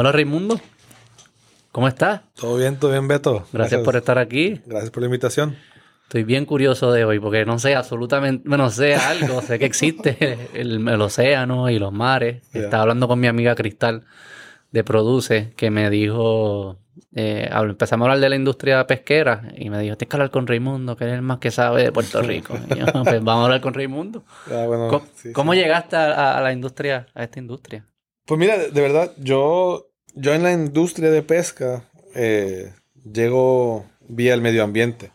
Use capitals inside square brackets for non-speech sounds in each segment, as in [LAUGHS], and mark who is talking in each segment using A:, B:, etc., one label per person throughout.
A: Hola Raimundo, ¿cómo estás?
B: Todo bien, todo bien, Beto.
A: Gracias, por estar aquí.
B: Gracias por la invitación.
A: Estoy bien curioso de hoy porque no sé absolutamente, bueno, sé algo, sé que existe [LAUGHS] el, el océano y los mares. Estaba hablando con mi amiga Cristal de Produce que me dijo, eh, empezamos a hablar de la industria pesquera y me dijo, tienes que hablar con Raimundo, que es el más que sabe de Puerto Rico. [LAUGHS] Yo, pues vamos a hablar con Raimundo.
B: Ah, bueno,
A: ¿Cómo,
B: sí,
A: cómo
B: sí.
A: llegaste a, a la industria, a esta industria?
B: Pues mira, de verdad, yo, yo en la industria de pesca eh, llego vía el medio ambiente.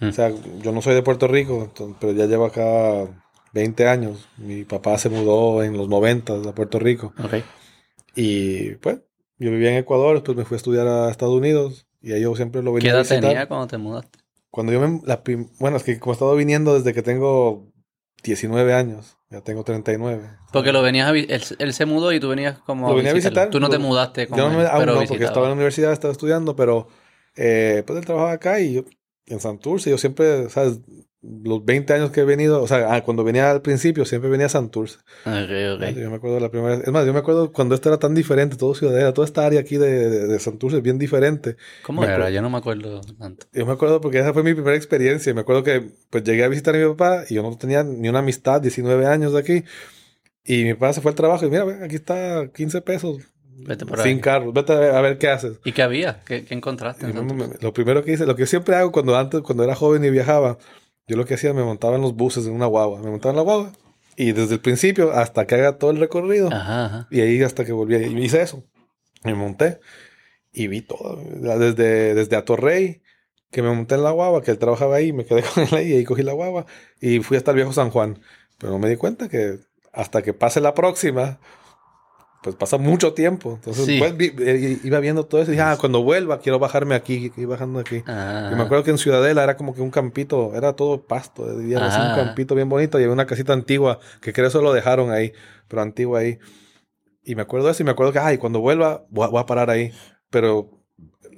A: Mm.
B: O sea, yo no soy de Puerto Rico, entonces- pero ya llevo acá 20 años. Mi papá se mudó en los 90 a Puerto Rico.
A: Ok.
B: Y pues, yo vivía en Ecuador, después me fui a estudiar a Estados Unidos. Y ahí yo siempre lo
A: ¿Qué
B: venía a
A: edad
B: visitar.
A: tenía cuando te mudaste?
B: Cuando yo me... la bueno, es que como he estado viniendo desde que tengo 19 años, ya tengo 39.
A: Porque lo venías a él, él se mudó y tú venías como
B: Lo venía a visitar.
A: Tú no te
B: Lo-
A: mudaste con
B: Yo no
A: él,
B: me, aún
A: pero
B: no, porque estaba en la universidad, estaba estudiando, pero eh, pues él trabajaba acá y yo en Santurce, yo siempre, ¿sabes? Los 20 años que he venido, o sea, ah, cuando venía al principio, siempre venía a Santurce.
A: Ok, ok.
B: Yo me acuerdo la primera vez, es más, yo me acuerdo cuando esto era tan diferente, todo Ciudadela, toda esta área aquí de, de, de Santurce es bien diferente.
A: ¿Cómo
B: Me
A: era?
B: acuerdo.
A: Yo no me acuerdo tanto.
B: Yo me acuerdo porque esa fue mi primera experiencia. Me acuerdo que pues llegué a visitar a mi papá y yo no tenía ni una amistad, 19 años de aquí. Y mi papá se fue al trabajo y mira, aquí está 15 pesos.
A: Vete por
B: sin
A: ahí.
B: carro, vete a ver, a ver qué haces.
A: ¿Y qué había? ¿Qué, qué encontraste? En
B: me- me- lo primero que hice, lo que siempre hago cuando antes, cuando era joven y viajaba, yo lo que hacía, me montaba en los buses en una guagua. Me montaba en la guagua y desde el principio hasta que haga todo el recorrido
A: Ajá, ajá.
B: y ahí hasta que volví, y hice eso. Me monté y vi todo, desde, desde Atorrey, que me monté en la guagua, que él trabajaba ahí, me quedé [LAUGHS] con él ahí, y ahí cogí la guagua y fui hasta el viejo San Juan. Pero no me di cuenta que hasta que pase la próxima, pues pasa mucho tiempo. Entonces,
A: Sí.
B: pues, vi- eh, iba viendo todo eso y dije, ah, cuando vuelva quiero bajarme aquí, ir bajando aquí.
A: Ah,
B: Y me acuerdo que en Ciudadela era como que un campito, era todo pasto, era así
A: Ah.
B: un campito bien bonito y había una casita antigua que creo eso lo dejaron ahí, pero antigua ahí. Y me acuerdo de eso y me acuerdo que, ay, cuando vuelva voy a, voy a parar ahí, pero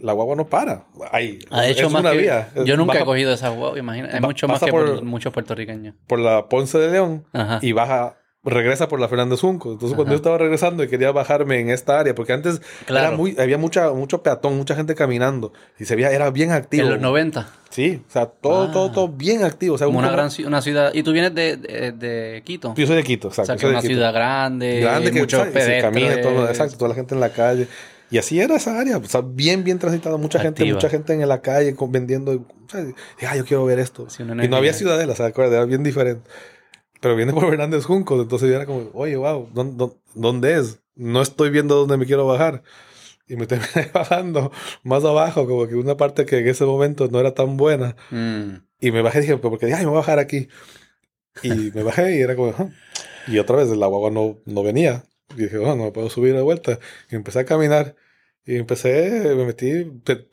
B: la guagua no para. Ahí,
A: Ha
B: es-
A: hecho
B: es
A: más
B: una
A: que-
B: vía.
A: Yo nunca he
B: baja
A: cogido esa guagua, imagina. Hay mucho más que por,
B: por-
A: muchos puertorriqueños.
B: por la Ponce de León
A: Ajá.
B: y baja, regresa por la Fernández Junco. Entonces, cuando
A: Ajá.
B: yo estaba regresando y quería bajarme en esta área, porque antes
A: Claro.
B: era muy, había mucha, mucho peatón, mucha gente caminando y se veía, era bien activo.
A: En los 90.
B: Sí, o sea, todo,
A: Ah.
B: todo, todo bien activo. O sea,
A: Como
B: un-
A: una gran una ciudad. ¿Y tú vienes de, de, de Quito?
B: Yo soy de Quito,
A: O
B: exacto.
A: sea,
B: yo
A: que es una
B: Quito.
A: ciudad grande,
B: grande que
A: muchos.
B: Y se camina todo, exacto, toda la gente en la calle. Y así era esa área, o sea, bien, bien transitada, mucha gente,
A: Activa.
B: mucha gente en la calle vendiendo, o sea, ah, yo quiero ver esto.
A: Sí,
B: y no había ciudadela, ¿se acuerdan? Era bien diferente. Pero viene por Fernández Juncos, entonces yo era como, oye, wow, ¿dónde, es? No estoy viendo dónde me quiero bajar. Y me [LAUGHS] terminé bajando más abajo, como que una parte que en ese momento no era tan buena.
A: Mm.
B: Y me bajé y dije, porque ay, me voy a bajar aquí. Y me bajé y era como, "Ah". y otra vez la guagua no, no venía. Y dije, oh, no me puedo subir de vuelta. Y empecé a caminar. Y empecé, me metí,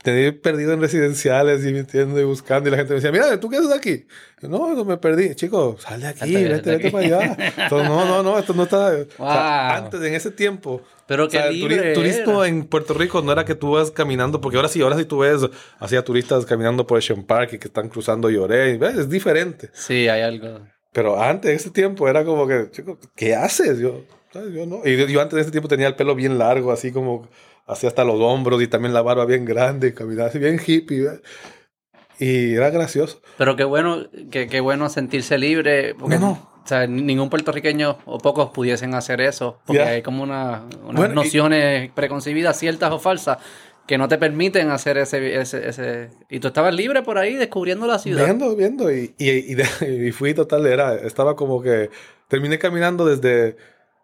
B: tenía perdido en residenciales y metiendo y buscando. Y la gente me decía, mira, ¿tú qué haces aquí? Yo, no, no me perdí. Chico, sal de aquí, vete,
A: vete
B: vete para allá. Entonces, no, no, no, esto no está. o sea,
A: Wow.
B: antes, en ese tiempo,
A: Pero
B: o
A: qué
B: sea, el turi-
A: libre
B: turismo en Puerto Rico no era que tú vas caminando, porque ahora sí, ahora sí tú ves hacía turistas caminando por Ocean Park y que están cruzando Lloré, y es diferente.
A: Sí, hay algo.
B: Pero antes, en ese tiempo, era como que, chico, ¿qué haces? Yo, ¿sabes? yo no. Y yo, yo antes de ese tiempo tenía el pelo bien largo, así como, así hasta los hombros y también la barba bien grande, y caminaba así bien hippie. ¿ves? Y era gracioso.
A: Pero qué bueno, qué, qué bueno sentirse libre. Porque,
B: No, no.
A: O sea, ni- ningún puertorriqueño o pocos pudiesen hacer eso. Porque
B: Ya.
A: hay como una, unas
B: Bueno, y-
A: nociones preconcebidas, ciertas o falsas, que no te permiten hacer ese, ese, ese... Y tú estabas libre por ahí descubriendo la ciudad.
B: Viendo, viendo. Y, y, y, [LAUGHS] y fui total, era, estaba como que terminé caminando desde,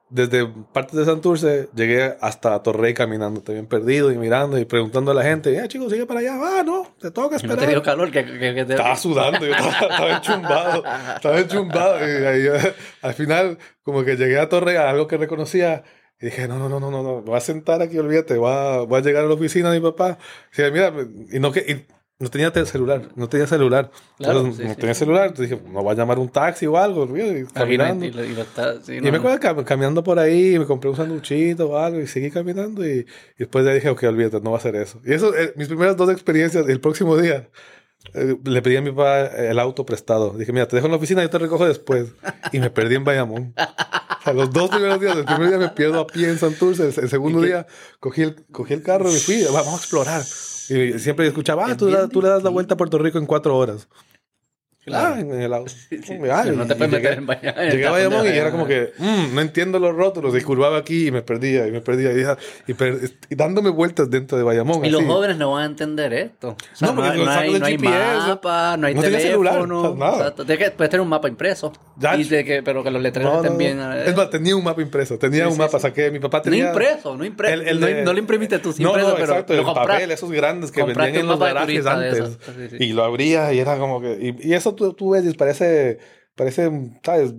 B: desde partes de Santurce, llegué hasta Torrey caminando, también perdido y mirando y preguntando a la gente, eh, chicos, sigue para allá, ah, no, te toca
A: Y no
B: esperar.
A: te dio calor, que, que- que te...
B: Estaba sudando, yo estaba, estaba enchumbado, estaba enchumbado. Y ahí, [LAUGHS] al final, como que llegué a Torrey, a algo que reconocía, y dije, no, no, no, no, no, no, me voy a sentar aquí, olvídate, voy a, voy a llegar a la oficina de mi papá. Y dije, mira, y no, que, y no tenía te- celular, no tenía celular.
A: Claro,
B: Entonces,
A: sí,
B: no
A: sí.
B: tenía celular, entonces dije, no voy a llamar un taxi o algo, y caminando.
A: y lo- y lo está- sí,
B: Y
A: no,
B: me acuerdo cam- caminando por ahí, me compré un sanduchito o algo y seguí caminando y, después ya dije, ok, olvídate, no va a hacer eso. Y eso, eh, mis primeras dos experiencias, el próximo día, eh, le pedí a mi papá el auto prestado. Dije, mira, te dejo en la oficina, yo te recojo después. Y me perdí en Bayamón. A los dos primeros días, el primer día me pierdo a pie en Santurce, el, el segundo día cogí el, cogí el carro y me fui, vamos a explorar. Y siempre escuchaba, ah, tú, le- tú le das la vuelta a Puerto Rico en cuatro horas.
A: Claro.
B: Ah, en el auto. [LAUGHS]
A: Sí, sí. Pero no te puedes
B: llegué-
A: meter en el
B: Llegué a Bayamón y era como que, "Mm, no entiendo los rótulos. Y curvaba aquí y me perdía, y me perdía. Y, y per- y dándome vueltas dentro de Bayamón.
A: Y los jóvenes no van a entender esto. O sea,
B: No, porque
A: no hay, no hay
B: GPS,
A: mapa, no hay
B: no
A: teléfono.
B: celular, o sea, nada.
A: Exacto. Tienes que- puedes tener un mapa impreso.
B: Ya.
A: Y de que, pero que los letreros
B: No, no,
A: estén
B: no.
A: bien. eh,
B: Es más, tenía un mapa impreso. Tenía
A: Sí,
B: un
A: sí,
B: mapa,
A: sí.
B: saqué. Mi papá
A: no
B: tenía.
A: impreso, no impreso.
B: el- el
A: no,
B: de-
A: no lo imprimiste tú, sí
B: no,
A: impreso,
B: no,
A: pero
B: exacto, el papel, esos grandes que vendían en los garajes antes.
A: Sí, sí.
B: Y lo abría y era como que. Y, y eso tú, tú ves y parece. Parece, ¿sabes?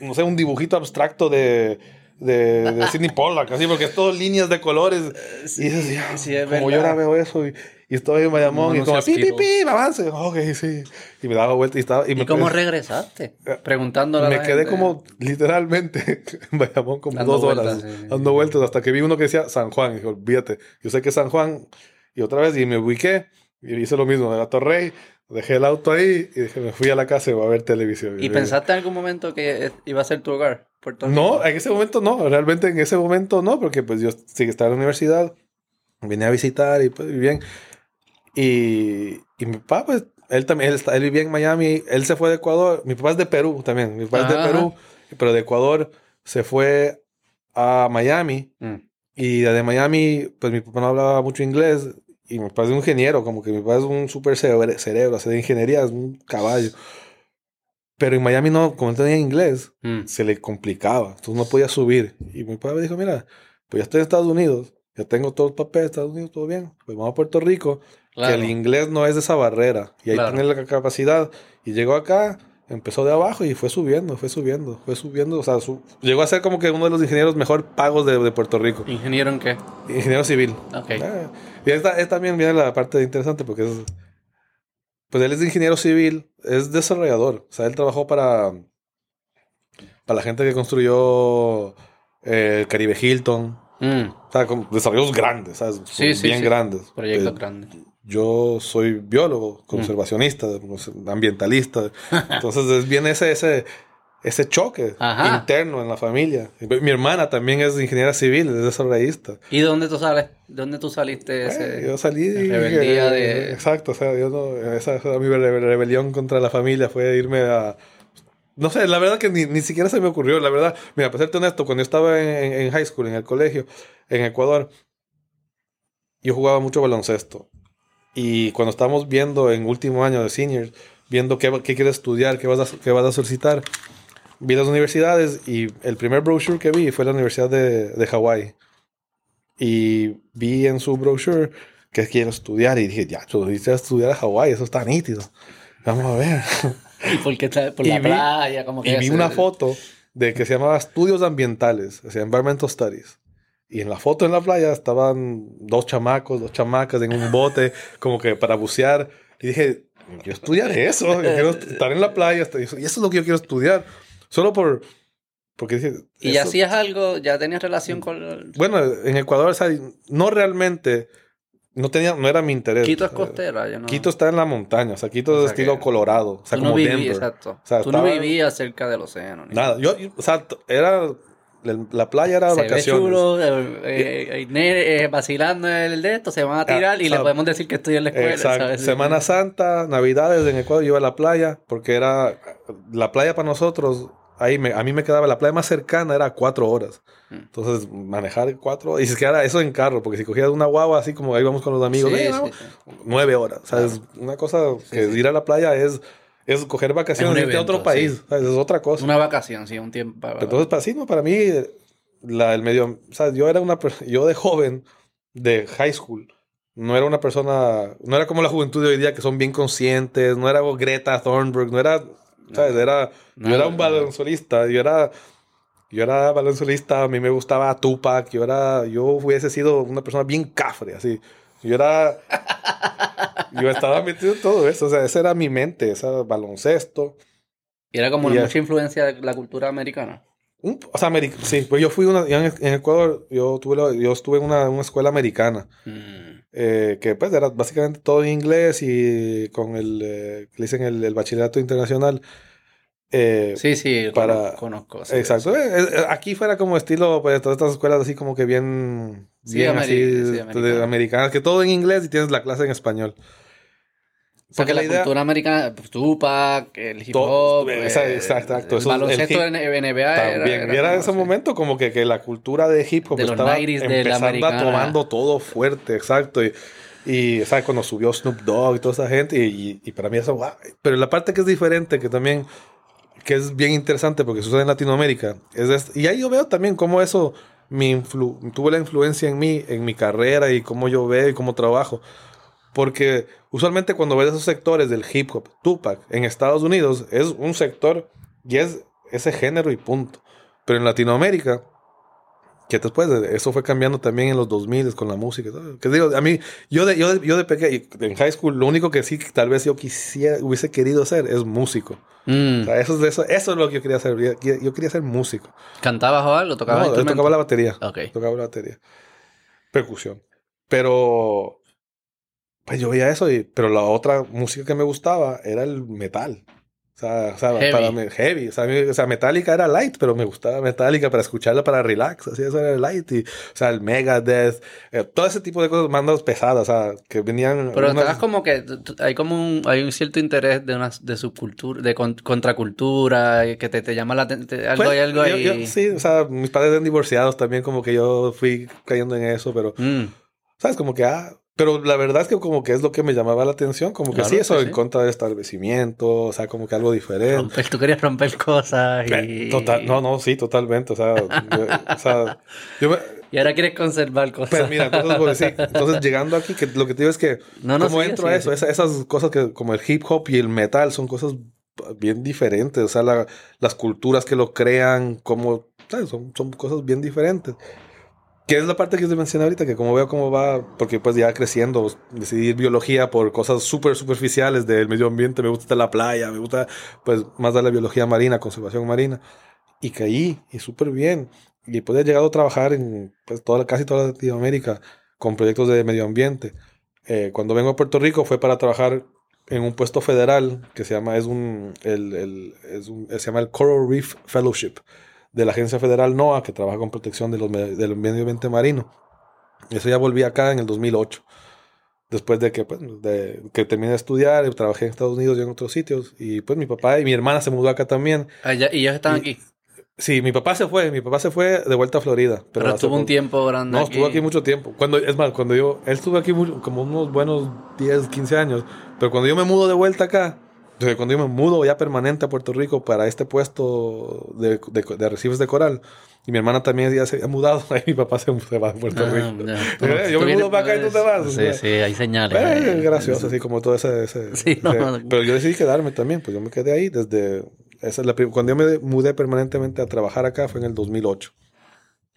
B: No sé, un dibujito abstracto de. De, de Sidney Pollack, así, porque es todo líneas de colores.
A: Sí,
B: y dices, "Ya,
A: sí, es
B: como yo ahora veo eso y, y estoy en Bayamón
A: No,
B: y
A: no
B: como
A: seas
B: pi, pi, pi, avance. Ok, sí. Y me daba vuelta y estaba. Y,
A: ¿Y
B: me,
A: cómo regresaste? Preguntándole a
B: me
A: la
B: quedé
A: gente.
B: como literalmente [LAUGHS] en Bayamón como
A: Dando
B: dos horas
A: vueltas, sí, sí.
B: dando vueltas hasta que vi uno que decía San Juan. Y dije, olvídate, yo sé que San Juan. Y otra vez y me ubiqué y hice lo mismo. Me la Torrey, dejé el auto ahí y dije, me fui a la casa y voy a ver televisión.
A: ¿Y pensaste en algún momento que eh, iba a ser tu hogar? Puerto Rico?
B: No, en ese momento no, realmente en ese momento no, porque pues yo sí que estaba en la universidad, vine a visitar y pues bien. Y, y mi papá, pues, él también, él, él vivía en Miami, él se fue de Ecuador, mi papá es de Perú también, mi papá es
A: Ajá.
B: de Perú, pero de Ecuador se fue a Miami
A: Mm.
B: y de Miami, pues mi papá no hablaba mucho inglés y mi papá es un ingeniero, como que mi papá es un súper cerebro, cerebro, sea, de ingeniería es un caballo. Pero en Miami no, como no tenía inglés,
A: Mm.
B: se le complicaba. Entonces no podía subir. Y mi padre me dijo, mira, pues ya estoy en Estados Unidos, ya tengo todos los papeles de Estados Unidos, todo bien. Pues vamos a Puerto Rico,
A: Claro.
B: que el inglés no es de esa barrera. Y ahí
A: Claro.
B: tiene la capacidad. Y llegó acá, empezó de abajo y fue subiendo, fue subiendo, fue subiendo. O sea, su- llegó a ser como que uno de los ingenieros mejor pagos de, de Puerto Rico.
A: ¿Ingeniero en qué?
B: Ingeniero civil.
A: Ok.
B: Ah, y esta, esta también viene la parte interesante porque es... Pues él es ingeniero civil, es desarrollador. O sea, él trabajó para... Para la gente que construyó eh, Caribe Hilton.
A: Mm.
B: O sea, con desarrollos grandes, ¿sabes?
A: Sí, sí,
B: Bien
A: sí.
B: grandes.
A: Proyectos
B: Eh,
A: grandes.
B: Yo soy biólogo,
A: Mm.
B: conservacionista, ambientalista. [LAUGHS] Entonces es- viene ese, ese, ese choque
A: Ajá.
B: interno en la familia. Mi hermana también es ingeniera civil, es desarrollista.
A: ¿Y de dónde tú sales? ¿De dónde tú saliste ese?
B: Eh, yo salí
A: la rebeldía
B: eh,
A: de-
B: exacto o sea yo no esa, esa- mi rebe- rebelión contra la familia fue irme a no sé la verdad que ni, ni siquiera se me ocurrió la verdad mira para serte honesto cuando yo estaba en, en high school en el colegio en Ecuador yo jugaba mucho baloncesto y cuando estábamos viendo en último año de seniors viendo qué, qué quieres estudiar qué vas a, qué vas a solicitar vi las universidades y el primer brochure que vi fue la universidad de, de Hawái y vi en su brochure que quiero estudiar y dije, ya, tú dices estudiar a Hawái, eso está nítido. Vamos a ver.
A: ¿Y [LAUGHS] por qué está- por
B: Y
A: la
B: vi-
A: playa? Como que
B: y vi una foto de que se llamaba Estudios Ambientales, o sea, Environmental Studies. Y en la foto en la playa estaban dos chamacos, dos chamacas en un bote, como que para bucear. Y dije, yo estudiaré eso, yo quiero [LAUGHS] estar en la playa, y eso es lo que yo quiero estudiar. Solo por, porque dije...
A: ¿Y ya hacías algo? ¿Ya tenías relación con...?
B: Bueno, en Ecuador, o sea, no realmente, no tenía, no era mi interés.
A: Quito es
B: Eh,
A: costera, yo no...
B: Quito está en la montaña, o sea, Quito
A: O
B: es
A: sea
B: estilo
A: que
B: Colorado, o sea,
A: tú
B: como
A: no vivías,
B: Denver.
A: exacto.
B: O sea,
A: tú no
B: estaba-
A: vivías cerca del océano.
B: Nada, yo, o sea, era, la playa era
A: Se ve
B: vacaciones.
A: chulo, eh, eh, eh, eh, vacilando el de esto, se van a tirar y
B: o sea,
A: le podemos decir que estoy en la escuela,
B: Exacto.
A: ¿sabes?
B: Semana Santa, Navidades en Ecuador, yo iba a la playa, porque era, la playa para nosotros, ahí me- a mí me quedaba, la playa más cercana era cuatro horas.
A: Mm.
B: Entonces, manejar cuatro, y si es que era eso en carro, porque si cogías una guagua así como ahí vamos con los amigos,
A: Sí,
B: "Ven,
A: sí,
B: vamos",
A: sí.
B: nueve horas. O sea, es una cosa que ir a la playa es, es coger vacaciones,
A: Es
B: irte a otro país.
A: sí.
B: ¿sabes? Es otra cosa.
A: Una vacación, sí, un tiempo. para-
B: Entonces, para sí, no, para mí, la, el medio, o sea, yo era una, yo de joven, de high school, no era una persona, no era como la juventud de hoy día que son bien conscientes, no era Greta Thunberg, no era, ¿sabes? Era,
A: No,
B: yo era un baloncelista, yo era, yo era baloncelista, a mí me gustaba Tupac, yo era, yo hubiese sido una persona bien cafre, así. Yo era, yo estaba metido en todo eso, o sea, esa era mi mente, ese baloncesto.
A: Y era como
B: Y ya.
A: mucha influencia de la cultura americana.
B: Un- o sea, sí, pues yo fui una, en, en Ecuador, yo tuve, yo estuve en una, una escuela americana,
A: Mm.
B: eh, que pues era básicamente todo en inglés y con el, eh, le dicen el, el bachillerato internacional. Eh,
A: Sí, sí,
B: para-
A: conozco. sí,
B: Exacto. Eh, eh, Aquí fuera como estilo, pues, todas estas escuelas así como que bien,
A: Sí,
B: bien así,
A: sí, americana.
B: americanas, que todo en inglés y tienes la clase en español.
A: O sea,
B: Porque
A: la,
B: la idea-
A: cultura americana, pues, Tupac, el hip hop, eh,
B: exacto, exacto.
A: el baloncesto en NBA
B: También,
A: era
B: y era ese
A: así.
B: momento como que, que la cultura de hip hop
A: De
B: estaba
A: 90s de la
B: empezando a tomando todo fuerte, exacto. Y, y ¿sabes? Cuando subió Snoop Dogg y toda esa gente, y, y para mí eso, wow. Pero la parte que es diferente, que también, que es bien interesante porque sucede en Latinoamérica, es y ahí yo veo también cómo eso tuvo la influencia en mí, en mi carrera y cómo yo veo y cómo trabajo. Porque usualmente cuando ves esos sectores del hip hop, Tupac, en Estados Unidos es un sector y es ese género y punto. Pero en Latinoamérica, que después de- eso fue cambiando también en los 2000 con la música. Que digo, a mí, yo de, yo de, yo de pequeño, en high school, lo único que sí tal vez yo quisiera, hubiese querido ser es músico.
A: Mm.
B: O sea, eso, eso, eso es lo que yo quería hacer. Yo, yo quería ser músico.
A: ¿Cantabas o algo? ¿Tocabas
B: No, yo tocaba la batería.
A: Ok.
B: Tocaba la batería. Percusión. Pero. Pues yo veía eso, y, pero la otra música que me gustaba era el metal. O sea, o sea,
A: Heavy.
B: para mí, heavy. O sea, mí- o sea, Metallica era light, pero me gustaba Metallica para escucharla para relax. Así eso era light. Y, o sea, el Megadeth, eh, todo ese tipo de cosas, mandas pesadas, o sea, que venían.
A: Pero
B: unas-
A: como que hay como un, hay un cierto interés de una de subcultura, de con- contracultura, y que te, te llama la atención. Algo
B: Pues,
A: hay algo
B: yo-
A: ahí.
B: yo- sí, o sea, mis padres eran divorciados también, como que yo fui cayendo en eso, pero.
A: Mm.
B: ¿Sabes? Como que, ah, pero la verdad es que como que es lo que me llamaba la atención, como que
A: Claro,
B: sí, eso
A: sí,
B: en
A: sí.
B: contra del establecimiento, o sea, como que algo diferente.
A: Romper- tú querías romper cosas y...
B: Eh, Total, no, no, sí, totalmente, o sea, yo, o sea, yo me-
A: Y ahora quieres conservar cosas.
B: pues mira, entonces, pues, sí, entonces llegando aquí, que lo que te digo es que,
A: No, no,
B: ¿cómo
A: sigue,
B: entro a eso?
A: sigue.
B: Esa- esas cosas que, como el hip hop y el metal, son cosas bien diferentes, o sea, la- las culturas que lo crean, como, ¿sabes? Son, son cosas bien diferentes. Que es la parte que te mencioné ahorita, que como veo cómo va, porque pues ya creciendo, decidir biología por cosas súper superficiales del medio ambiente, me gusta la playa, me gusta pues más de la biología marina, conservación marina, y caí, y súper bien, y pues he llegado a trabajar en pues, toda, casi toda Latinoamérica con proyectos de medio ambiente. Eh, cuando vengo a Puerto Rico fue para trabajar en un puesto federal que se llama, es un, el, el- es un- se llama el Coral Reef Fellowship de la agencia federal NOAA que trabaja con protección de los, del medio ambiente marino. Eso ya volví acá en el 2008. Después de que, pues, de, que terminé de estudiar, trabajé en Estados Unidos y en otros sitios. Y pues mi papá y mi hermana se mudó acá también.
A: Allá- y ellos están
B: Y-
A: aquí.
B: Sí, mi papá se fue. Mi papá se fue de vuelta a Florida.
A: Pero, estuvo un tiempo grande
B: No, estuvo aquí mucho tiempo. Cuando, es más, cuando yo, él estuvo aquí mu- como unos buenos 10, 15 años. Pero cuando yo me mudo de vuelta acá, sea, cuando yo me mudo ya permanente a Puerto Rico para este puesto de, de, de arrecifes de coral, y mi hermana también ya se ha mudado, [LAUGHS] ahí mi papá se, se va a Puerto
A: Ah,
B: Rico.
A: ya.
B: Eh, yo me mudo para acá y tú te vas. o
A: Sí,
B: sea.
A: sí, hay señales.
B: Eh, es gracioso, así como todo ese... ese-
A: Sí, no,
B: ese-
A: no.
B: Pero yo decidí quedarme también, pues yo me quedé ahí desde... Esa es la cuando yo me mudé permanentemente a trabajar acá fue en el 2008.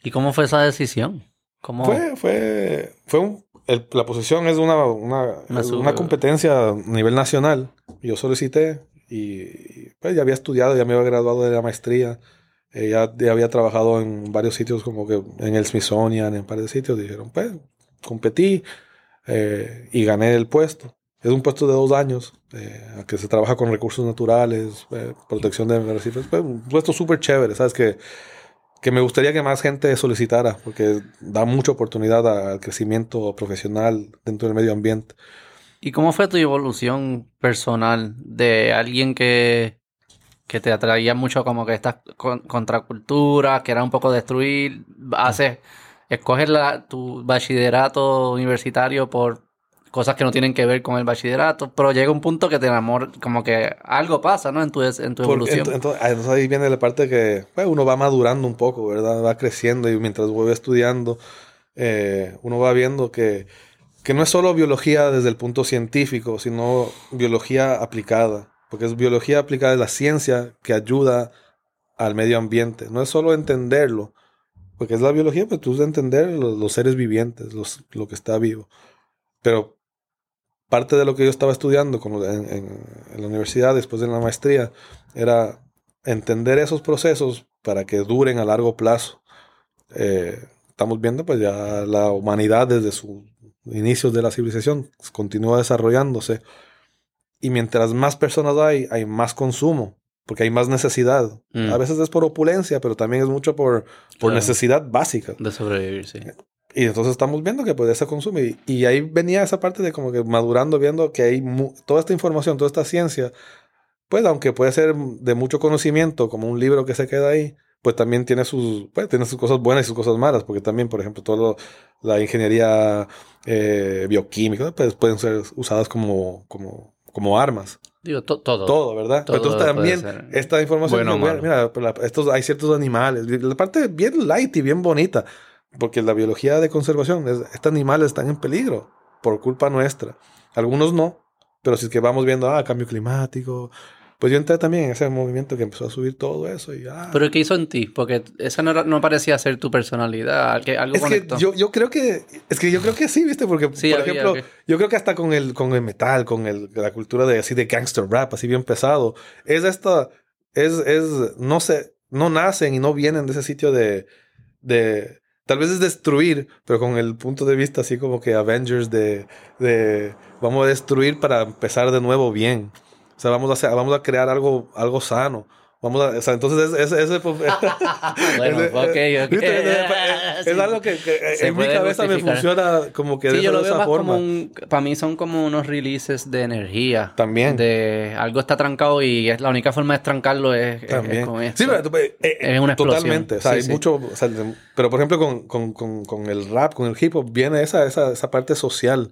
A: ¿Y cómo fue esa decisión? ¿Cómo?
B: Fue, fue, fue un, el- la posición es una, una,
A: una
B: competencia a nivel nacional. Yo solicité y, pues ya había estudiado, ya me había graduado de la maestría. eh, ya, ya había trabajado en varios sitios como que en el Smithsonian, en un par de sitios. Dijeron, pues, competí eh, y gané el puesto. Es un puesto de dos años, eh, que se trabaja con recursos naturales, eh, protección de arrecifes. Pues, un puesto súper chévere, ¿sabes? Que, que me gustaría que más gente solicitara, porque da mucha oportunidad al crecimiento profesional dentro del medio ambiente.
A: ¿Y cómo fue tu evolución personal de alguien que, que te atraía mucho como que estas con- contraculturas, que era un poco destruir, haces, escoges la, tu bachillerato universitario por cosas que no tienen que ver con el bachillerato, pero llega un punto que te enamora, como que algo pasa, ¿no? En tu, en tu evolución.
B: ent- entonces, ah, entonces ahí viene la parte que pues, uno va madurando un poco, ¿verdad? Va creciendo y mientras voy estudiando, eh, uno va viendo que, que no es solo biología desde el punto científico, sino biología aplicada. Porque es biología aplicada, es la ciencia que ayuda al medio ambiente. No es solo entenderlo, porque es la biología, pues tú es de entender los, los seres vivientes, los, lo que está vivo. Pero parte de lo que yo estaba estudiando con- en, la universidad después de la maestría era entender esos procesos para que duren a largo plazo. Eh, estamos viendo pues ya la humanidad desde sus inicios de la civilización continúa desarrollándose y mientras más personas hay, hay más consumo. porque hay más necesidad.
A: Mm.
B: A veces es por opulencia, pero también es mucho por, por
A: Claro.
B: necesidad básica.
A: De sobrevivir, sí.
B: Y entonces estamos viendo que pues se consume. Y, y ahí venía esa parte de como que madurando, viendo que hay toda esta información, toda esta ciencia, pues aunque puede ser de mucho conocimiento, como un libro que se queda ahí, pues también tiene sus, pues, tiene sus cosas buenas y sus cosas malas, porque también, por ejemplo, todo la ingeniería eh, bioquímica, pues pueden ser usadas como, como, como armas.
A: Digo, to- todo.
B: Todo, ¿verdad? Pero
A: Todo
B: entonces también
A: ser
B: esta información,
A: bueno
B: que, mira, estos, hay ciertos animales, la parte bien light y bien bonita, porque la biología de conservación, es, estos animales están en peligro por culpa nuestra. Algunos no, pero si es que vamos viendo, ah, cambio climático, pues yo entré también en ese movimiento que empezó a subir todo eso y ah,
A: Pero ¿qué hizo en ti? Porque esa no, no parecía ser tu personalidad. que algo
B: es que yo, yo creo que es que yo creo que sí, viste, porque
A: Sí,
B: por
A: había,
B: ejemplo,
A: ok.
B: yo creo que hasta con el con el metal, con el la cultura de así de gangster rap, así bien pesado, es esta es es no sé, no nacen y no vienen de ese sitio de de tal vez es destruir, pero con el punto de vista así como que Avengers de de vamos a destruir para empezar de nuevo bien. O sea, vamos a hacer, vamos a crear algo algo sano. Vamos a, o sea, entonces ese, ese, [LAUGHS]
A: Bueno,
B: ese-
A: ok, ok. [LAUGHS]
B: ¿viste? [LAUGHS] Es, es
A: Sí.
B: algo que, que en mi cabeza me
A: justificar.
B: funciona como que
A: Sí,
B: de,
A: yo
B: esa-
A: lo veo
B: esa
A: más
B: forma.
A: como un... Para mí son como unos releases de energía.
B: También.
A: De algo está trancado y es la única forma de trancarlo es, es-
B: También.
A: es con esto.
B: Sí, pero tú- eh, eh,
A: Es una explosión.
B: Totalmente. O sea,
A: Sí,
B: hay
A: sí.
B: mucho. o sea, pero por ejemplo, con, con, con, con el rap, con el hip hop, viene esa, esa, esa parte social.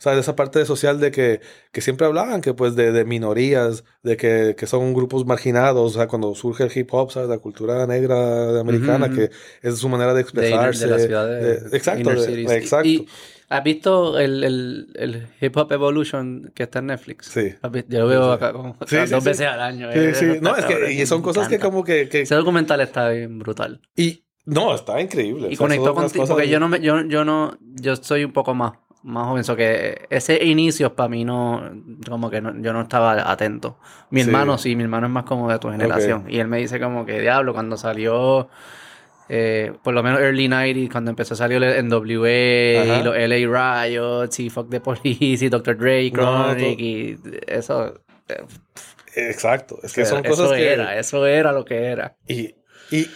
B: O sea, esa parte social de que, que siempre hablaban que pues de, de minorías, de que, que son grupos marginados. O sea, cuando surge el hip hop, ¿sabes? La cultura negra americana,
A: Ujú,
B: que es su manera de
A: de,
B: expresarse.
A: de la ciudad de,
B: de- exacto, de- exacto.
A: Y, ¿Has visto el, el, el Hip Hop Evolution que está en Netflix?
B: Sí.
A: Yo lo veo acá como
B: Sí, sí,
A: dos
B: sí.
A: veces al año.
B: Sí,
A: eh,
B: sí. No, es que y son cosas que como que... que
A: Ese documental está bien brutal.
B: y no, está increíble.
A: Y
B: O sea,
A: conectó contigo, porque yo no, me, yo, yo no, yo soy un poco más, más joven, so que ese inicio para mí no, como que no- yo no estaba atento. Mi
B: Sí.
A: hermano sí, mi hermano es más como de tu generación. Y él me dice como que, diablo, cuando salió, eh, por lo menos early 90 cuando empezó a salir el NWA
B: Ajá.
A: y los LA Riots y Fuck the Police y Dr. Dre
B: No,
A: Chronic y eso, eh,
B: Exacto. Es que son
A: eso
B: cosas que...
A: era, eso era lo que era.
B: Y, y,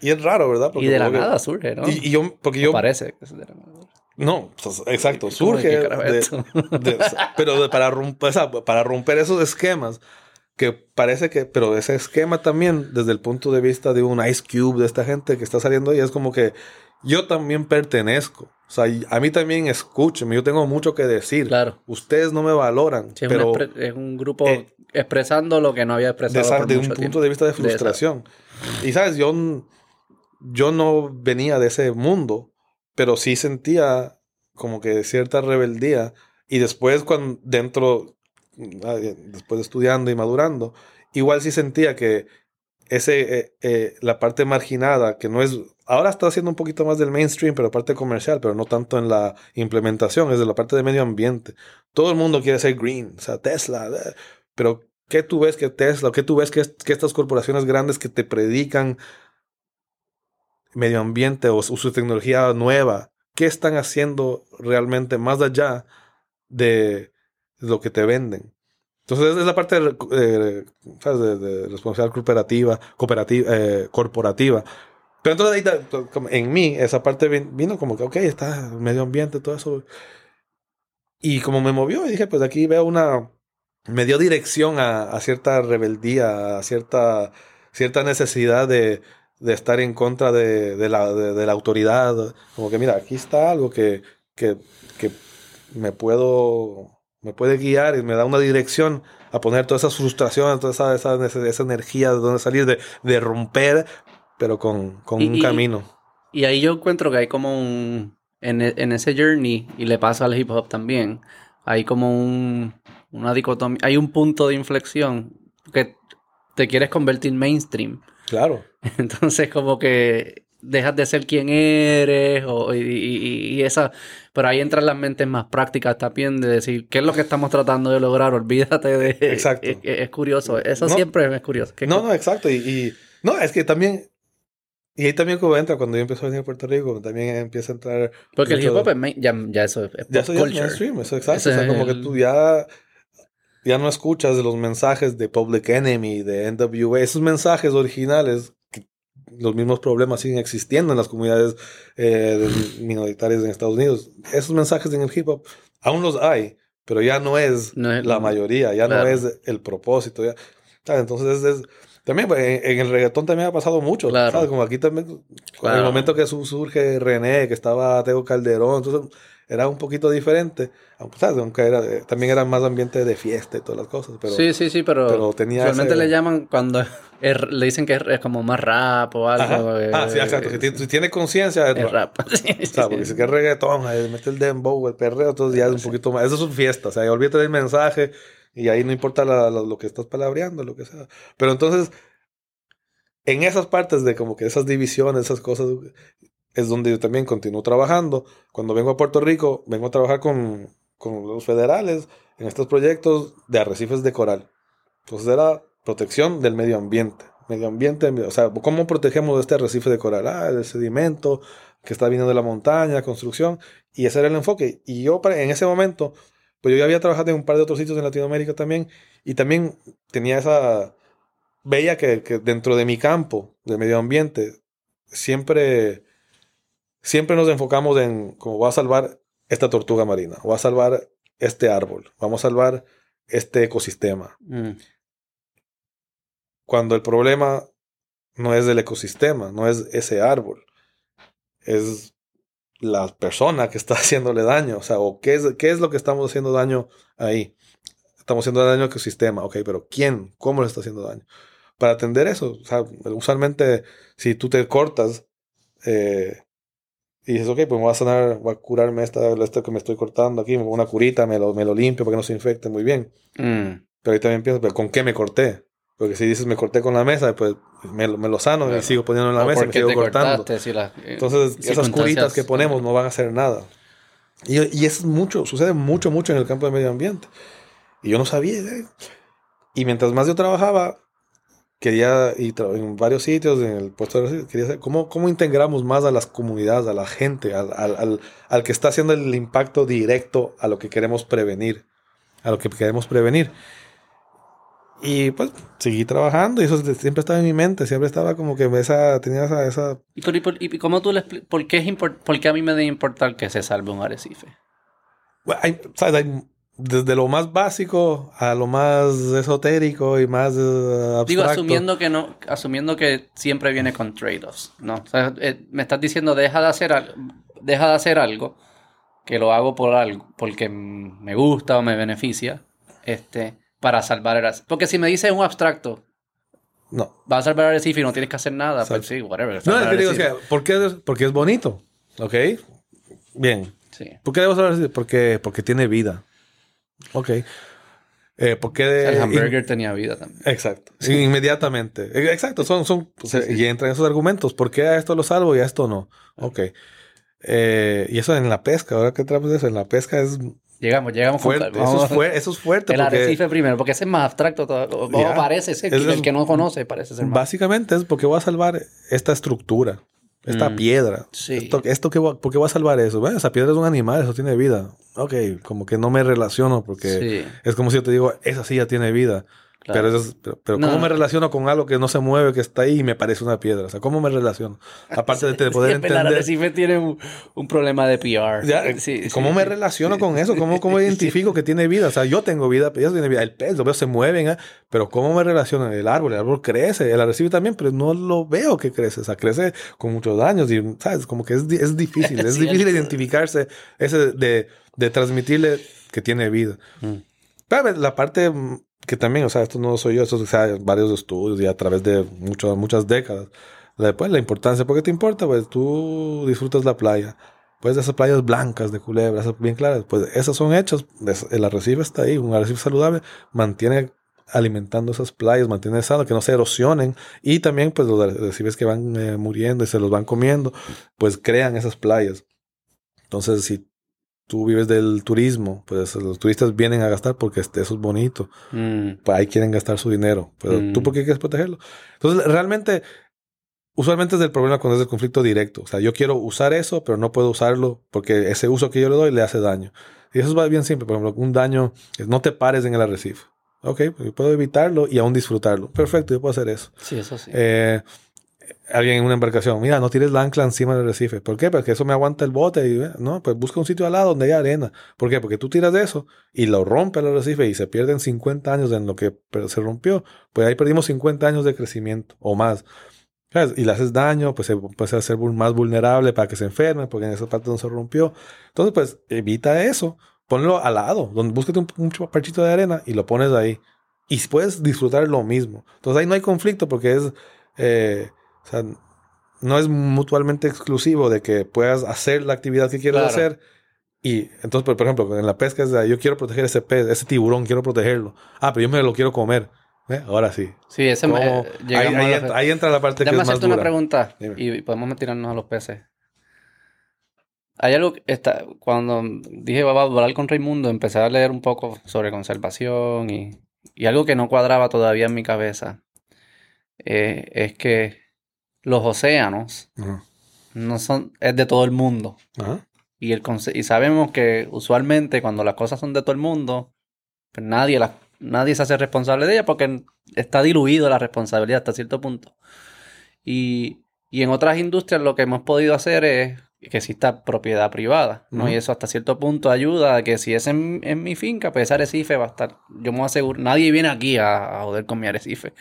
B: y es raro, ¿verdad?
A: y de la
B: que-
A: nada surge, ¿no?
B: Y, y yo, porque yo...
A: Parece que es de la nada.
B: No, pues, exacto,
A: ¿Cómo
B: surge
A: de
B: de- de- pero de- para, romper, o sea, para romper esos esquemas, que parece que, pero ese esquema también, desde el punto de vista de un Ice Cube, de esta gente que está saliendo ahí, es como que yo también pertenezco. O sea, a mí también escúchenme, yo tengo mucho que decir.
A: Claro.
B: Ustedes no me valoran,
A: Sí,
B: pero
A: es un grupo
B: eh,
A: expresando lo que no había
B: de,
A: expresado
B: esa-
A: por
B: de un punto de vista de frustración. Y sabes, yo, yo no venía de ese mundo, pero sí sentía como que cierta rebeldía. Y después, cuando dentro, ah, después de estudiando y madurando, igual sí sentía que ese, eh, eh, la parte marginada, que no es, ahora está haciendo un poquito más del mainstream, pero parte comercial, pero no tanto en la implementación, es de la parte de medio ambiente. Todo el mundo quiere ser green, o sea, Tesla, eh, pero ¿qué tú ves que Tesla, qué tú ves que, que estas corporaciones grandes que te predican medio ambiente o su, tecnología nueva, qué están haciendo realmente más allá de lo que te venden? Entonces es la parte eh, ¿sabes? De, de responsabilidad cooperativa, cooperativa eh, corporativa. Pero entonces en mí esa parte vin- vino como que, ok, está medio ambiente, todo eso. Y como me movió, dije, pues aquí veo una... Me dio dirección a, a cierta rebeldía, a cierta, cierta necesidad de, de estar en contra de, de la, de, de la autoridad. Como que, mira, aquí está algo que, que, que me puedo me puede guiar y me da una dirección a poner todas esas frustraciones, toda esa, esa, esa, energía de donde salir, de, de romper, pero con, con
A: Y-
B: un
A: y-
B: camino.
A: Y ahí yo encuentro que hay como un... En, e- en ese journey, y le pasa al hip hop también, hay como un, una dicotomía, hay un punto de inflexión que te quieres convertir mainstream.
B: Claro. [LAUGHS]
A: Entonces como que dejas de ser quien eres o, y, y- y esa... Pero ahí entran las mentes más prácticas también de decir, ¿qué es lo que estamos tratando de lograr? Olvídate de... [LAUGHS]
B: Exacto.
A: Es, es curioso, eso
B: No.
A: siempre es curioso. ¿Qué
B: No, no, exacto. Y, y- no, es que también. Y ahí también como entra, cuando yo empiezo a venir a Puerto Rico, también empieza a entrar.
A: Porque el hip hop es main- ya, ya eso es,
B: Ya eso ya es mainstream, eso exacto. O sea,
A: es
B: como que tú ya. Ya no escuchas los mensajes de Public Enemy, de NWA, esos mensajes originales, que los mismos problemas siguen existiendo en las comunidades eh, minoritarias en Estados Unidos. Esos mensajes en el hip hop aún los hay, pero ya no es,
A: No es-
B: la mayoría, ya
A: claro.
B: no es el propósito. Ya. ¿sabes? Entonces, es, también pues, en, en el reggaetón también ha pasado mucho.
A: Claro.
B: ¿sabes? Como aquí también, en
A: Claro.
B: el momento que su- surge René, que estaba Teo Calderón, entonces era un poquito diferente. Aunque, ¿sabes? Aunque era, también era más ambiente de fiesta y todas las cosas. Pero,
A: sí, sí, sí, pero,
B: pero tenía
A: usualmente
B: ese-
A: le llaman cuando [LAUGHS] es- le dicen que es, es como más rap o algo. Eh,
B: Ah, sí, exacto. Si, tiene- si tiene conciencia, es
A: es
B: rap.
A: rap. [LAUGHS] Sí,
B: O sea, porque si que es reggaetón, mete el dembow, el perreo, entonces ya es un poquito más. Eso es una fiesta, o sea, olvídate del mensaje y ahí no importa la- la- lo que estás palabreando, lo que sea. Pero entonces, en esas partes de como que esas divisiones, esas cosas, es donde yo también continúo trabajando. Cuando vengo a Puerto Rico, vengo a trabajar con, con los federales en estos proyectos de arrecifes de coral. Entonces era protección del medio ambiente. Medio ambiente, o sea, ¿cómo protegemos este arrecife de coral? Ah, el sedimento que está viniendo de la montaña, construcción, y ese era el enfoque. Y yo en ese momento, pues yo ya había trabajado en un par de otros sitios en Latinoamérica también, y también tenía esa, veía que, que dentro de mi campo de medio ambiente, siempre, siempre nos enfocamos en cómo va a salvar esta tortuga marina, va a salvar este árbol, vamos a salvar este ecosistema
A: Mm,
B: cuando el problema no es del ecosistema, no es ese árbol, es la persona que está [LAUGHS] haciéndole daño, o sea, o qué es, qué es lo que estamos haciendo daño ahí. Estamos haciendo daño al ecosistema, ok, pero ¿quién? ¿Cómo le está haciendo daño? Para atender eso, o sea, usualmente si tú te cortas eh, y dices, ok, pues me voy a sanar, voy a curarme esta, esto que me estoy cortando aquí, me pongo una curita, me lo, me lo limpio para que no se infecte muy bien.
A: mm,
B: Pero ahí también pienso, ¿pero ¿con qué me corté? Porque si dices me corté con la mesa, pues me, lo- me lo sano
A: Claro.
B: y sigo poniendo en la
A: o
B: mesa y me sigo
A: te
B: cortando.
A: si la- eh,
B: Entonces, esas curitas que ponemos no van a hacer nada. Y, y es mucho, sucede mucho, mucho en el campo de medio ambiente. Y yo no sabía. ¿eh? Y mientras más yo trabajaba, quería, y tra- en varios sitios, en el puesto de quería saber cómo, cómo integramos más a las comunidades, a la gente, al, al, al, al que está haciendo el impacto directo a lo que queremos prevenir, a lo que queremos prevenir. Y pues seguí trabajando y eso siempre estaba en mi mente, siempre estaba como que esa, tenía esa, esa
A: ¿Y, por, y, por- y cómo tú le por qué, es por qué a mí me debe importar que se salve un arrecife?
B: Bueno, hay- ¿sabes? Hay desde lo más básico a lo más esotérico y más eh, abstracto.
A: Digo, asumiendo que no, asumiendo que siempre viene con trade-offs, ¿no? O sea, eh, me estás diciendo deja de hacer al- deja de hacer algo que lo hago por algo, porque me gusta o me beneficia, este, para salvar el. Porque si me dices un abstracto,
B: No.
A: vas a salvar el arrecife y no tienes que hacer nada, pues sí, whatever.
B: No,
A: salvar
B: es
A: el
B: que digo, o sea, ¿por qué porque es bonito. ¿Ok? Bien.
A: Sí.
B: ¿Por qué debemos hablar así? Porque, porque tiene vida. Ok. Eh, ¿Por qué?
A: El hamburger tenía vida también.
B: Exacto. Sí, inmediatamente. Eh, Exacto. Son, son, o sea, Y entran esos argumentos. ¿Por qué a esto lo salvo y a esto no? Ok. Eh, y eso en la pesca. Ahora que traemos de eso, en la pesca es
A: Llegamos, llegamos con
B: fuerte.
A: calma.
B: Eso es, fuerte eso es fuerte.
A: El
B: porque
A: arrecife primero, porque ese es más abstracto. todo-
B: Ya.
A: parece ser,
B: Es-
A: el que no conoce parece ser más.
B: Básicamente es porque voy a salvar esta estructura, esta
A: Mm.
B: piedra.
A: Sí.
B: Esto, esto que ¿Por qué voy a salvar eso? Bueno, esa piedra es un animal, eso tiene vida. Ok, como que no me relaciono porque
A: Sí,
B: es como si yo te digo, esa ya tiene vida.
A: Claro.
B: Pero, eso es- pero, pero
A: No.
B: ¿cómo me relaciono con algo que no se mueve, que está ahí y me parece una piedra? O sea, ¿cómo me relaciono? Aparte de, [LAUGHS] de poder entender...
A: arrecife tiene un, un problema de PR.
B: Ya,
A: Sí,
B: ¿Cómo
A: sí,
B: me
A: sí.
B: relaciono con eso? ¿Cómo, cómo [LAUGHS] identifico que tiene vida? O sea, yo tengo vida, pero ellos tienen vida. El pez, lo veo, se mueven, ¿eh? pero ¿cómo me relaciono? El árbol, el árbol crece, el arrecife también, pero no lo veo que crece. O sea, crece con muchos daños y, ¿sabes? Como que es, es difícil. Es [LAUGHS] difícil identificarse ese de, de, transmitirle que tiene vida.
A: Mm.
B: Pero la parte que también, o sea, esto no soy yo, esto o sea, varios estudios y a través de mucho- muchas décadas. Después la importancia, ¿por qué te importa? Pues tú disfrutas la playa. Pues esas playas blancas de culebras, bien claras, pues esas son hechas. El arrecife está ahí, un arrecife saludable mantiene alimentando esas playas, mantiene sano, que no se erosionen y también pues los arrecifes que van eh, muriendo y se los van comiendo, pues crean esas playas. Entonces si tú vives del turismo, pues los turistas vienen a gastar porque este, eso es bonito
A: Mm,
B: pues ahí quieren gastar su dinero. Pero
A: Mm.
B: tú, ¿por qué quieres protegerlo? Entonces, realmente, usualmente es el problema cuando es el conflicto directo. O sea, yo quiero usar eso, pero no puedo usarlo porque ese uso que yo le doy le hace daño. Y eso es bien simple. Por ejemplo, un daño es no te pares en el arrecife. Ok, pues puedo evitarlo y aún disfrutarlo. Perfecto, yo puedo hacer eso.
A: Sí, eso sí.
B: Eh, alguien en una embarcación, mira, no tires la ancla encima del recife. ¿Por qué? Porque eso me aguanta el bote. Y, eh, no, pues busca un sitio al lado donde haya arena. ¿Por qué? Porque tú tiras de eso y lo rompe el recife y se pierden 50 años en lo que se rompió. Pues ahí perdimos 50 años de crecimiento o más. ¿Sabes? Y le haces daño, pues se puede hacer más vulnerable para que se enferme, porque en esa parte no se rompió. Entonces, pues evita eso. Ponlo al lado, donde búsquete un, un parchito de arena y lo pones ahí. Y puedes disfrutar lo mismo. Entonces ahí no hay conflicto porque es... Eh, o sea, no es mutuamente exclusivo de que puedas hacer la actividad que quieras hacer. Y entonces, por, ejemplo, en la pesca es de, yo quiero proteger ese pez, ese tiburón, quiero protegerlo. Ah, pero yo me lo quiero comer. ¿Eh? Ahora sí.
A: Sí, ese me,
B: ahí, ahí, entra, ahí, entra, la parte
A: Déjame
B: que es más dura.
A: una pregunta y podemos tirarnos a los peces. Hay algo que está, cuando dije va a volar con Raimundo, empecé a leer un poco sobre conservación y, y algo que no cuadraba todavía en mi cabeza eh, es que los océanos
B: Ajá.
A: no son, es de todo el mundo.
B: Ajá.
A: Y, el y sabemos que usualmente cuando las cosas son de todo el mundo, pues nadie, las, nadie se hace responsable de ellas porque está diluido la responsabilidad hasta cierto punto. Y, y en otras industrias lo que hemos podido hacer es que exista propiedad privada, ¿no? Y eso hasta cierto punto ayuda a que si es en, en mi finca, pues ese arrecife va a estar, yo me aseguro, nadie viene aquí a, a joder con mi arrecife.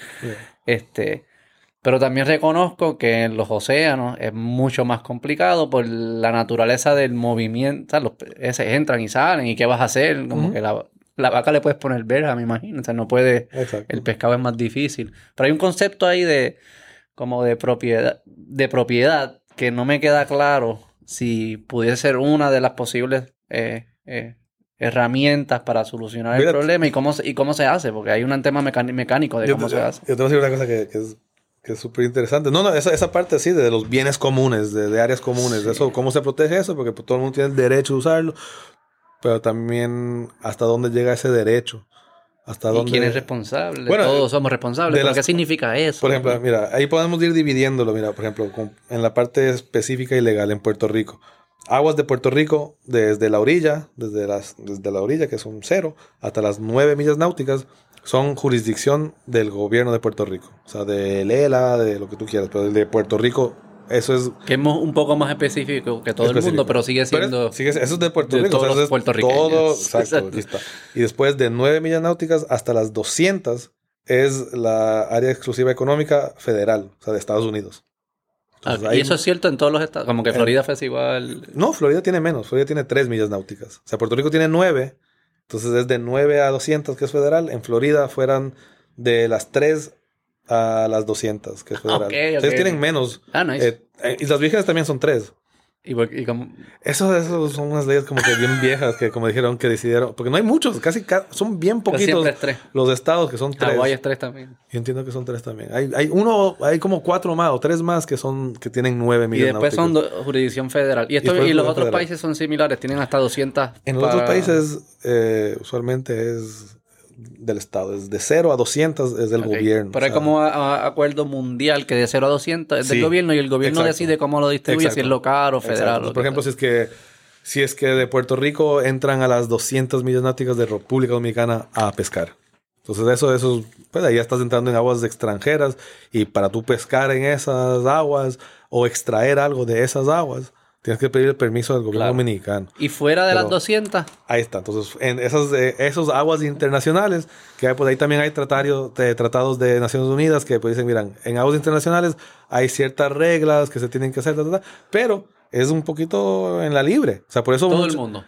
A: Este, pero también reconozco que en los océanos es mucho más complicado por la naturaleza del movimiento. O sea, los peces entran y salen, ¿y qué vas a hacer? Como que la, la vaca le puedes poner verja, me imagino. O sea, no puede.
B: Exacto.
A: El pescado es más difícil. Pero hay un concepto ahí de como de propiedad, de propiedad que no me queda claro si pudiese ser una de las posibles eh, eh, herramientas para solucionar
B: Mira,
A: el problema y cómo se, y cómo se hace, porque hay un tema mecánico de cómo
B: te,
A: se hace.
B: yo te voy a decir una cosa que, que es que es súper interesante. No, no, esa, esa parte sí, de los bienes comunes, de, de áreas comunes, de eso, cómo se protege eso, porque pues, todo el mundo tiene el derecho a usarlo, pero también hasta dónde llega ese derecho. Hasta
A: ¿Y
B: dónde...
A: quién es responsable?
B: Bueno,
A: Todos somos responsables.
B: de
A: ¿Pero
B: las-
A: qué significa eso?
B: Por ejemplo, mira, ahí podemos ir dividiéndolo, mira, por ejemplo, con- en la parte específica y legal en Puerto Rico. Aguas de Puerto Rico, desde la orilla, desde, las, desde la orilla, que son cero, hasta las nueve millas náuticas, son jurisdicción del gobierno de Puerto Rico. O sea, de Lela, de lo que tú quieras, pero el de Puerto Rico, eso es...
A: que es un poco más específico que todo el mundo, pero sigue
B: Pero
A: siendo...
B: es- sigue- eso es de Puerto
A: de
B: Rico. o sea,
A: todos los puertorriqueños.
B: Todo, [LAUGHS] exacto,
A: Exacto.
B: está. Y después de nueve millas náuticas hasta las 200 es la área exclusiva económica federal, o sea, de Estados Unidos.
A: Ah, y eso es cierto en todos los estados. Como que
B: Eh,
A: Florida fue igual.
B: No, Florida tiene menos. Florida tiene 3 millas náuticas. O sea, Puerto Rico tiene 9. Entonces es de 9 a 200, que es federal. En Florida fueran de las 3 a las 200, que es federal.
A: Ok, ok.
B: Entonces tienen menos.
A: Ah, nice.
B: Eh, eh, Islas Vírgenes también son 3.
A: Y, y como-
B: Eso, eso son unas leyes como que bien viejas que como dijeron que decidieron. Porque no hay muchos, casi ca- son bien poquitos
A: es tres.
B: los estados que son 3.
A: Hawái es tres también.
B: Yo entiendo que son 3 también. Hay, hay uno, hay como 4 más o 3 más que son que tienen 9
A: Y
B: millas
A: después son do- jurisdicción federal. Y, esto, y los otros
B: federal.
A: países son similares, tienen hasta 200.
B: En los otros países, eh, usualmente es del Estado. Es de 0 a 200 es del gobierno.
A: Pero
B: o
A: como a- a- acuerdo mundial que de 0 a 200 es del
B: Sí,
A: gobierno y el gobierno
B: exacto.
A: decide cómo lo distribuye, si es local o federal.
B: Por
A: lo
B: ejemplo, si es que si es que de Puerto Rico entran a las 200 millas náuticas de República Dominicana a pescar. Entonces eso, eso, pues ahí ya estás entrando en aguas extranjeras y para tú pescar en esas aguas o extraer algo de esas aguas, tienes que pedir el permiso del gobierno
A: Claro.
B: dominicano.
A: Y fuera de
B: Pero-
A: las 200,
B: Ahí está. Entonces, en esas, eh, esos aguas internacionales, que hay, pues ahí también hay tratario- de, tratados de Naciones Unidas que pues dicen, miran, en aguas internacionales hay ciertas reglas que se tienen que hacer, ta, ta, ta, pero es un poquito en la libre. O sea, por eso
A: todo el
B: mucho-
A: mundo.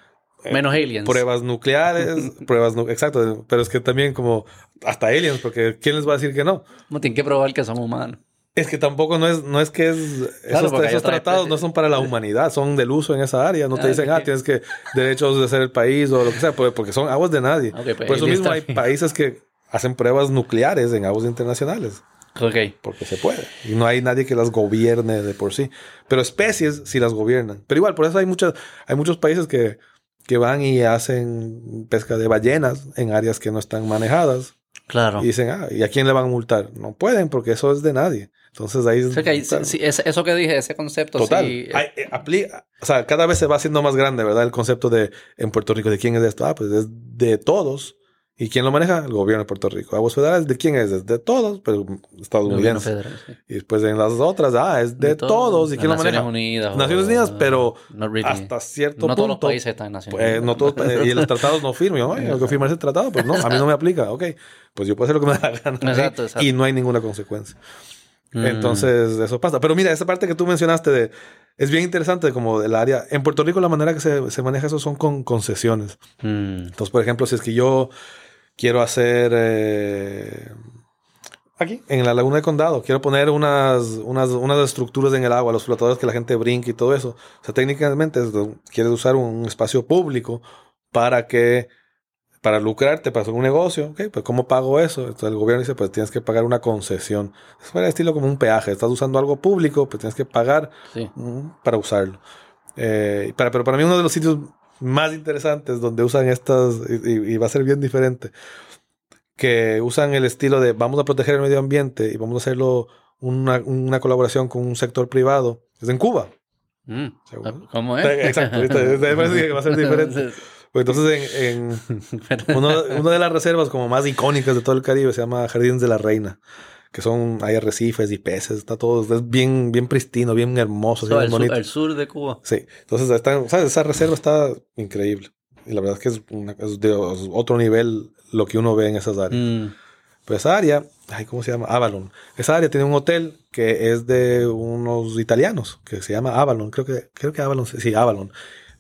A: Menos aliens.
B: pruebas nucleares, [LAUGHS] pruebas, nu- exacto, pero es que también como hasta aliens, porque ¿quién les va a decir que no?
A: Como tienen que probar que son humanos.
B: Es que tampoco no es, no es que es, esos, tratados no son para la humanidad, son del uso en esa área. No te
A: Ah,
B: dicen, ah, tienes que derechos de ser el país o lo que sea, porque son aguas de nadie.
A: Pues,
B: Por eso mismo hay países que hacen pruebas nucleares en aguas internacionales,
A: Ok.
B: porque se puede. Y no hay nadie que las gobierne de por sí. Pero especies sí las gobiernan. Pero igual, por eso hay, muchas, hay muchos países que, que van y hacen pesca de ballenas en áreas que no están manejadas.
A: Claro.
B: Y dicen, ah, ¿y a quién le van a multar? No pueden porque eso es de nadie. Entonces ahí...
A: O sea que ahí- sí, eso que dije, ese concepto,
B: Total.
A: sí.
B: Hay- eh, aplica, o sea, cada vez se va haciendo más grande, ¿verdad? El concepto de en Puerto Rico de quién es esto. Ah, pues es de todos ¿Y quién lo maneja? El gobierno de Puerto Rico. Aguas federales, ¿de quién es? De todos, pero estadounidense.
A: Federal, sí.
B: Y después en las otras, ah, es de, todos. ¿Y quién lo
A: Naciones
B: maneja?
A: Unidas.
B: Naciones
A: o-
B: Unidas, pero
A: not really.
B: hasta cierto
A: no
B: punto.
A: todos los países están en Naciones
B: Pues,
A: Unidas.
B: no todos, eh, y los tratados no firman. Yo, "Ay, Tengo que firmar ese tratado, pues no, a mí no me aplica. Ok, pues yo puedo hacer lo que me da la gana. [LAUGHS]
A: Exacto, exacto.
B: Y no hay ninguna consecuencia.
A: Mm.
B: Entonces, eso pasa. Pero mira, esa parte que tú mencionaste de, es bien interesante como del área. En Puerto Rico la manera que se, se maneja eso son con concesiones.
A: Mm.
B: Entonces, por ejemplo, si es que yo quiero hacer eh, aquí, en la laguna de condado, quiero poner unas, unas, unas estructuras en el agua, los flotadores que la gente brinque y todo eso. O sea, técnicamente quieres usar un espacio público para que para lucrarte, para hacer un negocio, ok, pues ¿cómo pago eso? Entonces el gobierno dice, pues tienes que pagar una concesión. Es el estilo como un peaje. Estás usando algo público, pues tienes que pagar
A: Sí.
B: Mm, para usarlo. Eh, para, pero para mí uno de los sitios más interesantes donde usan estas, y, va a ser bien diferente, que usan el estilo de vamos a proteger el medio ambiente y vamos a hacerlo una, una colaboración con un sector privado, es en Cuba.
A: Mm. ¿Cómo es?
B: Exacto. Me parece que va a ser [LAUGHS] diferente. Pues entonces en, en [LAUGHS] uno- una de las reservas como más icónicas de todo el Caribe se llama Jardines de la Reina. Que son, hay arrecifes y peces, está todo, es bien, bien pristino, bien hermoso, bien
A: el, sur,
B: bonito.
A: el sur de Cuba.
B: Sí, entonces está, ¿sabes? esa reserva está increíble. Y la verdad es que es, una- es de otro nivel lo que uno ve en esas áreas.
A: Mm.
B: Pues esa área, ay, ¿cómo se llama? Avalon. Esa área tiene un hotel que es de unos italianos, que se llama Avalon. Creo que, creo que Avalon, sí, Avalon.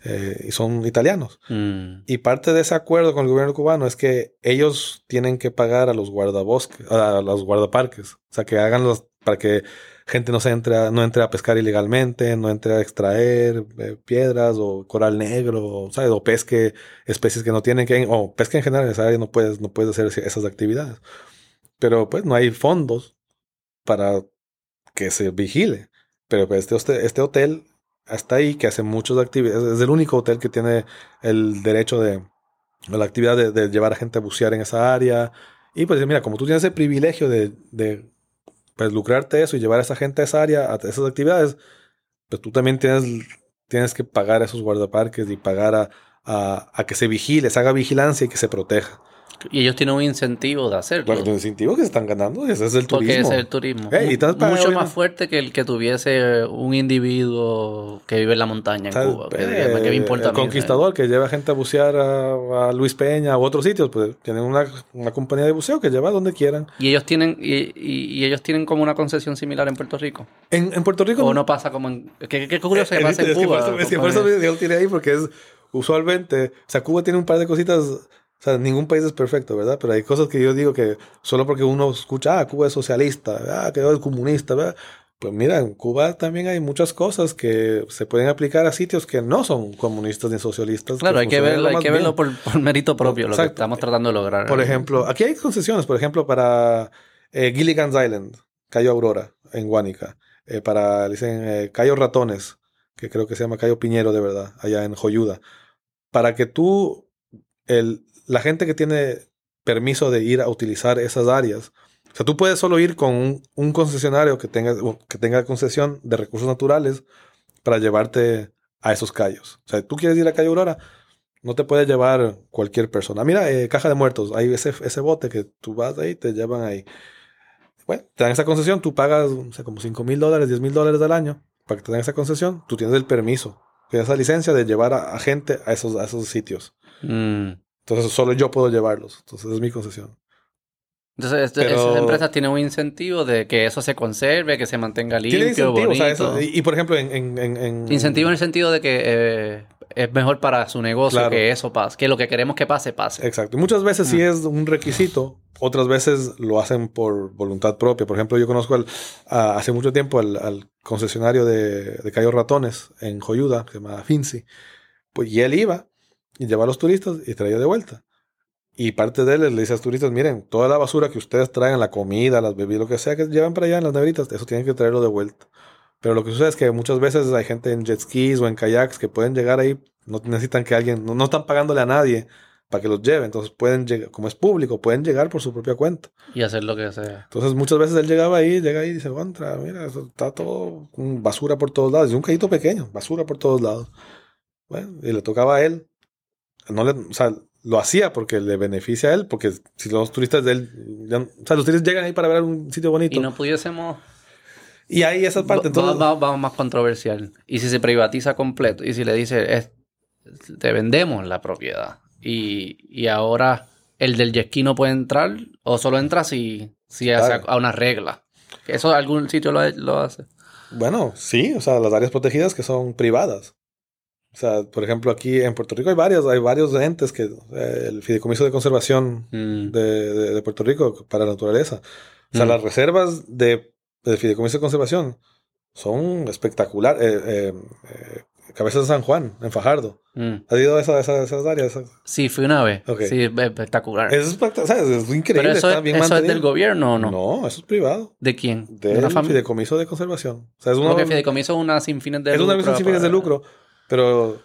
B: Eh, y son italianos.
A: Mm.
B: Y parte de ese acuerdo con el gobierno cubano es que ellos tienen que pagar a los guardabosques, a los guardaparques. O sea, que hagan los, para que gente no se entre a, no entre a pescar ilegalmente, no entre a extraer eh, piedras o coral negro, ¿sabes? O pesque especies que no tienen que, o pesca en general en esa área no puedes, no puedes hacer esas actividades. Pero pues no hay fondos para que se vigile. Pero pues, este, este hotel está ahí que hace muchas actividades. Es el único hotel que tiene el derecho de, de la actividad de, de llevar a gente a bucear en esa área. Y pues mira, como tú tienes el privilegio de, de pues, lucrarte eso y llevar a esa gente a esa área, a esas actividades, pues tú también tienes, tienes que pagar a esos guardaparques y pagar a, a, a que se vigile, se haga vigilancia y que se proteja.
A: Y ellos tienen un incentivo de hacerlo.
B: Bueno, el incentivo que se están ganando, ese es el
A: porque
B: turismo.
A: es el turismo.
B: Eh, y
A: Mucho más fuerte que el que tuviese un individuo que vive en la montaña en
B: ¿Sabes?
A: Cuba. Que,
B: Eh,
A: ¿qué me importa
B: el
A: mí?
B: conquistador que lleva gente a bucear a, a Luis Peña u otros sitios, pues tienen una, una compañía de buceo que lleva donde quieran.
A: Y ellos tienen y, y- y ellos tienen como una concesión similar en Puerto Rico.
B: En, en Puerto Rico
A: O no pasa como en... Qué, qué curioso que
B: Eh,
A: pasa en
B: que por
A: Cuba.
B: eso- es que por eso yo tiré ahí porque es usualmente, o sea, Cuba tiene un par de cositas, sea, ningún país es perfecto, ¿verdad? Pero hay cosas que yo digo que solo porque uno escucha, ah, Cuba es socialista, ah, que es comunista, ¿verdad? Pues mira, en Cuba también hay muchas cosas que se pueden aplicar a sitios que no son comunistas ni socialistas.
A: Claro, hay que verlo,
B: lo
A: hay que verlo por, por mérito propio, lo que
B: Exacto.
A: estamos tratando de lograr.
B: Por ejemplo, aquí hay concesiones, por ejemplo, para eh, Gilligan's Island, Cayo Aurora, en Guánica. Eh, para, dicen, eh, Cayo Ratones, que creo que se llama Cayo Piñero de verdad, allá en Joyuda. Para que tú, el, la gente que tiene permiso de ir a utilizar esas áreas, o sea, tú puedes solo ir con un, concesionario que tenga, que tenga concesión de recursos naturales para llevarte a esos callos. O sea, tú quieres ir a Cayo Aurora, no te puede llevar cualquier persona. Mira, eh, caja de muertos, hay ese, ese bote que tú vas ahí, te llevan ahí. Bueno, te dan esa concesión, tú pagas no sé, como 5 mil dólares, 10 mil dólares al año para que te den esa concesión. Tú tienes el permiso, tienes esa licencia de llevar a, a gente a esos, a esos sitios.
A: Mm.
B: Entonces solo yo puedo llevarlos. Entonces es mi concesión.
A: Entonces, este-
B: Pero-
A: esas empresas tienen un incentivo de que eso se conserve, que se mantenga limpio,
B: incentivo, o
A: bonito.
B: sea, eso- y, y, por ejemplo, en... en, en- en-
A: Incentivo en el sentido de que eh, es mejor para su negocio
B: Claro.
A: que eso pase, que lo que queremos que pase, pase.
B: Exacto. Muchas veces
A: Mm.
B: sí es un requisito, otras veces lo hacen por voluntad propia. Por ejemplo, yo conozco al- a- hace mucho tiempo al, al concesionario de, de Cayo Ratones en Joyuda, que se llama Finzi. Pues, y él iba y llevaba a los turistas y traía de vuelta. Y parte de él le dice a los turistas, miren, toda la basura que ustedes traen, la comida, las bebidas, lo que sea que llevan para allá en las neveritas, eso tienen que traerlo de vuelta. Pero lo que sucede es que muchas veces hay gente en jet skis o en kayaks que pueden llegar ahí, no necesitan que alguien, no, no están pagándole a nadie para que los lleve. Entonces pueden llegar, como es público, pueden llegar por su propia cuenta.
A: Y hacer lo que sea.
B: Entonces muchas veces él llegaba ahí, llega ahí y dice, contra, mira, está todo basura por todos lados. Y un cajito pequeño, basura por todos lados. Bueno, y le tocaba a él. No le, o sea, lo hacía porque le beneficia a él, porque si los turistas de él, ya- o sea, los turistas llegan ahí para ver un sitio bonito.
A: Y no pudiésemos...
B: Y ahí esa parte, entonces,
A: va- Vamos más controversial. Y si se privatiza completo, y si le dice, es- te vendemos la propiedad, y, y ahora el del jet no puede entrar, o solo entra si, si hace a una regla. Eso algún sitio lo, lo hace.
B: bueno, sí, o sea, las áreas protegidas que son privadas. O sea, por ejemplo, aquí en Puerto Rico hay varias, hay varios entes que eh, el Fideicomiso de Conservación
A: Mm.
B: de, de- de Puerto Rico para la naturaleza. O sea,
A: Mm.
B: las reservas de, del Fideicomiso de Conservación son espectaculares. Eh, eh, eh, Cabezas de San Juan, en Fajardo.
A: Mm.
B: ¿Has ido a esa- esa- esas áreas?
A: Sí, fui una vez.
B: Ok.
A: Sí, es espectacular.
B: Es, espect- ¿sabes? es increíble,
A: Pero eso,
B: está
A: es,
B: bien
A: eso es del gobierno o no?
B: No, eso es privado.
A: ¿De quién? ¿De
B: Del
A: una familia?
B: Fideicomiso de Conservación. O sea, es una,
A: Porque fideicomiso es una sin fines de
B: es una
A: lucro.
B: organización sin fines de
A: para-
B: lucro, pero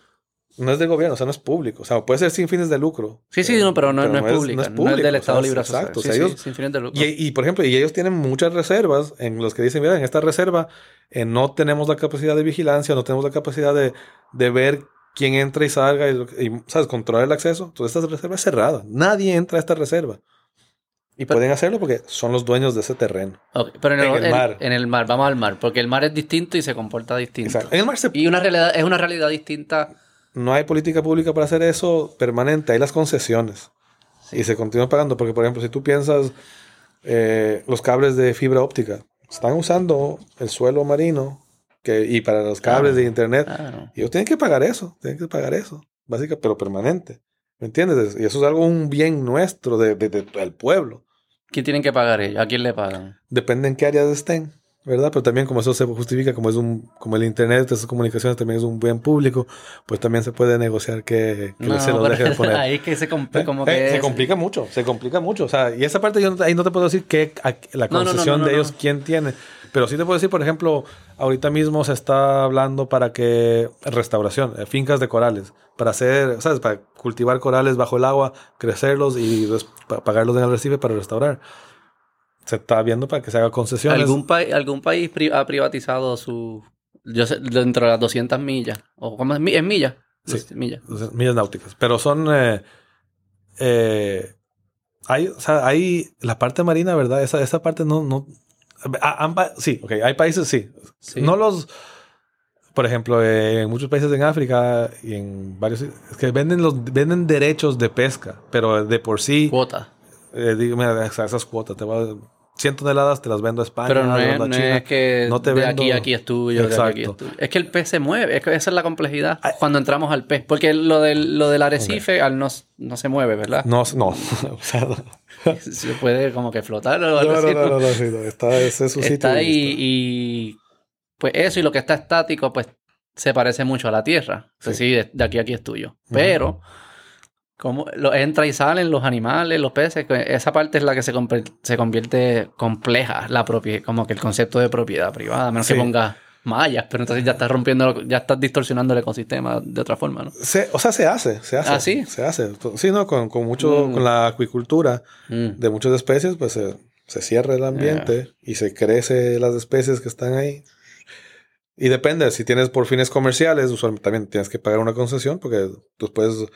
B: no es del gobierno, o sea, no es público. O sea, puede ser sin fines de lucro.
A: Sí, sí, no, pero no, no es, pública. No es,
B: público,
A: del
B: o sea,
A: Estado
B: es-
A: Libre Asociado.
B: Exacto.
A: Sí,
B: o sea,
A: sí,
B: ellos,
A: sin fines de lucro.
B: y, y, por ejemplo, y ellos tienen muchas reservas en los que dicen, mira, en esta reserva eh, no tenemos la capacidad de vigilancia, no tenemos la capacidad de, de ver quién entra y salga y, y, ¿sabes? Controlar el acceso. Entonces, esta reserva es cerrada. Nadie entra a esta reserva. Y
A: Pero-
B: pueden hacerlo porque son los dueños de ese terreno.
A: Pero en el,
B: en el
A: en-
B: mar.
A: En el mar, vamos al mar, porque el mar es distinto y se comporta distinto.
B: Exacto. En el mar se-
A: Y una realidad, es una realidad distinta.
B: no hay política pública para hacer eso permanente. Hay las concesiones. Y se continúa pagando. Porque, por ejemplo, si tú piensas eh, los cables de fibra óptica, están usando el suelo marino que, y para los cables de internet. Y ellos tienen que pagar eso. Tienen que pagar eso. Básica, pero permanente. ¿Me entiendes? Y eso es algo, un bien nuestro de- de- de- del pueblo.
A: ¿Quién tienen que pagar ellos? ¿A quién le pagan?
B: Depende en qué áreas estén. ¿Verdad? Pero también como eso se justifica, como es un, como el internet, esas comunicaciones también es un bien público, pues también se puede negociar que, que
A: No,
B: se lo dejen poner. [LAUGHS]
A: Ahí es que se complica
B: ¿Eh?
A: como
B: Eh,
A: que
B: se
A: es-
B: complica mucho, se complica mucho. O sea, y esa parte yo no- ahí no te puedo decir que la concesión
A: no, no,
B: de ellos quién tiene. Pero sí te puedo decir, por ejemplo, ahorita mismo se está hablando para que restauración, eh, fincas de corales, para hacer, ¿sabes? Para cultivar corales bajo el agua, crecerlos y pa- pagarlos en el arrecife para restaurar. Se está viendo para que se haga concesiones.
A: ¿Algún, país algún país pri- ha privatizado su... Yo sé, dentro de las 200 millas. ¿O cómo es? ¿Es millas?
B: Sí.
A: Millas.
B: millas náuticas. Pero son. eh, eh, hay, o sea, hay la parte marina, ¿verdad? Esa, esa parte no. no a- sí, ok. Hay países, sí.
A: Sí.
B: No los. Por ejemplo, eh, en muchos países en África y en varios. Es que venden, los, venden derechos de pesca, pero de por sí.
A: Cuota.
B: Eh, digo, mira, esas, esas cuotas. Te voy a- 100 toneladas te las vendo a España.
A: Pero no es, no
B: China.
A: es que
B: No te
A: de
B: vendo-
A: aquí aquí es tuyo, de aquí es tuyo. Es que el pez se mueve, es que esa es la complejidad
B: Ay.
A: cuando entramos al pez. Porque lo del, lo del arrecife al no, no se mueve, ¿verdad?
B: No, no. [LAUGHS] [LAUGHS]
A: Se puede como que flotar o algo
B: no,
A: así.
B: no, no, no, sí, no. Está, ese es su sitio.
A: está ahí y pues eso y lo que está estático pues se parece mucho a la Tierra. Pues
B: Sí.
A: sí, de, de aquí a aquí es tuyo. Pero como lo, entra y salen los animales, los peces, esa parte es la que se, se convierte compleja, la propia, como que el concepto de propiedad privada, a menos
B: Sí.
A: que pongas mallas, pero entonces ya estás rompiendo, ya estás distorsionando el ecosistema de otra forma, ¿no?
B: Se- o sea, se hace, se hace.
A: ¿Ah, sí?
B: Se hace. Sí, ¿no? Con, con mucho,
A: Mm.
B: con la acuicultura
A: Mm.
B: de muchas especies, pues se, se cierra el ambiente y se crece las especies que están ahí. Y depende, si tienes por fines comerciales, usualmente también tienes que pagar una concesión porque tú puedes,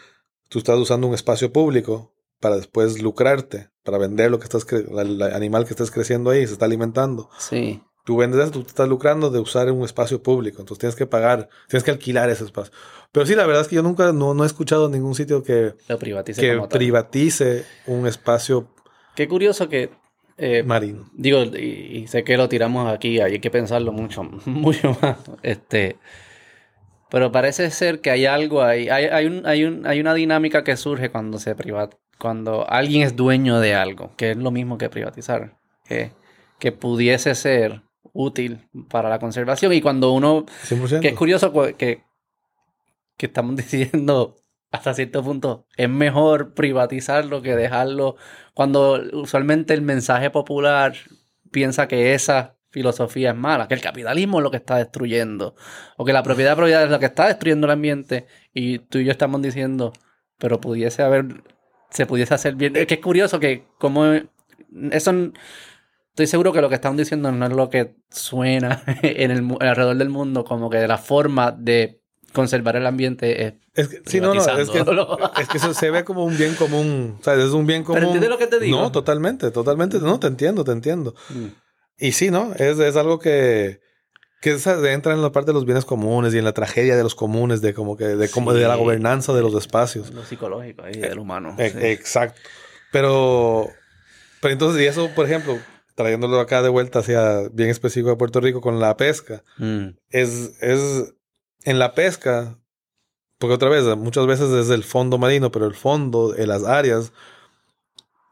B: tú estás usando un espacio público para después lucrarte, para vender lo que estás, el animal que estás creciendo ahí, se está alimentando.
A: Sí.
B: Tú vendes eso, tú te estás lucrando de usar un espacio público. Entonces tienes que pagar, tienes que alquilar ese espacio. Pero sí, la verdad es que yo nunca, no, no he escuchado ningún sitio que,
A: Lo privatice
B: que privatice un espacio
A: Qué curioso que eh,
B: marino.
A: Digo, y, y sé que lo tiramos aquí, hay que pensarlo mucho, [LAUGHS] mucho más. Este, pero parece ser que hay algo ahí. Hay, hay, un, hay, un, hay una dinámica que surge cuando se privatiza, cuando alguien es dueño de algo, que es lo mismo que privatizar, que, que pudiese ser útil para la conservación. Y cuando uno,
B: 100%.
A: que es curioso cu- que, que estamos [LAUGHS] diciendo hasta cierto punto, es mejor privatizarlo que dejarlo cuando usualmente el mensaje popular piensa que esa filosofía es mala, que el capitalismo es lo que está destruyendo, o que la propiedad propiedad es lo que está destruyendo el ambiente, y tú y yo estamos diciendo, pero pudiese haber, se pudiese hacer bien. Es que es curioso que como eso, estoy seguro que lo que están diciendo no es lo que suena [LAUGHS] en el alrededor del mundo, como que la forma de conservar el ambiente es
B: Es que, sí, no, no, es que, [LAUGHS] es que eso se ve como un bien común. O sea, es un bien común. ¿Pero
A: entiendes lo que te digo?
B: No, totalmente, totalmente. No, te entiendo, te entiendo. Mm. Y sí, ¿no? Es, es algo que, que entra en la parte de los bienes comunes y en la tragedia de los comunes, de como que, de, como de la gobernanza de los espacios.
A: Lo psicológico ahí, del humano.
B: E, exacto. Pero, pero entonces, y eso, por ejemplo, trayéndolo acá de vuelta hacia bien específico de Puerto Rico con la pesca, mm. es, es en la pesca, porque otra vez, muchas veces es el fondo marino, pero el fondo, en las áreas,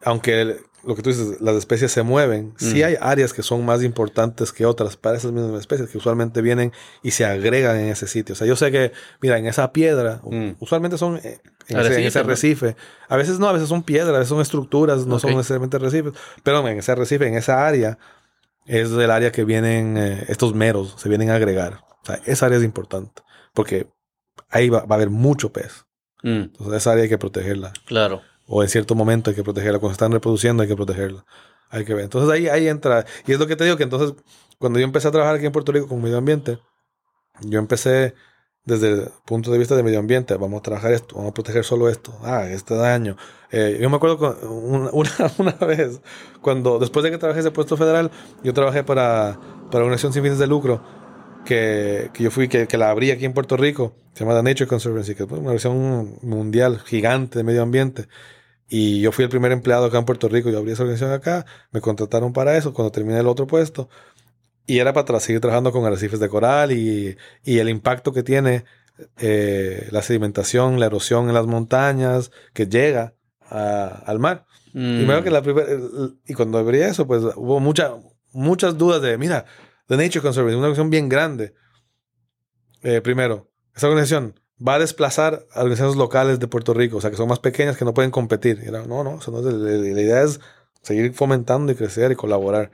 B: aunque lo que tú dices, las especies se mueven, sí mm. hay áreas que son más importantes que otras para esas mismas especies que usualmente vienen y se agregan en ese sitio. O sea, yo sé que, mira, en esa piedra, mm. usualmente son eh, en, ese, arrecife. A veces no, a veces son piedras, a veces son estructuras, no son necesariamente arrecifes, pero en ese arrecife, en esa área, es el área que vienen eh, estos meros, se vienen a agregar. O sea, esa área es importante porque ahí va, a haber mucho pez. Mm. Entonces, esa área hay que protegerla.
A: Claro
B: o en cierto momento hay que protegerla. Cuando se están reproduciendo hay que protegerla. Hay que ver. Entonces ahí, ahí entra. Y es lo que te digo que entonces, cuando yo empecé a trabajar aquí en Puerto Rico con medio ambiente, yo empecé desde el punto de vista de medio ambiente. Vamos a trabajar esto, vamos a proteger solo esto. Ah, este daño. Eh, yo me acuerdo [LAUGHS] una, una, vez, cuando después de que trabajé ese puesto federal, yo trabajé para, para una acción sin fines de lucro que, que yo fui, que, que, la abrí aquí en Puerto Rico, se llama The Nature Conservancy, que es una versión mundial gigante de medio ambiente. Y yo fui el primer empleado acá en Puerto Rico, yo abrí esa organización acá, me contrataron para eso cuando terminé el otro puesto. Y era para seguir trabajando con arrecifes de coral y, y el impacto que tiene eh, la sedimentación, la erosión en las montañas, que llega al mar. Y, me mm. que la y cuando abrí eso, pues hubo mucha, muchas dudas de, mira, The Nature Conservancy, una organización bien grande. Eh, primero, esa organización va a desplazar a organizaciones locales de Puerto Rico, o sea, que son más pequeñas que no pueden competir. no, no, no es, la, idea es seguir fomentando y crecer y colaborar.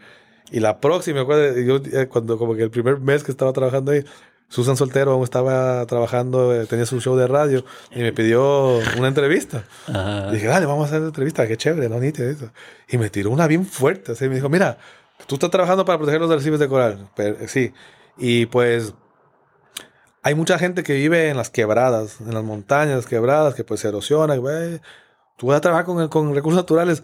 B: Y la próxima, yo eh, cuando como que el primer mes que estaba trabajando ahí, Susan Soltero aún estaba trabajando, eh, tenía su show de radio y me pidió una entrevista. Y dije, dale, vamos a hacer una entrevista, qué chévere, no, eso. Y me tiró una bien fuerte, así me dijo, mira, Tú estás trabajando para proteger los arrecifes de coral. sí. Y pues hay mucha gente que vive en las quebradas, en las montañas quebradas, que pues se erosiona. tú vas a trabajar con, con recursos naturales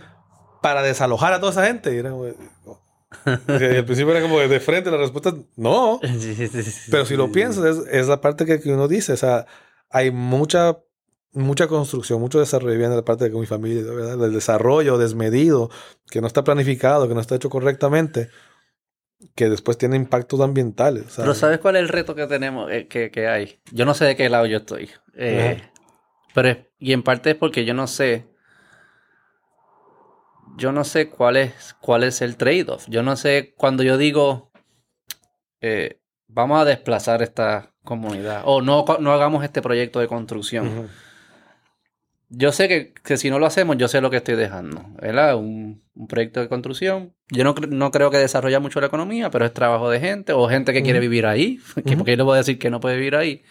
B: para desalojar a toda esa gente. Y era, al principio era como de frente la respuesta, no. [LAUGHS] Pero si lo piensas, es, es la parte que, que, uno dice. O sea, hay mucha mucha construcción, mucho desarrollo viene de parte de mi familia, ¿verdad? del desarrollo desmedido, que no está planificado, que no está hecho correctamente, que después tiene impactos ambientales.
A: Pero ¿sabes cuál es el reto que tenemos, eh, que, hay? Yo no sé de qué lado yo estoy. Eh, pero, y en parte es porque yo no sé, yo no sé cuál es, cuál es el trade-off. Yo no sé, cuando yo digo, eh, vamos a desplazar esta comunidad, o no, no hagamos este proyecto de construcción yo sé que, si no lo hacemos, yo sé lo que estoy dejando. ¿Verdad? Un, proyecto de construcción. Yo no, no, creo que desarrolla mucho la economía, pero es trabajo de gente o gente que quiere vivir ahí. [LAUGHS] Porque yo le voy a decir que no puede vivir ahí.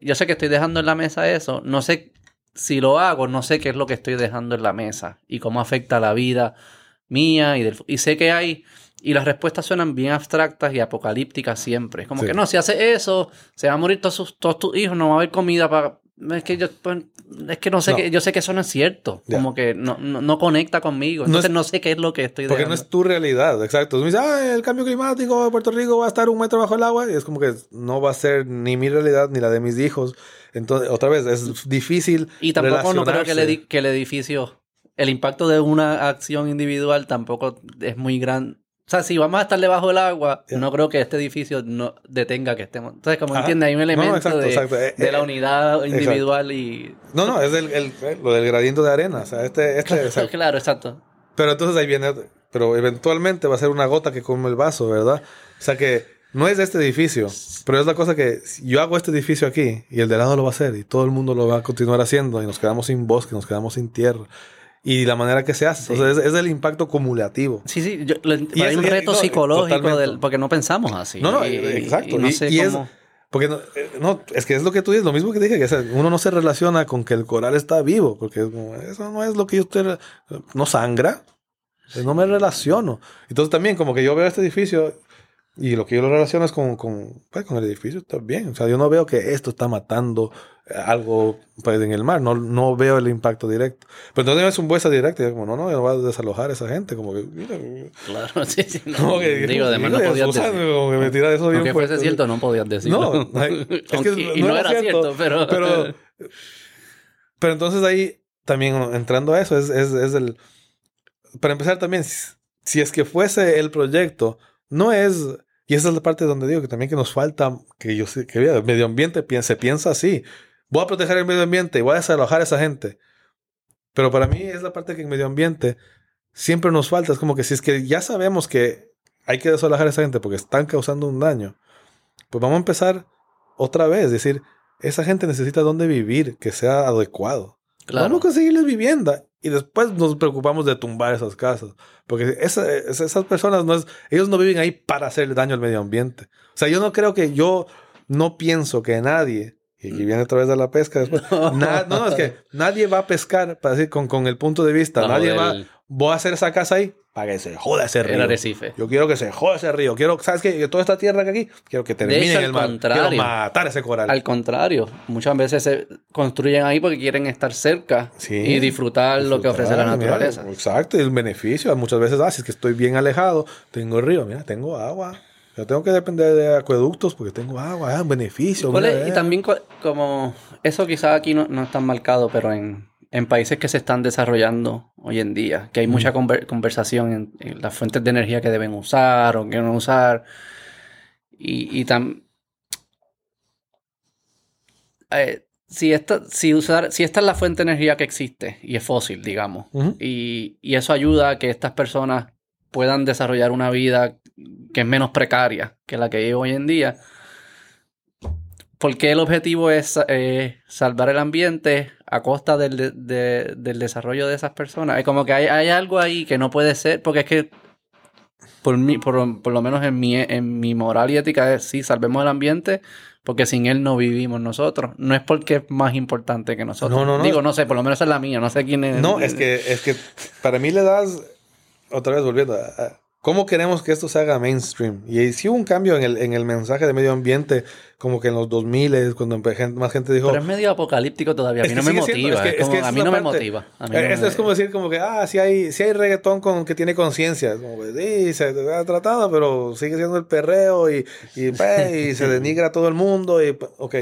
A: Yo sé que estoy dejando en la mesa eso. No sé si lo hago, no sé qué es lo que estoy dejando en la mesa y cómo afecta la vida mía y, del, y sé que hay. Y las respuestas suenan bien abstractas y apocalípticas siempre. Como que no, si hace eso, se van a morir todos, todos tus hijos, no va a haber comida para, es que yo, pues, es que no sé, Que, yo sé que eso no es cierto. Como que no, no, conecta conmigo. Entonces no, sé qué es lo que estoy
B: Porque no es tu realidad, exacto. Tú me dices, ah, el cambio climático de Puerto Rico va a estar un metro bajo el agua. Y es como que no va a ser ni mi realidad ni la de mis hijos. Entonces, otra vez, es difícil.
A: Y tampoco no creo que el, que el edificio, el impacto de una acción individual tampoco es muy grande o sea, si vamos a estar debajo del agua, no creo que este edificio no detenga que estemos. Entonces, como entiende, hay un elemento de, eh, de, la eh, unidad individual y.
B: No, no, es el, el, lo del gradiente de arena. O sea, este. este [LAUGHS]
A: claro, exacto.
B: Pero entonces ahí viene. Pero eventualmente va a ser una gota que come el vaso, ¿verdad? O sea que no es de este edificio, pero es la cosa que yo hago este edificio aquí y el de lado lo va a hacer y todo el mundo lo va a continuar haciendo y nos quedamos sin bosque, nos quedamos sin tierra y la manera que se hace. Entonces, es, el impacto cumulativo.
A: Sí, sí. y hay un reto psicológico del, porque no pensamos así.
B: No, no, exacto. Y, no sé es, porque eh, no, es que es lo que tú dices, lo mismo que dije, que uno no se relaciona con que el coral está vivo, porque eso no es lo que yo usted no sangra, no me relaciono. Entonces también como que yo veo este edificio y lo que yo lo relaciono es con, con, pues, con el edificio también. O sea, yo no veo que esto está matando algo pues, en el mar. No, no veo el impacto directo. Pero entonces es un vuesa directo. Y yo como, no, no, no va a desalojar a esa gente. Como que, mira.
A: Claro, [LAUGHS] sí, sí. No,
B: Como que,
A: digo, además no podías decir.
B: Como que me tira eso bien
A: Aunque fuese
B: fuerte.
A: cierto, no podías decirlo.
B: No, es que [LAUGHS]
A: Aunque- y no era cierto, pero...
B: pero, pero entonces ahí también entrando a eso es, es, es el... Para empezar también, si, si es que fuese el proyecto, no es... Y esa es la parte donde digo que también que nos falta, que yo sé, que el medio ambiente se piensa así. Voy a proteger el medio ambiente y voy a desalojar a esa gente. Pero para mí es la parte que en medio ambiente siempre nos falta. Es como que si es que ya sabemos que hay que desalojar a esa gente porque están causando un daño, pues vamos a empezar otra vez. decir, esa gente necesita dónde vivir que sea adecuado.
A: Claro.
B: Vamos a conseguirles vivienda y después nos preocupamos de tumbar esas casas. Porque esa- esa- esas personas no es, ellos no viven ahí para hacerle daño al medio ambiente. O sea, yo no creo que yo no pienso que nadie, y aquí viene a través de la pesca después, [LAUGHS] na- no, es que nadie va a pescar para decir con, con el punto de vista, nadie va, voy a hacer esa casa ahí para que se joda ese
A: El
B: río.
A: arrecife.
B: Yo quiero que se joda ese río. Quiero, ¿sabes qué? Que toda esta tierra que aquí, quiero que termine
A: hecho,
B: en
A: al
B: el mar. Quiero matar ese coral.
A: Al contrario, muchas veces se construyen ahí porque quieren estar cerca
B: Sí.
A: y disfrutar, lo que ofrece la
B: Disfrutar, mira,
A: naturaleza.
B: exacto, y el beneficio. Muchas veces, ah, si es que estoy bien alejado, tengo el río, mira, tengo agua. Yo tengo que depender de acueductos porque tengo agua, es un beneficio.
A: Y
B: eh.
A: también co- como eso quizás aquí no, no es tan marcado, pero en, en países que se están desarrollando hoy en día, que hay mucha conver- conversación en, en las fuentes de energía que deben usar o que no usar. Y, y tam- eh, si, esta, si, usar, si esta es la fuente de energía que existe y es fósil, digamos, y, y eso ayuda a que estas personas puedan desarrollar una vida que es menos precaria que la que hay hoy en día. Porque el objetivo es eh, salvar el ambiente a costa del, de- de- del desarrollo de esas personas. Es como que hay, hay algo ahí que no puede ser, porque es que por, mí, por, por lo menos en mi, en mi moral y ética es sí, salvemos el ambiente, porque sin él no vivimos nosotros. No es porque es más importante que nosotros.
B: No, no, no.
A: Digo, no sé, por lo menos es la mía, no sé quién es.
B: No, es que, es que para mí le das, otra vez volviendo, a- a- ¿cómo queremos que esto se haga mainstream? Y sí hubo un cambio en el, en el mensaje de medio ambiente, como que en los 2000 cuando más gente dijo...
A: Pero es medio apocalíptico todavía. A mí no me motiva. a mí no me
B: parte.
A: motiva.
B: Esto
A: me-
B: es como decir como que, ah, si hay, si hay reggaetón con, que tiene conciencia. Como que, sí, se ha tratado, pero sigue siendo el perreo y, y, [LAUGHS] y se denigra a todo el mundo. Y, ok.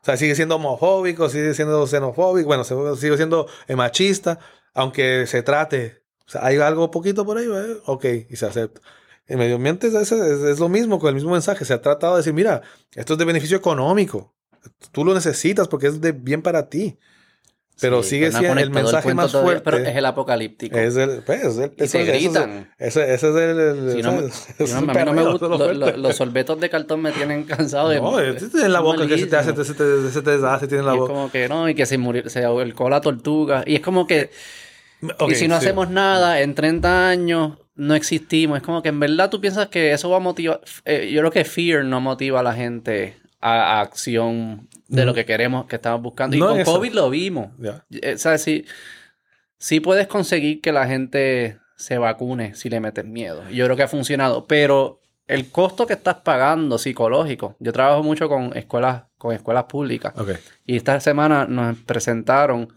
B: O sea, sigue siendo homofóbico, sigue siendo xenofóbico, bueno, sigue siendo machista, aunque se trate. Sea, hay algo poquito por ahí, ¿eh? ok, y se acepta. El medio ambiente es, es- es lo mismo, con el mismo mensaje. Se ha tratado de decir, mira, esto es de beneficio económico. Tú lo necesitas porque es de bien para ti. Pero
A: Sí,
B: sigue siendo el mensaje
A: cuento
B: más
A: todavía,
B: fuerte.
A: Pero es el apocalíptico.
B: Es el, pues, es el,
A: Y
B: eso-
A: te
B: es-
A: gritan.
B: Ese, ese es el, el- es el es
A: los sorbetos de cartón me tienen [LAUGHS] cansado de.
B: No, es en la boca que se te hace,
A: malísimo.
B: se te, se te deshace, tiene en la
A: Y es
B: boca.
A: como que no, y que se murió, se ahorcó la tortuga. Y es como que. Y si no
B: sí.
A: hacemos nada, en 30 años no existimos. Es como que en verdad tú piensas que eso va a motivar. eh, yo creo que fear no motiva a la gente a, a acción de lo que queremos, que estamos buscando. Y
B: No
A: con
B: en eso.
A: COVID lo vimos. Eh, ¿sabes? Sí, sí puedes conseguir que la gente se vacune si le metes miedo. Y Yo creo que ha funcionado, pero el costo que estás pagando psicológico. Yo trabajo mucho con escuelas, con escuelas públicas. Y esta semana nos presentaron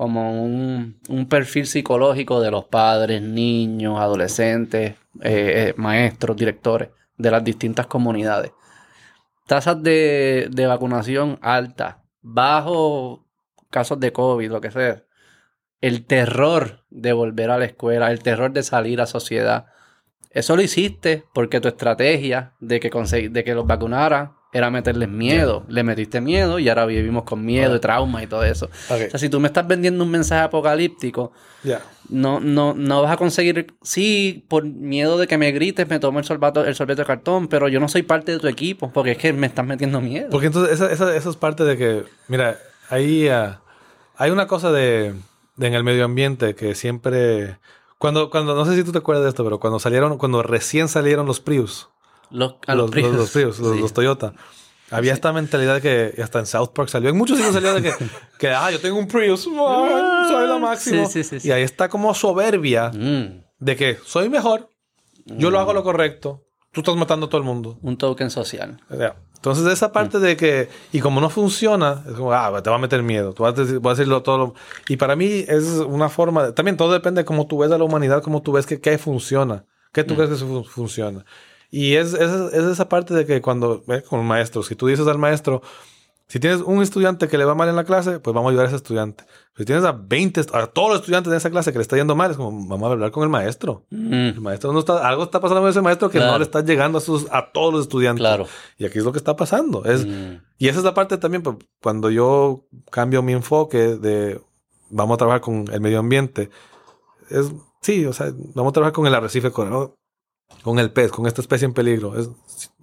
A: como un, un perfil psicológico de los padres, niños, adolescentes, eh, eh, maestros, directores de las distintas comunidades. Tasas de, de vacunación altas, bajo casos de COVID, lo que sea. El terror de volver a la escuela, el terror de salir a sociedad. Eso lo hiciste porque tu estrategia de que, de que los vacunaran era meterles miedo. Le metiste miedo y ahora vivimos con miedo y trauma y todo eso.
B: Ok.
A: O sea, si tú me estás vendiendo un mensaje apocalíptico,
B: Ya.
A: no, no, no vas a conseguir. Sí, por miedo de que me grites, me tomo el sorbato, el sorbeto de cartón, pero yo no soy parte de tu equipo porque es que me estás metiendo miedo.
B: Porque entonces esa, esa, esa es parte de que, mira, ahí ah, hay una cosa de, de en el medio ambiente que siempre, cuando, cuando, no sé si tú te acuerdas de esto, pero cuando salieron, cuando recién salieron los Prius,
A: Los, a
B: los, los, los Prius, los,
A: Sí.
B: los Toyota, había esta mentalidad de que hasta en South Park salió, en muchos sitios salió de que, [LAUGHS] que ah, yo tengo un Prius, ah, soy la máxima.
A: Sí, sí, sí, sí.
B: Y ahí está como soberbia
A: Mm,
B: de que soy mejor, yo lo hago lo correcto, tú estás matando a todo el mundo.
A: un token social.
B: Entonces, esa parte de que, y como no funciona, es como, ah, te va a meter miedo, tú vas a, decir, vas a decirlo todo. lo- y para mí es una forma, también todo depende de cómo tú ves a la humanidad, cómo tú ves que qué funciona, qué tú crees que fu- funciona. Y es, es, es esa parte de que cuando, eh, con maestros, si tú dices al maestro, si tienes un estudiante que le va mal en la clase, pues vamos a ayudar a ese estudiante. Si tienes a 20, est- a todos los estudiantes de esa clase que le está yendo mal, es como, vamos a hablar con el maestro.
A: Mm,
B: El maestro no está, algo está pasando con ese maestro que
A: Claro.
B: no le está llegando a, sus, a todos los estudiantes.
A: claro.
B: Y aquí es lo que está pasando. Es,
A: Mm,
B: y esa es la parte también, pues, cuando yo cambio mi enfoque de vamos a trabajar con el medio ambiente, es, sí, o sea, vamos a trabajar con el arrecife coral, con el pez, con esta especie en peligro. Es,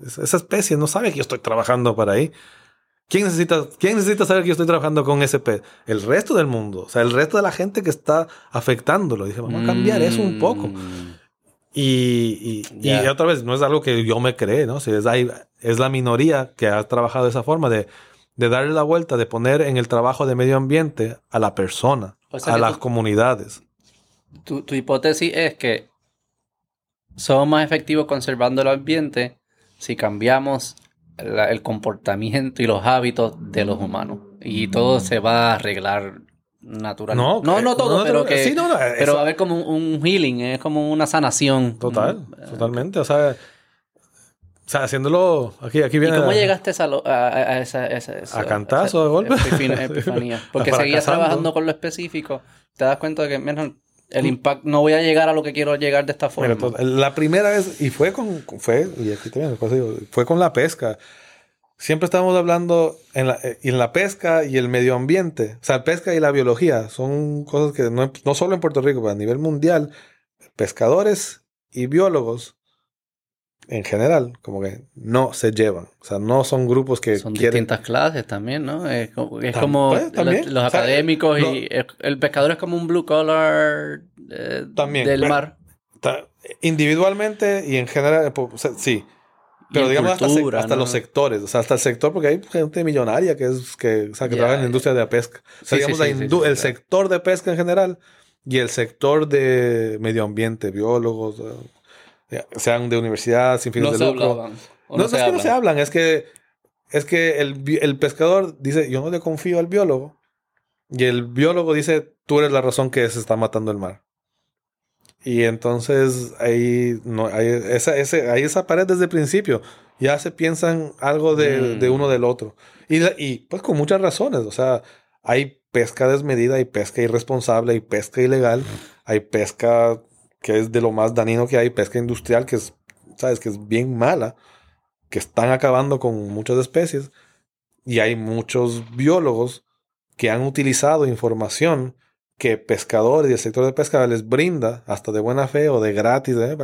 B: es- esa especie no sabe que yo estoy trabajando para ahí. ¿Quién necesita, ¿Quién necesita saber que yo estoy trabajando con ese pez? El resto del mundo, o sea, el resto de la gente que está afectándolo. Dije, vamos a cambiar eso un poco.
A: mm,
B: Y, otra vez, no es algo que yo me cree, ¿no? Si es, hay- es la minoría que ha trabajado de esa forma, de, de darle la vuelta, de poner en el trabajo de medio ambiente a la persona,
A: O sea
B: a las
A: tú-
B: comunidades.
A: Tu, tu hipótesis es que somos más efectivos conservando el ambiente si cambiamos la- el comportamiento y los hábitos de los humanos. Y todo se va a arreglar natural.
B: No,
A: no, no todo,
B: no,
A: pero que...
B: sí, no, no,
A: pero va a haber como un, healing, es como una sanación.
B: Total,
A: Mm,
B: totalmente. O sea, o sea, haciéndolo. Aquí, aquí
A: ¿Y
B: viene.
A: cómo
B: la-
A: llegaste a esa, lo- a, a- a esa, esa- esa-
B: A cantazo,
A: esa
B: de golpe.
A: epifan- epifanía? [LAUGHS] Porque seguías trabajando con lo específico. Te das cuenta de que menos el impacto no voy a llegar a lo que quiero llegar de esta forma.
B: Mira, to- la primera vez, y fue con, fue, y aquí también, fue con la pesca. Siempre estamos hablando en la, eh, en la pesca y el medio ambiente. O sea, pesca y la biología son cosas que no, no solo en Puerto Rico, pero a nivel mundial, pescadores y biólogos en general, como que no se llevan. O sea, no son grupos que
A: Son
B: quieren.
A: distintas clases también, ¿no? Es como, es
B: Tam-
A: como
B: pues,
A: los, los
B: O sea,
A: académicos
B: lo-
A: y el pescador es como un blue collar eh,
B: También,
A: del
B: pero-
A: mar.
B: Ta- Individualmente y en general, pues, o sea, sí. Pero digamos hasta, sec-
A: cultura,
B: hasta
A: ¿no?
B: los sectores, o sea, hasta el sector, porque hay gente millonaria que es que, o sea, que
A: Ya,
B: trabaja en la industria de la pesca. O sea,
A: Sí,
B: digamos,
A: sí, sí,
B: el sector de pesca en general y el sector de medio ambiente, biólogos, eh, sean de universidad, sin fines
A: No
B: de lucro.
A: hablaban.
B: No,
A: no
B: no es que no se hablan, es que, es que el, el pescador dice, yo no le confío al biólogo. Y el biólogo dice, tú eres la razón que se está matando el mar. Y entonces ahí, no, hay, esa, ese, hay esa pared desde el principio. Ya se piensan algo de,
A: Mm.
B: de uno del otro. Y, y pues con muchas razones. O sea, hay pesca desmedida, hay pesca irresponsable, hay pesca ilegal, hay pesca que es de lo más dañino que hay, pesca industrial que es, sabes, que es bien mala, que están acabando con muchas especies. Y hay muchos biólogos que han utilizado información que pescadores y el sector de pesca les brinda, hasta de buena fe o de gratis, ¿eh?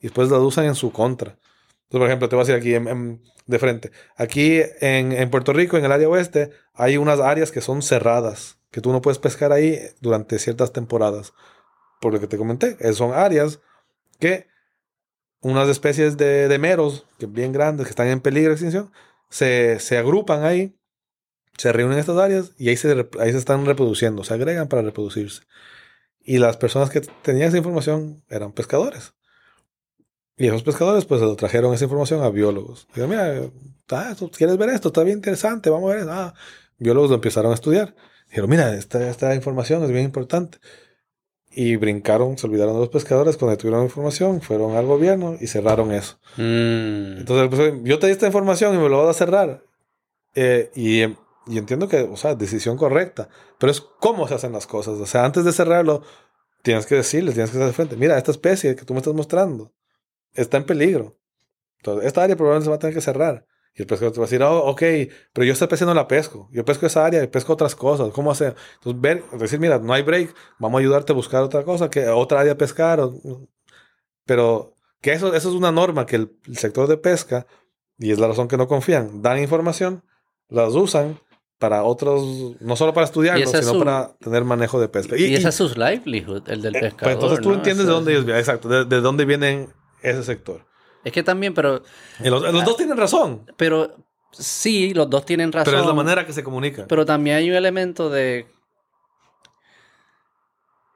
B: y después la usan en su contra. Entonces, por ejemplo, te voy a decir aquí en- de frente. Aquí en, en Puerto Rico, en el área oeste, hay unas áreas que son cerradas, que tú no puedes pescar ahí durante ciertas temporadas. Por lo que te comenté, son áreas que unas especies de, de meros, que bien grandes, que están en peligro de extinción, se, se agrupan ahí, se reúnen en estas áreas y ahí se, ahí se están reproduciendo, se agregan para reproducirse. Y las personas que tenían esa información eran pescadores. Y esos pescadores pues lo trajeron esa información a biólogos. Dijeron, mira, ah, ¿tú quieres ver esto? Está bien interesante, vamos a ver. Ah, biólogos lo empezaron a estudiar. Dijeron, mira, esta, esta información es bien importante. Y brincaron, se olvidaron de los pescadores cuando tuvieron información, fueron al gobierno y cerraron eso.
A: Mm.
B: Entonces, pues, yo te di esta información y me lo vas a cerrar. Eh, y, y entiendo que, o sea, decisión correcta, pero es cómo se hacen las cosas. O sea, antes de cerrarlo, tienes que decirle, tienes que estar de frente. Mira, esta especie que tú me estás mostrando está en peligro. Entonces, esta área probablemente se va a tener que cerrar. Y el pescador te va a decir, oh, ok, pero yo esta especie no la pesco. Yo pesco esa área y pesco otras cosas. ¿Cómo hacer? Entonces, ver, decir, mira, no hay break, vamos a ayudarte a buscar otra cosa, que otra área a pescar. o- pero que eso, eso es una norma que el, el sector de pesca, y es la razón que no confían, dan información, las usan para otros, no solo para estudiarlo, sino
A: su-
B: para tener manejo de pesca.
A: Y, ese es su livelihood, el del
B: eh,
A: pescador.
B: pues entonces tú
A: ¿no?
B: entiendes de dónde ellos vienen, exacto, de, de dónde vienen ese sector.
A: Es que también, pero,
B: los, los dos tienen razón,
A: pero sí, los dos tienen razón.
B: pero es la manera que se comunican.
A: Pero también hay un elemento de.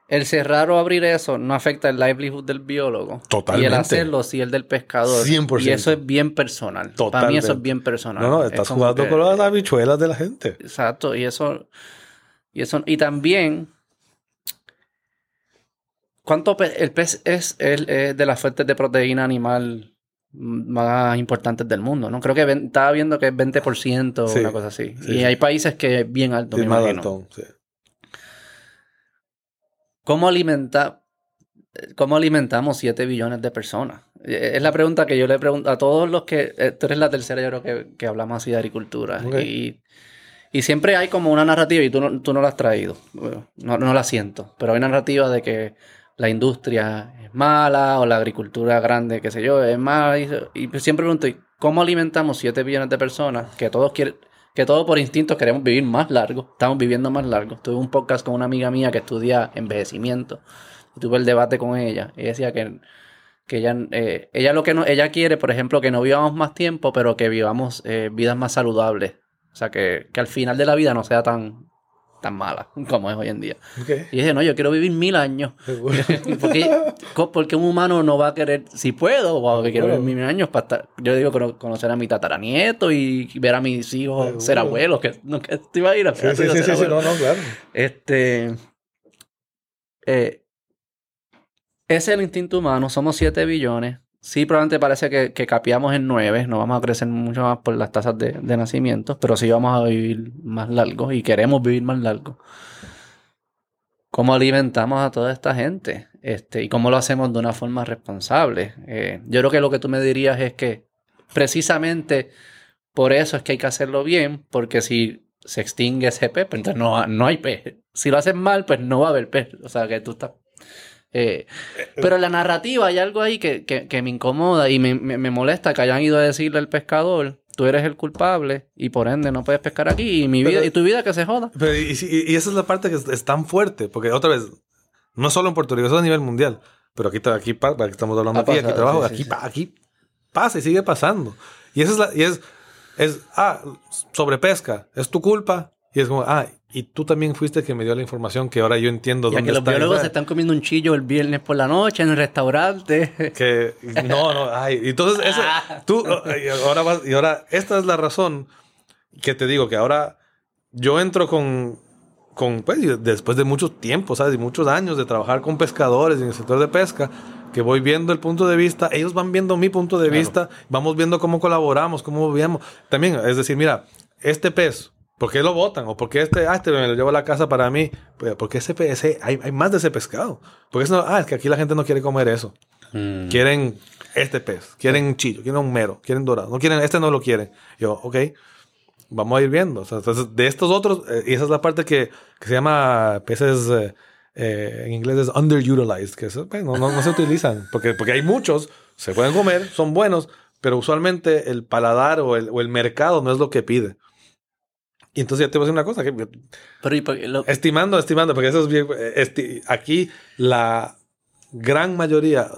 A: el cerrar o abrir eso no afecta el livelihood del biólogo.
B: Totalmente.
A: Y el hacerlo sí el del pescador.
B: 100%.
A: Y eso es bien personal. Para mí eso es bien personal.
B: No, no,
A: Es
B: estás jugando
A: que-
B: con las habichuelas de la gente.
A: Exacto, y eso, y eso, y también, ¿cuánto pe- el pez es, el- es de las fuentes de proteína animal más importantes del mundo? ¿no? Creo que ven- estaba viendo que es 20% o
B: Sí,
A: una cosa así.
B: sí,
A: y
B: sí.
A: hay países que es bien alto,
B: Es más alto, sí.
A: ¿Cómo alimenta, cómo alimentamos 7 billones de personas? Eh, Es la pregunta que yo le pregunto a todos los que... eh, Tú eres la tercera, yo creo que, que hablamos así de agricultura. Y, y siempre hay como una narrativa, y tú no, tú no la has traído. Bueno, no, no la siento. Pero hay una narrativa de que la industria es mala o la agricultura grande, qué sé yo, es mala. Y, siempre pregunto, ¿y ¿cómo alimentamos 7 billones de personas que todos quieren... Que todos por instinto queremos vivir más largo, estamos viviendo más largo. Tuve un podcast con una amiga mía que estudia envejecimiento y tuve el debate con ella. Ella decía que, que ella, eh, ella lo que no, ella quiere, por ejemplo, que no vivamos más tiempo, pero que vivamos eh, vidas más saludables. O sea, que, que al final de la vida no sea tan, tan mala como es hoy en día.
B: Ok.
A: Y dije, no, yo quiero vivir mil años. [LAUGHS] Porque, porque un humano no va a querer, si puedo, wow, que quiero vivir mil años para estar, yo digo cono- conocer a mi tataranieto y ver a mis hijos
B: Seguro.
A: ser abuelos, que nunca te iba a ir a
B: Sí, sí, sí, sí, sí, no, no, claro.
A: este. eh, ese es el instinto humano. Somos 7 billones. Sí, probablemente parece que, que capeamos en 9. No vamos a crecer mucho más por las tasas de, de pero sí vamos a vivir más largo y queremos vivir más largo. ¿Cómo alimentamos a toda esta gente? Este, y cómo lo hacemos de una forma responsable. Eh, yo creo que lo que tú me dirías es que precisamente por eso es que hay que hacerlo bien, porque si se extingue ese pez, pues entonces no, no hay pez. Si lo haces mal, pues no va a haber pez. O sea, que tú estás... eh, pero en la narrativa hay algo ahí que, que- que me incomoda y me, me- me molesta que hayan ido a decirle al pescador, tú eres el culpable y por ende no puedes pescar aquí y mi
B: Pero-
A: vida y tu vida que se joda.
B: Pero y, y- y esa es la parte que es, tan fuerte, porque otra vez, no solo en Puerto Rico, eso es a nivel mundial. Pero aquí, aquí, aquí estamos hablando
A: Ha
B: aquí, aquí
A: pasado,
B: trabajo,
A: sí, sí,
B: aquí,
A: sí.
B: aquí pasa y sigue pasando. Y esa es la, y es, es, ah, sobrepesca, es tu culpa. Y es como, ah, y tú también fuiste el que me dio la información que ahora yo entiendo
A: Ya
B: dónde
A: que los biólogos
B: ¿verdad?
A: se están comiendo un chillo el viernes por la noche en el restaurante. [LAUGHS]
B: Que no, no, ay, entonces eso,
A: Ah.
B: tú, y ahora vas, y ahora, esta es la razón que te digo que ahora yo entro con, con pues, después de mucho tiempo, ¿sabes? Y muchos años de trabajar con pescadores en el sector de pesca, que voy viendo el punto de vista, ellos van viendo mi punto de
A: Claro.
B: vista, vamos viendo cómo colaboramos, cómo vemos. También, es decir, mira, este pez, ¿por qué lo botan? O porque este, ah, este me lo llevo a la casa para mí. Pues, porque ese pez, ese- hay, hay más de ese pescado. Porque es no, ah, es que aquí la gente no quiere comer eso.
A: Mm.
B: Quieren este pez, quieren un chillo, quieren un mero, quieren dorado. No quieren, este no lo quieren. Yo, ok, vamos a ir viendo. O sea, entonces, de estos otros, eh, y esa es la parte que, que se llama peces, eh, eh, en inglés es underutilized, que eso, pues, no, no, no se utilizan, porque, porque hay muchos, se pueden comer, son buenos, pero usualmente el paladar o el, o el mercado no es lo que pide. Y entonces ya te voy a decir una cosa, que
A: Pero ¿y lo-
B: Estimando, estimando, porque eso es bien. esti- aquí la gran mayoría,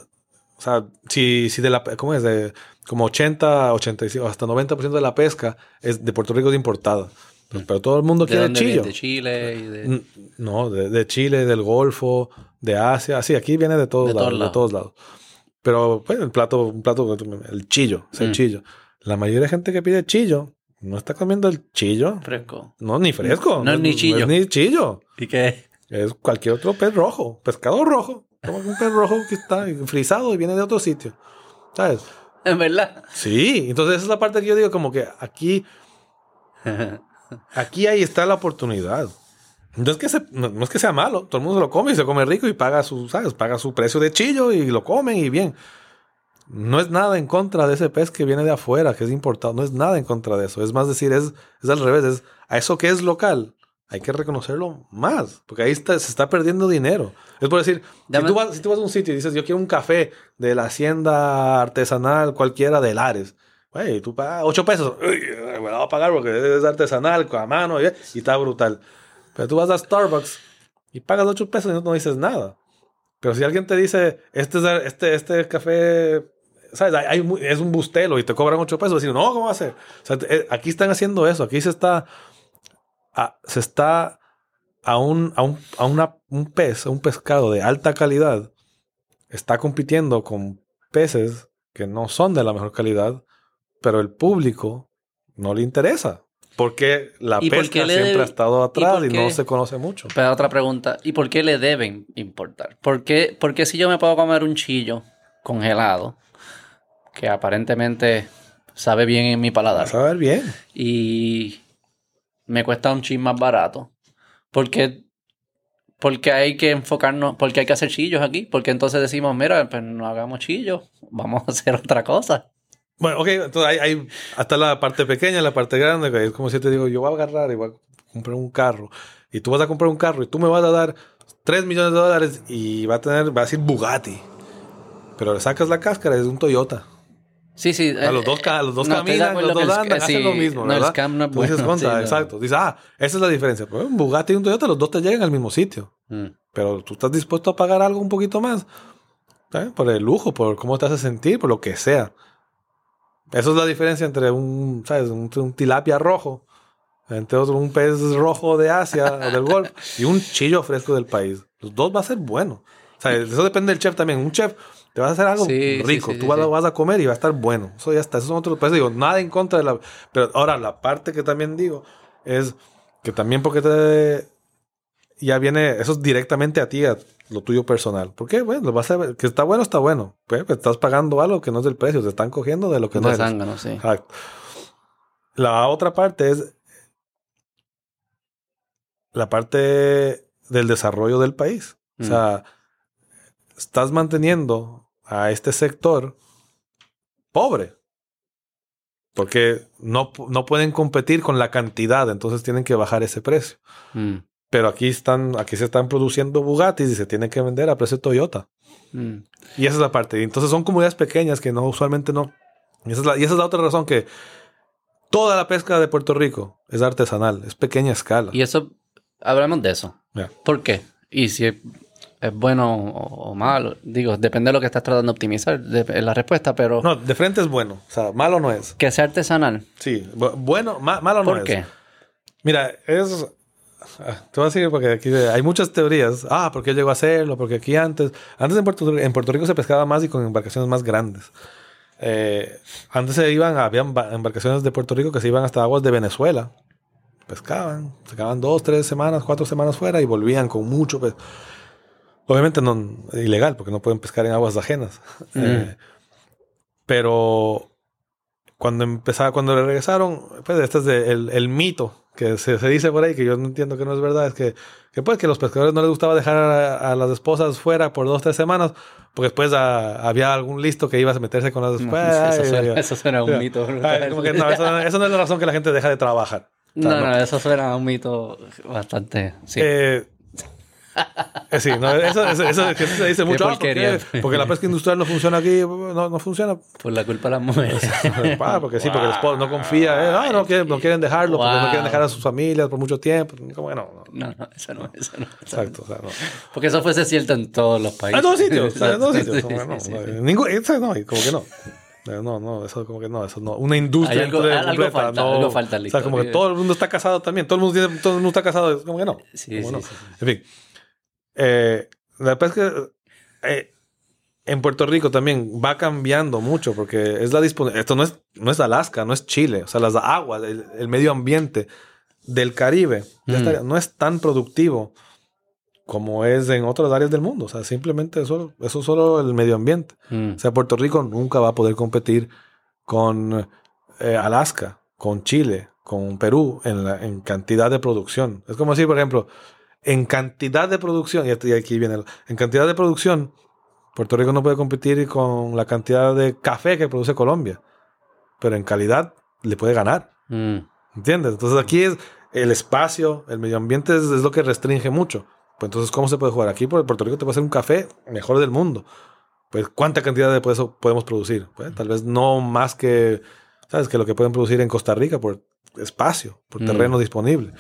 B: o sea, si, si de la. ¿Cómo es? De como 80, 85, hasta 90% de la pesca es de Puerto Rico es importada. Pero, pero todo el mundo
A: ¿De
B: quiere
A: dónde viene?
B: chillo.
A: De Chile y de...
B: No, de, de Chile, del Golfo, de Asia. Sí, aquí viene de todos
A: De
B: lados,
A: todos lados.
B: de todos lados. Pero, pues, el plato, un plato, el chillo, es el
A: Mm.
B: chillo. La mayoría de gente que pide chillo no está comiendo el chillo.
A: Fresco.
B: No, ni fresco.
A: No es ni chillo.
B: No es ni chillo.
A: ¿Y qué?
B: Es cualquier otro pez rojo, pescado rojo. Como un pez rojo que está frisado y viene de otro sitio. ¿Sabes?
A: En verdad.
B: Sí, entonces esa es la parte que yo digo como que aquí, [LAUGHS] aquí ahí está la oportunidad. No es, que se- no, no es que sea malo, todo el mundo se lo come y se come rico y paga su, ¿sabes? Paga su precio de chillo y lo comen y bien. No es nada en contra de ese pez que viene de afuera, que es importado. No es nada en contra de eso. Es más decir, es, es al revés. Es a eso que es local. Hay que reconocerlo más, porque ahí está, se está perdiendo dinero. Es por decir, si tú, vas, si tú vas a un sitio y dices, yo quiero un café de la hacienda artesanal cualquiera de Lares, güey, tú pagas 8 pesos, Uy, me la voy a pagar porque es artesanal, con a mano, y, y está brutal. Pero tú vas a Starbucks y pagas 8 pesos y no, no dices nada. Pero si alguien te dice, este, es, este, este café, ¿sabes? Hay, es un bustelo y te cobran 8 pesos, decir, no, ¿cómo va a ser? Eh, aquí están haciendo eso, aquí se está, ah, se está a un, a un, a una- un pez, a un pescado de alta calidad, está compitiendo con peces que no son de la mejor calidad, pero el público no le interesa. Porque la
A: ¿Y por
B: pesca siempre
A: debe-
B: ha estado atrás y, no se conoce mucho.
A: Pero otra pregunta, ¿y por qué le deben importar? ¿Por qué, por qué si yo me puedo comer un chillo congelado, que aparentemente sabe bien en mi paladar,
B: Vas a ver bien.
A: y me cuesta un chin más barato? ¿Por qué, por qué hay que enfocarnos, por qué hay que hacer chillos aquí? Porque entonces decimos, mira, pues no hagamos chillos, vamos a hacer otra cosa.
B: Bueno, ok, entonces hay, hay hasta la parte pequeña, la parte grande, que es como si te digo, yo voy a agarrar y voy a comprar un carro, y tú vas a comprar un carro y tú me vas a dar 3 millones de dólares y va a tener, va a decir Bugatti, pero le sacas la cáscara, es un Toyota.
A: Sí, sí.
B: A los
A: eh,
B: dos, ca- los dos
A: no,
B: caminan, los dos andan,
A: eh,
B: hacen
A: sí,
B: lo mismo,
A: no, el
B: ¿verdad?
A: scam no es bueno,
B: contra,
A: sí, no.
B: exacto. Dices, ah, esa es la diferencia. Pues un Bugatti y un Toyota, los dos te llegan al mismo sitio.
A: Mm.
B: Pero tú estás dispuesto a pagar algo un poquito más. ¿eh? Por el lujo, por cómo te hace sentir, por lo que sea. Eso es la diferencia entre un, ¿sabes? Un, un tilapia rojo, entre otro un pez rojo de Asia o [LAUGHS] del Golfo y un chillo fresco del país. Los dos va a ser bueno. O sea, eso depende del chef también. Un chef te va a hacer algo
A: Sí,
B: rico.
A: sí,
B: Tú vas, vas a comer y va a estar bueno. Eso ya está. Eso son otros. Pues digo, nada en contra de la. Pero ahora, la parte que también digo es que también porque te. Ya viene. Eso es directamente a ti, a lo tuyo personal. ¿Por qué? Bueno, vas a ver. Que está bueno, está bueno. Pues, estás pagando algo que no es del precio. Te están cogiendo de lo que no
A: De
B: eres.
A: sí.
B: Exacto. La otra parte es la parte del desarrollo del país. O
A: Mm.
B: sea, estás manteniendo a este sector pobre. Porque no, no pueden competir con la cantidad, entonces tienen que bajar ese precio.
A: Mm,
B: Pero aquí están, aquí se están produciendo Bugattis y se tienen que vender a precio Toyota.
A: mm.
B: Y esa es la parte. Y entonces son comunidades pequeñas que no usualmente no. Y esa es la, y esa es la otra razón que toda la pesca de Puerto Rico es artesanal, es pequeña escala.
A: Y eso, hablamos de eso.
B: Ya.
A: ¿Por qué? Y si es, es bueno o, o malo. Digo, depende de lo que estás tratando de optimizar, de, la respuesta, pero
B: No, de frente es bueno. O sea, malo no es.
A: que sea artesanal.
B: Sí, bu- bueno, ma- malo no
A: ¿Por
B: es.
A: qué?
B: Mira, es. Te voy a decir porque aquí hay muchas teorías. Ah, ¿por qué llegó a hacerlo? Porque aquí antes. Antes en Puerto, en Puerto Rico se pescaba más y con embarcaciones más grandes. Eh, antes se iban, habían ba- embarcaciones de Puerto Rico que se iban hasta aguas de Venezuela. Pescaban, se quedaban dos, tres semanas, cuatro semanas fuera y volvían con mucho pez. Obviamente no ilegal, porque no pueden pescar en aguas ajenas. Eh, pero cuando empezaba, cuando le regresaron, pues este es de- el, el mito que se, se dice por ahí, que yo no entiendo que no es verdad, es que, que pues que los pescadores no les gustaba dejar a, a las esposas fuera por dos, tres semanas, porque después ah, había algún listo que iba a meterse con las
A: No,
B: esposas.
A: eso,
B: Ay,
A: suena, eso suena a un mito.
B: Ay, como que no, eso, eso no es la razón que la gente deja de trabajar.
A: No,
B: O sea,
A: no, eso suena a un mito bastante. Sí.
B: Eh, sí, no, eso, eso, eso- eso se dice mucho. ah, ¿por qué? porque la pesca industrial no funciona aquí, no, no funciona.
A: Por la culpa de las mujeres. [LAUGHS]
B: Ah, porque sí, porque el esposo no confía. eh, ah, no, quieren, no quieren dejarlo porque no
A: Wow.
B: quieren dejar a sus familias por mucho tiempo. Que no, no.
A: No, eso no, eso no.
B: Exacto. O sea, no.
A: Porque eso fuese cierto en todos los países.
B: En todos sitios. en todos
A: Sí,
B: sitios.
A: sí,
B: como
A: sí,
B: no,
A: sí.
B: ningún- eso no, como que no. Eh, No, no, eso como que no, eso no. Una industria
A: algo-
B: completa,
A: algo falta,
B: no.
A: algo falta
B: O sea, como que todo el mundo está casado también. Todo el mundo, tiene- todo el mundo está casado. Como que no.
A: Sí,
B: Como
A: sí,
B: no.
A: sí, sí.
B: En fin. Eh, la pesca eh, en Puerto Rico también va cambiando mucho porque es la disponibilidad. Esto no es, no es Alaska, no es Chile. O sea, las aguas, el, el medio ambiente del Caribe
A: Mm.
B: está- no es tan productivo como es en otras áreas del mundo. O sea, simplemente eso, eso es solo el medio ambiente.
A: Mm.
B: O sea, Puerto Rico nunca va a poder competir con eh, Alaska, con Chile, con Perú en, la, en cantidad de producción. Es como decir, por ejemplo, en cantidad de producción, y aquí- viene, en cantidad de producción, Puerto Rico no puede competir con la cantidad de café que produce Colombia, pero en calidad le puede ganar.
A: Mm.
B: ¿Entiendes? Entonces aquí es el espacio, el medio ambiente es, es lo que restringe mucho. Pues entonces, ¿cómo se puede jugar? Aquí por Puerto Rico te puede hacer un café mejor del mundo. Pues, ¿cuánta cantidad de eso podemos producir? Pues, tal vez no más que, ¿sabes? Que lo que pueden producir en Costa Rica por espacio, por
A: Mm.
B: terreno disponible.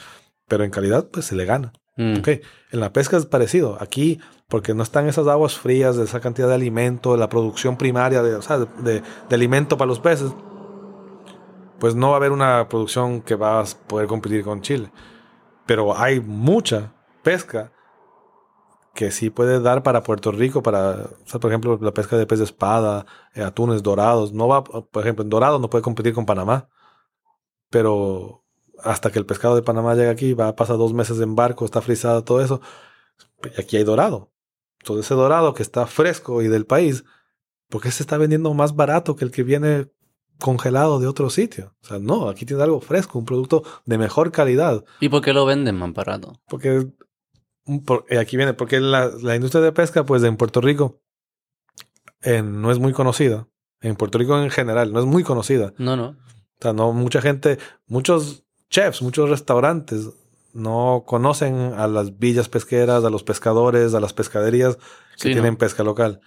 B: Pero en calidad, pues se le gana.
A: Mm.
B: Ok, en la pesca es parecido. Aquí, porque no están esas aguas frías de esa cantidad de alimento, la producción primaria de, o sea, de, de- de alimento para los peces, pues no va a haber una producción que va a poder competir con Chile. Pero hay mucha pesca que sí puede dar para Puerto Rico, para, o sea, por ejemplo, la pesca de pez de espada, eh, atunes dorados. No va, por ejemplo, en dorado no puede competir con Panamá, pero hasta que el pescado de Panamá llegue aquí, va a pasar dos meses en barco, está frisado, todo eso. Y aquí hay dorado. Todo ese dorado que está fresco y del país, ¿por qué se está vendiendo más barato que el que viene congelado de otro sitio? O sea, no, aquí tiene algo fresco, un producto de mejor calidad.
A: ¿Y por qué lo venden más barato?
B: Porque por, eh, aquí viene, porque la, la, industria de pesca, pues en Puerto Rico, eh, no es muy conocida. En Puerto Rico en general, no es muy conocida.
A: No, no.
B: O sea, no, mucha gente, muchos chefs, muchos restaurantes no conocen a las villas pesqueras, a los pescadores, a las pescaderías que
A: Sí,
B: tienen
A: no.
B: pesca local.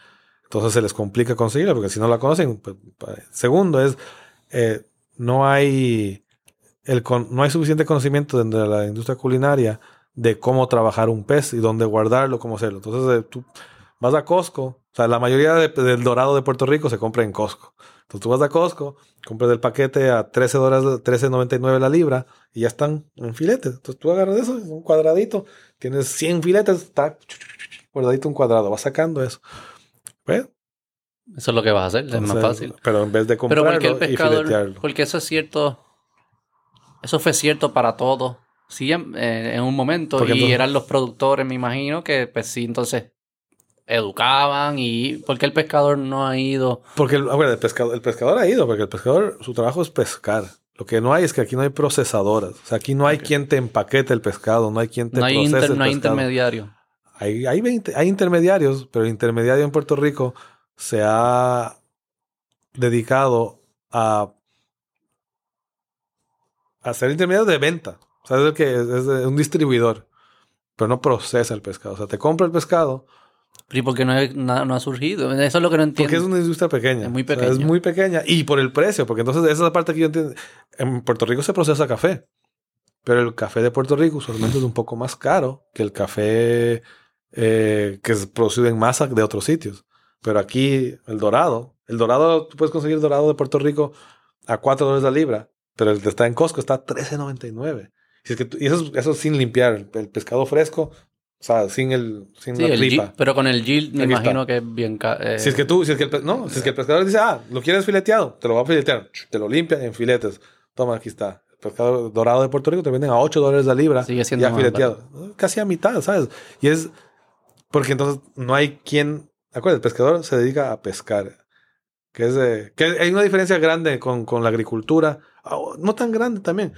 B: Entonces se les complica conseguirla porque si no la conocen. pues, pa- segundo es, eh, no hay el con- no hay suficiente conocimiento dentro de la industria culinaria de cómo trabajar un pez y dónde guardarlo, cómo hacerlo. Entonces eh, tú vas a Costco, o sea, la mayoría de- del dorado de Puerto Rico se compra en Costco. Entonces tú vas a Costco, compras el paquete a 13 dólares, 13.99 la libra y ya están en filetes. Entonces tú agarras eso, un cuadradito, tienes 100 filetes, está guardadito un cuadrado, vas sacando eso. ¿Ves?
A: Eso es lo que vas a hacer, es más fácil.
B: Pero en vez de
A: Pero
B: comprarlo
A: porque el
B: y
A: pescador,
B: filetearlo.
A: porque eso es cierto, eso fue cierto para todos, sí, en, eh, en un momento,
B: Porque
A: y
B: entonces-
A: eran los productores, me imagino, que pues sí, entonces educaban y porque el pescador no ha ido,
B: Porque el, acuérdate, el pescador, el pescador ha ido, porque el pescador, su trabajo es pescar. Lo que no hay es que aquí no hay procesadoras. O sea, aquí no hay quien te empaquete el pescado, no hay quien te
A: no hay, inter-
B: el
A: no hay
B: pescado.
A: intermediario.
B: Hay, hay, 20 hay intermediarios, pero el intermediario en Puerto Rico se ha dedicado a, a ser intermediario de venta. O sea, es, el que, es de- un distribuidor, pero no procesa el pescado. O sea, te compra el pescado
A: ¿Y por qué no, no ha surgido? Eso es lo que no entiendo.
B: Porque es una industria pequeña.
A: Es muy
B: O sea,
A: pequeña.
B: es muy pequeña. Y por el precio, porque entonces esa es la parte que yo entiendo. En Puerto Rico se procesa café. Pero el café de Puerto Rico usualmente es un poco más caro que el café eh, que es producido en masa de otros sitios. Pero aquí, el dorado, el dorado, tú puedes conseguir dorado de Puerto Rico a 4 dólares la libra, pero el que está en Costco está a 13.99. Y, es que tú- y eso, es- eso es sin limpiar, el, el pescado fresco, o sea, sin, el, sin
A: Sí,
B: la
A: el
B: tripa.
A: pero con el yield me
B: Aquí
A: imagino
B: está.
A: que es bien eh,
B: Si es que tú, si es que el, no, si es que el pescador dice, ah, lo quieres fileteado, te lo va a filetear, te lo limpia en filetes. Toma, aquí está. El pescado dorado de Puerto Rico te venden a 8 dólares la libra.
A: Sigue siendo
B: ya fileteado. Casi a mitad, ¿sabes? Y es porque entonces no hay quien. Acuérdate, el pescador se dedica a pescar. Que es de- que hay una diferencia grande con, con la agricultura. Ah, No tan grande también.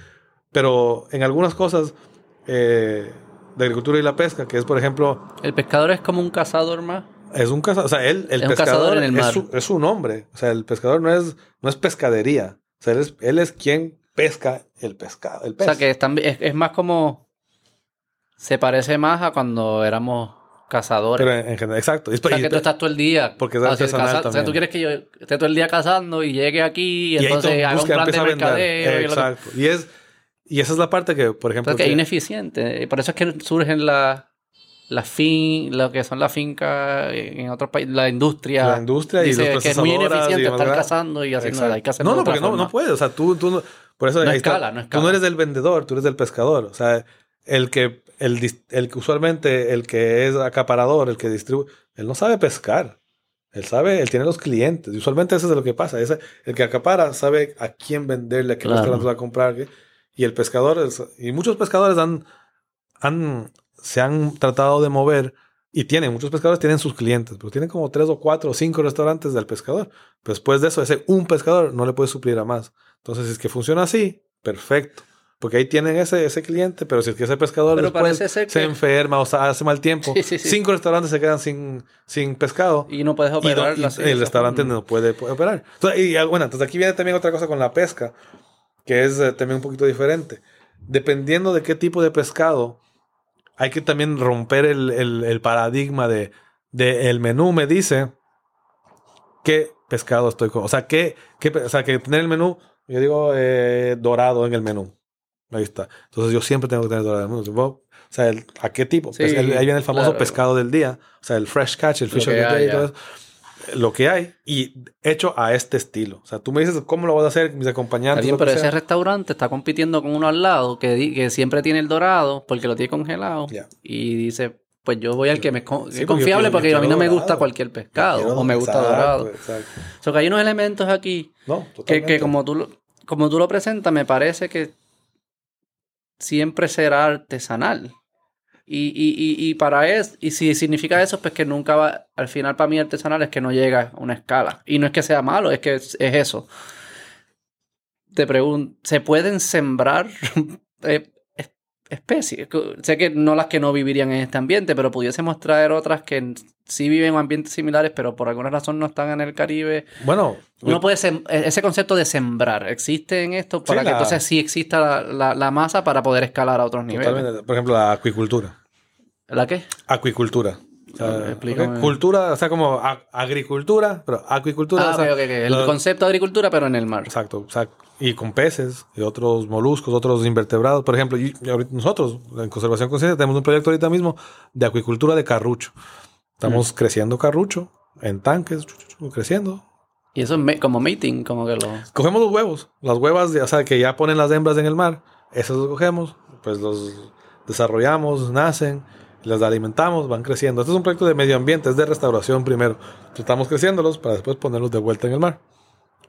B: Pero en algunas cosas eh, de agricultura y la pesca, que es, por ejemplo,
A: el pescador es como un cazador más.
B: es un cazador, o sea, él, el
A: Es un
B: pescador
A: cazador en el
B: es,
A: mar.
B: su, es su nombre. O sea, el pescador no es, no es pescadería. O sea, él es, él es quien pesca el pescado, el
A: O
B: pez.
A: sea, que es, es, es más como. Se parece más a cuando éramos cazadores.
B: Pero en, en general, exacto. Es-
A: o sea,
B: y-
A: que tú estás todo el día.
B: Porque es artesanal
A: caza- O sea,
B: también.
A: tú quieres que yo esté todo el día cazando y llegue aquí y,
B: y
A: entonces haga un plan de mercadeo. y lo que-
B: Exacto. Y es, y esa es la parte que, por ejemplo,
A: sea, que es ineficiente. Por eso es que surgen las las fin, lo que son las fincas en otros países, la industria.
B: la industria y los
A: que es muy ineficiente estar cazando y haciendo hay que hacerlo
B: No, no, porque no, no puedes. O sea, tú, tú no- por eso
A: No
B: ahí está.
A: escala, no
B: Tú
A: escala.
B: no eres del vendedor, tú eres del pescador. O sea, el que, el, el que usualmente, el que es acaparador, el que distribuye, él no sabe pescar. Él sabe, él tiene los clientes. Y usualmente eso es lo que pasa. Ese, el que acapara sabe a quién venderle, a qué
A: Claro.
B: restaurante va a comprar. qué- Y el pescador, es- y muchos pescadores han, han, se han tratado de mover y tienen, muchos pescadores tienen sus clientes, pero tienen como tres o cuatro o cinco restaurantes del pescador. Pero después de eso, ese un pescador no le puede suplir a más. Entonces, si es que funciona así, perfecto. Porque ahí tienen ese, ese cliente, pero si es que ese pescador
A: Pero
B: después se
A: que-
B: enferma o sa- hace mal tiempo,
A: Sí, sí, sí.
B: cinco restaurantes se quedan sin, sin pescado.
A: Y no puedes
B: Y, no-
A: operar
B: y el restaurante no puede, puede operar. Entonces, y, ah, bueno, entonces aquí viene también otra cosa con la pesca, que es eh, también un poquito diferente. Dependiendo de qué tipo de pescado, hay que también romper el, el- el paradigma de, de el menú me dice qué pescado estoy con. O sea, qué, qué pe- o sea, que tener el menú, yo digo eh, dorado en el menú. Ahí está. Entonces yo siempre tengo que tener dorado en el menú. O sea, el- ¿a qué tipo?
A: Sí,
B: Pues, ahí viene el famoso
A: claro.
B: pescado del día. O sea, el fresh catch, el fish of
A: que
B: the day y
A: haya.
B: Lo que hay y hecho a este estilo. O sea, tú me dices cómo lo vas a hacer, mis acompañantes.
A: bien, pero ese
B: sea.
A: restaurante está compitiendo con uno al lado que, que siempre tiene el dorado porque lo tiene congelado. Y dice, pues yo voy al que me
B: Sí,
A: es confiable porque a mí no me
B: dorado.
A: gusta cualquier pescado o me gusta
B: exacto,
A: dorado.
B: Exacto.
A: O sea, que hay unos elementos aquí
B: No,
A: que, que como, tú, lo- como tú lo presentas, me parece que siempre será artesanal. Y, y, y, y para eso, y si significa eso, pues que nunca va, al final para mí artesanal es que no llega a una escala. Y no es que sea malo, es que es, es eso. Te pregunto, ¿se pueden sembrar [LAUGHS] eh, especies? Sé que no las que no vivirían en este ambiente, pero pudiésemos traer otras que sí viven en ambientes similares, pero por alguna razón no están en el Caribe.
B: Bueno,
A: Uno puede sem- e-, ese concepto de sembrar existe en esto para
B: Sí,
A: que
B: la-
A: entonces sí exista la, la- la masa para poder escalar a otros niveles.
B: totalmente. Por ejemplo, la acuicultura.
A: ¿La qué?
B: Acuicultura. O sea,
A: Ah, explícame.
B: ok, Cultura, o sea, como agricultura, pero acuicultura.
A: Ah,
B: o sea,
A: ok, ok, ok. El
B: lo-
A: concepto de agricultura, pero en el mar.
B: Exacto, o sea, y con peces y otros moluscos, otros invertebrados. Por ejemplo, y- nosotros en Conservación Consciente tenemos un proyecto ahorita mismo de acuicultura de carrucho. Estamos creciendo carrucho en tanques, creciendo.
A: Y eso es como mating, como que lo...
B: Cogemos los huevos, las huevas, de- o sea, que ya ponen las hembras en el mar, esos los cogemos, pues los desarrollamos, nacen, las alimentamos, van creciendo. Este es un proyecto de medio ambiente, es de restauración primero. Estamos creciéndolos para después ponerlos de vuelta en el mar.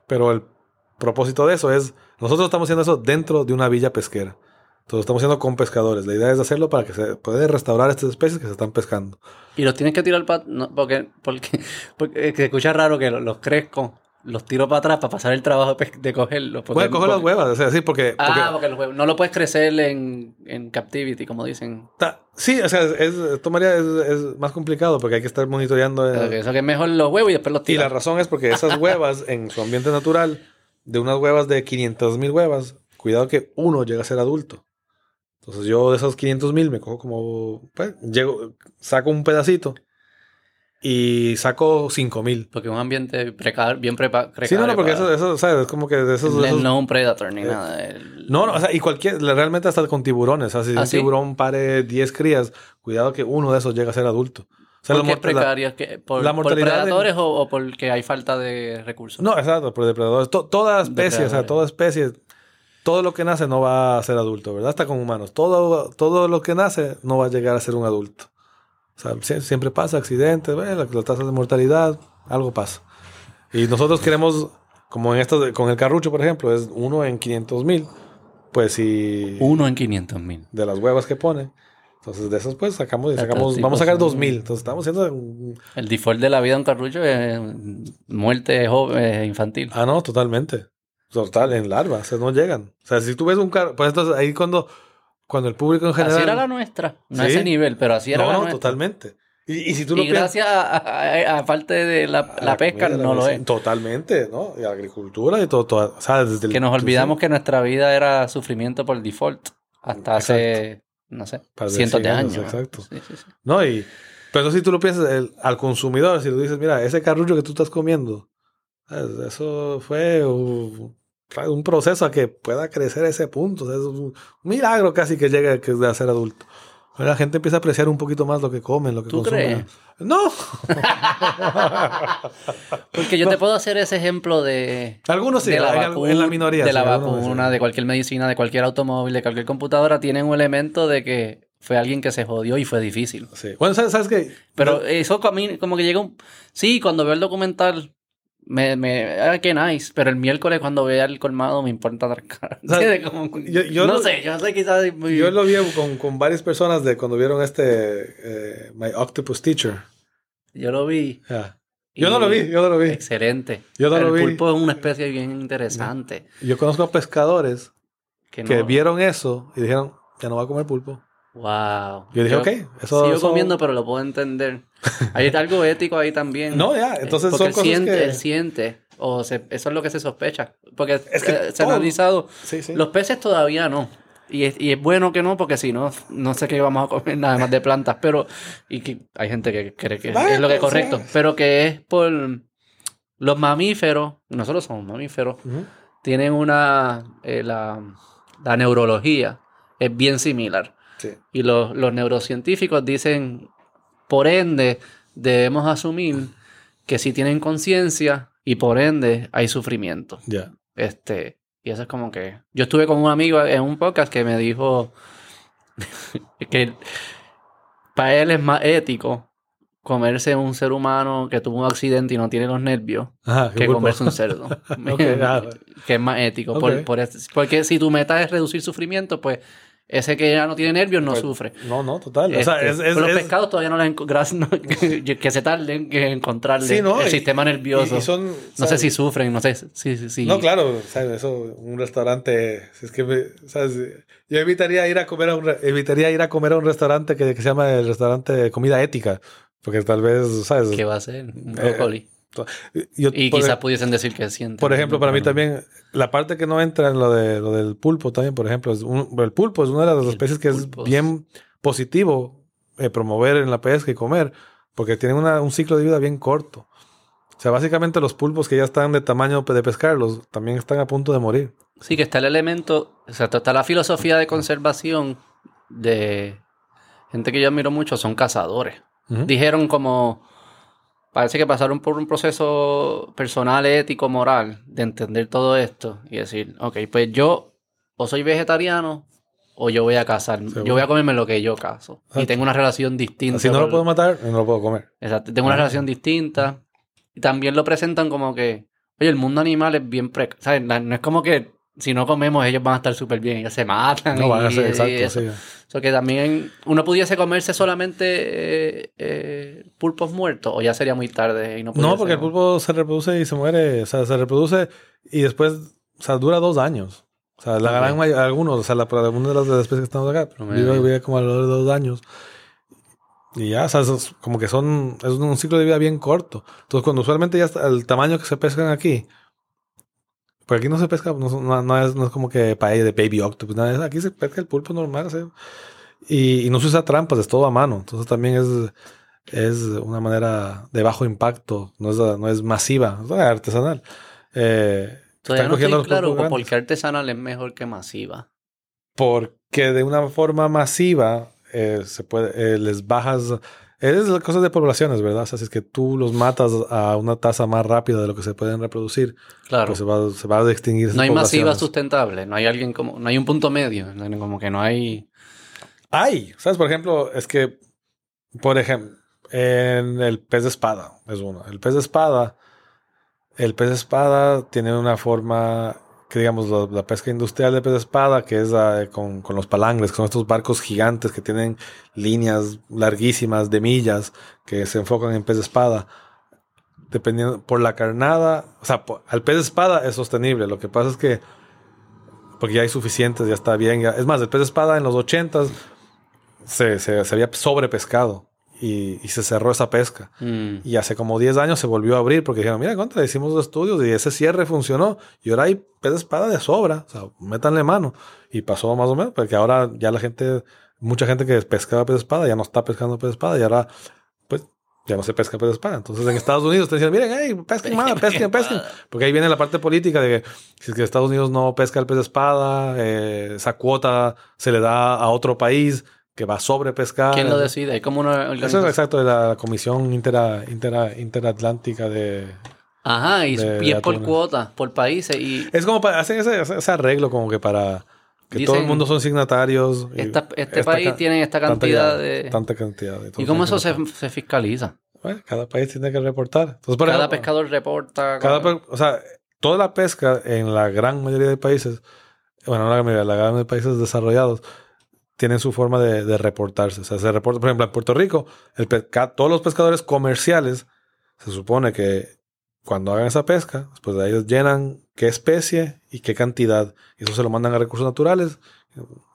B: Pero el propósito de eso es, nosotros estamos haciendo eso dentro de una villa pesquera. Entonces lo estamos haciendo con pescadores. La idea es hacerlo para que se pueda restaurar estas especies que se están pescando.
A: Y los tienes que tirar para... No, porque, porque, porque se escucha raro que los, los crezco, los tiro para atrás para pasar el trabajo de, cogerlos. porque-
B: Pueden coger las huevas, o sea, sí, porque...
A: Ah,
B: porque-
A: porque los huevos. No lo puedes crecer en, en captivity, como dicen.
B: Ta- Sí, o sea, es, es- tomaría es, es más complicado porque hay que estar monitoreando. eh,
A: Ok, Eso que es mejor los huevos y después los
B: Y la
A: tiras.
B: razón es porque esas [LAUGHS] huevas en su ambiente natural, de unas huevas de 500 mil huevas, cuidado que uno llega a ser adulto. Entonces yo de esos 500 mil me cojo como, pues, llego, saco un pedacito y saco 5 mil.
A: Porque es un ambiente precar, bien preparado.
B: Sí, no, no, porque eso, eso, ¿sabes? Es como que de esos... de esos-
A: no un predator ni nada. El-
B: no, no, o sea, y cualquier, realmente hasta con tiburones. O sea, si
A: ¿Ah,
B: un
A: sí?
B: tiburón pare 10 crías, cuidado que uno de esos llega a ser adulto. Sea,
A: ¿Por
B: la
A: qué es? ¿Que ¿Por,
B: la
A: por
B: mortalidad en-
A: predadores o, o porque hay falta de recursos?
B: No, exacto, por depredadores. To- toda especie, o sea,
A: Depredadores.
B: toda especie, todo lo que nace no va a ser adulto, ¿verdad? Hasta con humanos. Todo, todo lo que nace no va a llegar a ser un adulto. O sea, sie- siempre pasa accidentes, la, la tasa de mortalidad, algo pasa. Y nosotros queremos, como en esto, de- con el carrucho, por ejemplo, es uno en 500 mil, pues si
A: Uno en 500 mil.
B: de las huevas que pone. Entonces, de esos, pues sacamos, y sacamos vamos a sacar
A: son-
B: 2000. Entonces, estamos haciendo.
A: El default de la vida de un carrucho es muerte joven, eh, infantil.
B: Ah, no, totalmente. Total, en larvas, o sea, no llegan. O sea, si tú ves un carro, pues entonces ahí cuando, cuando el público en general.
A: Así era la nuestra. No a
B: Sí.
A: ese nivel, pero así era
B: no,
A: la
B: no,
A: nuestra.
B: totalmente. Y, y si tú lo
A: Y
B: piensas.
A: gracias a, parte de la, la pesca,
B: comida,
A: no lo
B: la-
A: es.
B: Totalmente, ¿no? Y la agricultura y todo. todo o sea, desde el-
A: Que nos olvidamos que nuestra vida era sufrimiento por default. Hasta hace, no sé,
B: Par de
A: cientos de años.
B: años, exacto.
A: Sí, sí, sí.
B: No, y. Pero si tú lo piensas el- al consumidor, si tú dices, mira, ese carrullo que tú estás comiendo, ¿sabes? eso fue un, proceso a que pueda crecer a ese punto. O sea, es un milagro casi que llegue a ser adulto. La gente empieza a apreciar un poquito más lo que comen, lo que
A: ¿Tú
B: consumen.
A: crees?
B: No. [LAUGHS]
A: Porque yo te puedo hacer ese ejemplo de,
B: Algunos sí,
A: de la, vacu-
B: en la minoría.
A: de la
B: sí.
A: vacuna, de cualquier medicina, de cualquier automóvil, de cualquier computadora, tienen un elemento de que fue alguien que se jodió y fue difícil.
B: Sí. Bueno, ¿sabes, sabes qué?
A: Pero eso a mí como que llega un... Sí, cuando veo el documental, me... me ah, qué nice. Pero el miércoles cuando vea el colmado me importa dar cara.
B: O sea, [LAUGHS] yo- yo
A: no
B: lo-
A: sé, yo no sé quizás... muy-
B: Yo lo vi con, con varias personas de cuando vieron este eh, My Octopus Teacher.
A: yo lo vi.
B: Yo no lo vi, yo no lo vi.
A: Excelente.
B: Yo no
A: el
B: lo vi.
A: pulpo es una especie bien interesante.
B: Yo conozco a pescadores
A: Que,
B: que vieron eso y dijeron, ya no va a comer pulpo.
A: Wow.
B: Yo dije, ok, eso-
A: Sigo
B: eso-
A: comiendo, pero lo puedo entender. Hay algo ético ahí también.
B: No, ya,
A: Eh,
B: entonces
A: porque
B: son
A: él
B: cosas
A: siente,
B: que...
A: él siente. O se- eso es lo que se sospecha. Porque
B: Es que
A: eh, se ha
B: todo-
A: analizado.
B: Sí, sí.
A: Los peces todavía no. Y es, y es bueno que no, porque si no, no sé qué vamos a comer nada más de plantas. Pero, y que hay gente que cree que es lo que es correcto. Pero que es por los mamíferos, nosotros somos mamíferos, tienen una, eh, la, la neurología es bien similar.
B: Sí.
A: Y los, los neurocientíficos dicen, por ende, debemos asumir que sí tienen conciencia y por ende hay sufrimiento.
B: Ya.
A: Este, y eso es como que. Yo estuve con un amigo en un podcast que me dijo [LAUGHS] que para él es más ético comerse un ser humano que tuvo un accidente y no tiene los nervios
B: Ajá,
A: que comerse un cerdo. [LAUGHS] [LAUGHS] Que es más ético. Por-
B: Ok.
A: por es- porque si tu meta es reducir sufrimiento, pues ese que ya no tiene nervios no
B: Pues,
A: sufre.
B: No, no, total. o sea,
A: Este,
B: es, es-
A: pero los
B: es-
A: pescados todavía no les no, [LAUGHS] que, que se tarden en encontrarle
B: Sí, ¿no?
A: el
B: Y-
A: sistema nervioso.
B: y- y son,
A: no
B: ¿sabes?
A: sé si sufren, no sé si... si, si-
B: No, claro, sea, eso, un restaurante, si es que, me- ¿sabes? Yo evitaría ir a comer a un, evitaría ir a comer a un restaurante que, que se llama el restaurante de comida ética, porque tal vez, ¿sabes?
A: ¿Qué va a ser?
B: Eh,
A: brócoli.
B: Yo,
A: y
B: por,
A: quizás pudiesen decir que sienten.
B: por ejemplo, para mí también, la parte que no entra en lo, de, lo del pulpo también, por ejemplo, es un- el pulpo es una de las
A: El
B: especies que
A: pulpo.
B: es bien positivo eh, promover en la pesca y comer, porque tienen una- un ciclo de vida bien corto. O sea, básicamente los pulpos que ya están de tamaño de pescarlos también están a punto de morir.
A: Sí, que está el elemento, o sea, está la filosofía de conservación de gente que yo admiro mucho, son cazadores.
B: Ujú.
A: Dijeron como, parece que pasaron por un proceso personal, ético, moral, de entender todo esto y decir, ok, pues yo o soy vegetariano o yo voy a cazar.
B: Seguro.
A: Yo voy a comerme lo que yo cazo. Y tengo una relación distinta.
B: Si no lo puedo matar, no lo puedo comer.
A: Exacto, tengo una relación distinta. Y también lo presentan como que, oye, el mundo animal es bien pre... ¿sabes? No es como que si no comemos ellos van a estar súper bien, ellos se matan.
B: No van a
A: y-
B: ser
A: y
B: exacto,
A: eso.
B: sí.
A: O sea, que también uno pudiese comerse solamente eh, eh, pulpos muertos o ya sería muy tarde y no
B: No, porque el pulpo se reproduce y se muere. O sea, se reproduce y después, o sea, dura dos años. O sea, la gran mayoría, algunos, o sea, la, algunas de las especies que estamos acá,
A: Promedio.
B: vive, vive como alrededor de dos años. Y ya, o sea, esos como que son, es un ciclo de vida bien corto. Entonces, cuando usualmente ya está el tamaño que se pescan aquí, porque aquí no se pesca, no, no- no es, no es como que paella de baby octopus, nada, aquí se pesca el pulpo normal, o sea, y, y no se usa trampas, es todo a mano. Entonces también es, es una manera de bajo impacto, no es, no es masiva, es artesanal. Eh,
A: Todavía no
B: cogiendo
A: estoy claro por qué artesanal es mejor que masiva.
B: Porque de una forma masiva eh, se puede, eh, les bajas. Es cosas de poblaciones, ¿verdad? O sea, si es que tú los matas a una tasa más rápida de lo que se pueden reproducir,
A: Claro.
B: pues se va, se va a extinguir.
A: no hay masiva sustentable, no hay alguien como, no hay un punto medio, como que no hay...
B: Hay, ¿sabes? Por ejemplo, es que, por ejemplo, en el pez de espada es uno. El pez de espada, el pez de espada tiene una forma que, digamos, la, pesca industrial de pez de espada, que es con, con los palangres, con estos barcos gigantes que tienen líneas larguísimas de millas que se enfocan en pez de espada. Dependiendo por la carnada, o sea, al pez de espada es sostenible. Lo que pasa es que, porque ya hay suficientes, ya está bien. es más, el pez de espada en los 80s se, se, se había sobrepescado y, y se cerró esa pesca.
A: Mm.
B: Y hace como 10 años se volvió a abrir porque dijeron, mira, contra, hicimos los estudios y ese cierre funcionó. Y ahora hay pez de espada de sobra. O sea, métanle mano. Y pasó más o menos, porque ahora ya la gente, mucha gente que pescaba pez de espada ya no está pescando pez de espada y ahora, pues, ya no se pesca pez de espada. Entonces en Estados Unidos te dicen, miren, hey, pesquen más, [LAUGHS] pesquen, pesquen. Porque ahí viene la parte política de que si es que Estados Unidos no pesca el pez de espada, eh, esa cuota se le da a otro país que va a sobrepescar.
A: ¿Quién lo decide? Como una
B: Eso es exacto de la Comisión Intera, Intera- Interatlántica de...
A: Ajá, y,
B: de
A: y es por cuotas, por países. Y
B: Es como para... Hacen ese, ese arreglo como que para... Que todo el mundo son signatarios.
A: esta- este
B: esta
A: país tiene esta cantidad de...
B: Tanta cantidad. de-
A: ¿Y cómo eso se, se fiscaliza?
B: bueno, cada país tiene que reportar. Entonces,
A: Cada
B: ejemplo,
A: pescador reporta...
B: cada o sea, toda la pesca en la gran mayoría de países, bueno, no la mayoría, la gran mayoría de países desarrollados, tienen su forma de, de reportarse. O sea, se reporta, por ejemplo, en Puerto Rico, el pesca- todos los pescadores comerciales, se supone que cuando hagan esa pesca, pues de ellos llenan qué especie y qué cantidad. Y eso se lo mandan a recursos naturales.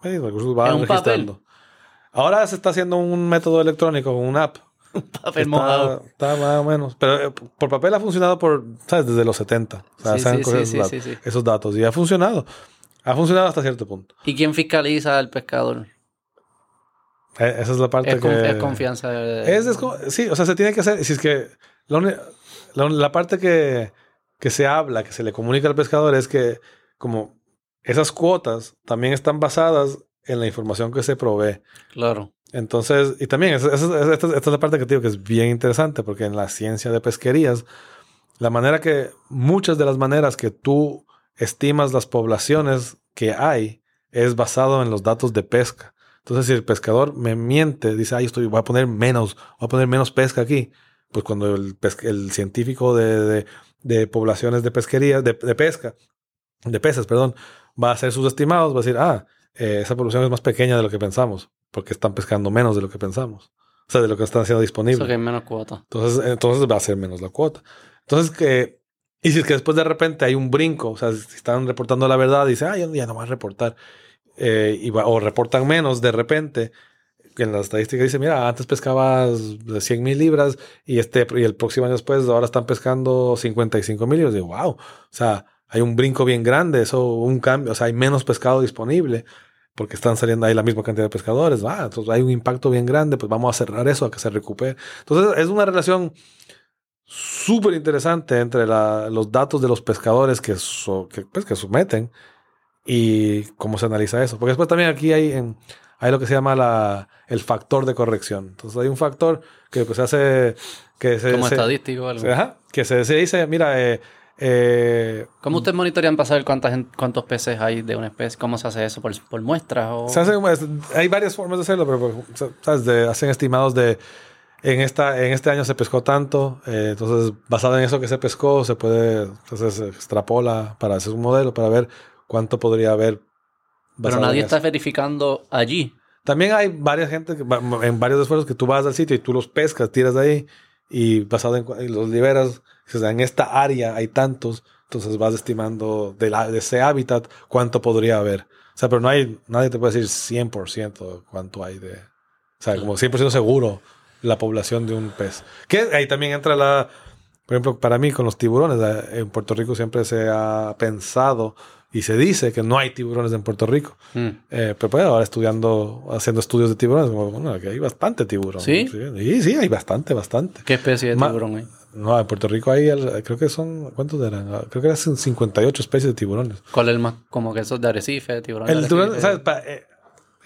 B: Y los recursos van
A: un papel.
B: registrando. Ahora se está haciendo un método electrónico, un app. [LAUGHS]
A: papel
B: Está,
A: mojado.
B: está más o menos. Pero eh, por papel ha funcionado por, ¿sabes? Desde los 70. O sea,
A: Sí,
B: se han
A: sí, sí,
B: esos,
A: sí,
B: datos, esos datos. Y ha funcionado. Ha funcionado hasta cierto punto.
A: ¿Y quién fiscaliza al pescador?
B: Eh, esa es la parte
A: Es,
B: que...
A: es confianza. de-
B: Es sí, o sea, se tiene que hacer. Si es que la, la, la parte que, que se habla, que se le comunica al pescador es que como esas cuotas también están basadas en la información que se provee.
A: Claro.
B: Entonces, y también, esa- esa- esta, esta es la parte que te digo que es bien interesante, porque en la ciencia de pesquerías, la manera que, muchas de las maneras que tú estimas las poblaciones que hay es basado en los datos de pesca. Entonces, si el pescador me miente, dice, ay, estoy, voy a poner menos, voy a poner menos pesca aquí, pues cuando el, científico de, de- de poblaciones de pesquería, de, de pesca, de peces, perdón, va a hacer sus estimados, va a decir, ah, eh, esa población es más pequeña de lo que pensamos, porque están pescando menos de lo que pensamos. O sea, de lo que están haciendo disponible.
A: Eso que es menos cuota.
B: Entonces, entonces va a ser menos la cuota. Entonces, que. Y si es que después de repente hay un brinco, o sea, si están reportando la verdad, dice, ah, ya, no va a reportar. eh, o reportan menos de repente. En la estadística dice, mira, antes pescabas de 100 mil libras y, este, y el próximo año después ahora están pescando 55 mil. Yo digo, wow, o sea, hay un brinco bien grande, eso, un cambio, o sea, hay menos pescado disponible porque están saliendo ahí la misma cantidad de pescadores. Ah, entonces hay un impacto bien grande, pues vamos a cerrar eso a que se recupere. Entonces es una relación súper interesante entre la- los datos de los pescadores que, so- que, pues, que someten y cómo se analiza eso. Porque después también aquí hay, en- hay lo que se llama la, el factor de corrección. Entonces hay un factor que pues, se hace... Que se,
A: Como
B: se-
A: estadístico o algo.
B: se- ajá, que se, se dice, mira, eh, eh,
A: ¿Cómo ustedes monitorean para saber cuántas, cuántos peces hay de una especie? ¿Cómo se hace eso? ¿Por, por muestras? O...
B: Se hace- pues, hay varias formas de hacerlo, pero pues, ¿sabes? De- hacen estimados de en esta en este año se pescó tanto, eh, entonces basado en eso que se pescó se puede entonces se extrapola para hacer un modelo para ver cuánto podría haber.
A: Pero nadie está
B: eso.
A: verificando allí.
B: También hay varias gente que en varios esfuerzos que tú vas al sitio y tú los pescas, tiras de ahí y basado en, y los liberas, o sea, en esta área hay tantos, entonces vas estimando de, la- de ese hábitat cuánto podría haber. O sea, pero no hay, nadie te puede decir 100% cuánto hay de, o sea, como 100% seguro la población de un pez. Que ahí también entra la, por ejemplo, para mí con los tiburones, en Puerto Rico siempre se ha pensado y se dice que no hay tiburones en Puerto Rico.
A: Mm.
B: Eh, pero pues ahora estudiando, haciendo estudios de tiburones, como, bueno, aquí hay bastante tiburón.
A: ¿Sí?
B: Sí, sí, hay bastante, bastante.
A: ¿Qué especie de tiburón hay?
B: No, en Puerto Rico hay, el- creo que son, ¿cuántos eran? Creo que eran 58 especies de tiburones.
A: ¿Cuál es el más? Como que esos de arrecife, tiburón. de
B: El tiburón,
A: arrecife.
B: ¿sabes? Pa- eh,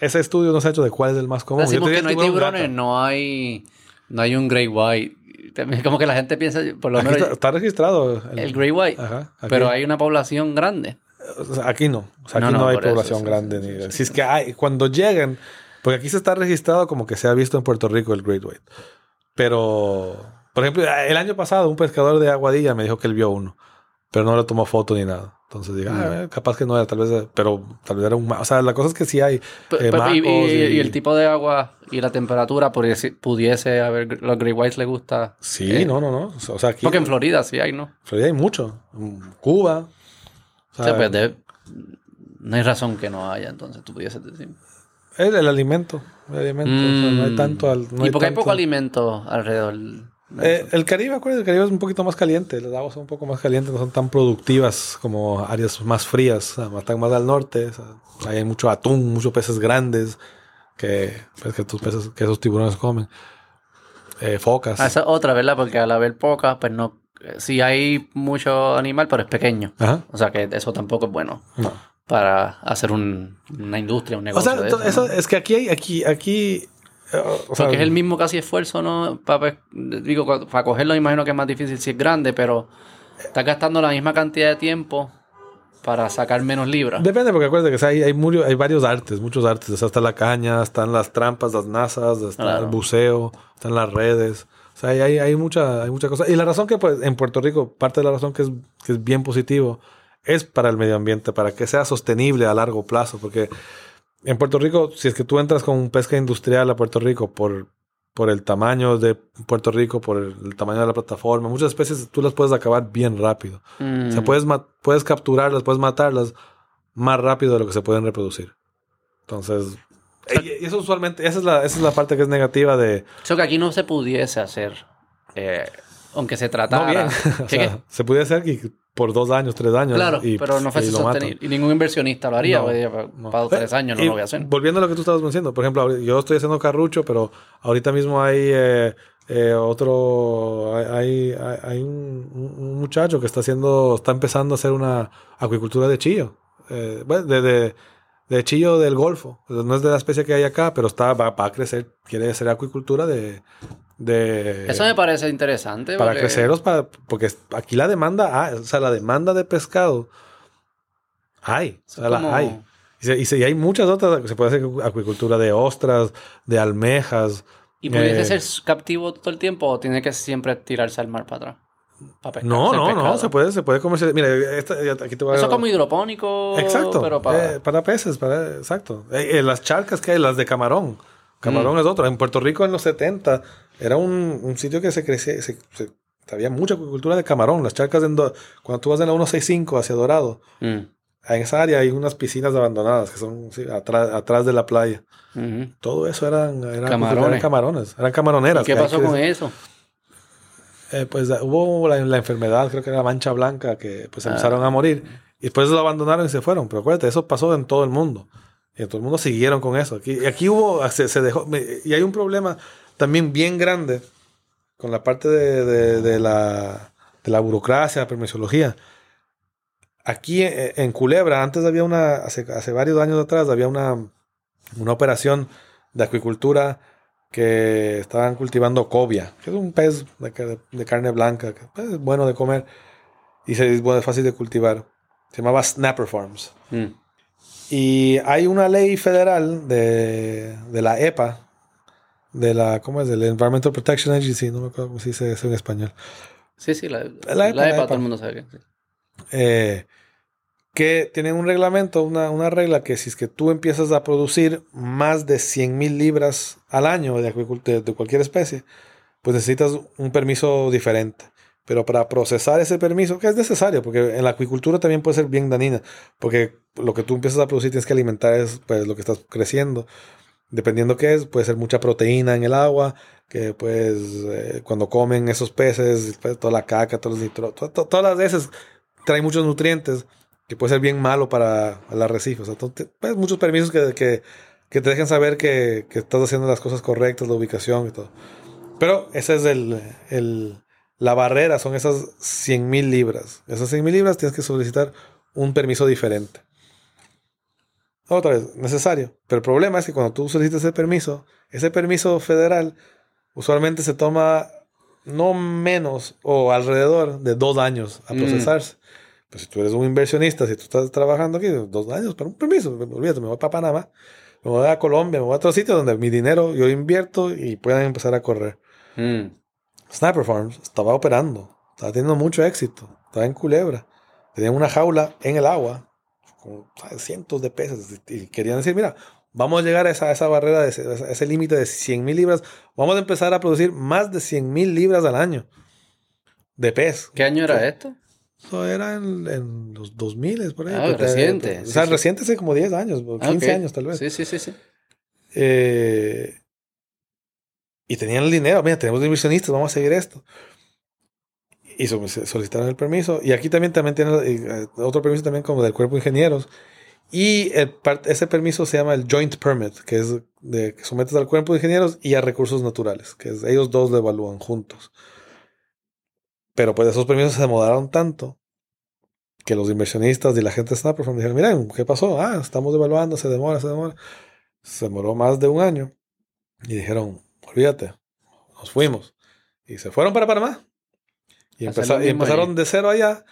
B: ese estudio no se ha hecho de cuál es el más común.
A: Decimos que no hay tiburones, no hay, no hay un Grey White. Como que la gente piensa, por lo
B: Aquí
A: menos,
B: está, está registrado.
A: el Grey White.
B: Ajá.
A: Pero hay una población grande.
B: O sea, aquí no. O sea,
A: No,
B: aquí no,
A: no,
B: hay
A: por eso,
B: población
A: sí,
B: grande.
A: sí,
B: ni-
A: sí,
B: si es que hay, cuando lleguen, porque aquí se está registrado como que se ha visto en Puerto Rico el Great White. Pero, por ejemplo, el año pasado un pescador de Aguadilla me dijo que él vio uno, pero no le tomó foto ni nada. Entonces dije, ah, eh, capaz que no era, tal vez, pero tal vez era un... O sea, la cosa es que sí hay eh,
A: p- y, y-
B: y-
A: y el tipo de agua y la temperatura pudiese, pudiese haber, los Grey Whites le gusta.
B: Sí,
A: eh,
B: no, no, no. O sea, aquí
A: Porque en Florida sí hay, ¿no?
B: en Florida hay mucho. Mm, Cuba. O
A: O
B: sea,
A: sea, pues de- no hay razón que no haya, entonces tú pudieses decir.
B: el, el alimento. El alimento. o sea, no hay
A: Mm.
B: tanto... al- no
A: y porque hay
B: tanto-
A: poco alimento alrededor.
B: Eh, el Caribe, acuérdense, el Caribe es un poquito más caliente, las aguas son un poco más calientes, no son tan productivas como áreas más frías, o están más al norte, o hay mucho atún, muchos peces grandes que, pues, que, peces, que esos tiburones comen. Eh, focas.
A: Ah, esa es otra, ¿verdad? Porque al haber pocas, pues no. eh, Sí hay mucho animal, pero es pequeño.
B: Ajá.
A: O sea que eso tampoco es bueno
B: No.
A: para hacer un- una industria, un
B: O
A: negocio.
B: sea,
A: de eso, ¿no?
B: es que aquí hay, aquí, aquí, eh, o sea,
A: Porque es el mismo casi esfuerzo, ¿no? Para, digo, cu- para cogerlo imagino que es más difícil si es grande, pero estás gastando la misma cantidad de tiempo para sacar menos libras.
B: Depende, porque acuérdate que hay, hay, hay varios artes, muchos artes. O sea, está la caña, están las trampas, las nazas, está
A: Claro.
B: el buceo, están las redes. O sea, hay, hay, hay mucha, hay mucha cosa. Y la razón que pues, en Puerto Rico, parte de la razón que es, que es bien positivo, es para el medio ambiente, para que sea sostenible a largo plazo. Porque en Puerto Rico, si es que tú entras con pesca industrial a Puerto Rico por, por el tamaño de Puerto Rico, por el, el tamaño de la plataforma, muchas especies tú las puedes acabar bien rápido.
A: Mm.
B: O sea, puedes, ma- puedes capturarlas, puedes matarlas más rápido de lo que se pueden reproducir. Entonces, y- y eso usualmente, esa es, la, esa es la parte que es negativa de...
A: Eso que aquí no se pudiese hacer, eh, aunque se tratara.
B: No bien. [LAUGHS] o
A: ¿Qué,
B: sea, se puede hacer que por dos años, tres años.
A: Claro,
B: y,
A: pero no fuese
B: y
A: sostenible. Ningún inversionista lo haría.
B: No,
A: para,
B: no.
A: para tres años no
B: Y
A: lo voy a hacer.
B: Volviendo a lo que tú estabas diciendo, por ejemplo, yo estoy haciendo carrucho, pero ahorita mismo hay eh, eh, otro, hay, hay, un, muchacho que está haciendo, está empezando a hacer una acuicultura de chillo, eh, de, de chillo del Golfo. No es de la especie que hay acá, pero está, va, va a crecer. Quiere ser acuicultura de, de
A: Eso me parece interesante.
B: para
A: porque-
B: creceros, para, porque aquí la demanda, hay, o sea, la demanda de pescado hay, o sea, la
A: como-
B: hay. Y, se- y se- y hay muchas otras, se puede hacer acuicultura de ostras, de almejas.
A: ¿Y pudiese
B: eh,
A: ser captivo todo el tiempo o tiene que siempre tirarse al mar para atrás? Para pescar,
B: No, no, no,
A: pescado?
B: se puede, se puede comercializar. Mira, esta- aquí te voy a
A: Eso es como hidropónico.
B: Exacto.
A: Pero para...
B: eh, para peces, para, exacto. Eh, eh, las charcas que hay, las de camarón. Camarón
A: Mm.
B: es otro. En Puerto Rico en los 70 era un, un sitio que se crecía, se, se- había mucha acuicultura de camarón. Las charcas, en Do- cuando tú vas en la 165 hacia Dorado,
A: Mm,
B: en esa área hay unas piscinas abandonadas que son sí, atrás, atrás de la playa.
A: ujú.
B: Todo eso eran, eran
A: Camarones.
B: eran camarones, eran camaroneras.
A: ¿Y qué pasó con eso?
B: Eh, pues hubo la, la enfermedad, creo que era la mancha blanca, que pues
A: Ah.
B: empezaron a morir. Y después lo abandonaron y se fueron. Pero acuérdate, eso pasó en todo el mundo. Y en todo el mundo siguieron con eso. Aquí, y aquí hubo, se, se dejó, y hay un problema también bien grande con la parte de, de- de la, de la burocracia, la permisología. Aquí eh, en Culebra, antes había una, hace, hace varios años atrás, había una, una operación de acuicultura que estaban cultivando cobia, que es un pez de, ca- de carne blanca, que pues, es bueno de comer y se- es bueno, es fácil de cultivar. Se llamaba Snapper Farms.
A: Mm,
B: Y hay una ley federal de, de la EPA, de la, ¿cómo es? Del Environmental Protection Agency, no me acuerdo cómo se dice eso en español.
A: Sí, sí, la,
B: La
A: la,
B: EPA, la
A: EPA,
B: EPA.
A: todo el mundo sabe que sí.
B: eh, que tienen un reglamento, una, una regla que si es que tú empiezas a producir más de 100 mil libras al año de, de- de cualquier especie, pues necesitas un permiso diferente. Pero para procesar ese permiso, que es necesario, porque en la acuicultura también puede ser bien dañina, porque lo que tú empiezas a producir tienes que alimentar es pues, lo que estás creciendo. Dependiendo qué es, puede ser mucha proteína en el agua, que pues eh, cuando comen esos peces, pues, toda la caca, todos los nitro, to- to- todas las veces trae muchos nutrientes que puede ser bien malo para el arrecife. O sea, te- pues, muchos permisos que, que, que te dejan saber que, que estás haciendo las cosas correctas, la ubicación y todo. Pero esa es el, el- la barrera, son esas 100 mil libras. Esas 100 mil libras tienes que solicitar un permiso diferente. Otra vez, necesario. Pero el problema es que cuando tú solicitas ese permiso, ese permiso federal usualmente se toma no menos o alrededor de dos años a
A: Mm.
B: Pues si tú eres un inversionista, si tú estás trabajando aquí, dos años para un permiso, olvídate, me voy para Panamá, me voy a Colombia, me voy a otro sitio donde mi dinero yo invierto y puedan empezar a correr.
A: Mm,
B: Sniper Farms estaba operando, estaba teniendo mucho éxito, estaba en Culebra, tenían una jaula en el agua con ¿sabes? cientos de peces y querían decir, mira, vamos a llegar a esa, a esa barrera, de ese, a ese límite de 100 mil libras, vamos a empezar a producir más de 100 mil libras al año de pez.
A: ¿Qué año era esto?
B: Eso era en, en los 2000 por ahí.
A: Ah, reciente,
B: O sea,
A: sí.
B: reciente hace como 10 años, o 15
A: Ah, ok.
B: años tal vez.
A: Sí, sí, sí, sí.
B: Eh, y tenían el dinero, mira, tenemos inversionistas, vamos a seguir esto. Y solicitaron el permiso. Y aquí también, también tienen eh, otro permiso también como del cuerpo de ingenieros. Y el ese permiso se llama el Joint Permit, que es de que sometes al cuerpo de ingenieros y a recursos naturales, que es- ellos dos lo evalúan juntos. Pero pues esos permisos se demoraron tanto que los inversionistas y la gente de Snapperfarm dijeron, miren, ¿qué pasó? Ah, estamos evaluando, se demora, se demora. Se demoró más de un año. Y dijeron, olvídate, nos fuimos. Y se fueron para Panamá. Y,
A: Hacer
B: empeza-
A: lo
B: y
A: mismo
B: empezaron de cero allá.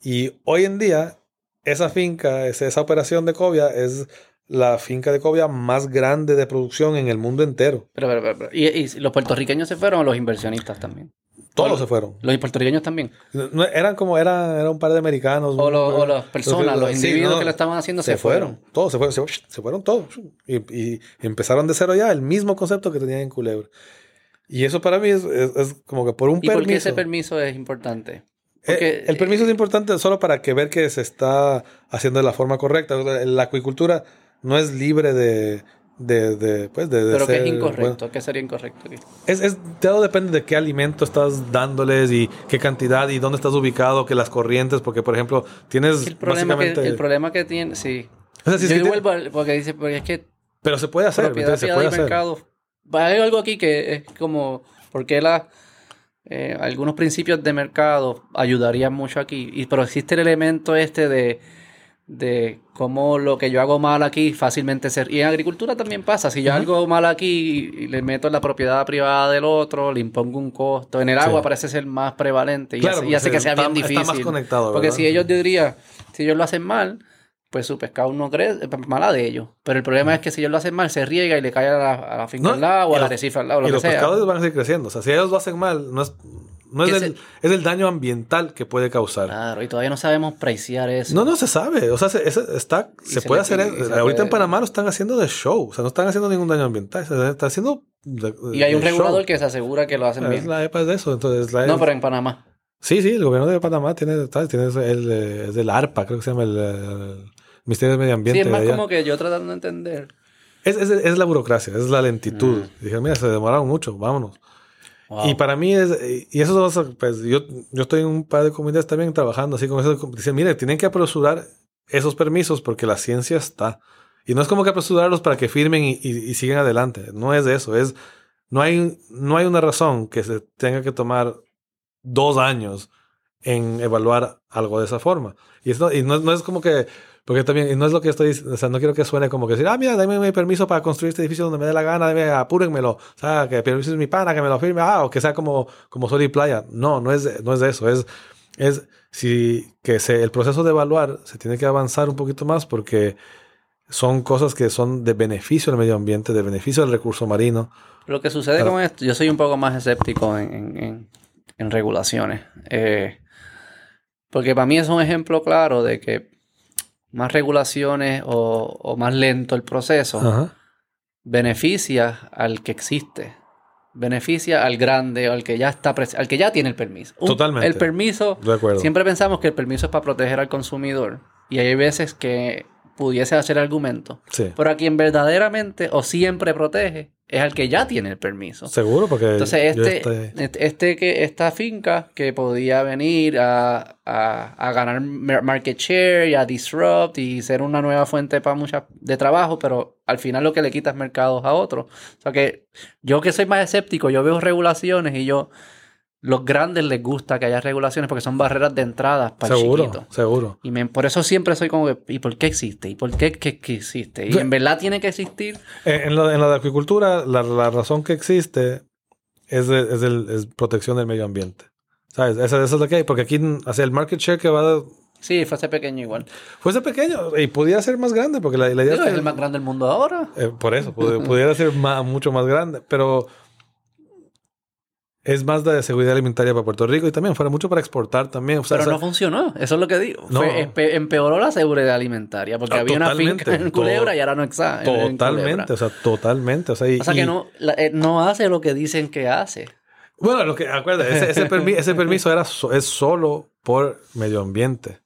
B: Y hoy en día, esa finca, esa, esa operación de cobia es la finca de cobia más grande de producción en el mundo entero.
A: Pero, pero, pero, pero, ¿y, y los puertorriqueños se fueron o los inversionistas también?
B: Todos se fueron.
A: Los puertorriqueños también.
B: No- eran como, eran, era un par de americanos.
A: O, los- o las personas, los
B: sí,
A: individuos
B: no,
A: que lo estaban haciendo
B: se,
A: se,
B: fueron. Todos se fueron, se, se fueron todos. Y, y empezaron de cero ya, el mismo concepto que tenían en Culebra. Y eso para mí es, es- es como que por un
A: ¿Y por qué
B: permiso.
A: ese permiso es importante?
B: Eh,
A: Porque,
B: el permiso es importante solo para que ver que se está haciendo de la forma correcta. La acuicultura no es libre de, de, de, pues, de, de
A: pero que es
B: ser-
A: incorrecto.
B: bueno,
A: ¿Qué sería incorrecto
B: es, es- todo depende de qué alimento estás dándoles y qué cantidad y dónde estás ubicado, que las corrientes, porque por ejemplo tienes
A: El problema, que,
B: básicamente...
A: el problema que tiene, sí.
B: O sea, si es
A: Yo
B: que
A: vuelvo al- porque dice, porque es que
B: pero se puede hacer,
A: propiedad
B: se puede hacer.
A: mercado. Hay algo aquí que es como, porque la, eh, algunos principios de mercado ayudarían mucho aquí, y, pero existe el elemento este de, de cómo lo que yo hago mal aquí fácilmente ser. Y en agricultura también pasa. Si yo hago mal aquí y le meto en la propiedad privada del otro, le impongo un costo. En el agua parece ser más prevalente y hace, y hace que sea bien difícil. Está más conectado, Porque si ellos diría, si ellos lo hacen mal, pues su pescado no crece, mala de ellos. Pero el problema es que si ellos lo hacen mal, se riega y le cae a la, finca al lado o al arrecife al lado. Lo
B: y
A: los
B: pescados van a seguir creciendo. O sea, si ellos lo hacen mal, no es no es el, es el daño ambiental que puede causar.
A: Claro, y todavía no sabemos preciar eso.
B: No, no se sabe. O sea, se, está, se, puede hacer. ahorita en Panamá lo están haciendo de show. O sea, no están haciendo ningún daño ambiental. Se está haciendo.
A: y hay un regulador que se asegura que lo hacen bien.
B: Es la EPA de eso. Entonces,
A: no, pero en Panamá.
B: Sí, sí, el gobierno de Panamá tiene, tiene el, es del ARPA, creo que se llama el, Ministerio de Medio Ambiente.
A: Sí, es más como que yo tratando de entender.
B: Es, es, es la burocracia, es la lentitud. Mm. Dije, mira, se demoraron mucho, vámonos. Y para mí es, y eso pues yo, yo estoy en un par de comunidades también trabajando así con eso. Dicen, mire, tienen que apresurar esos permisos porque la ciencia está. Y no es como que apresurarlos para que firmen y, y, sigan adelante. No es eso. Es, no hay, no hay una razón que se tenga que tomar dos años en evaluar algo de esa forma. Y, esto, y no, no es como que porque también, no es lo que estoy diciendo, o sea, no quiero que suene como que decir, ah, mira, dame mi permiso para construir este edificio donde me dé la gana, dame, apúrenmelo, o sea, que permiso es mi pana, que me lo firme, ah, o que sea como, como Sol y Playa. No, no es, no es de eso, es, es si que se, el proceso de evaluar se tiene que avanzar un poquito más porque son cosas que son de beneficio al medio ambiente, de beneficio al recurso marino.
A: Lo que sucede con esto, yo soy un poco más escéptico en, en, en regulaciones. Eh, porque para mí es un ejemplo claro de que más regulaciones o, más lento el proceso, beneficia al que existe. Beneficia al grande o al que ya está al que ya tiene el permiso.
B: Totalmente.
A: El permiso. Siempre pensamos que el permiso es para proteger al consumidor. Y hay veces que pudiese hacer argumento. Pero a quien verdaderamente o siempre protege es al que ya tiene el permiso.
B: Seguro, porque.
A: Entonces, este, este, este, que, esta finca que podía venir a, a, ganar market share y a disrupt y ser una nueva fuente para muchas de trabajo, pero al final lo que le quita es mercados a otros. O sea que yo que soy más escéptico, yo veo regulaciones y yo los grandes les gusta que haya regulaciones porque son barreras de entrada para
B: seguro,
A: el chiquito.
B: Seguro.
A: Y por eso siempre soy como, ¿y por qué existe? ¿Y por qué que, existe? Y en verdad tiene que existir.
B: Eh, en, la de agricultura, la, razón que existe es, es, protección del medio ambiente. ¿Sabes? Esa, es lo que hay. Porque aquí, hacia el market share que va a...
A: Sí, fuese pequeño igual.
B: Fuese pequeño y pudiera ser más grande porque la, idea
A: es, el más grande del mundo ahora.
B: Eh, por eso, [LAUGHS] pudiera ser mucho más grande. Pero es más de seguridad alimentaria para Puerto Rico y también fuera mucho para exportar también.
A: Pero no funcionó, eso es lo que digo. empeoró la seguridad alimentaria porque ah, había una finca en Culebra y ahora no está.
B: Totalmente, o sea, totalmente. O sea,
A: que no, eh, no hace lo que dicen que hace.
B: Bueno, lo que, acuérdate, ese, ese, permiso era es solo por medio ambiente.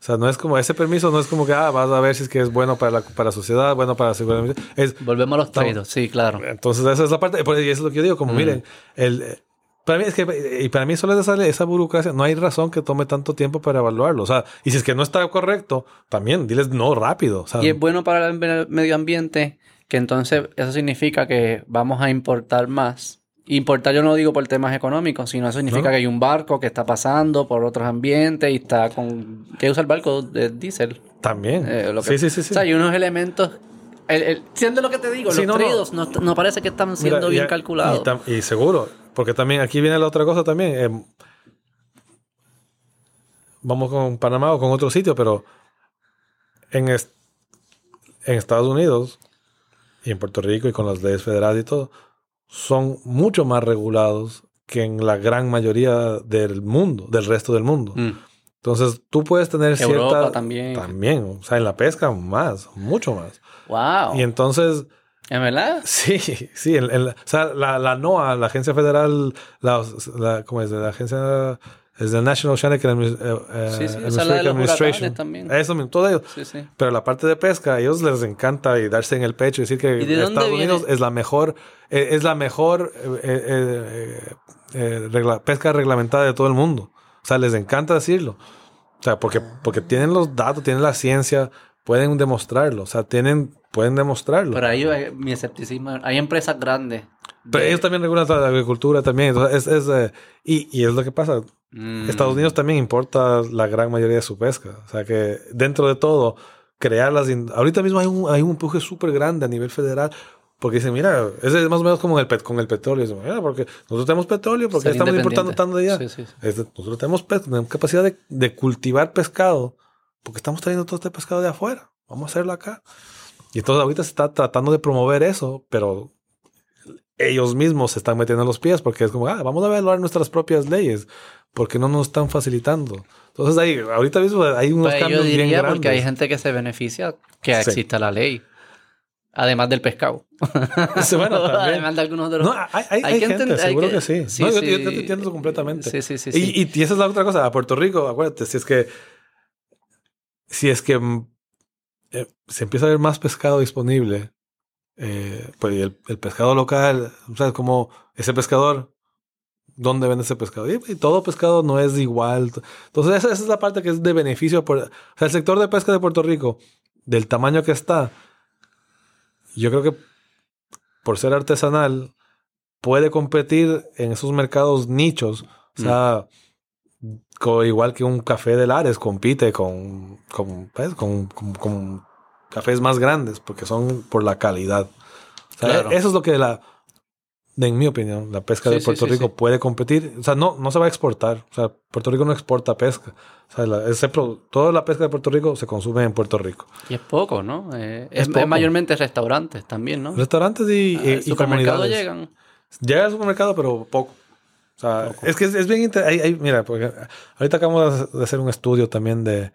B: O sea, no es como, ese permiso no es como que, ah, vas a ver si es que es bueno para la, para la sociedad, bueno para la seguridad. Es,
A: Volvemos a los traídos, sí, claro.
B: Entonces, esa es la parte, y eso es lo que yo digo, como miren, el, para mí es que, y para mí solo sale esa burocracia, no hay razón que tome tanto tiempo para evaluarlo. O sea, y si es que no está correcto, también diles no rápido.
A: y es bueno para el medio ambiente, que entonces eso significa que vamos a importar más. Importar yo no digo por temas económicos, sino eso significa que hay un barco que está pasando por otros ambientes y está con... que usa el barco de diésel.
B: También. Eh, sí, sí, sí, sí.
A: O sea, hay unos elementos siendo lo que te digo, los no, no, parece que están siendo bien calculados.
B: y, seguro, porque también aquí viene la otra cosa también. Eh, vamos con Panamá o con otro sitio, pero en, en Estados Unidos y en Puerto Rico y con las leyes federales y todo, son mucho más regulados que en la gran mayoría del mundo, del resto del mundo. Mm. Entonces, tú puedes tener
A: Europa
B: cierta...
A: también.
B: También. O sea, en la pesca más, mucho más.
A: Wow.
B: Y entonces
A: ¿En verdad?
B: Sí, [LAUGHS] sí. o sea, la, la, NOAA, la agencia federal, la, la, ¿cómo es? La agencia es la National Oceanic
A: Administration. También.
B: Eso mismo, todo ello. Sí, sí. Pero la parte de pesca, a ellos les encanta y darse en el pecho y decir que Estados Unidos es la mejor, eh, es la mejor eh, eh, pesca reglamentada de todo el mundo. O sea, les encanta decirlo. O sea, porque, porque tienen los datos, tienen la ciencia, pueden demostrarlo. O sea, tienen pueden demostrarlo.
A: Pero ahí mi escepticismo, hay empresas grandes.
B: Pero ellos también regulan la agricultura también. es, es, eh, y, y, es lo que pasa.
A: Mm.
B: Estados Unidos también importa la gran mayoría de su pesca. O sea que dentro de todo, crear las... in- Ahorita mismo hay un, hay un empuje súper grande a nivel federal. Porque dicen, mira, ese es más o menos como el pet- con el petróleo. Dicen, mira, porque nosotros tenemos petróleo, porque estamos importando tanto de allá.
A: Sí, sí, sí.
B: Es de- nosotros tenemos, tenemos capacidad de, de cultivar pescado, porque estamos trayendo todo este pescado de afuera. Vamos a hacerlo acá. Y entonces ahorita se está tratando de promover eso, pero ellos mismos se están metiendo en los pies porque es como, ah, vamos a evaluar nuestras propias leyes, porque no nos están facilitando. Entonces ahí, ahorita mismo hay unos
A: Pues yo
B: cambios bien
A: diría
B: grandes.
A: porque hay gente que se beneficia que exista la ley. Además del pescado. [LAUGHS]
B: Sí, bueno. [LAUGHS]
A: Además de algunos los...
B: No, hay, hay- hay
A: Hay
B: gente,
A: entender- hay
B: seguro
A: que-
B: que, sí.
A: sí,
B: No,
A: sí.
B: yo- yo te entiendo completamente.
A: Sí, sí, sí. sí.
B: Y, y- y esa es la otra cosa. A Puerto Rico, acuérdate, si es que si es que mm, eh, se empieza a ver más pescado disponible, eh, pues el, el pescado local, o sea, como ese pescador, ¿dónde vende ese pescado? Y, y todo pescado no es igual. Entonces, esa, esa es la parte que es de beneficio. Por, o sea, el sector de pesca de Puerto Rico, del tamaño que está, yo creo que por ser artesanal, puede competir en esos mercados nichos. O sea, co- igual que un café de Lares compite con, con, pues, con, con- con cafés más grandes, porque son por la calidad. O sea,
A: Claro.
B: Eso es lo que la, en mi opinión, la pesca de
A: Sí, sí,
B: Puerto
A: sí,
B: Rico
A: sí.
B: puede competir. O sea, no, no se va a exportar. O sea, Puerto Rico no exporta pesca. O sea, la- ese toda la pesca de Puerto Rico se consume en Puerto Rico.
A: Y es poco, ¿no? Eh,
B: Es
A: es,
B: poco.
A: es mayormente restaurantes también, ¿no?
B: Restaurantes y,
A: Al
B: y- y comunidades.
A: llegan.
B: Llega al supermercado, pero poco. O sea,
A: Poco.
B: es que es, es bien inter- hay- hay- Mira, porque ahorita acabamos de hacer un estudio también de,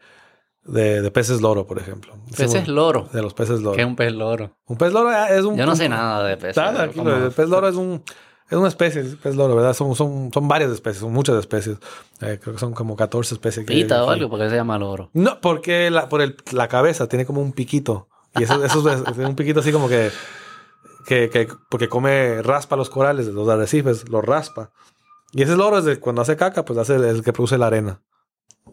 B: de, de peces loro, por ejemplo.
A: Peces loro.
B: De los peces loro.
A: ¿Qué es un pez loro?
B: Un pez loro es un.
A: Yo no sé nada de peces.
B: Nada,
A: como-
B: El pez loro es un. Es una especie, el pez loro, ¿verdad? Son, son, son varias especies, son muchas especies. Eh, creo que son como 14 especies.
A: Pita o
B: aquí.
A: algo, porque se llama loro.
B: No, porque la, por el, la cabeza tiene como un piquito. Y eso, eso es, [LAUGHS] es un piquito así como que, que, que- Porque come, raspa los corales, los arrecifes, los raspa. Y ese loro es de cuando hace caca, pues hace el que produce la arena.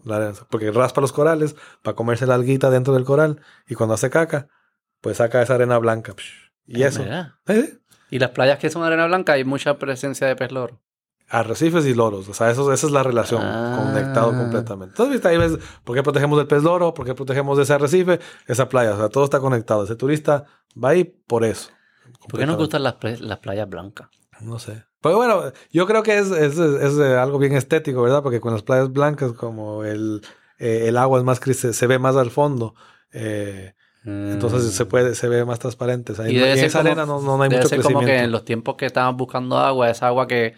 B: La Porque raspa los corales para comerse la alguita dentro del coral. Y cuando hace caca, pues saca esa arena blanca. Y eso.
A: ¿Verdad?
B: ¿Eh?
A: Y las playas que son arena blanca hay mucha presencia de pez loro.
B: Arrecifes y loros. O sea, eso, esa es la relación.
A: Ah.
B: Conectado completamente. Entonces, viste, ahí ves por qué protegemos del pez loro, por qué protegemos de ese arrecife, esa playa. O sea, todo está conectado. Ese turista va ahí por eso.
A: ¿Por qué nos gustan las playas blancas?
B: No sé. Pero bueno, yo creo que es, es, es, algo bien estético, ¿verdad? Porque con las playas blancas, como el, eh, el agua es más cris- se ve más al fondo. eh, entonces se puede, se ve más transparente. O sea,
A: Mm. Y
B: en- esa
A: como-
B: arena no, no, hay
A: Debe
B: mucho
A: ser como que
B: crecimiento.
A: en los tiempos que estamos buscando agua, esa agua que,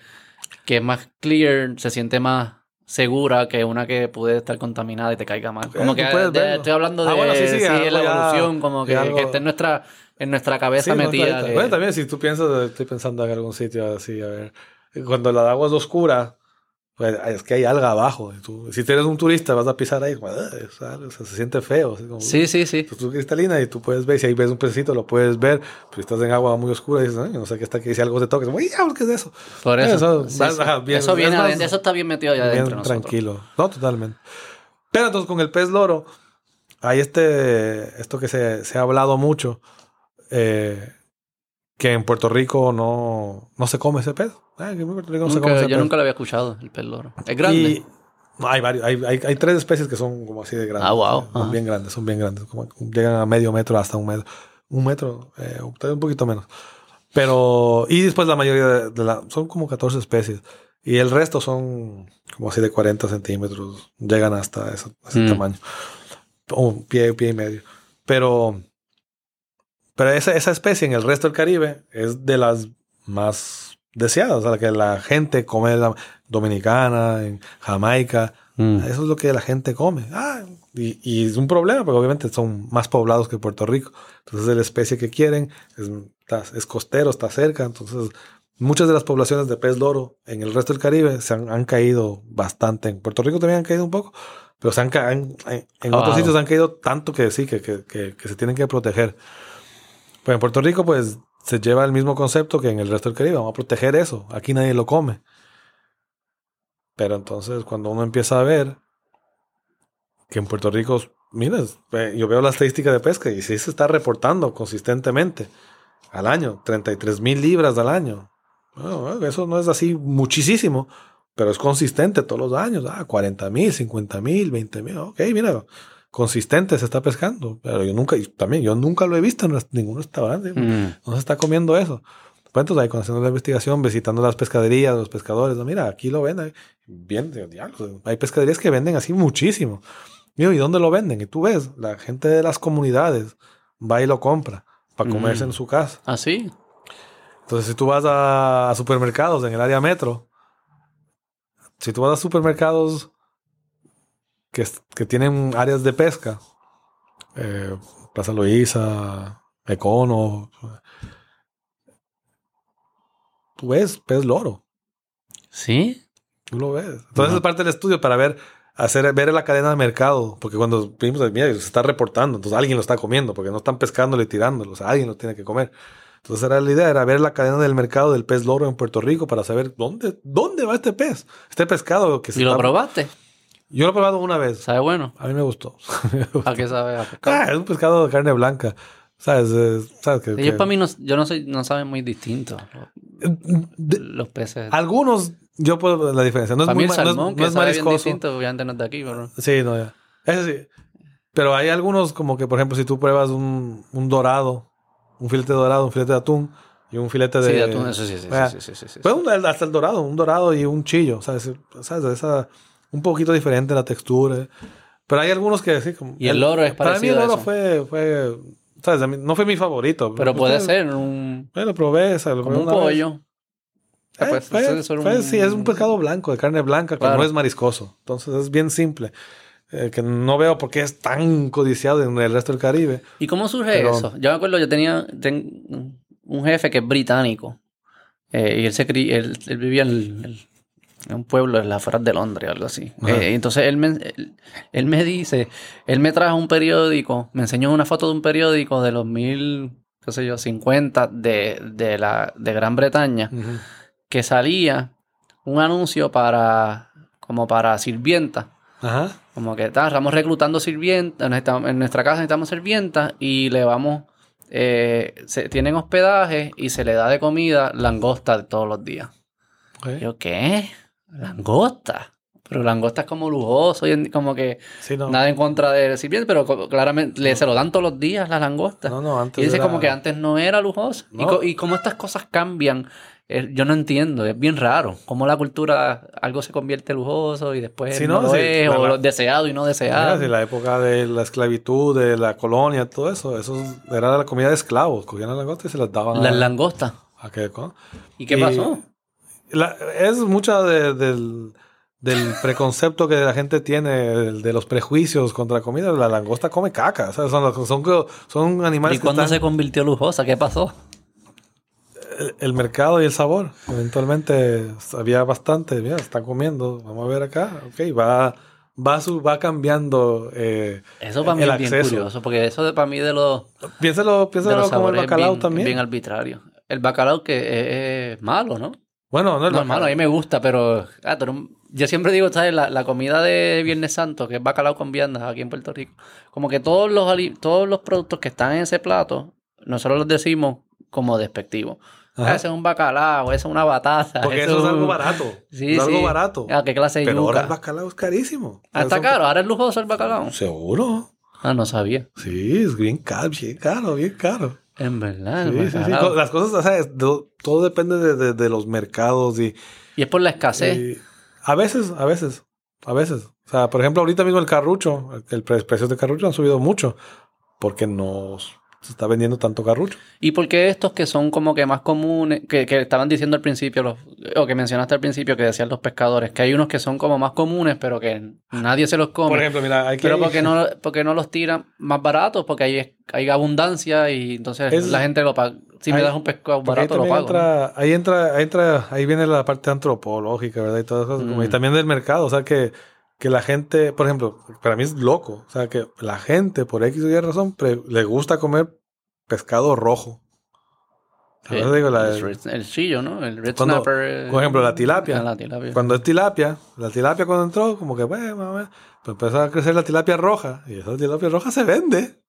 A: que es más clear, se siente más segura que una que puede estar contaminada y te caiga mal. Como que de- estoy hablando de
B: Ah, bueno, sí, sí, algo
A: la evolución, como que,
B: que
A: está en nuestra, en nuestra cabeza
B: Sí, no,
A: metida. que-
B: Bueno, también si tú piensas, estoy pensando en algún sitio así, a ver. Cuando la agua es oscura, pues es que hay alga abajo. tú- si tienes un turista, vas a pisar ahí, como, "Ah, es algo", o sea, se siente feo. así como-
A: Sí, sí, sí.
B: Pues tú cristalina y tú puedes ver, si ahí ves un pececito, lo puedes ver, pero si estás en agua muy oscura y dices, "Ay, no sé qué está aquí, si algo te toca, es como, "Ay, diablos, ¿qué es eso?
A: Por eso.
B: Eso,
A: Sí,
B: vas-
A: sí.
B: ajá, bien,
A: eso, viene
B: más-
A: eso está bien metido allá
B: Bien
A: adentro. de nosotros.
B: tranquilo. No, totalmente. Pero entonces con el pez loro, hay este, esto que se, se ha hablado mucho, eh, que en Puerto Rico no, no se come ese pez. Ah, que en Puerto Rico no se
A: Nunca-
B: come ese
A: yo
B: pez.
A: nunca lo había escuchado, el pez loro. Es grande.
B: Y no, hay varios, hay, hay, hay tres especies que son como así de grandes.
A: Ah, wow.
B: Son
A: Ajá.
B: bien grandes, son bien grandes. Como, llegan a medio metro hasta un metro. Un metro, eh, un poquito menos. Pero, y después la mayoría de, de la, son como 14 especies. Y el resto son como así de 40 centímetros. Llegan hasta ese, ese
A: Mm.
B: tamaño. Un pie, pie y medio. Pero, pero esa, esa especie en el resto del Caribe es de las más deseadas. O sea, que la gente come la dominicana, en Jamaica.
A: Mm.
B: Eso es lo que la gente come. Ah, y, y es un problema porque obviamente son más poblados que Puerto Rico. Entonces es la especie que quieren. Es, es costero, está cerca. Entonces muchas de las poblaciones de pez loro en el resto del Caribe se han, han caído bastante. En Puerto Rico también han caído un poco. Pero se han, en, en otros
A: Wow.
B: sitios han caído tanto que sí, que, que, que- que se tienen que proteger. Pero en Puerto Rico pues se lleva el mismo concepto que en el resto del Caribe. Vamos a proteger eso. Aquí nadie lo come. Pero entonces cuando uno empieza a ver que en Puerto Rico, mira, yo veo la estadística de pesca y sí se está reportando consistentemente al año, 33 mil libras al año. Bueno, eso no es así muchísimo, pero es consistente todos los años. Ah, 40 mil, 50 mil, 20 mil. Ok, mira, consistente se está pescando. Pero yo nunca, y también yo nunca lo he visto en ningún restaurante.
A: Mm.
B: No se está comiendo eso. Pues entonces ahí cuando haciendo la investigación, visitando las pescaderías, los pescadores, no, mira, aquí lo venden. Bien, diablo, hay pescaderías que venden así muchísimo. Digo, ¿y dónde lo venden? Y tú ves, la gente de las comunidades va y lo compra para comerse
A: Mm.
B: en su casa.
A: ¿Ah, sí?
B: Entonces, si tú vas a, a supermercados en el área metro, si tú vas a supermercados que, que tienen áreas de pesca, eh, Plaza Loíza, Econo, tú ves pez loro,
A: ¿Sí?
B: tú lo ves. Entonces es parte del estudio para ver, hacer, ver la cadena de mercado, porque cuando vimos, mira, se está reportando, entonces alguien lo está comiendo, porque no están pescándolo y tirándolo, o sea, alguien lo tiene que comer. Entonces era la idea, era ver la cadena del mercado del pez loro en Puerto Rico para saber dónde, dónde va este pez, este pescado que se
A: ¿Y lo
B: está-
A: probaste?
B: Yo lo he probado una vez,
A: ¿Sabe bueno?
B: a mí me gustó. [LAUGHS]
A: ¿A qué sabe? ¿A
B: ah, es un pescado de carne blanca, ¿sabes? Eh, ¿sabes que,
A: Ellos
B: que-
A: para mí no, yo no soy, no saben muy distintos
B: De-
A: los peces.
B: algunos, yo puedo ver la diferencia. No es
A: para mí
B: muy
A: el
B: ma- no es-
A: salmón,
B: no
A: que
B: es
A: sabe bien distinto, obviamente no es de aquí, pero...
B: Sí, no, ya. Ese sí. Pero hay algunos como que, por ejemplo, si tú pruebas un, un dorado, un filete dorado, un filete de atún y un filete de...
A: Sí, de atún, eso sí, sí, sí, sí, sí, sí, sí.
B: Pues un- hasta el dorado, un dorado y un chillo, ¿sabes? ¿Sabes? Esa, un poquito diferente la textura. Pero hay algunos que sí, como...
A: Y el loro es
B: Para mí el
A: parecido a
B: loro fue, fue, ¿sabes? Mí no fue mi favorito.
A: Pero puede
B: Fue-
A: ser un,
B: Bueno, probé, ¿sabes? Lo
A: como un
B: vez.
A: pollo.
B: Eh,
A: Pues,
B: fue- fue-
A: un-
B: Sí, es un pescado blanco, de carne blanca, que
A: Claro.
B: no es mariscoso. Entonces es bien simple. Eh, que no veo por qué es tan codiciado en el resto del Caribe.
A: ¿Y cómo surge
B: Pero-
A: eso? Yo me acuerdo, yo tenía ten- un jefe que es británico. eh, y él, se él, él vivía en, el- en un pueblo en las afueras de Londres o algo así. Eh, entonces él me, él, él me dice, él me trajo un periódico, me enseñó una foto de un periódico de los mil, qué sé yo, 50 de, de, la, de Gran Bretaña, que salía un anuncio para, como para sirvientas.
B: Ajá.
A: Como que "Ta, estamos reclutando sirvientas, en nuestra casa necesitamos sirvientas y le vamos, eh, se, tienen hospedaje y se le da de comida langosta todos los días.
B: Ok.
A: Yo, ¿qué? ¿Langosta? Pero langosta es como lujoso y como que
B: Sí, no.
A: nada en contra de sirvientes, pero claramente le, se lo dan todos los días la langosta.
B: No, no, antes
A: y dice
B: era-
A: como que antes no era lujoso. Y,
B: No.
A: y cómo estas cosas cambian, eh, yo no entiendo, es bien raro. Cómo la cultura, algo se convierte lujoso y después
B: Sí,
A: no,
B: no,
A: lo
B: sí,
A: es,
B: la-
A: o lo deseado y no
B: Mira,
A: deseado.
B: si la época de la esclavitud, de la colonia, todo eso, eso era la comida de esclavos. Cogían las langostas y se las daban
A: Las
B: a,
A: langostas.
B: a qué,
A: ¿Y qué
B: Y-
A: pasó?
B: La- es mucha de- del, del preconcepto que la gente tiene, de, de los prejuicios contra la comida. La langosta come caca. sea, son, son, son animales
A: ¿Y
B: que
A: cuándo
B: están-
A: se convirtió lujosa? ¿Qué pasó?
B: el, el mercado y el sabor. Eventualmente había bastante. Mira, están comiendo. Vamos a ver acá. Ok, va, va, su, va cambiando. eh,
A: Eso para mí
B: el
A: es bien
B: acceso.
A: curioso, porque eso de, para mí de los,
B: Piénsalo,
A: de
B: piénsalo
A: los
B: como el bacalao
A: bien,
B: también.
A: bien arbitrario. El bacalao que es, es malo, ¿no?
B: Bueno, no
A: No, es malo, a mí me gusta, pero, ah, no- yo siempre digo, ¿sabes? La, la comida de Viernes Santo, que es bacalao con viandas aquí en Puerto Rico, como que todos los, ali- todos los productos que están en ese plato, nosotros los decimos como despectivos. Ah, ese es un bacalao, esa es una batata.
B: Porque eso es algo barato.
A: Sí,
B: es algo barato.
A: Ah, qué clase de
B: Pero ahora el bacalao es carísimo.
A: Ah, está caro, ahora es lujoso el bacalao.
B: Seguro.
A: Ah, no sabía.
B: Sí, es bien caro, bien caro, bien caro.
A: En verdad,
B: sí, sí. Las cosas, todo depende de, de- de los mercados y,
A: Y es por la escasez.
B: a veces, a veces, a veces. O sea, por ejemplo, ahorita mismo el carrucho, el, el pre- precios de carrucho han subido mucho porque no se está vendiendo tanto carrucho.
A: ¿Y por qué estos que son como que más comunes, que, que estaban diciendo al principio, los, o que mencionaste al principio, que decían los pescadores, que hay unos que son como más comunes, pero que nadie se los come?
B: Por ejemplo, mira, hay que...
A: pero porque [LAUGHS] no, porque no los tiran más baratos, porque hay, hay abundancia y entonces
B: Es-
A: la gente lo paga. Si me
B: hay-
A: das un pescado
B: ahí
A: barato, lo pago. ¿no?
B: entra, ahí entra, ahí entra, ahí viene la parte antropológica, ¿verdad? Y todas esas cosas, como- y
A: Mm.
B: también del mercado, o sea que, que la gente, por ejemplo, para mí es loco, o sea que la gente por X o Y razón pre- le gusta comer pescado rojo.
A: Sí.
B: Digo, la-
A: el, el chillo, ¿no? El red
B: Cuando-
A: snapper. eh,
B: por ejemplo, la tilapia.
A: la tilapia.
B: Cuando es tilapia, la tilapia cuando entró, como que, bueno, bueno, pues empezó a crecer la tilapia roja, y esa tilapia roja se vende.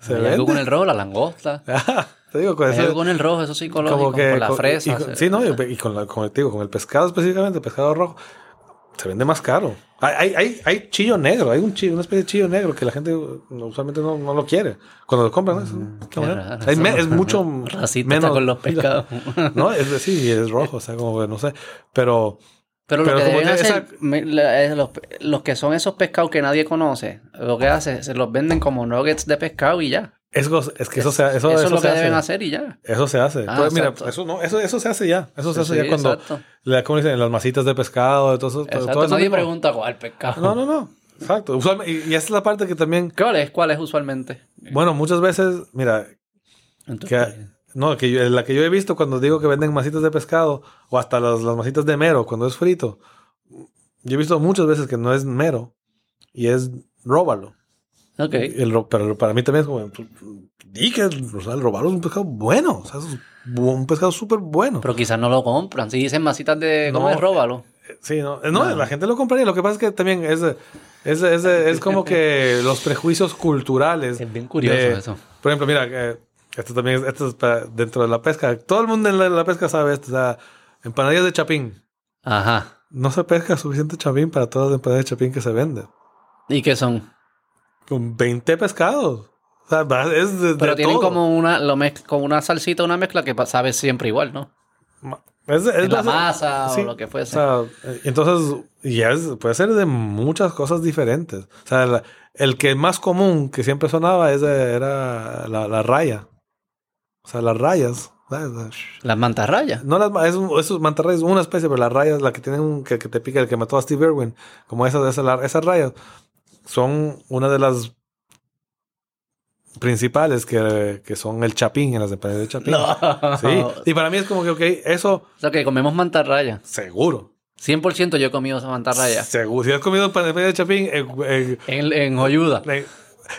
B: Se
A: Hay algo con
B: vende.
A: el rojo, la langosta. [LAUGHS]
B: Te digo, con eso.
A: con el rojo, eso psicológico, con la
B: con-
A: fresa.
B: y con-
A: se-
B: sí, no, y, y con, la, con, el, te digo, con el pescado específicamente, el pescado rojo, se vende más caro. Hay, hay, hay, hay chillo negro, hay un chillo, una especie de chillo negro que la gente usualmente no, no lo quiere. Cuando lo compran. Es-
A: Mm,
B: me- es mucho [LAUGHS] menos
A: con los pescados. [LAUGHS]
B: no, es decir, y es rojo, o sea, como que no sé. Pero
A: Pero,
B: Pero
A: lo que deben hacer,
B: esa-
A: los, los que son esos pescados que nadie conoce, lo que hace, se los venden como nuggets de pescado y ya.
B: Es, go- es que eso, se, eso,
A: Eso,
B: eso
A: es lo
B: se
A: que
B: hace.
A: deben hacer y ya.
B: Eso se hace.
A: Ah,
B: Pues mira, eso no, eso, eso se hace ya. Eso se hace
A: Sí,
B: ya cuando
A: exacto.
B: le ¿cómo dicen? las masitas de pescado, todo eso.
A: Exacto,
B: todo eso
A: nadie
B: mismo.
A: pregunta cuál pescado.
B: No, no, no. Exacto. Usualmente, y, y esa es la parte que también,
A: ¿Cuál es? ¿Cuál es usualmente?
B: bueno, muchas veces, mira, que, no, que yo- la que yo he visto cuando digo que venden masitas de pescado o hasta las, las masitas de mero cuando es frito, yo he visto muchas veces que no es mero y es róbalo.
A: Ok.
B: El ro- pero para mí también es como, que o sea, el robalo es un pescado bueno, o sea, es un pescado súper bueno.
A: Pero quizás no lo compran. Si dicen masitas de... ¿Cómo
B: No,
A: es? Róbalo.
B: Sí, no, no, la gente lo compraría. Lo que pasa es que también es, es, es, es como que [LAUGHS] los prejuicios culturales.
A: Es bien curioso
B: de-
A: eso.
B: Por ejemplo, mira, eh, esto también es, esto es para- dentro de la pesca. Todo el mundo en la, la pesca sabe esto. O sea, empanadillas de chapín.
A: Ajá.
B: No se pesca suficiente chapín para todas las empanadillas de chapín que se venden.
A: ¿Y qué son?
B: Con 20 pescados. O sea, es de,
A: Pero
B: de
A: tienen
B: todo.
A: como una, lo mez- como una salsita, una mezcla que sabe siempre igual, ¿no?
B: Es, es
A: la masa
B: sí.
A: o lo que
B: O
A: fuese.
B: sea, eh, entonces, y es, puede ser de muchas cosas diferentes. O sea, el que más común que siempre sonaba es era la, la raya. O sea, las rayas.
A: Las mantarrayas.
B: No las es, es un- mantarraya es una especie, pero las rayas, la que tienen un- que, que te pica, el que mató a Steve Irwin, como esas, esas, esas rayas, son una de las principales que, que son el chapín en las empresas de chapín. Sí. Y para mí es como que, ok, eso
A: O sea, que comemos mantarraya.
B: seguro.
A: 100% yo he comido esa mantarraya.
B: Seguro. Si has comido empanadillas de chapín, en, en,
A: En, en Joyuda.
B: en,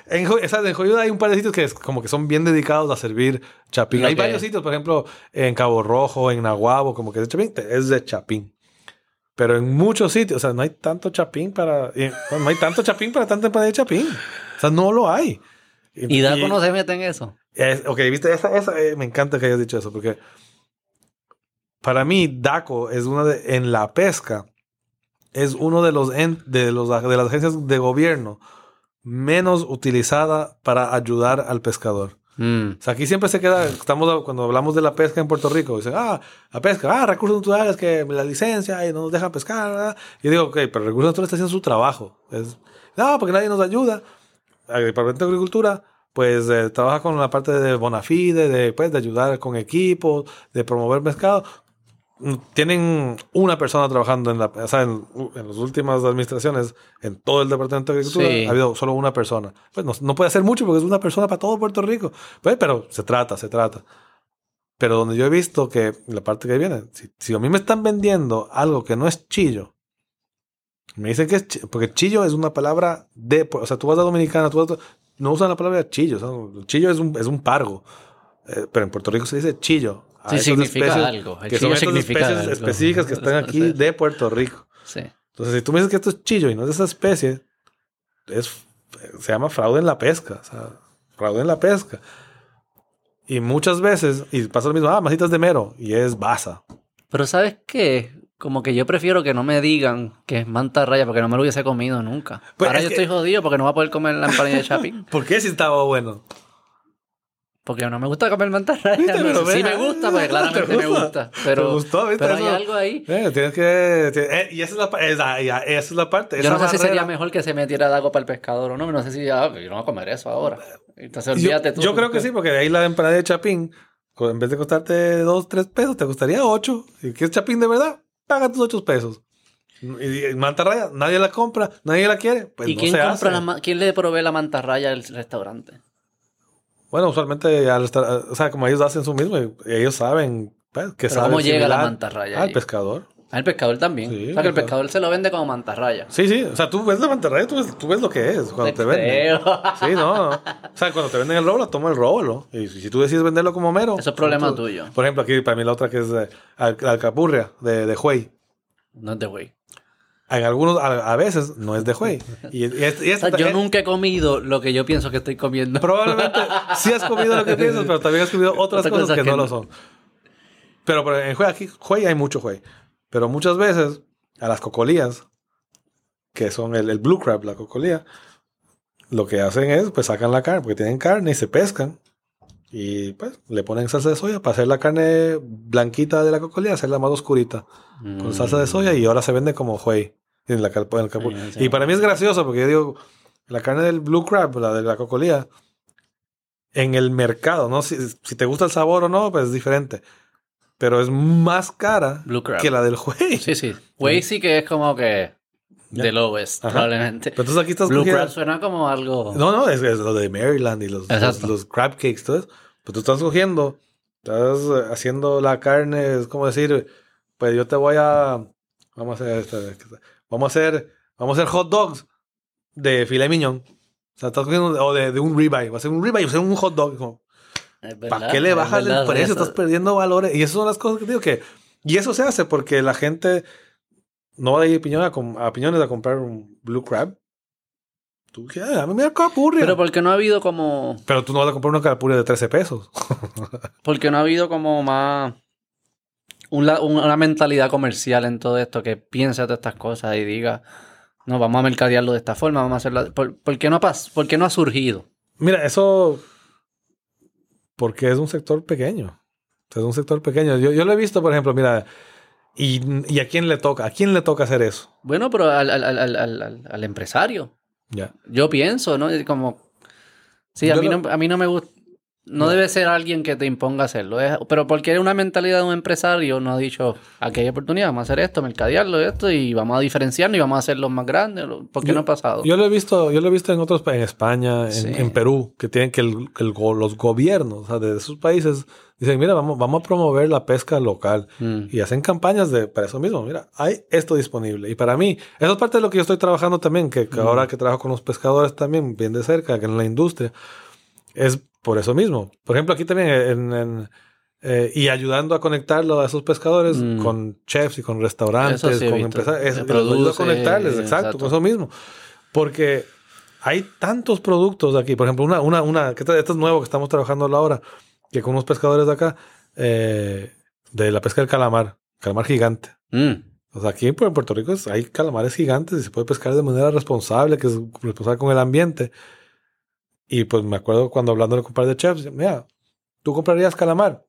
B: en Jo- ¿sabes? en Joyuda hay un par de sitios que es como que son bien dedicados a servir chapín. Hay varios sitios, por ejemplo, en Cabo Rojo, en Nahuabo, como que es de chapín, es de chapín. Pero en muchos sitios, o sea, no hay tanto chapín para. y- no hay tanto chapín para tanta empanadilla de chapín. O sea, no lo hay.
A: Y Daco no se mete en eso.
B: Es- ok, viste, esa, esa, eh, me encanta que hayas dicho eso, porque para mí, DACO es una de, en la pesca, es uno de los, en- de los de las agencias de gobierno menos utilizada para ayudar al pescador.
A: Mm.
B: O sea, aquí siempre se queda, estamos cuando hablamos de la pesca en Puerto Rico, dicen, ah, la pesca, ah, recursos naturales, que la licencia y no nos dejan pescar. Y yo digo, ok, pero recursos naturales está haciendo su trabajo. Es, no, porque nadie nos ayuda. El Departamento de Agricultura, pues eh, trabaja con la parte de bona fide, de, pues, de ayudar con equipos, de promover pescado. Tienen una persona trabajando en la, o sea, en, en las últimas administraciones, en todo el Departamento de Agricultura,
A: Sí.
B: ha habido solo una persona. Pues no, no puede hacer mucho porque es una persona para todo Puerto Rico. Pues, pero se trata, se trata. Pero donde yo he visto que la parte que viene, si, si a mí me están vendiendo algo que no es chillo, me dicen que es chi- porque chillo es una palabra de, o sea, tú vas a Dominicana, tú vas a- no usan la palabra chillo, o sea, chillo es un, es un pargo, Eh, pero en Puerto Rico se dice chillo. A
A: Sí, significa
B: especies
A: algo. El
B: Que son estas
A: significa
B: especies
A: algo.
B: específicas que están aquí de Puerto Rico.
A: Sí.
B: Entonces, si tú me dices que esto es chillo y no es de esa especie, es, se llama fraude en la pesca. O sea, fraude en la pesca. Y muchas veces, y pasa lo mismo, ah, masitas de mero, y es basa.
A: Pero ¿sabes qué? Como que yo prefiero que no me digan que es mantarraya porque no me lo hubiese comido nunca.
B: Pues
A: Ahora
B: es
A: yo
B: que-
A: estoy jodido porque no voy a poder comer la empanada de chapín. [LAUGHS]
B: ¿Por qué si estaba bueno?
A: Porque no me gusta comer mantarraya.
B: Viste, pero
A: sí me gusta, porque [LAUGHS] claramente
B: ¿Te
A: me
B: gusta?
A: gusta. Pero,
B: ¿Te gustó? ¿Viste
A: pero hay
B: eso?
A: algo ahí.
B: Eh, tienes que... eh, y esa es la, esa, ya, esa es la parte.
A: Yo no sé si sería mejor que se metiera de agua para el pescador o no. No sé si ah, yo no voy a comer eso ahora. Entonces
B: Yo,
A: olvídate tú.
B: yo creo que sí, porque ahí la empanada de chapín, en vez de costarte 2, 3 pesos, te costaría 8. Si quieres chapín de verdad, paga tus 8 pesos. Y, y mantarraya, nadie la compra, nadie la quiere. Pues
A: ¿Y
B: no
A: quién
B: se
A: compra
B: hace.
A: la quién le provee la mantarraya al restaurante?
B: Bueno, usualmente al estar, o sea, como ellos hacen su mismo, y ellos saben pues, que saben
A: ¿cómo llega la mantarraya
B: Al
A: ahí?
B: pescador.
A: Al pescador también.
B: Sí,
A: o sea, que el
B: pescador.
A: se lo vende como mantarraya.
B: Sí, sí, o sea, tú ves la mantarraya, tú ves, tú ves lo que es cuando te venden.
A: Creo.
B: Sí, no, no. O sea, cuando te venden el róbalo, toma el róbalo. Y si tú decides venderlo como mero.
A: Eso es problema
B: tú-
A: tuyo.
B: Por ejemplo, aquí para mí la otra que es de al- alcapurria, de, de Huey.
A: No es de güey.
B: En algunos, a, a veces, no es de Huey. Y, y es- y
A: O
B: es-
A: sea, yo
B: eh,
A: nunca he comido lo que yo pienso que estoy comiendo.
B: Probablemente sí has comido lo que piensas, pero también has comido otras
A: Otras
B: cosas
A: cosas
B: que,
A: que
B: no
A: no.
B: lo son. Pero, pero en Huey, aquí, Huey hay mucho Huey. Pero muchas veces a las cocolías, que son el, el blue crab, la cocolía, lo que hacen es, pues sacan la carne, porque tienen carne y se pescan. Y pues le ponen salsa de soya para hacer la carne blanquita de la cocolía, hacerla más oscurita con
A: Mm.
B: salsa de soya y ahora se vende como Huey. En la, carpa- en el capu-
A: Sí, sí.
B: Y para mí es gracioso porque yo digo, la carne del blue crab, la de la cocolía, en el mercado, ¿no? Si, si te gusta el sabor o no, pues es diferente. Pero es más cara
A: Blue crab.
B: que la del Huey.
A: Sí, sí. [LAUGHS] Way sí que es como que de lowest,
B: Ajá.
A: probablemente.
B: Pero entonces aquí estás
A: Blue
B: cogiendo-
A: crab suena como algo...
B: No, no, es, es lo de Maryland y los, los, los crab cakes, todo eso. Pero tú estás cogiendo, estás haciendo la carne, es como decir, pues yo te voy a, vamos a hacer, esta- vamos a hacer, vamos a hacer hot dogs de filet mignon. O sea, estás cogiendo, o de, de un ribeye, va a ser un ribeye, va a ser un hot dog. Como, ¿Para qué le bajas el precio? Estás perdiendo valores. Y esas son las cosas que digo que, y eso se hace porque la gente no va a ir a a, piñones a comprar un blue crab. Tú, ¿qué? A mí me da capurria.
A: Pero porque no ha habido como...
B: Pero tú no vas a comprar una capurria de 13 pesos. [LAUGHS]
A: Porque no ha habido como más... una mentalidad comercial en todo esto que piensa de estas cosas y diga, no, vamos a mercadearlo de esta forma, vamos a hacerlo... ¿Por, por qué, no ha pas- por qué no ha surgido?
B: Mira, eso porque es un sector pequeño. Es un sector pequeño. Yo, yo lo he visto, por ejemplo, mira, y, y a quién le toca, a quién le toca hacer eso.
A: Bueno, pero al, al- al- al- empresario.
B: Ya.
A: Yo pienso, ¿no? Como... Sí, a mí,
B: lo-
A: no, a mí no me gusta... No, debe ser alguien que te imponga hacerlo. pero porque una mentalidad de un empresario, no ha dicho, aquí hay oportunidad, vamos a hacer esto, mercadearlo, esto, y vamos a diferenciarnos y vamos a hacerlo más grande. ¿Por qué
B: Yo-
A: no ha pasado?
B: Yo lo he visto, yo lo he visto en otros pa- en España, en,
A: Sí.
B: en Perú, que tienen que, el- que el go- los gobiernos o sea, de esos países dicen, mira, vamos, vamos a promover la pesca local.
A: Mm.
B: Y hacen campañas de para eso mismo. Mira, hay esto disponible. Y para mí, eso es parte de lo que yo estoy trabajando también, que, que
A: Mm.
B: ahora que trabajo con los pescadores también, bien de cerca, que en la industria, es por eso mismo. Por ejemplo, aquí también, en, en, eh, y ayudando a conectarlo a esos pescadores
A: Mm.
B: con chefs y con restaurantes,
A: sí
B: con los ayuda a conectarles, exacto,
A: exacto.
B: con eso mismo. Porque hay tantos productos aquí. Por ejemplo, una, una, una, que esto esto es nuevo que estamos trabajando ahora, que con unos pescadores de acá, eh, de la pesca del calamar, calamar gigante.
A: Mm.
B: O sea, aquí en Puerto Rico hay calamares gigantes y se puede pescar de manera responsable, que es responsable con el ambiente. Y pues me acuerdo cuando hablando con un par de chefs, mira, ¿tú comprarías calamar?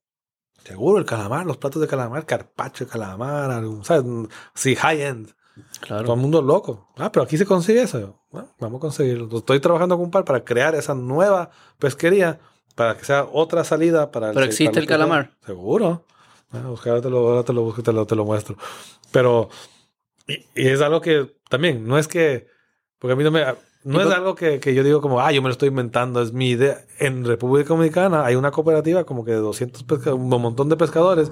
B: Seguro, el calamar, los platos de calamar, carpacho de calamar, algún, ¿sabes? Sí, high-end.
A: Claro.
B: Todo el mundo loco. Ah, pero aquí se consigue eso. Yo, "Bueno, vamos a conseguirlo. Estoy trabajando con un par para crear esa nueva pesquería para que sea otra salida para
A: Pero existe el calamar.
B: Seguro. Bueno, buscar, te lo, ahora te lo busco y te lo, te lo muestro. Pero y, y es algo que también no es que porque a mí no me no
A: ¿Y
B: es algo que, que yo digo como, ah, yo me lo estoy inventando, es mi idea. En República Dominicana hay una cooperativa como que de 200 pesca- un montón de pescadores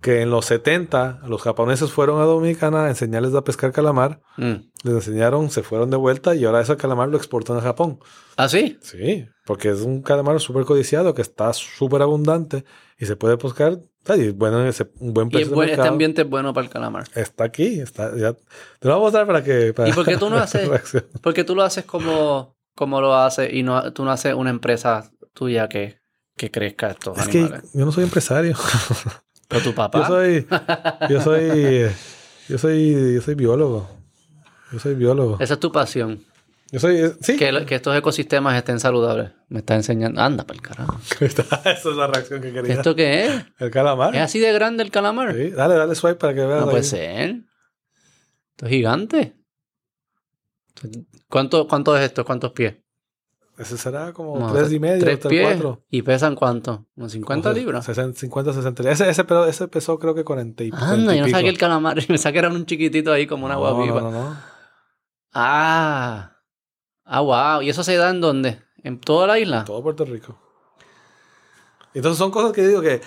B: que en los 70 los japoneses fueron a Dominicana a enseñarles a pescar calamar,
A: Mm.
B: les enseñaron, se fueron de vuelta y ahora ese calamar lo exportan a Japón.
A: ¿Ah, sí?
B: Sí, porque es un calamar súper codiciado que está súper abundante y se puede pescar. Y es bueno, ese- un buen
A: Y
B: precio de
A: buen- este ambiente es bueno para el calamar.
B: Está aquí, está, ya. Te lo voy a mostrar para que. Para
A: ¿Y por qué tú no [LAUGHS] haces-. Porque tú lo haces como, como lo haces y no, tú no haces una empresa tuya que, que crezca estos
B: Es que
A: animales.
B: yo no soy empresario. [LAUGHS]
A: Pero tu papá.
B: Yo soy. Yo soy. Yo soy. Yo soy biólogo. Yo soy biólogo.
A: Esa es tu pasión.
B: Yo soy. eh, Sí.
A: Que, lo- que estos ecosistemas estén saludables. Me está enseñando. Anda, para el carajo. [LAUGHS]
B: Esa es la reacción que quería.
A: ¿Esto qué es?
B: El calamar.
A: ¿Es así de grande el calamar?
B: Sí, Dale, dale swipe para que veas.
A: No puede
B: ahí.
A: ser. Esto es gigante. ¿Cuánto, ¿Cuánto es esto? ¿Cuántos pies?
B: Ese será como
A: No,
B: tres y medio,
A: ¿Tres pies?
B: cuatro.
A: ¿Y pesan cuánto? ¿Unos 50
B: O sea,
A: libras?
B: 60, 50, 60 libras. Ese, ese, ese pesó creo que 40 y, 40
A: Anda,
B: y
A: yo no que el calamar. [LAUGHS] Me sabía que era un chiquitito ahí como una agua
B: No,
A: viva.
B: No, no, no.
A: Ah. Ah, wow. ¿Y eso se da en dónde? ¿En toda la isla?
B: Todo Puerto Rico. Entonces son cosas que digo que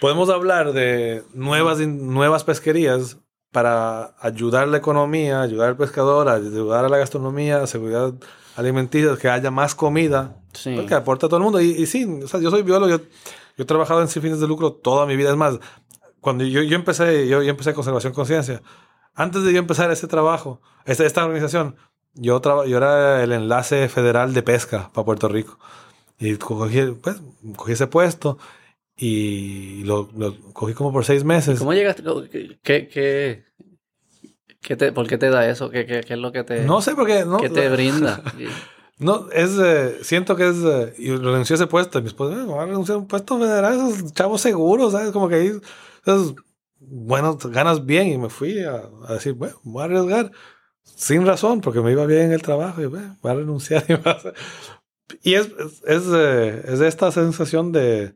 B: podemos hablar de nuevas, nuevas pesquerías para ayudar la economía, ayudar al pescador, ayudar a la gastronomía, seguridad alimenticia, que haya más comida,
A: Sí.
B: porque aporta a todo el mundo. Y, y sí, o sea, yo soy biólogo, yo, yo he trabajado en sin fines de lucro toda mi vida. Es más, cuando yo, yo empecé, yo, yo empecé conservación conciencia, antes de yo empezar ese trabajo, esta, esta organización, yo, traba- yo era el enlace federal de pesca para Puerto Rico. Y cogí, pues, cogí ese puesto y lo, lo cogí como por seis meses.
A: ¿Cómo llegaste? ¿Qué, qué, qué te, ¿Por qué te da eso? ¿Qué, qué, qué es lo que te,
B: No sé por qué. No,
A: qué te [LAUGHS] brinda?
B: No, es, eh, siento que es, eh, y renuncié a ese puesto, y mi esposa, "Eh, voy a renunciar a un puesto federal, esos chavos seguros, ¿sabes? Como que ahí, esos, bueno, ganas bien, y me fui a, a decir, bueno, voy a arriesgar, sin razón, porque me iba bien en el trabajo, y bueno, voy a renunciar. [LAUGHS] Y, a hacer- y es, es, es, eh, es esta sensación de,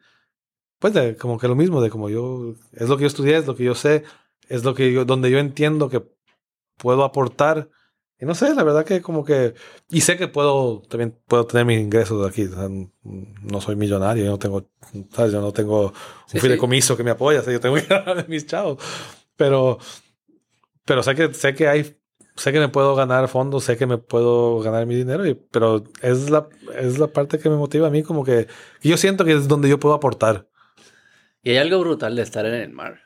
B: pues, de como que lo mismo, de como yo, es lo que yo estudié, es lo que yo sé, es lo que yo, donde yo entiendo que puedo aportar. Y no sé, la verdad que como que... Y sé que puedo, también puedo tener mis ingresos de aquí. o sea, no soy millonario, yo no tengo, ¿sabes? Yo no tengo un
A: Sí, sí.
B: fideicomiso que me apoya, o sea, yo tengo que [LAUGHS] mis chavos. Pero, pero sé que, sé que hay, sé que me puedo ganar fondos, sé que me puedo ganar mi dinero, y, pero es la, es la parte que me motiva a mí como que, yo siento que es donde yo puedo aportar.
A: Y hay algo brutal de estar en el mar.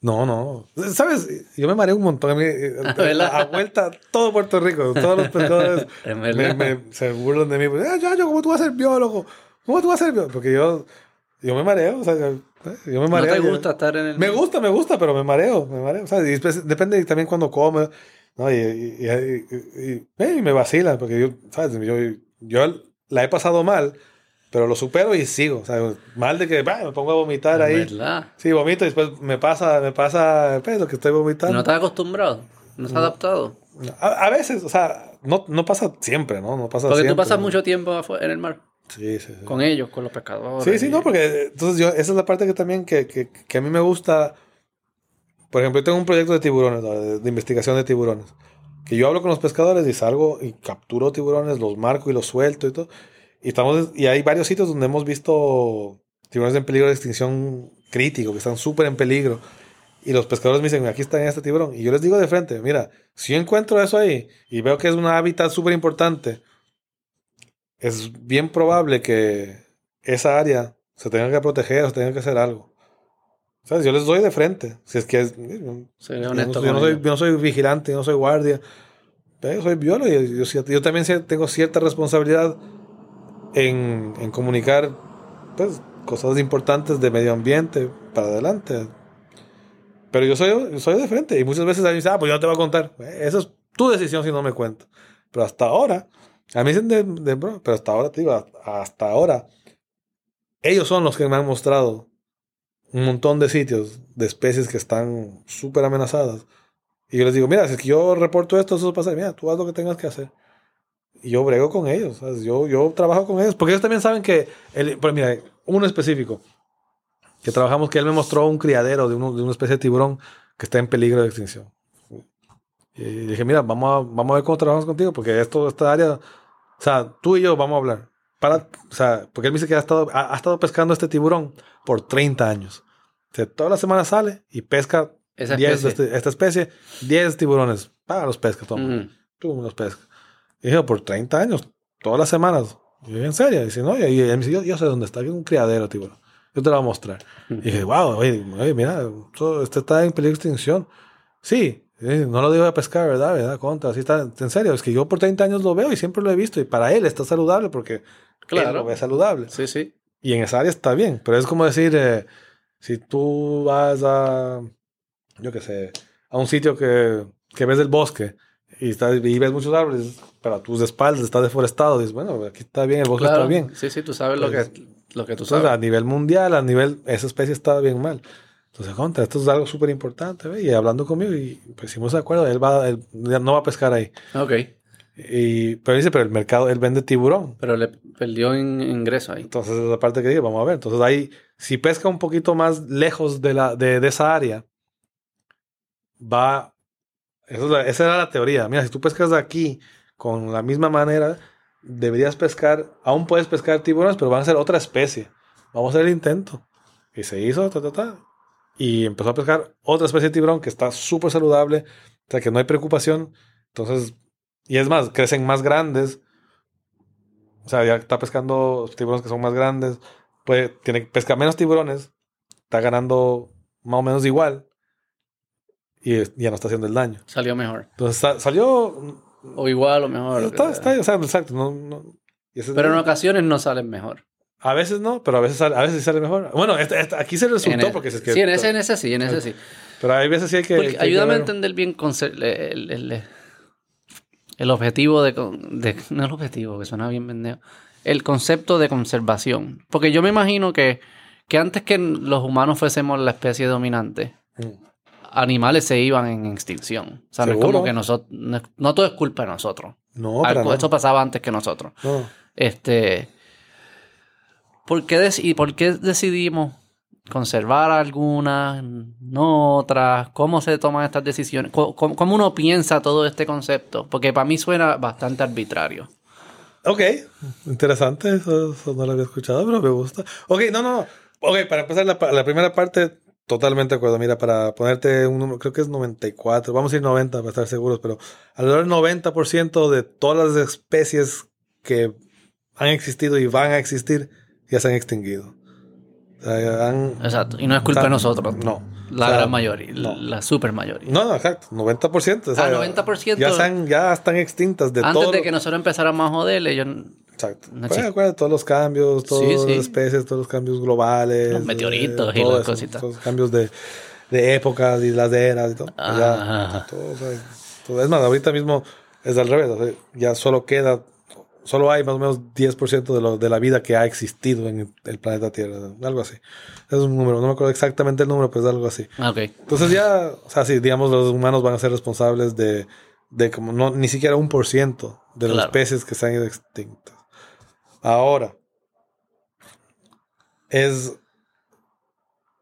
B: No, no. ¿Sabes? Yo me mareé un montón. A, mí, [LAUGHS] eh,
A: ¿verdad?
B: a vuelta todo Puerto Rico. Todos los pescadores [LAUGHS] me, me- se burlan de mí. Pues, "Ah, ya, yo, ¿cómo tú vas a ser biólogo? ¿Cómo tú vas a ser biólogo? Porque yo, yo me mareo. O sea, yo yo me
A: ¿No
B: mareo.
A: te
B: yo-
A: gusta estar en el
B: Me gusta, me gusta, pero me mareo. Me mareo. O sea, y después- depende también cuando come. ¿No? Y, y, y- y- me vacilan. Porque yo, ¿sabes? Yo, yo la he pasado mal, pero lo supero y sigo. Mal de que bah, me pongo a vomitar ahí.
A: verdad.
B: Sí, vomito y después me pasa, me pasa pues, lo que estoy vomitando.
A: ¿No estás acostumbrado? ¿No estás adaptado?
B: A, a veces, o sea, no, no pasa siempre, ¿no? No pasa
A: Porque tú
B: siempre,
A: pasas
B: ¿no?
A: mucho tiempo en el mar.
B: Sí, sí, sí.
A: Con ellos, con los pescadores.
B: Sí, sí, no, porque entonces yo, esa es la parte que también que, que, que a mí me gusta. Por ejemplo, yo tengo un proyecto de tiburones, de, de investigación de tiburones. Que yo hablo con los pescadores y salgo y capturo tiburones, los marco y los suelto y todo. Y, estamos, y hay varios sitios donde hemos visto tiburones en peligro de extinción crítico, que están súper en peligro. Y los pescadores me dicen, aquí está este tiburón. Y yo les digo de frente, mira, si yo encuentro eso ahí y veo que es un hábitat súper importante, es bien probable que esa área se tenga que proteger o se tenga que hacer algo. ¿Sabes? Yo les doy de frente. Si es que es, yo, no,
A: honesto
B: yo no
A: con
B: soy, yo no soy vigilante, yo no soy guardia. Pero yo soy biólogo y yo, yo- yo también tengo cierta responsabilidad en, en comunicar pues, cosas importantes de medio ambiente para adelante. Pero yo soy, yo soy de frente y muchas veces alguien dice, ah, pues yo no te voy a contar. Eh, Esa es tu decisión si no me cuentas. Pero hasta ahora, a mí dicen de, de broma, pero hasta ahora, te digo, hasta ahora, ellos son los que me han mostrado un montón de sitios de especies que están súper amenazadas. Y yo les digo, mira, si es que yo reporto esto, eso pasa, mira, tú haz lo que tengas que hacer. Y yo brego con ellos, ¿sabes? Yo, yo trabajo con ellos, porque ellos también saben que, el, pero mira, uno específico, que trabajamos, que él me mostró un criadero de, uno, de una especie de tiburón que está en peligro de extinción. Y dije, mira, vamos a, vamos a ver cómo trabajamos contigo, porque esto, esta área, o sea, tú y yo vamos a hablar. Para, o sea, porque él me dice que ha estado, ha, ha estado pescando este tiburón por 30 años. O sea, toda la semana sale y pesca
A: Esa
B: 10 de este- esta especie, 10 tiburones. Para los pesca, toma.
A: Ujú.
B: Tú los pescas. Y dije, por 30 años, todas las semanas. Y yo, ¿en serio? Y dice, no, y y él me dice, yo, yo sé dónde está, un criadero, tiburón. Yo te lo voy a mostrar. Y dije, wow, oye, oye, mira, esto- este está en peligro de extinción. Sí, no lo digo de pescar, ¿verdad? ¿verdad? Contra, así está. En serio, es que yo por 30 años lo veo y siempre lo he visto. Y para él está saludable porque él
A: Claro.
B: lo ve saludable.
A: Sí, sí.
B: Y en esa área está bien, pero es como decir, eh, si tú vas a, yo qué sé, a un sitio que, que ves el bosque y, está, y ves muchos árboles, pero a tus espaldas está deforestado, dices, bueno, aquí está bien, el bosque
A: Claro.
B: está bien.
A: Sí, sí, tú sabes lo que, lo que tú
B: Entonces, a
A: sabes.
B: nivel mundial, a nivel, esa especie está bien mal. Entonces, contra, esto es algo súper importante, ¿ve? y hablando conmigo, y pues hicimos de acuerdo, él, va, él no va a pescar ahí.
A: Ok.
B: Y, pero dice, pero el mercado, él vende tiburón.
A: Pero le perdió en ingreso ahí.
B: Entonces, esa parte que dije, vamos a ver. Entonces, ahí, si pesca un poquito más lejos de, la, de, de esa área, va. Esa, es la- esa era la teoría. Mira, si tú pescas de aquí con la misma manera, deberías pescar. Aún puedes pescar tiburones, pero van a ser otra especie. Vamos a hacer el intento. Y se hizo, ta, ta, ta. Y empezó a pescar otra especie de tiburón que está súper saludable. O sea, que no hay preocupación. Entonces, y es más, crecen más grandes. O sea, ya está pescando tiburones que son más grandes. Puede, tiene, pesca menos tiburones. Está ganando más o menos igual. y ya no está haciendo el daño.
A: Salió mejor.
B: Entonces sa- salió.
A: O igual o mejor.
B: Está, está, sea, exacto. No, no-
A: Pero en ocasiones no salen mejor.
B: A veces no, pero a veces sale, a veces sale mejor. Bueno, este- este- aquí se resultó
A: En e-
B: porque es que.
A: sí, en ese, en ese sí, en ese sí.
B: Pero hay veces sí hay que. Hay que
A: ayúdame a entender bien el, el- el- objetivo de, con- de- [LAUGHS] No el objetivo, que suena bien pendejo. El concepto de conservación. Porque yo me imagino que, que antes que los humanos fuésemos la especie dominante,
B: Mm.
A: animales se iban en extinción. O sea, no es como que nosotros. No, no todo es culpa de nosotros.
B: No,
A: Algo-
B: nada.
A: Esto pasaba antes que nosotros.
B: No.
A: Este. ¿por qué, y por qué decidimos conservar algunas, no otras? ¿Cómo se toman estas decisiones? ¿Cómo, cómo- uno piensa todo este concepto? Porque para mí suena bastante arbitrario.
B: Ok, interesante, eso, no lo había escuchado, pero me gusta. Ok, no, no, no. Ok, para empezar la, la primera parte, totalmente de acuerdo. Mira, para ponerte un número, creo que es 94, vamos a ir 90 para estar seguros, pero alrededor del 90% de todas las especies que han existido y van a existir ya se han extinguido. Han-
A: Exacto. Y no es culpa de nosotros.
B: No.
A: La
B: O sea,
A: gran mayoría.
B: no.
A: La super mayoría.
B: No, no, exacto, 90%. o sea,
A: Ah, 90%.
B: Ya, están, ya están extintas de
A: Antes
B: todo.
A: de que nosotros empezáramos a joder, ellos.
B: Exacto.
A: No
B: Pues, todos los cambios, todas
A: Sí,
B: las
A: sí.
B: especies, todos los cambios globales.
A: Los meteoritos y
B: todo
A: las cositas.
B: Todos los cambios de, de épocas y las eras y todo. Pues ya,
A: Ah.
B: todo, todo. Es más, ahorita mismo es al revés. o sea, ya solo queda, solo hay más o menos 10% de, lo, de la vida que ha existido en el planeta Tierra. Algo así. Es un número, no me acuerdo exactamente el número, pero es algo así.
A: Ah, Ok.
B: Entonces ya, o sea, sí, digamos, los humanos van a ser responsables de, de como no, ni siquiera un por ciento de las especies que se han ido extintas. Ahora, es...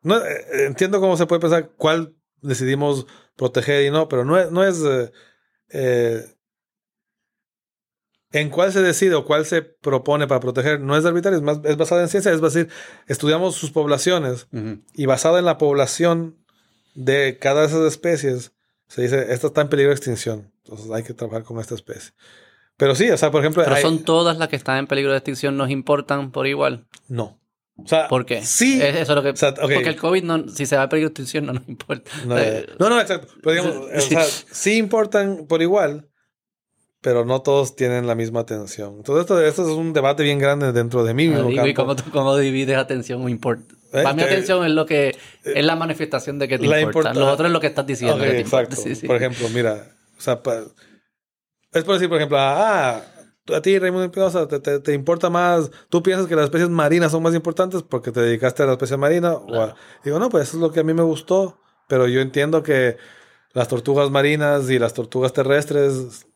B: No, eh, entiendo cómo se puede pensar cuál decidimos proteger y no, pero no es... No es eh, eh, en cuál se decide o cuál se propone para proteger no es arbitrario, es, más, es basada en ciencia, es decir, estudiamos sus poblaciones
A: Ujú.
B: y basada en la población de cada de esas especies, se dice, esta está en peligro de extinción. Entonces hay que trabajar con esta especie. Pero sí, o sea, por ejemplo...
A: Pero
B: hay-
A: son todas las que están en peligro de extinción, nos importan por igual.
B: No. O sea,
A: ¿Por qué?
B: Sí.
A: Es- eso es lo que.
B: O sea, ok.
A: Porque el COVID, no, si se va a peligro de extinción, no nos importa.
B: No, no, no, exacto. Pero digamos, [LAUGHS] o sea, sí importan por igual, pero no todos tienen la misma atención. Entonces esto, esto es un debate bien grande dentro de mí mismo.
A: digo, ¿Y cómo, cómo divides atención o importa?
B: Eh,
A: Para mí,
B: eh,
A: atención es lo que es la manifestación de que te
B: la
A: importa.
B: importa-
A: Lo otro es lo que estás diciendo.
B: Ok,
A: que
B: exacto.
A: Sí, sí.
B: Por ejemplo, mira, o sea, pa- es por decir, por ejemplo, ah, a ti, Raimundo Espinosa, te, te, te importa más, tú piensas que las especies marinas son más importantes porque te dedicaste a la especie marina. O a- digo, no, pues eso es lo que a mí me gustó, pero yo entiendo que las tortugas marinas y las tortugas terrestres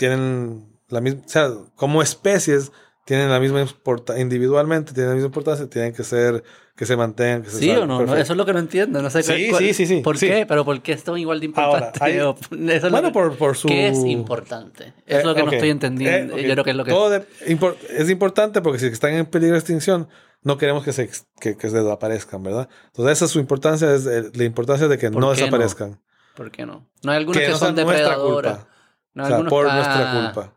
B: tienen la misma, o sea, como especies tienen la misma importancia, individualmente tienen la misma importancia, tienen que ser, que se mantengan, que se
A: Sí o no, eso es lo que no entiendo. No sé
B: Sí,
A: cuál-
B: sí, sí, sí,
A: ¿Por
B: sí.
A: qué? Pero ¿por qué es igual de
B: Ahora,
A: importante?
B: hay-
A: O- [LAUGHS] eso es
B: Bueno,
A: que-
B: por, por su...
A: ¿Qué es importante? Es
B: Eh,
A: lo que no estoy entendiendo.
B: Eh.
A: Yo creo que es lo que.
B: Todo de- impor- es importante porque si están en peligro de extinción, no queremos que se, que, que se desaparezcan, ¿verdad? Entonces, esa es su importancia, es eh, la importancia de que
A: ¿Por
B: no
A: qué no?
B: desaparezcan.
A: ¿Por qué no? No hay algunas
B: Que
A: que,
B: no
A: son
B: culpa.
A: No
B: O
A: hay
B: sea,
A: algunos-
B: por
A: Ah,
B: nuestra culpa.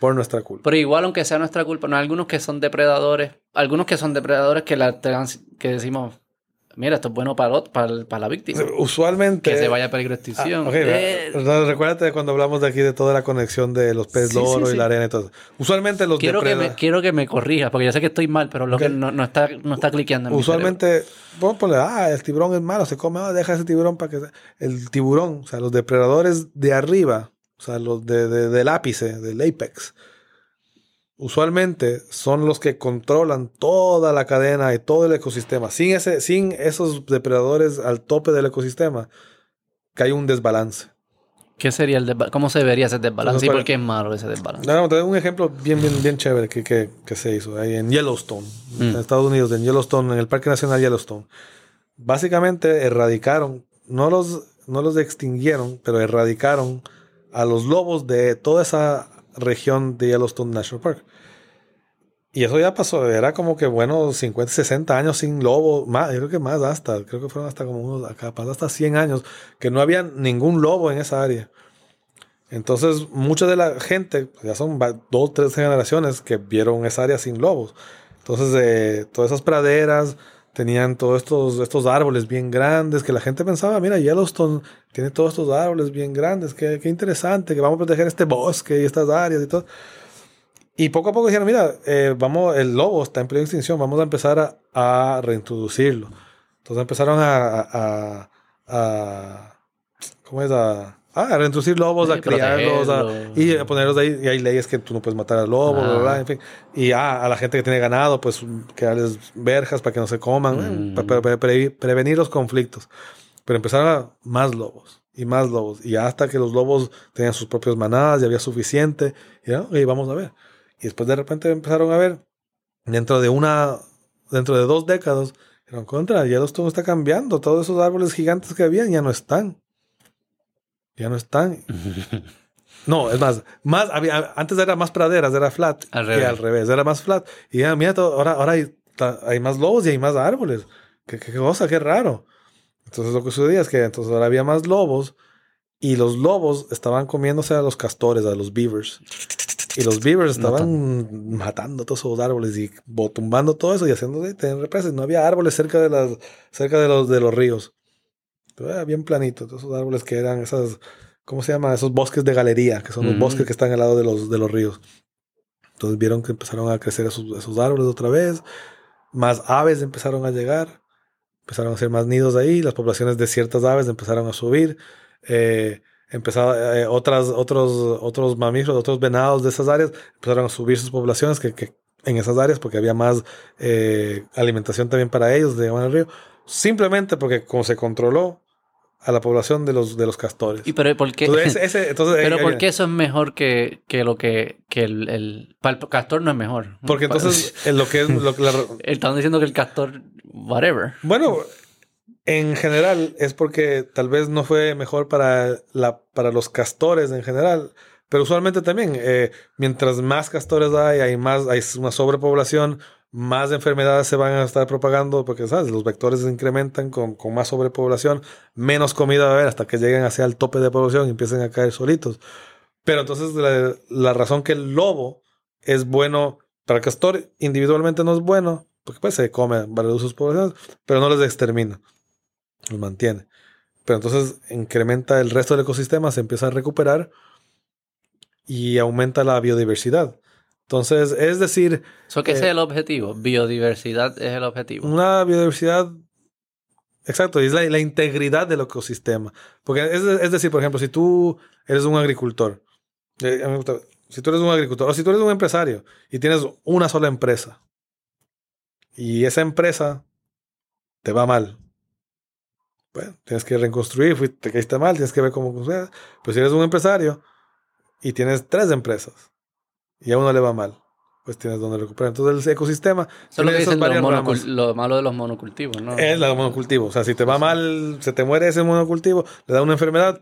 B: Por nuestra culpa.
A: Pero igual, aunque sea nuestra culpa, no hay algunos que son depredadores. Algunos que son depredadores que, la, que decimos, mira, esto es bueno para, para, para la víctima.
B: Usualmente...
A: Que se vaya a peligro de
B: Ah,
A: extinción.
B: ok,
A: Eh,
B: recuérdate cuando hablamos de aquí de toda la conexión de los peces
A: Sí, sí,
B: loro y la arena y todo. Usualmente los
A: quiero, que me, quiero que me corrijas, porque yo sé que estoy mal, pero lo que no, no está, no está cliqueando en
B: Usualmente, vamos a poner, ah, el tiburón es malo, se come, ah, deja ese tiburón para que... se-". El tiburón, o sea, los depredadores de arriba, o sea, los de, de- del ápice, del apex, usualmente son los que controlan toda la cadena y todo el ecosistema. Sin, ese, sin esos depredadores al tope del ecosistema, que hay un desbalance.
A: ¿Qué sería el ¿Cómo se vería ese desbalance? ¿Y por qué es malo ese desbalance?
B: No, no, te doy un ejemplo bien, bien, bien chévere que, que, que se hizo ahí en Yellowstone, en
A: Mm.
B: Estados Unidos, en Yellowstone, en el Parque Nacional Yellowstone. Básicamente erradicaron, no los, no los extinguieron, pero erradicaron a los lobos de toda esa región de Yellowstone National Park. Y eso ya pasó, era como que, bueno, 50, 60 años sin lobo, más, yo creo que más hasta, creo que fueron hasta como unos, capaz hasta 100 años, que no había ningún lobo en esa área. Entonces, mucha de la gente, ya son dos, tres generaciones que vieron esa área sin lobos. Entonces, eh, todas esas praderas, tenían todos estos, estos árboles bien grandes que la gente pensaba, mira, Yellowstone tiene todos estos árboles bien grandes, qué, qué interesante, que vamos a proteger este bosque y estas áreas y todo. Y poco a poco dijeron, mira, eh, vamos, el lobo está en de extinción, vamos a empezar a, a reintroducirlo. Entonces empezaron a, a, a ¿cómo es? A, a reintroducir lobos, a criarlos, a, y a ponerlos ahí. Y hay leyes que tú no puedes matar al lobo, bla, bla, en fin. Y a la gente que tiene ganado, pues crearles verjas para que no se coman, mm. para, para, prevenir los conflictos. Pero empezaron a más lobos y más lobos. Y hasta que los lobos tenían sus propias manadas y había suficiente. Y ya, vamos a ver. Y después de repente empezaron a ver, dentro de una, dentro de dos décadas, en contra, ya todo está cambiando. Todos esos árboles gigantes que habían ya no están. Ya no están. [LAUGHS] No, es más, más había, antes era más praderas, era flat. Al revés. al revés, era más flat. Y ya, mira, ahora, ahora hay, hay, más lobos y hay más árboles. Qué, qué, cosa, qué raro. Entonces lo que sucedía es que entonces ahora había más lobos y los lobos estaban comiéndose a los castores, a los beavers. Y los beavers estaban matando todos esos árboles y tumbando todo eso y haciendo represas. No había árboles cerca de las, cerca de los, de los ríos. Era bien planito, todos esos árboles que eran esas, ¿cómo se llama? Esos bosques de galería, que son los bosques que están al lado de los, de los ríos. Entonces vieron que empezaron a crecer esos, esos árboles otra vez. Más aves empezaron a llegar. Empezaron a hacer más nidos ahí. Las poblaciones de ciertas aves empezaron a subir. Eh, empezaron, eh, otras, otros, otros mamíferos, otros venados de esas áreas empezaron a subir sus poblaciones que, que en esas áreas porque había más eh, alimentación también para ellos, de el río, simplemente porque como se controló a la población de los, de los castores.
A: ¿Y pero por qué? Entonces, [LAUGHS] pero ¿por qué eso es mejor que, que lo que, que el, el, el, castor no es mejor?
B: Porque entonces [LAUGHS] lo que es... Lo, la, [LAUGHS]
A: Están diciendo que el castor, whatever.
B: Bueno, en general es porque tal vez no fue mejor para, la, para los castores en general, pero usualmente también, eh, mientras más castores hay, hay más, hay una sobrepoblación, más enfermedades se van a estar propagando porque, ¿sabes? Los vectores se incrementan con, con más sobrepoblación, menos comida va a haber hasta que lleguen hacia el tope de población y empiecen a caer solitos. Pero entonces la, razón que el lobo es bueno para el castor individualmente no es bueno, porque pues se come varios sus poblaciones, pero no les extermina los mantiene. Pero entonces incrementa el resto del ecosistema, se empieza a recuperar y aumenta la biodiversidad. Entonces, es decir...
A: ¿Eso qué es eh, el objetivo? Biodiversidad es el objetivo.
B: Una biodiversidad... Exacto, es la, integridad del ecosistema. Porque es, es, decir, por ejemplo, si tú eres un agricultor, eh, si tú eres un agricultor o si tú eres un empresario y tienes una sola empresa y esa empresa te va mal, bueno, tienes que reconstruir, te caíste mal, tienes que ver cómo sucede. Pero si eres un empresario y tienes tres empresas y a uno le va mal, pues tienes donde recuperar. Entonces el ecosistema...
A: Eso es lo que dicen lo malo de los monocultivos, ¿no?
B: Es la monocultivo. O sea, si te va mal, se te muere ese monocultivo, le da una enfermedad...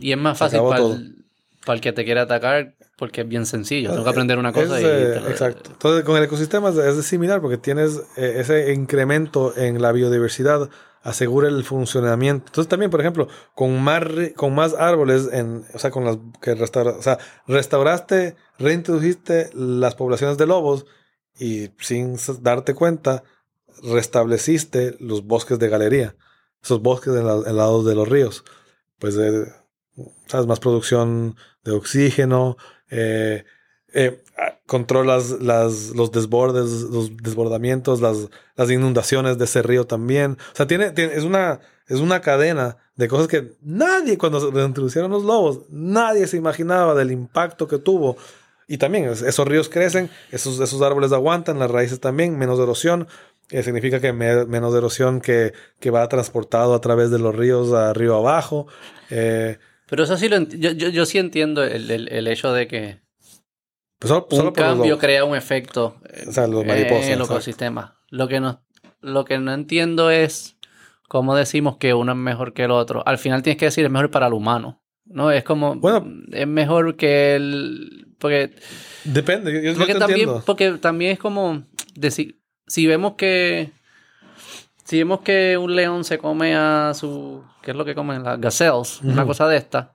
A: Y es más fácil para el, para el, que te quiera atacar porque es bien sencillo. Tengo que aprender una cosa y...
B: Eh, exacto. Entonces con el ecosistema es similar porque tienes eh, ese incremento en la biodiversidad asegura el funcionamiento. Entonces también, por ejemplo, con más, con más árboles, en, o sea, con las que restaura, o sea, restauraste, reintrodujiste las poblaciones de lobos y sin darte cuenta, restableciste los bosques de galería, esos bosques en, la, lado de los ríos. Pues, eh, ¿sabes? Más producción de oxígeno, eh, eh, controlas las, los desbordes, los desbordamientos, las, inundaciones de ese río también. O sea, tiene, es, una, es una cadena de cosas que nadie, cuando se introducieron los lobos, nadie se imaginaba del impacto que tuvo. Y también esos ríos crecen, esos, esos árboles aguantan, las raíces también, menos erosión. Eh, significa que menos erosión que, que, va transportado a través de los ríos a río abajo. Eh,
A: Pero eso sí lo yo, yo, sí entiendo el, el hecho de que pues un cambio crea un efecto en el ecosistema. Lo que, no, lo que no entiendo es cómo decimos que uno es mejor que el otro. Al final tienes que decir es mejor para el humano. ¿no? Es como, bueno, es mejor que el... Porque...
B: Depende, yo,
A: porque, también, porque también es como decir, si vemos que... Si vemos que un león se come a su... ¿Qué es lo que comen? Las gazelles. Una cosa de esta.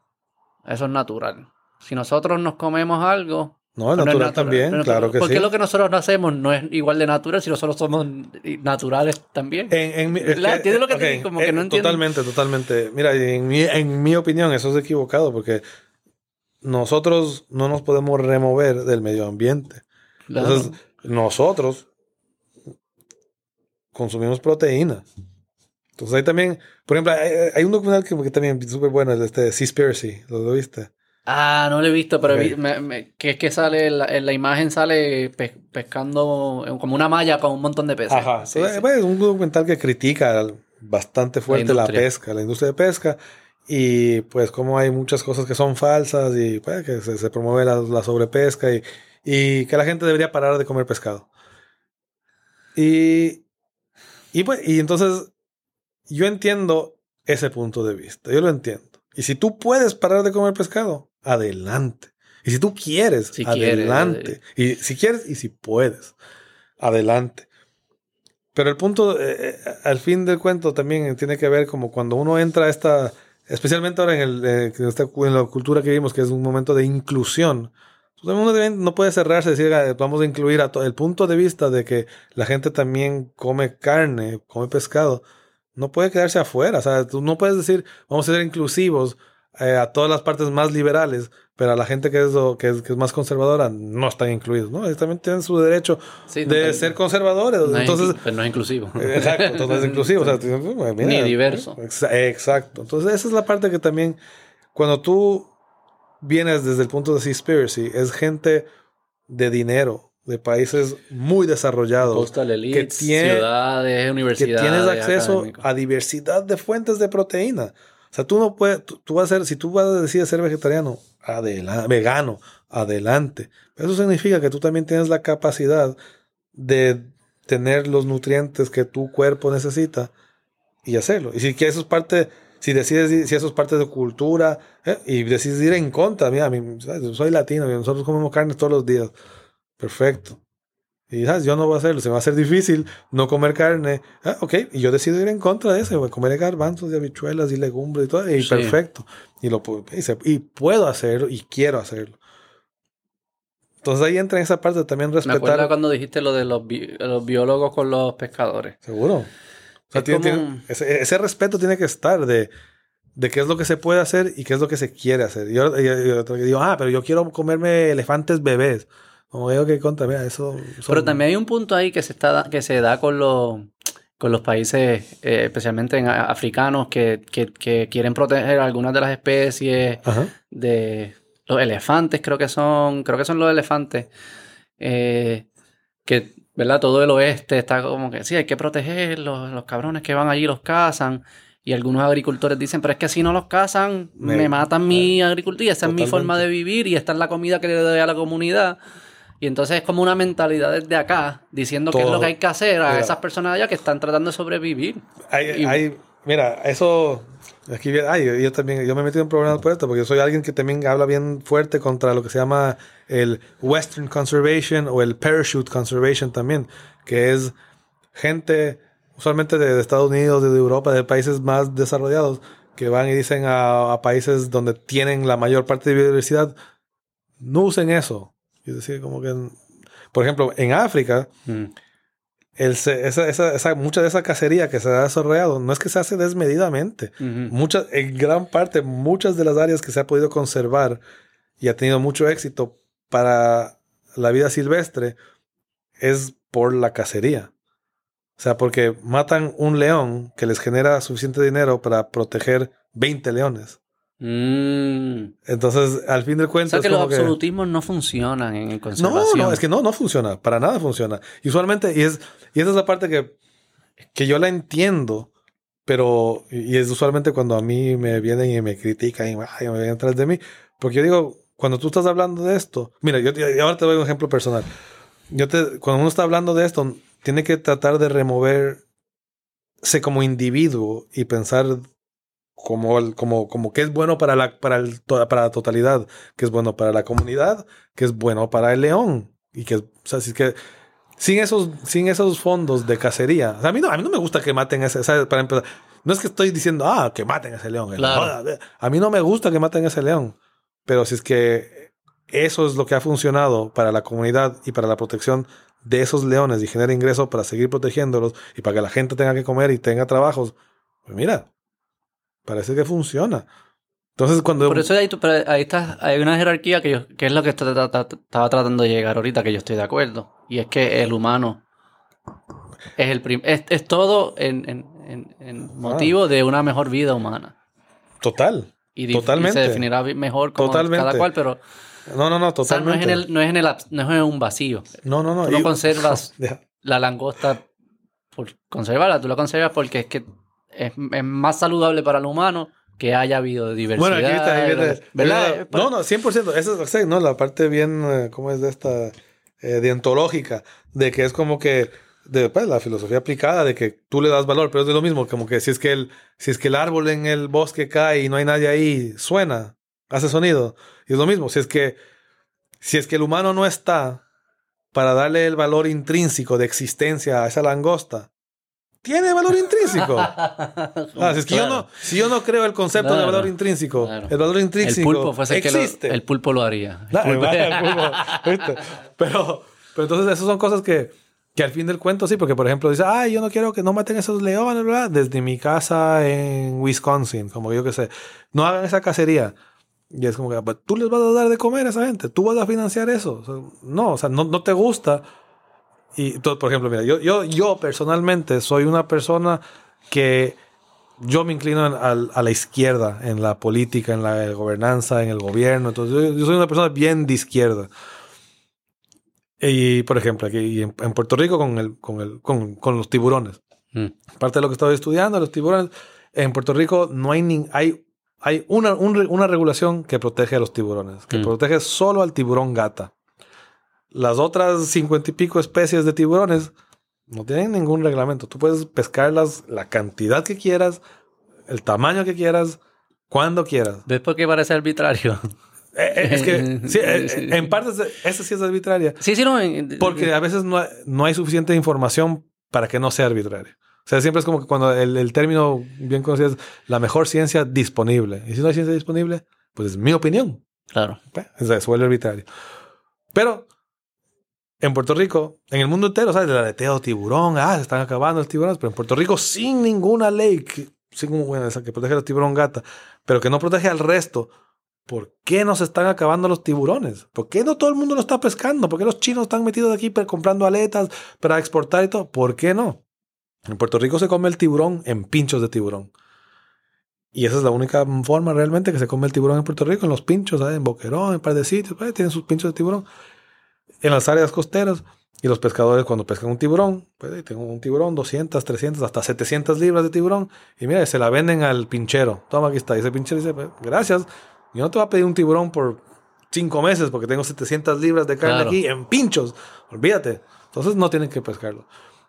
A: Eso es natural. Si nosotros nos comemos algo,
B: No, es
A: No
B: natural también, claro que
A: Porque
B: sí.
A: lo que nosotros no hacemos no es igual de natural si nosotros somos naturales también.
B: En, en mi- es.
A: ¿Entiendes lo que te
B: ok,
A: digo? Como que no entiendo.
B: Totalmente, totalmente. Mira, en mi, en mi opinión eso es equivocado porque nosotros no nos podemos remover del medio ambiente.
A: Claro.
B: Entonces, nosotros consumimos proteína. Entonces hay también, por ejemplo, hay, hay un documental que, que también es súper bueno, el de este Seaspiracy, ¿lo viste?
A: Ah, no lo he visto, pero
B: Ok.
A: vi- me- me- que es que sale, en la, en la imagen sale pe- pescando en- como una malla con un montón de peces.
B: Ajá.
A: Sí, sí.
B: pues, Es un documental que critica bastante fuerte la,
A: industria.
B: pesca, la industria de pesca. Y pues como hay muchas cosas que son falsas y pues, que se, se promueve la, la sobrepesca y, y que la gente debería parar de comer pescado. Y, y, pues, y entonces yo entiendo ese punto de vista, yo lo entiendo. Y si tú puedes parar de comer pescado, adelante. Y si tú quieres,
A: Si quieres,
B: adelante. Y si quieres y si puedes, adelante. Pero el punto, eh, eh, al fin del cuento, también tiene que ver como cuando uno entra a esta, especialmente ahora en, el, eh, en la cultura que vivimos, que es un momento de inclusión. Pues, Uno debe- no puede cerrarse y decir, "Ah, vamos a incluir a todo. El punto de vista de que la gente también come carne, come pescado, no puede quedarse afuera. O sea, tú no puedes decir, vamos a ser inclusivos eh, a todas las partes más liberales, pero a la gente que es, que es, que es más conservadora no están incluidos. ¿no? Ellos también tienen su derecho
A: Sí,
B: de
A: no-
B: ser conservadores.
A: no es
B: Entonces,
A: pues no es inclusivo. [LAUGHS]
B: Exacto, entonces es inclusivo. O sea, bueno, mira,
A: Ni diverso.
B: exa- Exacto. Entonces, esa es la parte que también, cuando tú vienes desde el punto de Seaspiracy, es gente de dinero, de países muy desarrollados,
A: Elites,
B: tiene-
A: ciudades,
B: que
A: universidades.
B: tienes acceso
A: académicos.
B: a diversidad de fuentes de proteína. O sea, tú no puedes, tú, vas a ser, si tú vas a decidir ser vegetariano, adelante, vegano, adelante. Eso significa que tú también tienes la capacidad de tener los nutrientes que tu cuerpo necesita y hacerlo. Y si que eso es parte, si decides, si eso es parte de cultura eh, y decides ir en contra, mira, soy latino, nosotros comemos carne todos los días. Perfecto. Y ¿sabes? yo no voy a hacerlo, se me va a hacer difícil no comer carne. Ah, ok, y yo decido ir en contra de eso, voy a comer garbanzos y habichuelas y legumbres y todo, y
A: Sí.
B: perfecto. Y, lo, y, se- y puedo hacerlo y quiero hacerlo. Entonces ahí entra en esa parte también
A: Me acuerdo
B: respetar.
A: cuando dijiste lo de los, bi- los biólogos con los pescadores.
B: Seguro. O sea,
A: Es
B: tiene-
A: como-
B: tiene- ese, ese respeto tiene que estar de, de qué es lo que se puede hacer y qué es lo que se quiere hacer. Yo, y- y otro que digo, ah, pero yo quiero comerme elefantes bebés. Como veo que contra, mira, eso.
A: Pero también hay un punto ahí que se está que se da con los con los países, eh, especialmente en africanos, que, que- que quieren proteger algunas de las especies
B: Ajá.
A: de los elefantes, creo que son, creo que son los elefantes, eh, que, ¿verdad? Todo el oeste está como que sí, hay que protegerlos, los cabrones que van allí los cazan. Y algunos agricultores dicen, pero es que si no los cazan, me,
B: Me-
A: matan mi agricultura esa es mi forma de vivir y esta es la comida que le doy a la comunidad. Y entonces es como una mentalidad desde acá, diciendo qué es lo que hay que hacer a
B: Mira.
A: esas personas allá que están tratando de sobrevivir.
B: Hay,
A: Y-
B: hay- mira, eso. Aquí ay, yo, también, yo me he metido en problemas por esto, porque yo soy alguien que también habla bien fuerte contra lo que se llama el Western Conservation o el Parachute Conservation también, que es gente usualmente de, de Estados Unidos, de Europa, de países más desarrollados, que van y dicen a, a países donde tienen la mayor parte de biodiversidad, no usen eso. Es decir, como que, por ejemplo, en África,
A: Mm.
B: el esa, esa, esa- mucha de esa cacería que se ha desarrollado no es que se hace desmedidamente. Muchas, en gran parte, muchas de las áreas que se ha podido conservar y ha tenido mucho éxito para la vida silvestre es por la cacería. O sea, porque matan un león que les genera suficiente dinero para proteger 20 leones.
A: Mm.
B: Entonces, al fin del
A: O
B: cuento...
A: sea
B: es
A: que los
B: como que-
A: absolutismos no funcionan en
B: No,
A: conservación.
B: no, es que no, no funciona. Para nada funciona. Y usualmente, y, es, y esa es la parte que, que yo la entiendo, pero, y es usualmente cuando a mí me vienen y me critican y ay, me vienen atrás de mí, porque yo digo, cuando tú estás hablando de esto, mira, yo, te- ahora te doy un ejemplo personal. Yo te, cuando uno está hablando de esto, tiene que tratar de removerse como individuo y pensar como, el- como, como que es bueno para la, para, el, para la totalidad, que es bueno para la comunidad, que es bueno para el león. Y que, o sea, si es que sin esos, sin esos fondos de cacería, o sea, a, mí no, a mí no me gusta que maten ese, ¿sabes? Para empezar, no es que estoy diciendo, ah, que maten a ese león.
A: Claro.
B: A mí no me gusta que maten a ese león. Pero si es que eso es lo que ha funcionado para la comunidad y para la protección de esos leones y genera ingresos para seguir protegiéndolos y para que la gente tenga que comer y tenga trabajos, pues mira, parece que funciona. Entonces cuando...
A: Por eso pero ahí está, hay una jerarquía que, yo, que es lo que estaba tratando de llegar ahorita, que yo estoy de acuerdo. Y es que el humano es el prim- es, es todo en, en- en- en motivo de una mejor vida humana.
B: Total.
A: Y,
B: Totalmente.
A: se definirá mejor como
B: Totalmente.
A: cada cual, pero
B: No, no no,
A: o sea, no, es
B: totalmente.
A: en el, no, es en el, no es en un vacío.
B: No, no, no.
A: Tú no
B: y-
A: conservas [LAUGHS] la langosta por conservarla, tú la conservas porque es que es, es más saludable para el humano que haya habido diversidad.
B: Bueno, aquí está,
A: ¿verdad?
B: No, no, 100%. Esa es no, la parte bien, eh, ¿cómo es de esta? Eh, deontológica, de que es como que, de pues, la filosofía aplicada, de que tú le das valor, pero es de lo mismo, como que si es que el, si es que el árbol en el bosque cae y no hay nadie ahí, suena, hace sonido. Y es lo mismo, si es que, si es que el humano no está para darle el valor intrínseco de existencia a esa langosta, tiene valor intrínseco. [LAUGHS] Ah, si es que yo no, si yo no creo el concepto de
A: Claro.
B: valor intrínseco,
A: Claro.
B: el valor
A: El
B: intrínseco
A: pulpo fuese el que lo-
B: existe.
A: el pulpo lo haría. El
B: No,
A: pulpo-
B: el pulpo, pero, pero entonces esas son cosas que, que al fin del cuento sí, porque por ejemplo dice, ay, yo no quiero que no maten esos leones, ¿verdad? Desde mi casa en Wisconsin, como yo que sé, no hagan esa cacería. Y es como que, "Pues, tú les vas a dar de comer a esa gente, tú vas a financiar eso. O sea, no, o sea, no, no te gusta. Y tú, por ejemplo, mira, yo, yo, yo personalmente soy una persona que yo me inclino en- al- a, la izquierda en la política, en la gobernanza, en el gobierno. Entonces, yo, yo soy una persona bien de izquierda. Y, por ejemplo, aquí en, en Puerto Rico con, el, con, el, con, con los tiburones.
A: Mm.
B: Parte de lo que estaba estudiando, los tiburones. En Puerto Rico no hay ni, hay, hay una, un una regulación que protege a los tiburones, que
A: Mm.
B: protege solo al tiburón gata. Las otras cincuenta y pico especies de tiburones no tienen ningún reglamento. Tú puedes pescarlas la cantidad que quieras, el tamaño que quieras, cuando quieras.
A: ¿Ves por qué parece arbitrario?
B: Eh, eh, es que [LAUGHS] sí, eh, eh, en parte esa sí es arbitraria.
A: Sí, sí, no.
B: Porque a veces no hay, no hay suficiente información para que no sea arbitrario. O sea, siempre es como que cuando el, el término bien conocido es la mejor ciencia disponible. Y si no hay ciencia disponible, pues es mi opinión.
A: Claro.
B: Pues, Se vuelve arbitrario. Pero en Puerto Rico, en el mundo entero, ¿sabes? El aleteo tiburón, ah, se están acabando los tiburones. Pero en Puerto Rico, sin ninguna ley que, sin, bueno, esa que protege a los tiburón gata, pero que no protege al resto. ¿Por qué no se están acabando los tiburones? ¿Por qué no todo el mundo lo está pescando? ¿Por qué los chinos están metidos aquí comprando aletas para exportar y todo? ¿Por qué no? En Puerto Rico se come el tiburón en pinchos de tiburón. Y esa es la única forma realmente que se come el tiburón en Puerto Rico, en los pinchos, ¿sabes? en Boquerón, en un par de sitios, pues, tienen sus pinchos de tiburón. En las áreas costeras. Y los pescadores cuando pescan un tiburón, pues ahí tengo un tiburón, 200, 300, hasta 700 libras de tiburón. Y mira, se la venden al pinchero. Toma, aquí está. Y ese pinchero dice, pues, gracias. Yo no te voy a pedir un tiburón por cinco meses porque tengo 700 libras de carne
A: Claro.
B: aquí en pinchos. Olvídate. Entonces no tienen que pescarlo.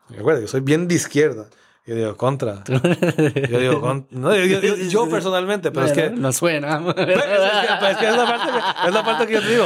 B: Recuerda, yo soy bien de izquierda. Yo digo, contra. [LAUGHS] Yo digo, con- no, yo, yo- yo- [LAUGHS] personalmente, pero es que...
A: No suena.
B: Pues, es, que, es que es la parte que, es la parte que yo te digo.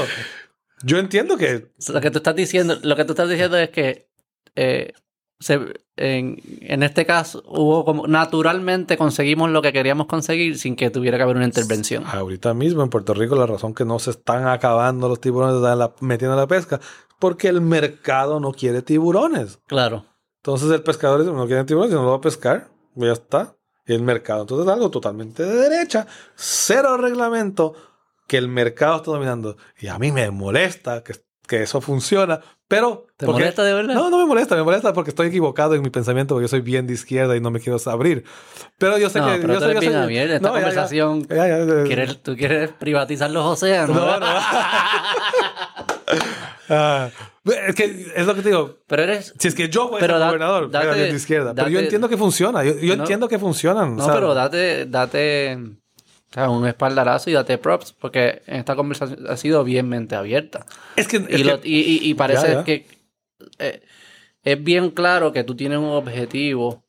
B: Yo entiendo que
A: Lo que tú estás diciendo, lo que tú estás diciendo es que eh, se- en, en este caso hubo como naturalmente conseguimos lo que queríamos conseguir sin que tuviera que haber una intervención.
B: ahorita mismo en Puerto Rico la razón que no se están acabando los tiburones, están la- metiendo la pesca, porque el mercado no quiere tiburones.
A: Claro.
B: Entonces el pescador dice, no quiere tiburones, no lo va a pescar, ya está. Y el mercado, entonces es algo totalmente de derecha, cero reglamento, que el mercado está dominando. Y a mí me molesta que, que eso funciona, pero...
A: ¿Te
B: porque-
A: molesta de verdad?
B: No, no me molesta, me molesta porque estoy equivocado en mi pensamiento, porque yo soy bien de izquierda y no me quiero abrir. Pero yo sé
A: no,
B: que...
A: pero
B: yo
A: tú
B: sé-
A: eres
B: yo
A: bien
B: sé-
A: abierto. Esta
B: No,
A: conversación,
B: Ya, ya, ya.
A: ¿quieres- tú quieres privatizar los océanos.
B: No, no. [LAUGHS] Ah, es que es lo que te digo.
A: Pero eres...
B: Si es que yo fuera
A: Pero da-
B: gobernador,
A: date-
B: bien de izquierda. pero yo
A: date-
B: entiendo que funciona. Yo, yo
A: No.
B: entiendo que funcionan.
A: No,
B: o sea,
A: pero date, date sea, un espaldarazo y date props, porque en esta conversación ha sido bien mente abierta.
B: Es que, es
A: Y, lo-
B: que-
A: y- y- y parece
B: Ya, ya.
A: que eh, es bien claro que tú tienes un objetivo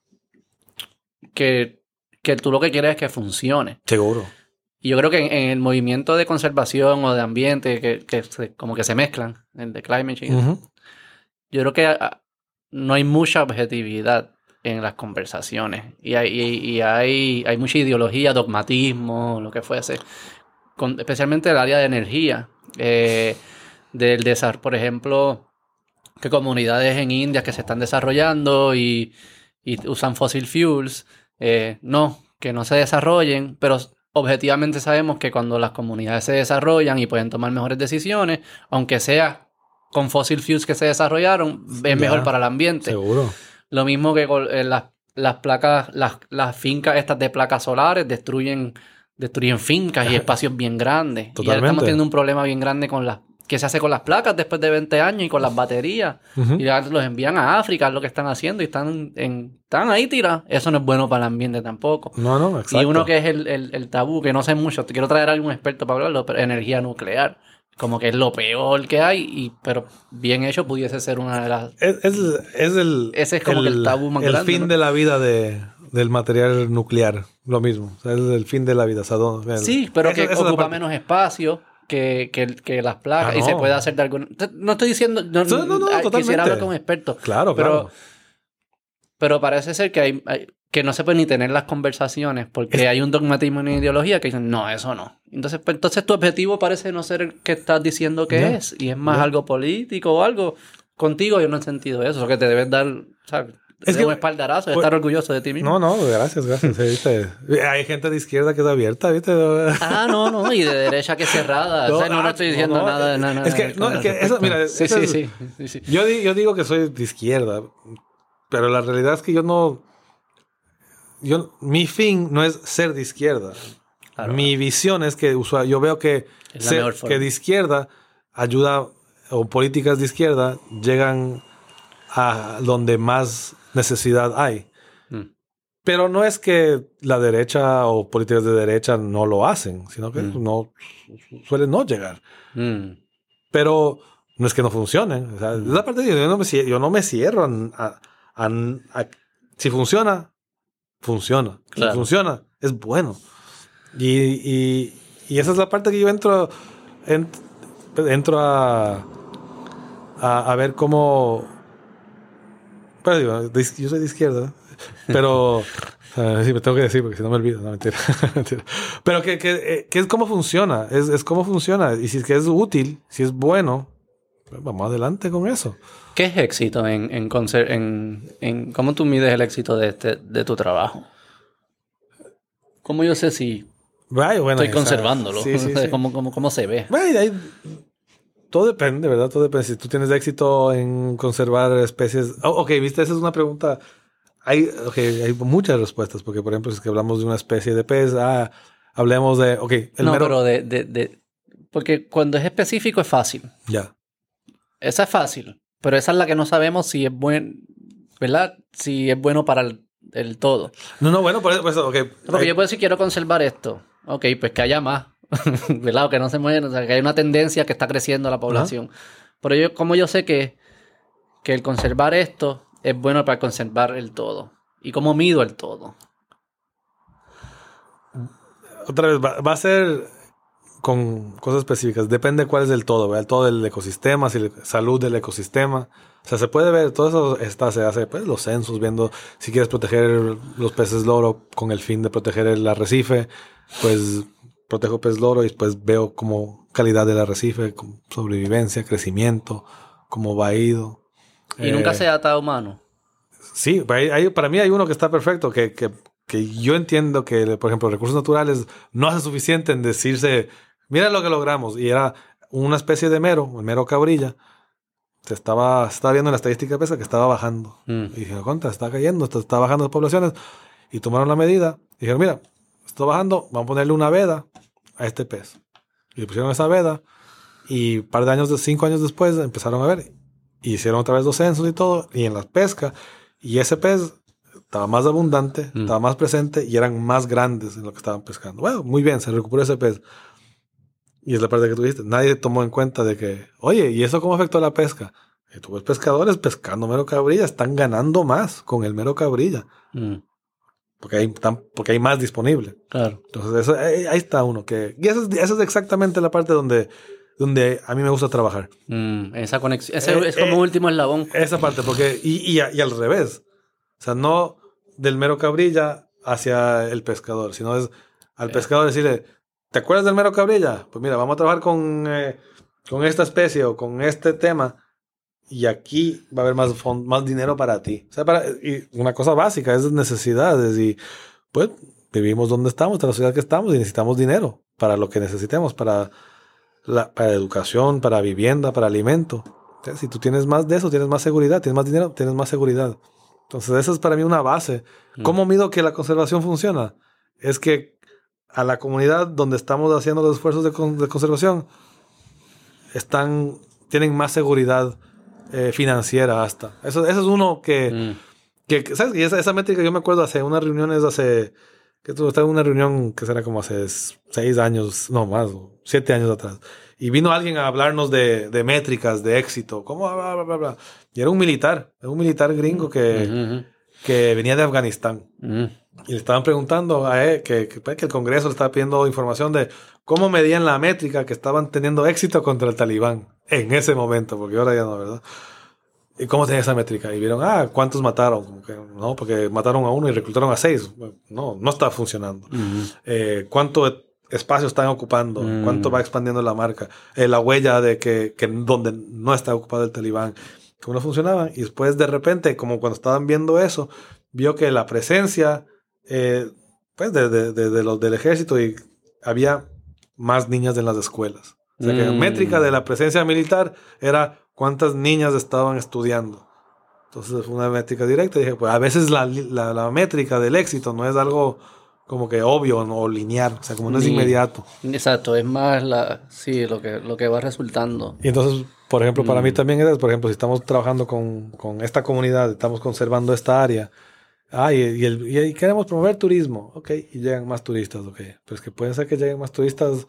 A: que, que tú lo que quieres es que funcione.
B: seguro.
A: Y yo creo que en, en el movimiento de conservación o de ambiente, que, que se- como que se mezclan, el de climate change, yo creo que ah, no hay mucha objetividad en las conversaciones. Y hay, y- hay, hay mucha ideología, dogmatismo, lo que fuese. Con- especialmente el área de energía. eh, del desarrollo, por ejemplo, que comunidades en India que se están desarrollando y, y usan fossil fuels, eh, no, que no se desarrollen, pero objetivamente sabemos que cuando las comunidades se desarrollan y pueden tomar mejores decisiones, aunque sea con fossil fuels que se desarrollaron, es mejor para el ambiente.
B: Seguro.
A: Lo mismo que con eh, las, las placas, las, las fincas estas de placas solares destruyen, destruyen fincas y [LAUGHS] espacios bien grandes. Y ahora estamos teniendo un problema bien grande con las que se hace con las placas después de 20 años y con las baterías. Y ya los envían a África, es lo que están haciendo, y están, en, están ahí tirados. Eso no es bueno para el ambiente tampoco.
B: No, no, exacto.
A: Y uno que es el, el- el tabú, que no sé mucho, te quiero traer a algún experto para hablarlo, pero energía nuclear. Como que es lo peor que hay, y, pero bien hecho pudiese ser una de las...
B: Es, es, es el,
A: Ese es como que el tabú más
B: el
A: grande,
B: fin
A: ¿no?
B: de la vida de, del material nuclear. Lo mismo. O sea, es el fin de la vida. O sea, ¿dónde- el-
A: Sí, pero
B: esa-
A: que
B: esa
A: ocupa menos espacio que, que, que las placas
B: Ah,
A: y se puede hacer de alguna... No estoy diciendo... No,
B: No, no, no,
A: ah,
B: totalmente.
A: Quisiera hablar con expertos.
B: Claro,
A: pero-
B: claro.
A: Pero parece ser que hay, hay- que no se puede ni tener las conversaciones porque hay un dogmatismo en ideología que dicen, no, eso no. Entonces, pues, entonces tu objetivo parece no ser el que estás diciendo que
B: Ya,
A: es y es más
B: ya.
A: algo político o algo. Contigo yo no he sentido eso, que te debes dar, ¿sabes?
B: Es
A: Es
B: que-
A: un espaldarazo,
B: pues-
A: estar orgulloso de ti mismo.
B: No, no, gracias, gracias. Sí, ¿viste? Hay gente de izquierda que es abierta, ¿viste?
A: Ah, no, no, y de derecha que cerrada. O sea, no, no
B: ah,
A: estoy diciendo
B: no, no,
A: nada de nada.
B: es que- no, es que eso, mira,
A: Sí,
B: eso
A: sí,
B: es-
A: sí, sí, sí.
B: Yo, yo digo que soy de izquierda, pero la realidad es que yo no. Yo, mi fin no es ser de izquierda.
A: Claro.
B: Mi visión es que yo veo que, ser- que de izquierda ayuda o políticas de izquierda llegan a donde más necesidad hay.
A: Mm.
B: Pero no es que la derecha o políticas de derecha no lo hacen, sino que
A: Mm.
B: no suelen no llegar.
A: Mm.
B: Pero no es que no funcionen. O sea, la parte de yo no me cierro, yo no me cierro a, a- a- si funciona, funciona.
A: Claro.
B: Si funciona, es bueno. Y, y- y esa es la parte que yo entro, en- entro a, a, a ver cómo... Pero digo, de iz- yo soy de izquierda, pero... [LAUGHS] ah, sí, me tengo que decir porque si no me olvido. No, mentira. [LAUGHS] Mentira. Pero que, que, eh, que es cómo funciona. Es, es cómo funciona. Y si es que es útil, si es bueno, pues vamos adelante con eso.
A: ¿Qué es éxito en, en, conser- en, en- cómo tú mides el éxito de, este, de tu trabajo? ¿Cómo yo sé si
B: Right, bueno,
A: estoy conservándolo?
B: Sí, sí,
A: O [LAUGHS] sea,
B: sí.
A: ¿Cómo, cómo, cómo se ve?
B: Ahí- todo depende, ¿verdad? Todo depende. Si tú tienes éxito en conservar especies. Oh, ok, viste, esa es una pregunta. Hay, ok, hay muchas respuestas, porque por ejemplo, si es que hablamos de una especie de pez, ah, hablemos de. Ok, el
A: no,
B: mero.
A: pero de, de, de- Porque cuando es específico es fácil.
B: Ya.
A: Esa es fácil. Pero esa es la que no sabemos si es buen, ¿verdad? Si es bueno para el, el todo.
B: No, no, bueno, por eso, por eso.
A: Porque yo puedo decir quiero conservar esto. Ok, pues que haya más. [LAUGHS] ¿Verdad? O que no se mueran. O sea, que hay una tendencia que está creciendo la población. Pero yo, como yo sé que, que el conservar esto es bueno para conservar el todo. ¿Y cómo mido el todo?
B: Otra vez, va, va a ser con cosas específicas. Depende cuál es el todo, ¿verdad? El todo del ecosistema, si la salud del ecosistema. O sea, se puede ver, todo eso está, se hace, pues, los censos, viendo si quieres proteger los peces loro con el fin de proteger el arrecife, pues protejo pez loro y después veo como calidad del arrecife, sobrevivencia, crecimiento, cómo va ido.
A: Y nunca
B: Eh,
A: se ata a humano.
B: Sí, hay- para mí hay uno que está perfecto, que, que, que yo entiendo que, por ejemplo, recursos naturales no hace suficiente en decirse, mira lo que logramos. Y era una especie de mero, el mero cabrilla. Se estaba, estaba viendo en la estadística de pesca que estaba bajando.
A: Mm.
B: Y dijeron, contra, está cayendo, está, está bajando las poblaciones. Y tomaron la medida. Y dijeron, mira, está bajando, vamos a ponerle una veda a este pez. Y le pusieron esa veda. Y un par de años, de cinco años después, empezaron a ver. Y hicieron otra vez los censos y todo. Y en las pescas. Y ese pez estaba más abundante,
A: Mm.
B: estaba más presente y eran más grandes en lo que estaban pescando. Bueno, muy bien, se recuperó ese pez. Y es la parte que tú dijiste. Nadie tomó en cuenta de que, oye, ¿y eso cómo afectó a la pesca? Y tú ves pescadores pescando mero cabrilla, están ganando más con el mero cabrilla.
A: Mm,
B: Porque hay, tan- porque hay más disponible.
A: claro.
B: Entonces, eso- ahí, ahí está uno. Que, y esa es, esa es exactamente la parte donde, donde a mí me gusta trabajar.
A: Mm, esa conexión. Ese
B: Eh,
A: es como
B: eh,
A: último eslabón.
B: Esa parte, porque, y, y, al revés. O sea, no del mero cabrilla hacia el pescador, sino es al pescador decirle, ¿te acuerdas del mero cabrilla? Pues mira, vamos a trabajar con, eh, con esta especie o con este tema y aquí va a haber más, más dinero para ti. O sea, para, y una cosa básica es necesidades y pues vivimos donde estamos, en la sociedad que estamos y necesitamos dinero para lo que necesitemos, para, la, para educación, para vivienda, para alimento. Entonces, si tú tienes más de eso, tienes más seguridad, tienes más dinero, tienes más seguridad. Entonces, esa es para mí una base.
A: Mm.
B: ¿Cómo mido que la conservación funciona? Es que a la comunidad donde estamos haciendo los esfuerzos de, con- de conservación están, tienen más seguridad eh, financiera hasta. Eso, eso es uno que,
A: Mm.
B: que, que, ¿sabes? Y esa, esa métrica yo me acuerdo hace unas reuniones, hace, que estaba en una reunión que será como hace seis años, no más, siete años atrás. Y vino alguien a hablarnos de, de métricas, de éxito, cómo, bla, bla, bla, bla. Y era un militar, era un militar gringo que,
A: Ujú,
B: que venía de Afganistán.
A: ujú.
B: Y le estaban preguntando a él que, que, pues, que el Congreso le estaba pidiendo información de cómo medían la métrica que estaban teniendo éxito contra el talibán en ese momento, porque ahora ya no, ¿verdad? ¿Y cómo tenía esa métrica? Y vieron, ah, ¿cuántos mataron? Como que, no, porque mataron a uno y reclutaron a seis. No, no está funcionando.
A: Ujú.
B: Eh, ¿Cuánto espacio están ocupando?
A: Mm.
B: ¿Cuánto va expandiendo la marca? Eh, la huella de que, que donde no está ocupado el talibán. ¿Cómo no funcionaban? Y después de repente, como cuando estaban viendo eso, vio que la presencia eh, pues de, de- de- de los del ejército y había más niñas en las escuelas. O sea que la
A: Mm.
B: métrica de la presencia militar era cuántas niñas estaban estudiando. Entonces fue una métrica directa. Dije, pues a veces la, la- la métrica del éxito no es algo como que obvio ¿no? o lineal, o sea, como no es
A: Ni-
B: inmediato.
A: Exacto, es más la, sí, lo que, lo que va resultando.
B: Y entonces, por ejemplo, para mí
A: Mm.
B: también es, por ejemplo, si estamos trabajando con, con esta comunidad, estamos conservando esta área, ah, y, y el- y queremos promover turismo, ok, y llegan más turistas, ok, pero es que puede ser que lleguen más turistas, o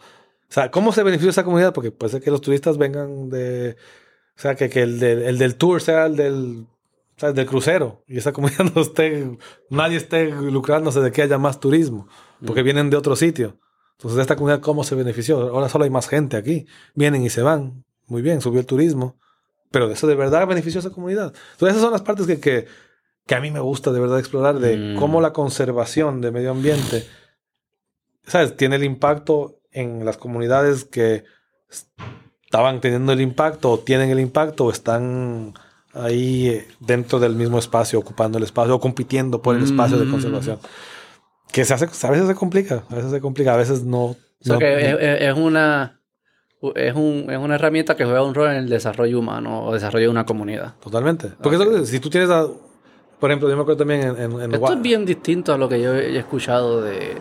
B: sea, ¿cómo se beneficia esa comunidad? Porque puede ser que los turistas vengan de, o sea, que, que el, del, el del tour sea el del, o sea, el del crucero, y esa comunidad [LAUGHS] no esté, nadie esté lucrándose de que haya más turismo, porque vienen de otro sitio. Entonces, esta comunidad, ¿cómo se benefició? Ahora solo hay más gente aquí. Vienen y se van. Muy bien, subió el turismo. Pero eso de verdad benefició a esa comunidad. Entonces, esas son las partes que, que, que a mí me gusta de verdad explorar, de
A: Mm.
B: cómo la conservación de medio ambiente, ¿sabes? Tiene el impacto en las comunidades que estaban teniendo el impacto, o tienen el impacto, o están ahí eh, dentro del mismo espacio, ocupando el espacio, o compitiendo por el espacio de
A: Mm.
B: conservación. Que se hace, a veces se complica, a veces se complica, a veces no.
A: O sea
B: no-
A: que es, es- es una es, un, es una herramienta que juega un rol en el desarrollo humano o desarrollo de una comunidad.
B: Totalmente. Porque es- si tú tienes, a- por ejemplo, yo me acuerdo también en, en, en
A: Esto es bien distinto a lo que yo he escuchado de,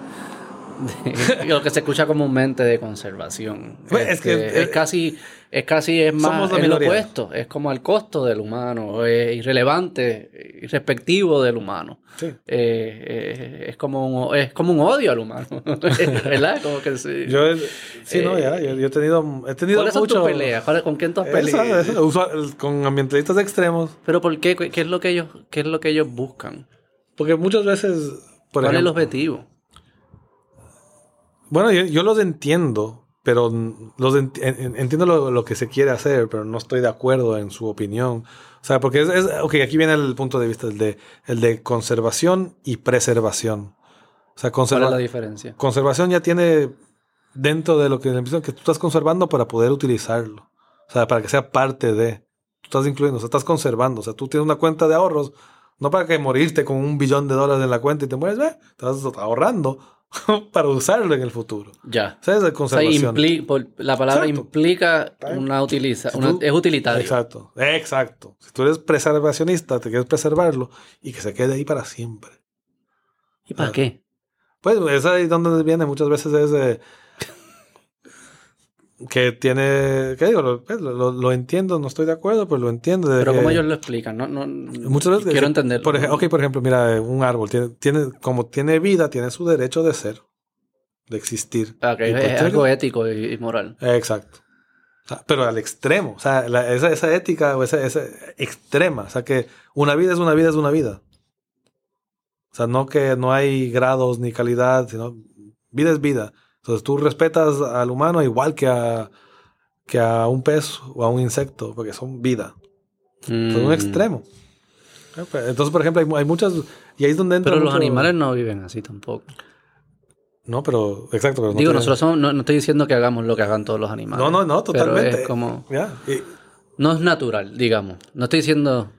A: de- [LAUGHS] lo que se escucha comúnmente de conservación.
B: Pues, es que-
A: Este, es casi es casi es más es lo opuesto, es como el costo del humano, es irrelevante, irrespectivo del humano.
B: Sí.
A: Eh, eh, es como un, es como un odio al humano, [LAUGHS] ¿verdad? Como que sí.
B: Yo, sí, no, ya, yo, yo he tenido, he tenido
A: ¿Cuáles son
B: mucho.
A: tus peleas? ¿Cuál- ¿Con quién tú has
B: usual- con ambientalistas extremos.
A: Pero ¿por qué? ¿Qué es lo que ellos, qué es lo que ellos buscan?
B: Porque muchas veces, por
A: ¿Cuál es el objetivo?
B: bueno, yo, yo los entiendo, pero los ent- en- en- entiendo lo, lo que se quiere hacer, pero no estoy de acuerdo en su opinión. O sea, porque es, es ok, aquí viene el punto de vista, el de, el de conservación y preservación. O sea,
A: ¿Cuál es
B: conserva-
A: la diferencia?
B: conservación ya tiene dentro de lo que que tú estás conservando para poder utilizarlo. O sea, para que sea parte de. Tú estás incluyendo, o sea, estás conservando. O sea, tú tienes una cuenta de ahorros, no para que morirte con un billón de dólares en la cuenta y te mueres, ¿ve? Estás ahorrando [LAUGHS] para usarlo en el futuro.
A: Ya.
B: O sea, es de
A: O sea,
B: conservación.
A: impli- por- la palabra
B: Exacto.
A: implica una utiliza,
B: Si
A: una-
B: tú-
A: es utilitario.
B: Exacto, exacto. Si tú eres preservacionista, te quieres preservarlo y que se quede ahí para siempre.
A: ¿Y para
B: Ah.
A: qué?
B: Pues es ahí donde viene muchas veces es eh, que tiene, ¿qué digo? Lo, lo- lo entiendo, no estoy de acuerdo, pero lo entiendo.
A: Pero ¿cómo ellos lo explican? No, no,
B: muchas veces
A: quiero entenderlo.
B: Por ejemplo, ok, por ejemplo, mira, un árbol tiene, tiene, como tiene vida, tiene su derecho de ser, de existir.
A: Ah, que
B: Y
A: es,
B: pues
A: es algo ético y, y moral.
B: Exacto. O sea, pero al extremo, o sea, la- esa, esa ética o esa, esa extrema, o sea, que una vida es una vida es una vida. O sea, no que no hay grados ni calidad, sino vida es vida. Entonces tú respetas al humano igual que a, que a un pez o a un insecto, porque son vida. Son un
A: Mm.
B: extremo. Entonces, por ejemplo, hay, hay muchas... Y ahí es donde entra
A: Pero los
B: mucho-
A: animales no viven así tampoco.
B: No, pero, exacto. Pero no
A: Digo,
B: tiene-
A: nosotros somos, no, no estoy diciendo que hagamos lo que hagan todos los animales.
B: No, no, no,
A: pero
B: totalmente.
A: es como,
B: Ya, y-
A: no es natural, digamos. No estoy diciendo,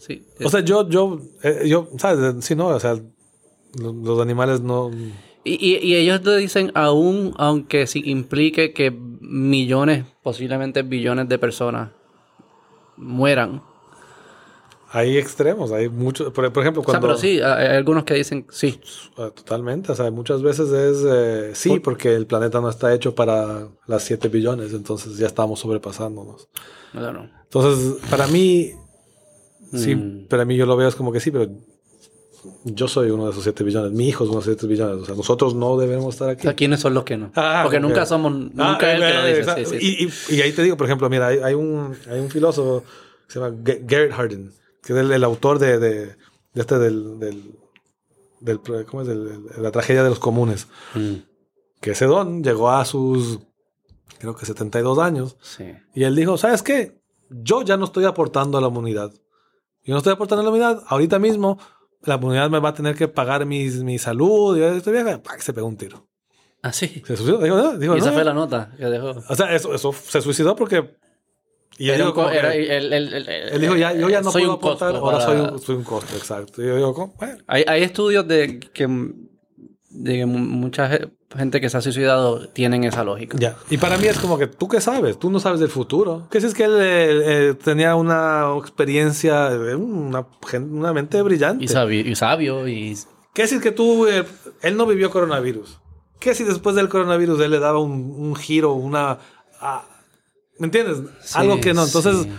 A: sí.
B: o sea, yo, yo, eh, yo, ¿sabes? Sí, no, o sea, lo- los animales no...
A: Y, y- ellos te dicen, aún aunque sí implique que millones, posiblemente billones de personas mueran.
B: Hay extremos, hay muchos... Por, por ejemplo,
A: O sea,
B: cuando...
A: pero sí, hay algunos que dicen sí.
B: Ah, Totalmente, o sea, muchas veces es eh, sí,
A: Por-
B: porque el planeta no está hecho para las 7 billones, entonces ya estamos sobrepasándonos.
A: Bueno,
B: Entonces, para mí, sí,
A: Mm.
B: para mí yo lo veo es como que sí, pero yo soy uno de esos 7 billones, mi hijo es uno de esos 7 billones, o sea, nosotros no debemos estar
A: o
B: aquí.
A: sea, ¿quiénes son los que no?
B: Ah,
A: Porque nunca somos, nunca
B: Ah,
A: es el que lo dice.
B: exacto.
A: sí, sí.
B: Y, y- y ahí te digo, por ejemplo, mira, hay, hay un, hay un filósofo que se llama Garrett Hardin, que es el, el autor de, de, de este del, del, del- ¿cómo es? De la tragedia de los comunes.
A: Mm,
B: Que ese don llegó a sus, creo que 72 años,
A: sí.
B: y él dijo, ¿sabes qué? Yo ya no estoy aportando a la humanidad. Yo no estoy aportando a la humanidad. Ahorita mismo la humanidad me va a tener que pagar mis, mi salud. Y este vieja, ¡pac! se pegó un tiro.
A: Ah, sí.
B: Se suicidó. Dijo, no, dijo,
A: Y esa
B: no,
A: fue la nota que dejó.
B: O sea, eso, eso se suicidó porque... Y él dijo, él dijo, ya, yo ya no
A: soy
B: puedo
A: un costo
B: aportar, ahora soy
A: para-
B: un, soy un costo, exacto. Y yo digo. Bueno,
A: Hay, hay estudios de que, de que mu- mucha ge- gente que se ha suicidado tienen esa lógica.
B: Ya. Y para mí es como que tú qué sabes, tú no sabes del futuro. ¿Qué si es que él eh, eh, tenía una experiencia, una, una mente brillante?
A: Y sabio, y sabio, y
B: ¿Qué si es que tú, eh, él no vivió coronavirus? ¿Qué si después del coronavirus él le daba un, un giro, una... ah, ¿Me entiendes?
A: Sí,
B: Algo que no. Entonces,
A: sí.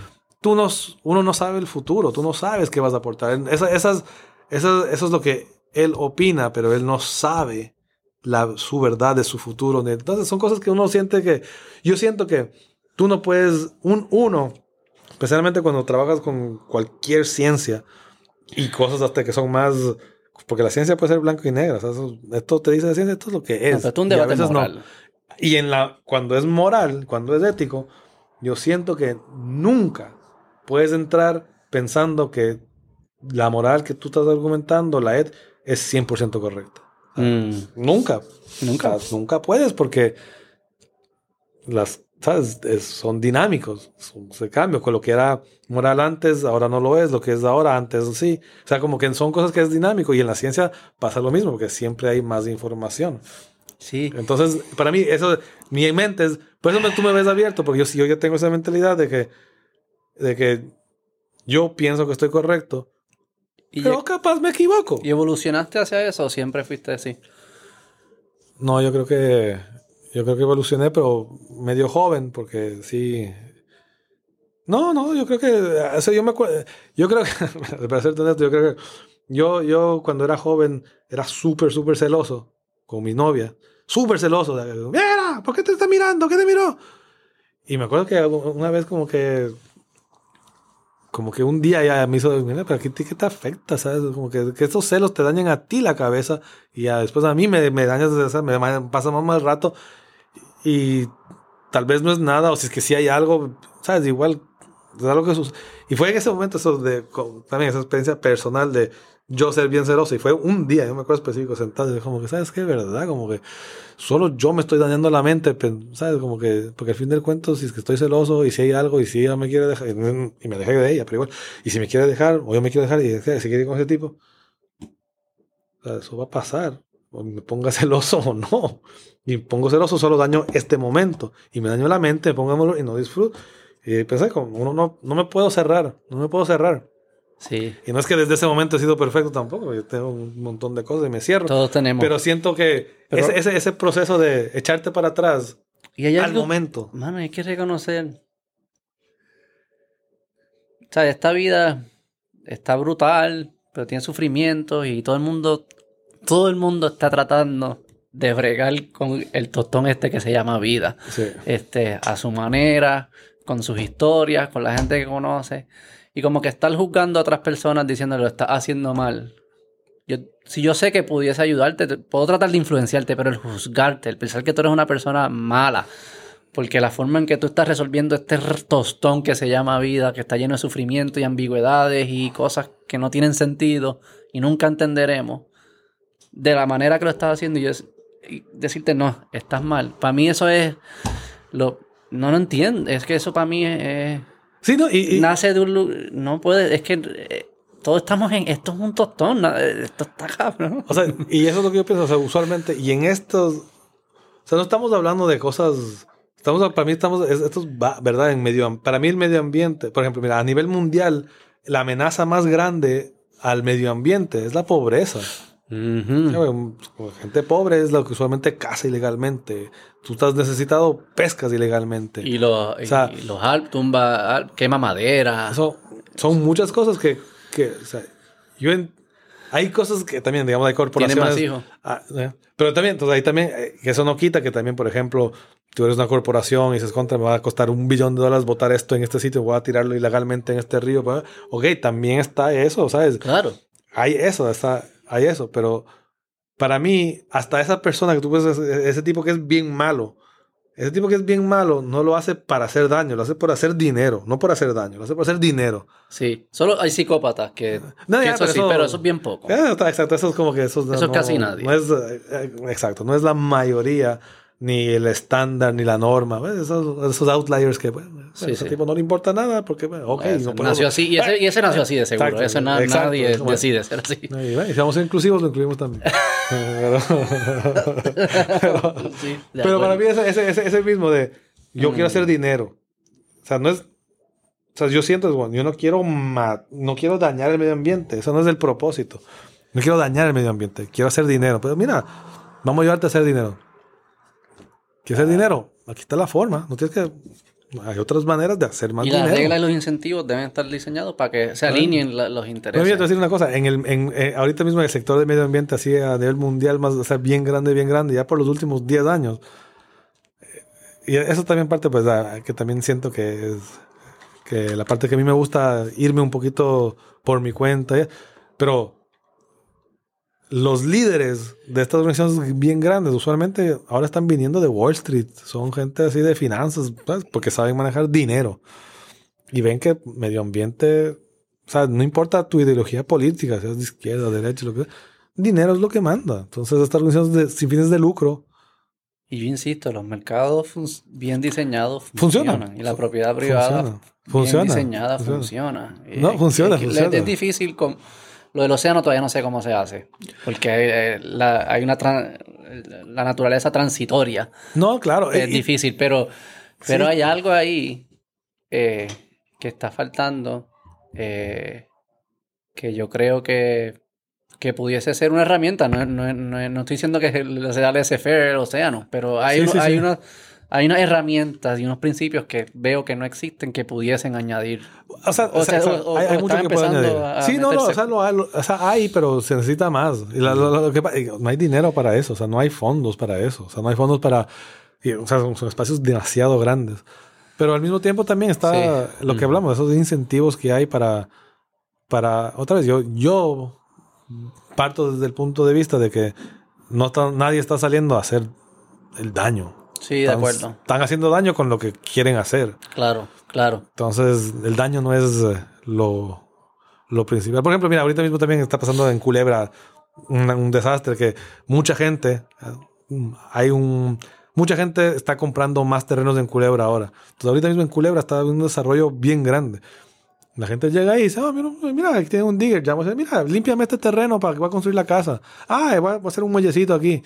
B: tú no, uno no sabe el futuro, tú no sabes qué vas a aportar. Esa- esas, esas- eso es lo que él opina, pero él no sabe la, su verdad de su futuro. Entonces, son cosas que uno siente que... Yo siento que tú no puedes... Un, uno, especialmente cuando trabajas con cualquier ciencia y cosas hasta que son más... Porque la ciencia puede ser blanco y negro. o sea, eso- esto te dice la ciencia, esto es lo que es.
A: Un
B: Y a
A: debate
B: no.
A: moral.
B: Y en la, cuando es moral, cuando es ético, yo siento que nunca puedes entrar pensando que la moral que tú estás argumentando, la ed, es 100% correcta.
A: Mm,
B: Nunca.
A: Nunca.
B: O sea, nunca puedes porque las, ¿sabes? Es- son dinámicos, son, se cambian. Con lo que era moral antes, ahora no lo es. Lo que es ahora, antes sí. O sea, como que son cosas que es dinámico. Y en la ciencia pasa lo mismo, porque siempre hay más información.
A: sí.
B: Entonces, para mí, eso, mi mente es, por eso me- tú me ves abierto, porque yo, yo ya tengo esa mentalidad de que, de que yo pienso que estoy correcto,
A: ¿Y,
B: pero capaz me equivoco.
A: ¿Y evolucionaste hacia eso o siempre fuiste así?
B: No, yo creo que, yo creo que evolucioné, pero medio joven, porque sí. No, no, yo creo que, o sea, yo me acuerdo, yo creo que, [LAUGHS] para ser honesto, yo creo que yo, yo cuando era joven era súper, súper celoso con mi novia, súper celoso. Mira, ¿por qué te está mirando? ¿Qué te miró? Y me acuerdo que una vez como que, como que un día ya me hizo, mira, pero ¿qué, qué te afecta? ¿Sabes? Como que, que estos celos te dañan a ti la cabeza y ya después a mí me, me dañas, o sea, me pasa más mal rato y tal vez no es nada, o si es que sí hay algo, ¿sabes? Igual es algo que sus- Y fue en ese momento eso de, con- también esa experiencia personal de yo ser bien celoso y fue un día, yo me acuerdo específico sentado y como que, ¿sabes qué? ¿Verdad? Como que solo yo me estoy dañando la mente, ¿sabes? Como que, porque al fin del cuento, si es que estoy celoso y si hay algo y si ella me quiere dejar, y me dejé de ella, pero igual, y si me quiere dejar, o yo me quiero dejar y si quiere ir con ese tipo, eso va a pasar, o me ponga [LAUGHS] celoso o no. Y pongo celoso, solo daño este momento. Y me daño la mente, pongámoslo y no disfruto. Y pensé, como uno no, no me puedo cerrar, no me puedo cerrar.
A: Sí.
B: Y no es que desde ese momento he sido perfecto tampoco, yo tengo un montón de cosas y me cierro.
A: Todos tenemos.
B: Pero siento que
A: Pero-
B: ese, ese, ese proceso de echarte para atrás
A: y hay
B: al
A: algo,
B: momento.
A: Mano, hay que reconocer. O sea, esta vida está brutal, pero tiene sufrimientos y todo el mundo, todo el mundo está tratando de bregar con el tostón este que se llama vida.
B: Sí.
A: Este, a su manera, con sus historias, con la gente que conoce. Y como que estar juzgando a otras personas diciéndole lo estás haciendo mal. Yo, si yo sé que pudiese ayudarte, te- puedo tratar de influenciarte, pero el juzgarte, el pensar que tú eres una persona mala, porque la forma en que tú estás resolviendo este tostón que se llama vida, que está lleno de sufrimiento y ambigüedades y cosas que no tienen sentido y nunca entenderemos, de la manera que lo estás haciendo, y es, y decirte, no, estás mal. Para mí eso es... Lo, no lo entiendo. Es que eso para mí es-
B: Sí, no, y, y-
A: nace de un... No puede... Es que eh, todos estamos en... Esto es un tostón. Esto está cabrón.
B: O sea, y eso es lo que yo pienso, o sea, usualmente, y en estos, o sea, no estamos hablando de cosas, estamos, para mí estamos, es- esto es verdad, en medio, para mí el medio ambiente, por ejemplo, mira, a nivel mundial, la amenaza más grande al medio ambiente es la pobreza. Como gente pobre es lo que usualmente caza ilegalmente. Tú estás necesitado, pescas ilegalmente.
A: Y
B: sea-
A: y los al- tumba, quema madera.
B: Eso son muchas cosas que, que o sea, yo en- hay cosas que también, digamos, hay corporaciones.
A: más hijos.
B: Ah, eh, pero también, entonces ahí también, eh, eso no quita que también, por ejemplo, tú eres una corporación y dices, contra, me va a costar un billón de dólares botar esto en este sitio, voy a tirarlo ilegalmente en este río. pues, Ok, también está eso, ¿sabes?
A: Claro.
B: Hay eso, está, hay eso, pero para mí, hasta esa persona que tú ves, ese, ese tipo que es bien malo, ese tipo que es bien malo no lo hace para hacer daño, lo hace por hacer dinero, no por hacer daño, lo hace por hacer dinero.
A: Sí. Solo hay psicópatas que... [LAUGHS]
B: No,
A: que
B: ya,
A: eso
B: pero
A: sí,
B: eso-
A: pero eso es bien poco.
B: Eh, exacto, eso es como que eso, no-
A: es casi nadie.
B: No es, eh, exacto, no es la mayoría, ni el estándar, ni la norma. Esos, esos outliers que, bueno,
A: Sí,
B: ese
A: sí.
B: tipo no le importa nada porque, bueno, ok,
A: Ese
B: no
A: nació así, y ese, y ese nació así de seguro.
B: Exacto,
A: Eso na-
B: exacto,
A: nadie
B: es como-
A: decide ser así.
B: Y, si vamos a ser inclusivos, lo incluimos también. [LAUGHS] pero pero,
A: Sí,
B: pero para mí ese, ese, ese, ese mismo de yo quiero hacer dinero. O sea, no es... O sea, yo siento, bueno, yo no quiero, no quiero dañar el medio ambiente. Eso no es el propósito. No quiero dañar el medio ambiente. Quiero hacer dinero. Pero mira, vamos a ayudarte a hacer dinero. ¿Quieres hacer dinero? Aquí está la forma. No tienes que... Hay otras maneras de hacer más
A: Y las
B: dinero.
A: reglas y los incentivos deben estar diseñados para que se alineen la- los intereses.
B: mira, te voy a decir una cosa. En el, en, eh, ahorita mismo en el sector del medio ambiente, así a nivel mundial, más, o sea, bien grande, bien grande, ya por los últimos 10 años. eh, Y eso también parte, pues, a- que también siento que es que la parte que a mí me gusta irme un poquito por mi cuenta. Pero los líderes de estas organizaciones bien grandes usualmente ahora están viniendo de Wall Street. Son gente así de finanzas, ¿sabes? porque saben manejar dinero. Y ven que medio ambiente, o sea, no importa tu ideología política, seas de izquierda, derecha, lo que sea, dinero es lo que manda. Entonces, estas organizaciones de- sin fines de lucro
A: Y yo insisto, los mercados bien diseñados
B: Funcionan.
A: funcionan. Y la propiedad privada
B: Funciona.
A: bien
B: Funciona.
A: diseñada
B: Funciona.
A: funciona.
B: No,
A: Eh,
B: funciona,
A: que
B: funciona.
A: Es difícil con... Lo del océano todavía no sé cómo se hace. Porque eh, la- hay una... la naturaleza transitoria.
B: No, claro.
A: es
B: y-
A: difícil, pero, pero
B: Sí.
A: hay algo ahí eh, que está faltando eh, que yo creo que, que pudiese ser una herramienta. No, no, no, no estoy diciendo que se- sea laissez-faire el océano, pero hay,
B: Sí,
A: uno-
B: sí,
A: hay,
B: sí.
A: Hay unas herramientas y unos principios que veo que no existen que pudiesen añadir.
B: O sea,
A: O
B: sea, o sea,
A: o-
B: hay, hay mucho que puede
A: empezando
B: añadir.
A: a
B: Sí, no, no, o
A: meterse.
B: sea, sea, hay, pero se necesita más. Y la- lo- lo- que no hay dinero para eso, o sea, no hay fondos para eso, o sea, no hay fondos para, y, o sea, son, son espacios demasiado grandes. Pero al mismo tiempo también está
A: Sí.
B: lo que hablamos, esos incentivos que hay para, para, otra vez, yo, yo parto desde el punto de vista de que no está- nadie está saliendo a hacer el daño.
A: Sí, de acuerdo.
B: Están haciendo daño con lo que quieren hacer.
A: Claro, claro.
B: Entonces, el daño no es eh, lo, lo principal. Por ejemplo, mira, ahorita mismo también está pasando en Culebra un, un desastre que mucha gente, eh, hay un, mucha gente está comprando más terrenos en Culebra ahora. Entonces, ahorita mismo en Culebra está un desarrollo bien grande. La gente llega ahí y dice, ah, mira, mira, aquí tiene un digger. Ya, mira, límpiame este terreno para que voy a construir la casa. Ah, voy a hacer un muellecito aquí.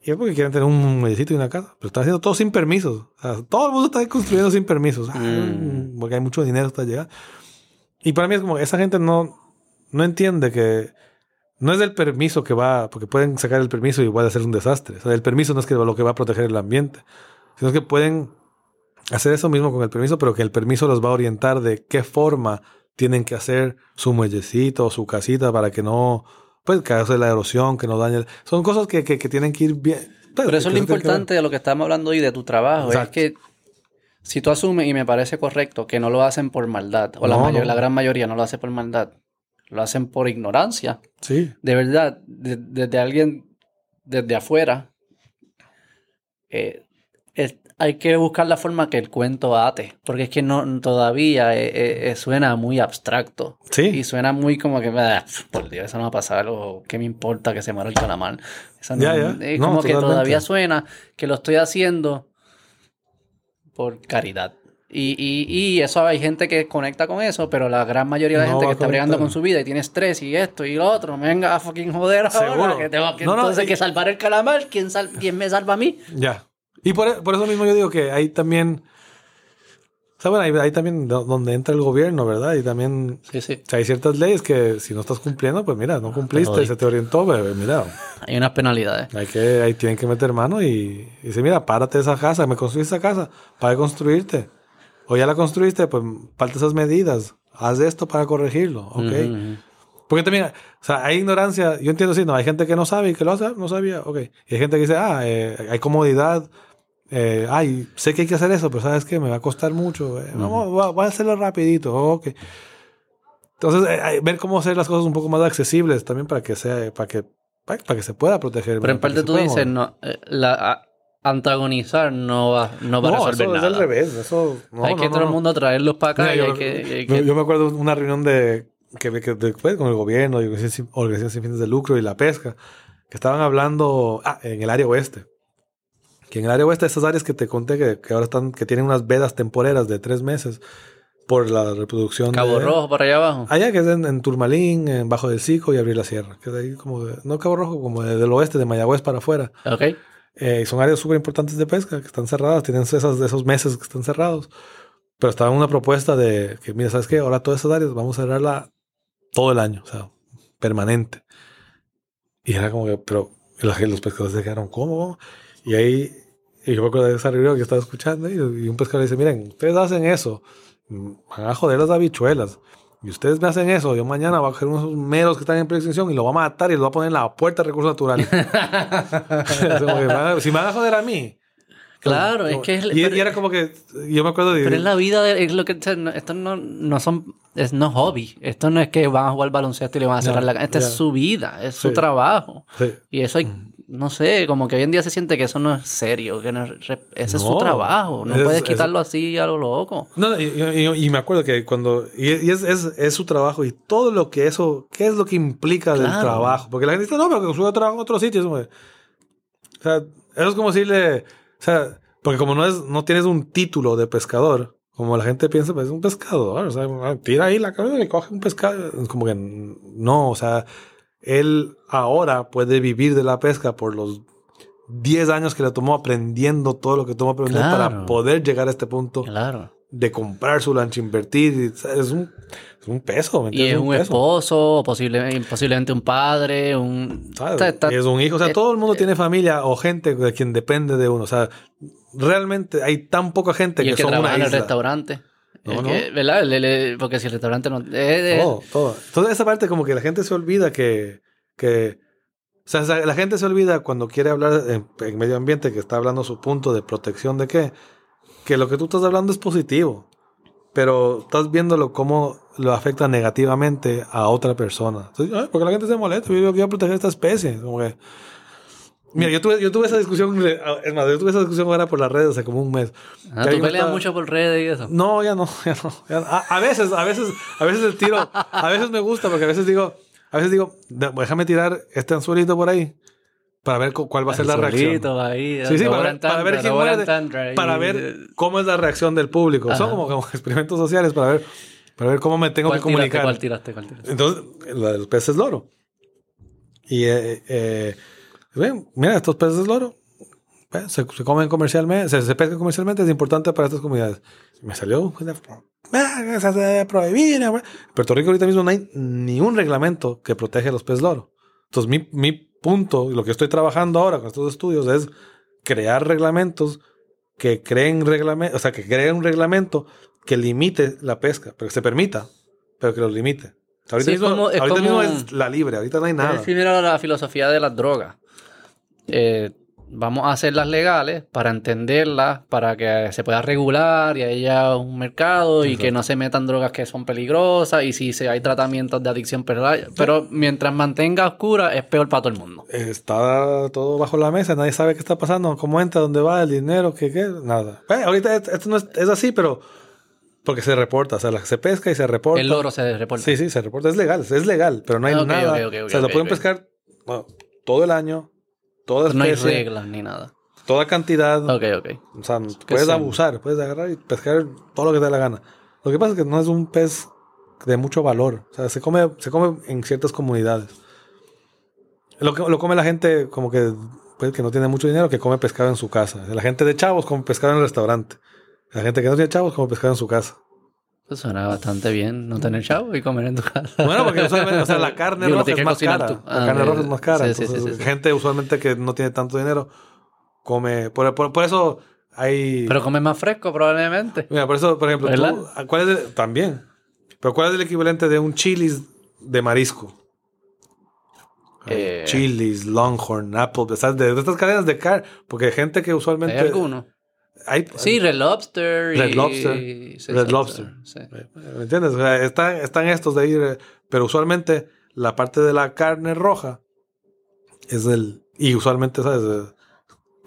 B: Y es porque quieren tener un muellecito y una casa. Pero están haciendo todo sin permisos. O sea, todo el mundo está construyendo sin permisos. Ah,
A: Mm.
B: Porque hay mucho dinero hasta llegar. Y para mí es como, esa gente no, no entiende que no es del permiso que va, porque pueden sacar el permiso y igual hacer un desastre. O sea, el permiso no es que lo que va a proteger el ambiente, sino que pueden hacer eso mismo con el permiso, pero que el permiso los va a orientar de qué forma tienen que hacer su muellecito o su casita para que no, pues, cause la erosión, que no dañe. Son cosas que, que, que tienen que ir bien. pues,
A: Pero eso es lo importante de lo que estamos hablando hoy de tu trabajo.
B: Exacto.
A: Es que si tú asumes, y me parece correcto, que no lo hacen por maldad, o la, mayor-
B: no.
A: la gran mayoría no lo hace por maldad, lo hacen por ignorancia.
B: Sí,
A: De verdad, de- desde alguien desde afuera, eh, hay que buscar la forma que el cuento ate, porque es que no todavía eh, eh, suena muy abstracto.
B: Sí.
A: Y suena muy como que, ah, por Dios, eso no va a pasar, o qué me importa que se muera el calamar. Eso no,
B: Ya, ya.
A: Es
B: No,
A: como que
B: totalmente.
A: todavía suena que lo estoy haciendo por caridad. Y, y, y eso hay gente que conecta con eso, pero la gran mayoría de la
B: No
A: gente que está bregando con su vida y tiene estrés y esto y lo otro, me venga a fucking joder ahora,
B: Seguro.
A: que tengo que
B: No, no,
A: entonces
B: y-
A: que salvar el calamar, ¿quién, sal- quién me salva a mí?
B: Ya. Y por, por eso mismo yo digo que hay también. O sea, bueno, hay, hay también do- donde entra el gobierno, ¿verdad? Y también.
A: Sí, sí.
B: O sea, hay ciertas leyes que si no estás cumpliendo, pues mira, no cumpliste, se te orientó, pues mira,
A: Hay unas penalidades.
B: hay que, ahí tienen que meter mano y, y dice, mira, párate esa casa, me construiste esa casa, para construirte. O ya la construiste, pues parte esas medidas, haz esto para corregirlo, ¿ok?
A: Ujú, ujú.
B: Porque también, o sea, hay ignorancia, yo entiendo, sí, no, hay gente que no sabe y que lo hace, ah, no sabía, ok. Y hay gente que dice, ah, eh, hay comodidad, eh, ay, sé que hay que hacer eso, pero ¿sabes qué? Me va a costar mucho, eh, vamos, va- voy a hacerlo rapidito, ok. Entonces, eh, ver cómo hacer las cosas un poco más accesibles también para que sea, para que, para, para que se pueda proteger.
A: Pero en
B: que
A: parte tú dices, no, eh, la, a- antagonizar no va, no va a
B: no,
A: resolver
B: eso es
A: nada.
B: al revés, eso, no,
A: hay que todo el mundo traerlos para acá
B: Mira,
A: y
B: yo,
A: hay que... hay que-
B: yo me acuerdo una reunión de que, que después con el gobierno organizaciones sin fines de lucro y la pesca, que estaban hablando ah, en el área oeste. Que en el área oeste, esas áreas que te conté que, que ahora están, que tienen unas vedas temporeras de tres meses por la reproducción
A: Cabo
B: de-
A: Rojo para allá abajo.
B: Allá que es en, en Turmalín, en Bajo del Cico y Abrir la Sierra. Que es ahí como de- no Cabo Rojo, como de- del oeste, de Mayagüez para afuera.
A: Ok.
B: Eh, y son áreas súper importantes de pesca que están cerradas, tienen esas, esos meses que están cerrados. Pero estaba una propuesta de que, mira, ¿sabes qué? Ahora todas esas áreas vamos a cerrarla todo el año, o sea, permanente. Y era como que, pero los pescadores se quedaron, ¿cómo? Y ahí, y yo me acuerdo de esa reunión que estaba escuchando y, y un pescador dice, miren, ustedes hacen eso, van a joder las habichuelas. Y ustedes me hacen eso, yo mañana voy a coger unos meros que están en extinción y lo voy a matar y lo voy a poner en la puerta de recursos naturales. [LAUGHS] [LAUGHS] Si me van a joder a mí.
A: Claro,
B: como-
A: es que es-
B: y,
A: pero-
B: y era como que yo me acuerdo de.
A: Pero es la vida, de- es lo que... o sea, no- esto no, no son... Es no hobby. Esto no es que van a jugar baloncesto y le van a cerrar
B: No,
A: la... Esta
B: ya.
A: es su vida, es su
B: Sí.
A: trabajo.
B: Sí.
A: Y eso hay... No sé, como que hoy en día se siente que eso no es serio, que no es ese es su
B: No,
A: trabajo. No
B: es-
A: puedes
B: es-
A: quitarlo así a lo loco.
B: No, y, y- y me acuerdo que cuando. Y, y es, es, es su trabajo y todo lo que eso. ¿Qué es lo que implica del
A: Claro.
B: trabajo? Porque la gente dice, no, pero que sube a otro sitio. Eso, o sea, eso es como decirle. O sea, porque como no, es, no tienes un título de pescador, como la gente piensa, pues es un pescador. O sea, tira ahí la cabeza y coge un pescado. Es como que no, o sea, él ahora puede vivir de la pesca por los 10 años que le tomó aprendiendo todo lo que tomó aprender
A: Claro.
B: para poder llegar a este punto
A: Claro.
B: de comprar su lancha, invertir. Es un, es un peso. ¿me
A: Y es un esposo, posible, posiblemente un padre, un...
B: es un hijo. O sea,
A: eh,
B: todo el mundo tiene familia o gente de quien depende de uno. O sea, realmente hay tan poca gente
A: y
B: que,
A: el que
B: son
A: trabaja
B: una
A: en el
B: isla.
A: restaurante.
B: No,
A: El
B: no.
A: que- ¿Verdad? El- el- porque si el restaurante no... eh, eh,
B: Todo, todo. Entonces, esa parte como que la gente se olvida que... que o sea, la gente se olvida cuando quiere hablar en, en medio ambiente, que está hablando su punto de protección de qué, que lo que tú estás hablando es positivo, pero estás viéndolo cómo lo afecta negativamente a otra persona. Entonces, "Ay, porque la gente se molesta, yo quiero proteger esta especie. Como que, mira, yo tuve, yo tuve esa discusión, es más, yo tuve esa discusión ahora por las redes hace como un mes.
A: ah, tú peleas
B: estaba-
A: mucho por redes y eso.
B: no, ya no, [LAUGHS] ya no. ya no. A, a veces, a veces, a veces el tiro, a veces me gusta porque a veces digo, a veces digo, "De- déjame tirar este anzuelito por ahí para ver cu- cuál va a ser la reacción.
A: Ahí,
B: Sí, sí, para, para ver quién
A: ahí.
B: para ver cómo es la reacción del público. Son
A: Ajá.
B: como, como [LAUGHS] experimentos sociales para ver, para ver cómo me tengo que
A: ¿Cuál tiraste,
B: comunicar.
A: ¿Cuál tiraste? ¿Cuál tiraste?
B: Entonces, la de los peces loro. Y eh, eh, mira, estos peces loro pues, se, se comen comercialmente, se, se pescan comercialmente, es importante para estas comunidades. Me salió, "Ah, se debe prohibir. En Puerto Rico ahorita mismo no hay ni un reglamento que protege a los peces loro. Entonces, mi, mi punto, y lo que estoy trabajando ahora con estos estudios es crear reglamentos que creen reglamentos, o sea, que creen un reglamento que limite la pesca, pero que se permita, pero que lo limite. Ahorita,
A: Sí, es
B: mismo,
A: como- es
B: ahorita mismo
A: como-
B: es la libre, ahorita no hay nada.
A: Es similar a la filosofía de las drogas. Eh, vamos a hacerlas legales para entenderlas, para que se pueda regular y haya un mercado y que no se metan drogas que son peligrosas y si se hay tratamientos de adicción, pero, pero mientras mantenga oscura es peor para todo el mundo.
B: Está todo bajo la mesa, nadie sabe qué está pasando, cómo entra, dónde va, el dinero, qué, qué, nada. Eh, ahorita esto no es, es así, pero porque se reporta, o sea, se pesca y se reporta.
A: El loro se reporta.
B: Sí, sí, se reporta, es legal, es legal, pero no hay nada. o sea, lo pueden pescar bueno, todo el año, toda
A: No hay reglas ni nada.
B: Toda cantidad.
A: Ok, ok.
B: O sea, puedes abusar, puedes agarrar y pescar todo lo que te dé la gana. Lo que pasa es que no es un pez de mucho valor. O sea, se come, se come en ciertas comunidades. Lo, que, lo come la gente como que, pues, que no tiene mucho dinero, que come pescado en su casa. La gente de chavos come pescado en el restaurante. La gente que no tiene chavos come pescado en su casa.
A: Eso suena bastante bien, no tener chavo y comer en tu casa.
B: Bueno, porque usualmente, o sea, la carne roja es más cara. la ah, carne roja es más cara. Sí, sí, sí, gente usualmente que no tiene tanto dinero come. Por, por, eso hay.
A: Pero come más fresco, probablemente.
B: Mira, por eso, por ejemplo, tú, ¿cuál es también? Pero ¿cuál es el equivalente de un chilis de marisco? Eh, chilis, Longhorn, Apple, ¿sabes? De, de estas cadenas de carne. Porque hay gente que usualmente.
A: ¿Hay alguno? Sí, Red Lobster.
B: Red Lobster. Red Lobster. ¿Me entiendes? están, están estos de ahí, eh, pero usualmente la parte de la carne roja es el. Y usualmente, ¿sabes?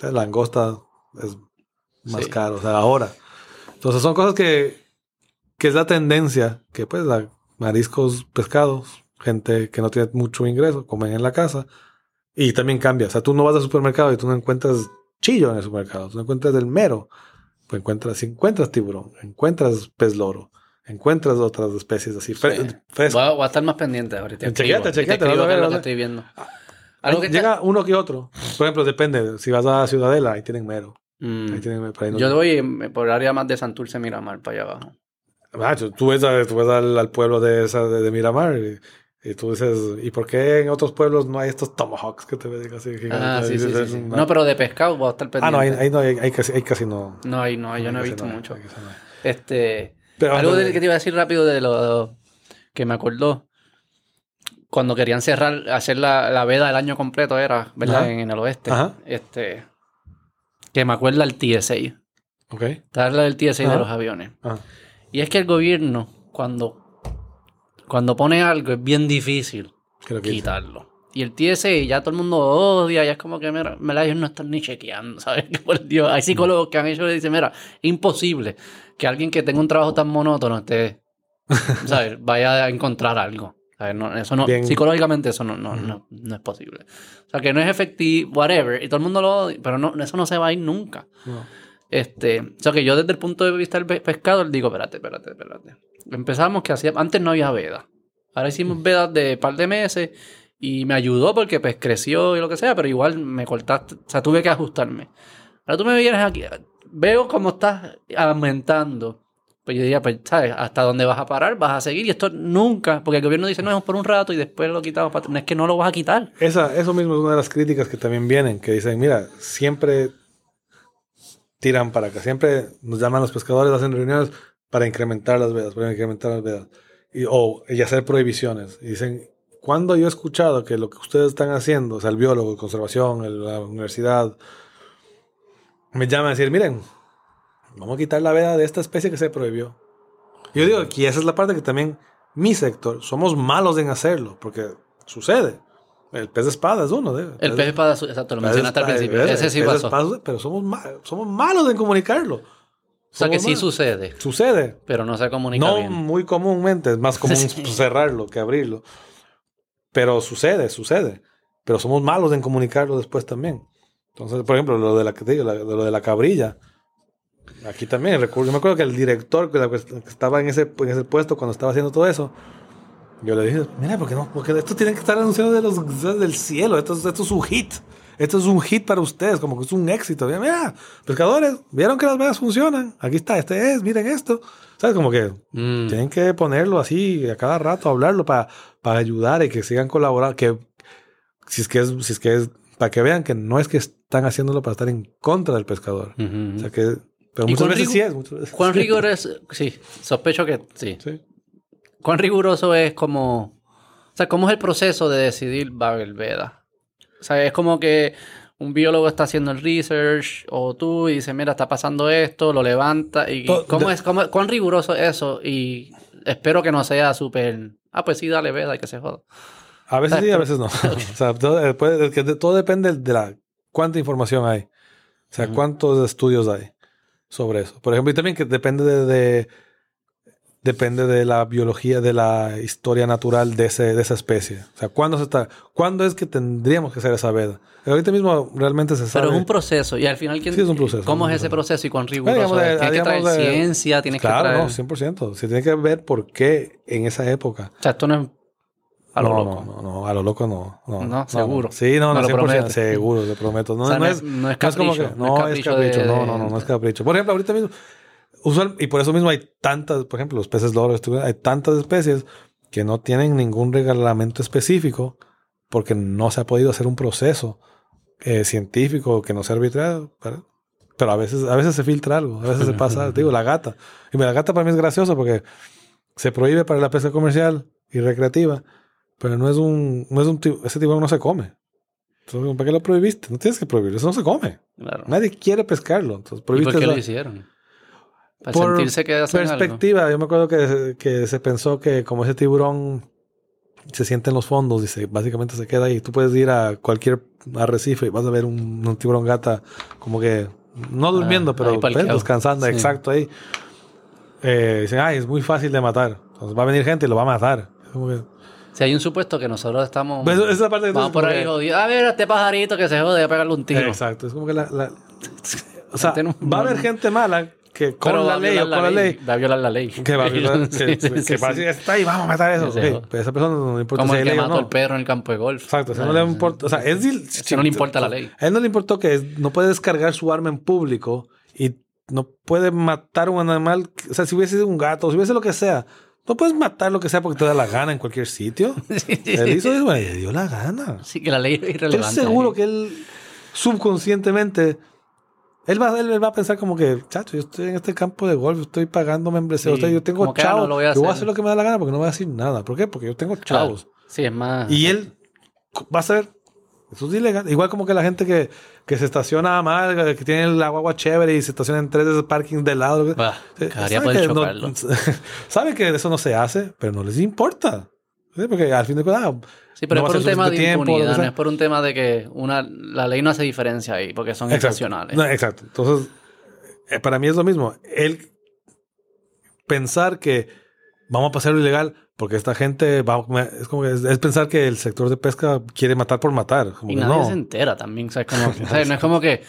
B: La langosta es más caro, o sea, ahora. Entonces son cosas que, que es la tendencia, que pues la, mariscos, pescados, gente que no tiene mucho ingreso, comen en la casa. Y también cambia. O sea, tú no vas al supermercado y tú no encuentras chillo en el supermercado, tú encuentras del mero, pues encuentras, encuentras tiburón, encuentras pez loro, encuentras otras especies así.
A: Voy, a, estar más pendiente ahorita.
B: Chequete, chequete, a
A: lo que estoy viendo.
B: Ah, llega uno que otro. Por ejemplo, depende. Si vas a Ciudadela, ahí tienen mero.
A: Mm. Ahí tienen, Yo voy por el área más de Santurce, Miramar, para allá abajo.
B: Ah, tú ves, tú ves al, pueblo de, esa, de, Miramar y, y tú dices, ¿y por qué en otros pueblos no hay estos tomahawks que te ven así
A: Ah, sí, sí, sí, No, pero de pescado voy a estar pendiente.
B: Ah, no, ahí, no, hay, casi, casi, no.
A: No, ahí no, yo no he visto mucho. Este, algo que te iba a decir rápido de lo que me acordó. Cuando querían cerrar, hacer la, la veda el año completo era, ¿verdad? En, el oeste. Ajá. Este, que me acuerda el TSA.
B: Ok.
A: Darle el TSA de los aviones. Y es que el gobierno, cuando cuando pone algo es bien difícil quitarlo. Y el TSA ya todo el mundo odia, ya es como que, mira, ellos no están ni chequeando, [LAUGHS] ¿sabes? Por Dios, hay psicólogos que han hecho y dicen, mira, imposible que alguien que tenga un trabajo tan monótono esté, [LAUGHS] ¿sabes? Vaya a encontrar algo. eso no, psicológicamente eso no, no, no, es posible. O sea, que no es efectivo, whatever, y todo el mundo lo odia, pero no, eso no se va a ir nunca. Este, o sea, que yo desde el punto de vista del pescador digo, espérate, espérate, espérate empezamos que hacía, antes no había veda. Ahora hicimos mm. vedas de par de meses y me ayudó porque pues creció y lo que sea, pero igual me cortaste, o sea, tuve que ajustarme. Ahora tú me vienes aquí, veo cómo estás aumentando. Pues yo diría, pues, ¿sabes? ¿Hasta dónde vas a parar? ¿Vas a seguir? Y esto nunca, porque el gobierno dice, no, es por un rato y después lo quitamos. No es que no lo vas a quitar.
B: Esa, eso mismo es una de las críticas que también vienen, que dicen, mira, siempre tiran para acá, siempre nos llaman los pescadores, hacen reuniones, para incrementar las vedas, para incrementar las vedas. Y, o y hacer prohibiciones. Y dicen, cuando yo he escuchado que lo que ustedes están haciendo, o sea, el biólogo, conservación, la universidad, me llaman a decir, miren, vamos a quitar la veda de esta especie que se prohibió. Yo digo que esa es la parte que también mi sector, somos malos en hacerlo, porque sucede. El pez de espada es uno.
A: De, el pez de espada, exacto, lo mencionaste al principio. Ese sí pasó.
B: pero somos, somos malos en comunicarlo.
A: O sea que sí sucede.
B: Sucede.
A: Pero no se comunica
B: no muy comúnmente, es más común [LAUGHS] cerrarlo que abrirlo. Pero sucede, sucede. Pero somos malos en comunicarlo después también. Entonces, por ejemplo, lo de la, lo de la cabrilla. Aquí también, yo me acuerdo que el director que estaba en ese, en ese puesto cuando estaba haciendo todo eso, yo le dije, mira, ¿por qué no? Porque esto tiene que estar anunciado de los, del cielo, esto, esto es un hit. Esto es un hit para ustedes, como que es un éxito. Mira, pescadores, vieron que las vedas funcionan. Aquí está, este es, miren esto. ¿Sabes? Como que mm. tienen que ponerlo así a cada rato, hablarlo para, para ayudar y que sigan colaborando. Que si es que es, si es que es, para que vean que no es que están haciéndolo para estar en contra del pescador. O sea que, pero muchas veces sí es. Muchas veces
A: ¿Cuán riguroso? Sí, sospecho que sí. sí. ¿Cuán riguroso es como, o sea, cómo es el proceso de decidir Babel Veda? O sea, es como que un biólogo está haciendo el research o tú y dices, mira, está pasando esto, lo levanta y ¿cómo
B: de-
A: es, cómo- cuán riguroso es eso? Y espero que no sea súper, ah, pues sí, dale, veda, que se joda.
B: A veces
A: Ah,
B: sí, a veces no. [LAUGHS] o sea, todo, eh, puede- todo depende de la cuánta información hay. O sea,
A: Ujú.
B: cuántos estudios hay sobre eso. Por ejemplo, y también que depende de, de- depende de la biología, de la historia natural de, ese, de esa especie. O sea, ¿cuándo se está, cuándo es que tendríamos que hacer esa veda? Ahorita mismo realmente se sabe.
A: Pero es un proceso y al final, ¿quién,
B: Sí, es un proceso,
A: ¿cómo
B: es un
A: es ese
B: proceso.
A: proceso y cuán riguroso
B: eh,
A: Tienes que traer ciencia, tienes que
B: Claro,
A: traer...
B: no, 100%. Se tiene que ver por qué en esa época.
A: O sea, esto no es a lo
B: no,
A: loco.
B: No, no, no, a lo loco no. No,
A: No, seguro.
B: Sí, no,
A: Me
B: no,
A: lo
B: 100%,
A: prometes.
B: seguro, te prometo. No,
A: O sea,
B: no
A: no
B: es,
A: no es
B: no es como que,
A: capricho, no
B: no,
A: es
B: es
A: capricho
B: capricho,
A: de-
B: no, no, no, no es capricho. Por ejemplo, ahorita mismo, usual, y por eso mismo hay tantas, por ejemplo, los peces loro, hay tantas especies que no tienen ningún reglamento específico porque no se ha podido hacer un proceso eh, científico que no sea arbitrario. ¿verdad? Pero a veces, a veces se filtra algo, a veces se pasa, [LAUGHS] digo, la gata. Y la gata para mí es graciosa porque se prohíbe para la pesca comercial y recreativa, pero no es un, no es un ese tiburón no se come. Entonces, ¿para qué lo prohibiste? No tienes que prohibirlo, eso no se come.
A: Claro.
B: Nadie quiere pescarlo. Entonces,
A: ¿Y por qué lo hicieron? Para
B: Por
A: sentirse que hacen algo.
B: perspectiva. Yo me acuerdo que, que se pensó que como ese tiburón se siente en los fondos y se, básicamente se queda ahí. Tú puedes ir a cualquier arrecife y vas a ver un, un tiburón gata como que no durmiendo,
A: Ah,
B: pero pues, descansando,
A: Sí.
B: exacto ahí. Eh, dicen, ay, es muy fácil de matar. Entonces va a venir gente y lo va a matar. Es como que-
A: Si hay un supuesto que nosotros estamos...
B: Pues, esa parte que
A: Vamos por ahí
B: que-
A: jodido. A ver, este pajarito que se jode, a pegarle un tiro.
B: Exacto, es como que la... la- o sea, va a haber gente mala que con
A: Pero
B: la ley o con la ley
A: Va a violar la ley.
B: que va a violar, que,
A: Sí, sí,
B: que
A: sí,
B: va a
A: sí.
B: decir, está ahí, vamos a matar eso.
A: Joder.
B: pero esa persona no le importa
A: Como
B: si
A: el que
B: ley o
A: mató
B: no.
A: al perro en el campo de golf.
B: Exacto, eso no le importa. O sea, es dil-
A: que no le importa la ley.
B: A él no le importó que no puede descargar su arma en público y no puede matar un animal. O sea, si hubiese sido un gato, si hubiese lo que sea, no puedes matar lo que sea porque te da la gana en cualquier sitio. [LAUGHS] Él hizo eso, le dio la gana.
A: Sí, que la ley es
B: Estoy
A: irrelevante.
B: seguro
A: ahí.
B: que él subconscientemente. Él va, él, él va a pensar como que, chacho, yo estoy en este campo de golf, estoy pagando membresía,
A: Sí,
B: yo tengo
A: ah,
B: chavos,
A: no voy
B: yo voy a
A: hacer.
B: lo que me da la gana porque no voy a decir nada. ¿Por qué? Porque yo tengo
A: Claro.
B: chavos.
A: Sí, es más...
B: Y él va a ser. Eso es ilegal. Igual como que la gente que, que se estaciona mal, que tiene la guagua chévere y se estaciona en tres de esos parkings de lado.
A: Bah,
B: sabe que no- [LAUGHS] sabe que eso no se hace, pero no les importa. ¿Sí? Porque al fin de cuentas.
A: Sí, pero
B: no
A: es por un tema de
B: tiempo,
A: impunidad, no es por un tema de que una, la ley no hace diferencia ahí, porque son
B: Exacto.
A: excepcionales.
B: No, exacto. Entonces, eh, para mí es lo mismo. Él pensar que vamos a pasar lo ilegal porque esta gente va es como que es, es pensar que el sector de pesca quiere matar por matar. Como
A: Y
B: que
A: nadie
B: no.
A: se entera también, o sea, como, o [LAUGHS] sea, no es como que,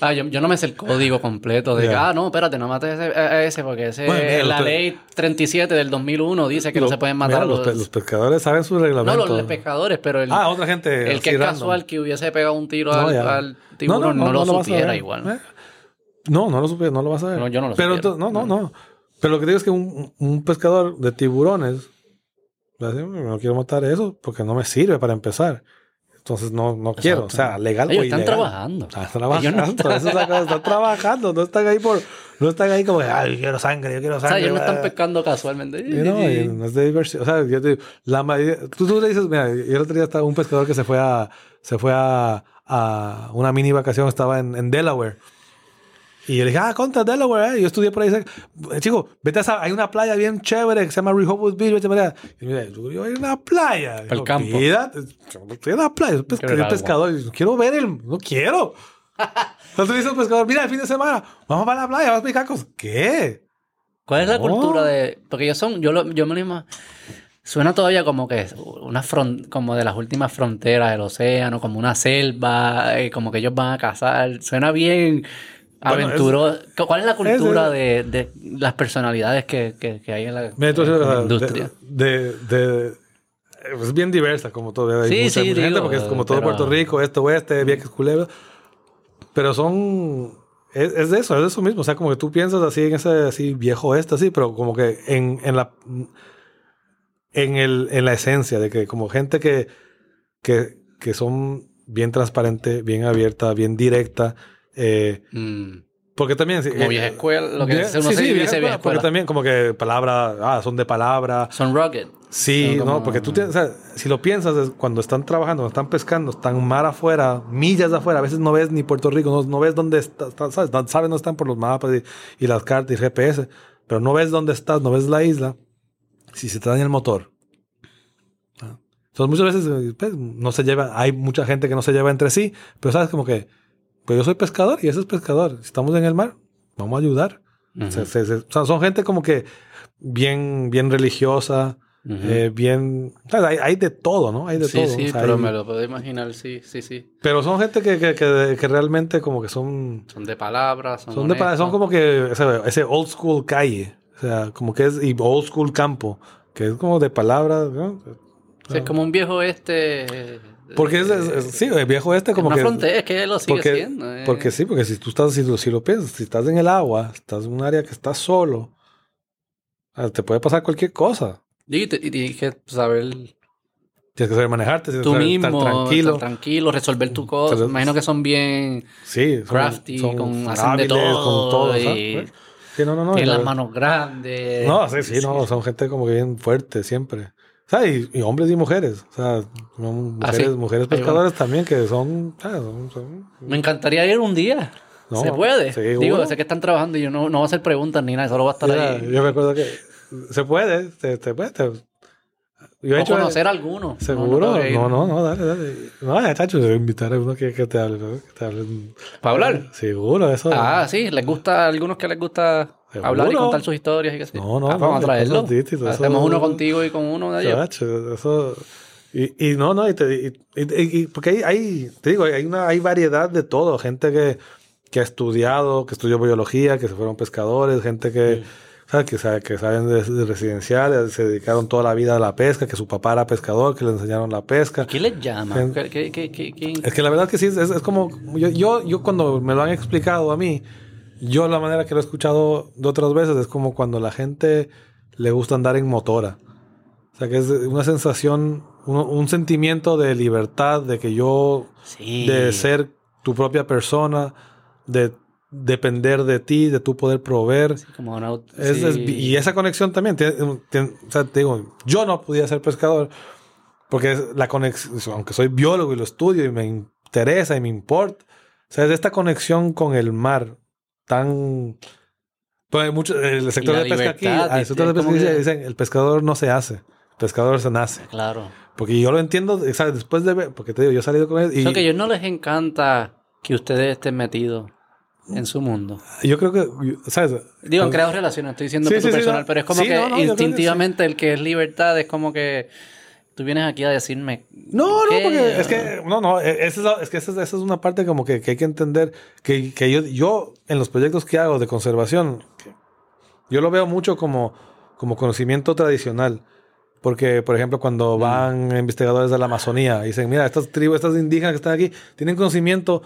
A: ah, yo, yo no me sé el código completo de que,
B: Ya.
A: ah, no, espérate, no mates ese, a ese porque ese,
B: Bueno, mira,
A: la ley 37 del 2001 dice que no
B: Lo-
A: se pueden matar
B: mira, los,
A: los,
B: los pescadores saben su
A: no
B: reglamento.
A: los pescadores, pero el,
B: ah, otra gente.
A: el que es casual que hubiese pegado un tiro
B: No,
A: al, tiburón no, lo
B: vas a
A: supiera igual.
B: Eh, No, no lo supiera, no lo vas a ver.
A: No, yo no lo
B: Pero
A: supiera.
B: no, no, no. Pero lo que digo es que un, un pescador de tiburones no quiero matar eso porque no me sirve para empezar. Entonces no, no quiero. O sea, legal
A: Ellos
B: o
A: están
B: ilegal.
A: trabajando.
B: Están trabajando.
A: No están- [LAUGHS]
B: Eso es la cosa, están trabajando. No están ahí por. No están ahí como, ay, yo quiero sangre, yo quiero
A: O sea,
B: sangre.
A: ellos no están
B: ah".
A: pescando casualmente.
B: Y no, y no es de diversión. O sea, yo te digo, la mayoría, tú, tú le dices, mira, yo el otro día estaba un pescador que se fue a, se fue a, a una mini vacación, estaba en, en Delaware. Y yo le dije, ah, contra Delaware, ¿eh? Yo estudié por ahí. Chico, vete a esa, hay una playa bien chévere que se llama Rehoboth Beach, vete para allá. Y mira, yo yo voy a ir a una playa.
A: Al
B: Digo,
A: campo.
B: "Quédate, yo estoy en la playa, soy pesca-
A: el
B: pescador. yo, quiero ver el, no quiero. [LAUGHS] Entonces dice al pescador, mira, el fin de semana, vamos para la playa, vamos a cosas. ¿Qué?
A: ¿Cuál es la cultura de...? Porque ellos son... Yo, lo, yo me lo Suena todavía como que una fron- como de las últimas fronteras del océano, como una selva, eh, como que ellos van a cazar. Suena bien
B: Bueno,
A: aventuroso. ¿Cuál es la cultura
B: es-
A: de, de las personalidades que, que, que hay en la,
B: tú
A: en la industria?
B: De, de- es bien diversa, como todo. Hay
A: Sí,
B: mucha,
A: sí,
B: mucha gente
A: digo,
B: porque es como todo
A: pero-
B: Puerto Rico, este, oeste, Vieques, Culebra. Pero son. Es, es de eso, es de eso mismo. O sea, como que tú piensas así en ese así viejo oeste, así, pero como que en, en la. En, el, en la esencia de que, como gente que, que, que son bien transparente, bien abierta, bien directa. Eh,
A: Mm,
B: porque también.
A: como
B: eh,
A: vieja escuela, lo que uno
B: sí,
A: se
B: sí, vieja
A: vieja
B: escuela, Porque
A: escuela.
B: también, como que palabra. Ah, son de palabra.
A: Son rugged.
B: Sí,
A: como-
B: no, porque tú tienes, o sea, si lo piensas, es cuando están trabajando, cuando están pescando, están mar afuera, millas de afuera, a veces no ves ni Puerto Rico, no, no ves dónde estás, ¿sabes? No- Sabes dónde están por los mapas y, y las cartas y GPS, pero no ves dónde estás, no ves la isla, si se te daña el motor. Ah. Entonces muchas veces eh, pues, no se lleva, hay mucha gente que no se lleva entre sí, pero sabes como que, pues yo soy pescador y ese es pescador, si estamos en el mar, vamos a ayudar. Se- se- se- o sea, son gente como que bien, bien religiosa, eh, bien. o sea, hay, hay de todo, ¿no? Hay de
A: sí,
B: todo.
A: sí,
B: o sea,
A: pero
B: hay-
A: me lo puedo imaginar, sí, sí, sí.
B: pero son gente que, que, que, que realmente como que son.
A: Son de palabras, son,
B: Son, de, pa- son como que ese, ese old school calle. O sea, como que es. Y old school campo. Que es como de palabras. ¿no?
A: Es como un viejo este...
B: Porque es, es- es- sí, el viejo este como
A: una
B: que.
A: frontera, es que lo sigue
B: porque,
A: siendo. eh.
B: porque sí, porque si tú estás, si, si lo piensas, si estás en el agua, estás en un área que estás solo, ah, te puede pasar cualquier cosa.
A: Y, te- y tienes que saber
B: Tienes que saber manejarte, tienes
A: tú
B: que saber
A: mismo,
B: estar tranquilo.
A: estar tranquilo, resolver tu cosa.
B: Entonces,
A: Imagino que son bien
B: Sí, son,
A: crafty,
B: son
A: con, hacen de todo,
B: con todo,
A: y
B: ¿sabes? Sí, no, no, no.
A: tienen
B: la-
A: las manos grandes.
B: No, sí, sí, no, son gente como que bien fuerte siempre. Sea, y, y hombres y mujeres. O sea,
A: Ah,
B: mujeres,
A: sí.
B: mujeres pescadoras también que son, ah, son, son-
A: Me encantaría ir un día.
B: No,
A: ¿Se puede? Digo, sé que están trabajando y yo no, no voy a hacer preguntas ni nada, solo va a estar ahí.
B: yo me acuerdo que se puede, se, se puede. te- yo he
A: O
B: hecho
A: conocer a alguno.
B: Seguro,
A: ir.
B: no, no, no, dale, dale. No, chacho, se a invitar a uno que, que te hable, ¿no? que te hable.
A: ¿Para hablar?
B: Seguro, eso.
A: Ah, sí, les gusta, a algunos que les gusta. Hablar y contar sus historias y qué sé.
B: No, no,
A: Ah, vamos
B: no,
A: a traerlo.
B: distintas, eso-
A: Hacemos uno contigo y con uno de ellos.
B: Chacho, eso. Y, y no, no, y, te- y- y- porque hay, hay, te digo, hay una, hay variedad de todo. Gente que, que ha estudiado, que estudió biología, que se fueron pescadores, gente que, ¿sabes? que, sabe, que saben de, de residenciales, se dedicaron toda la vida a la pesca, que su papá era pescador, que le enseñaron la pesca.
A: ¿Qué les llama? ¿Qué, qué, qué?
B: Es que la verdad que sí, es, es como, yo, yo, yo cuando me lo han explicado a mí, yo la manera que lo he escuchado de otras veces es como cuando la gente le gusta andar en motora. O sea, que es una sensación, un, un sentimiento de libertad, de que yo,
A: Sí.
B: de ser tu propia persona, de depender de ti, de tu poder proveer.
A: Sí, como una
B: Es- y esa conexión también, tiene- tiene- o sea, te digo, yo no podía ser pescador porque es la conexión, aunque soy biólogo y lo estudio y me interesa y me importa, o sea, es esta conexión con el mar tan... Pues mucho, el sector de pesca aquí, ah, el sector de
A: es
B: pesca
A: que-
B: dicen, el pescador no se hace, el pescador se nace.
A: Claro.
B: Porque yo lo entiendo, ¿sabes? Después de ver, porque te digo, yo he salido con él y
A: O sea, que a ellos no les encanta que ustedes estén metidos en su mundo.
B: yo creo que, ¿sabes?
A: Digo, han creado relaciones, estoy diciendo
B: Sí, sí, sí,
A: personal,
B: no.
A: pero es como
B: Sí,
A: que
B: no, no, creo que
A: instintivamente el que es libertad es como que tú vienes aquí a decirme.
B: No, no,
A: ¿qué?
B: porque es que, no, no, e- esa es, es que esa, es- esa es una parte como que, que hay que entender que, que yo, yo en los proyectos que hago de conservación, yo lo veo mucho como, como conocimiento tradicional. Porque, por ejemplo, cuando van investigadores de la Amazonía y dicen, mira, estas tribus, estas indígenas que están aquí, tienen conocimiento,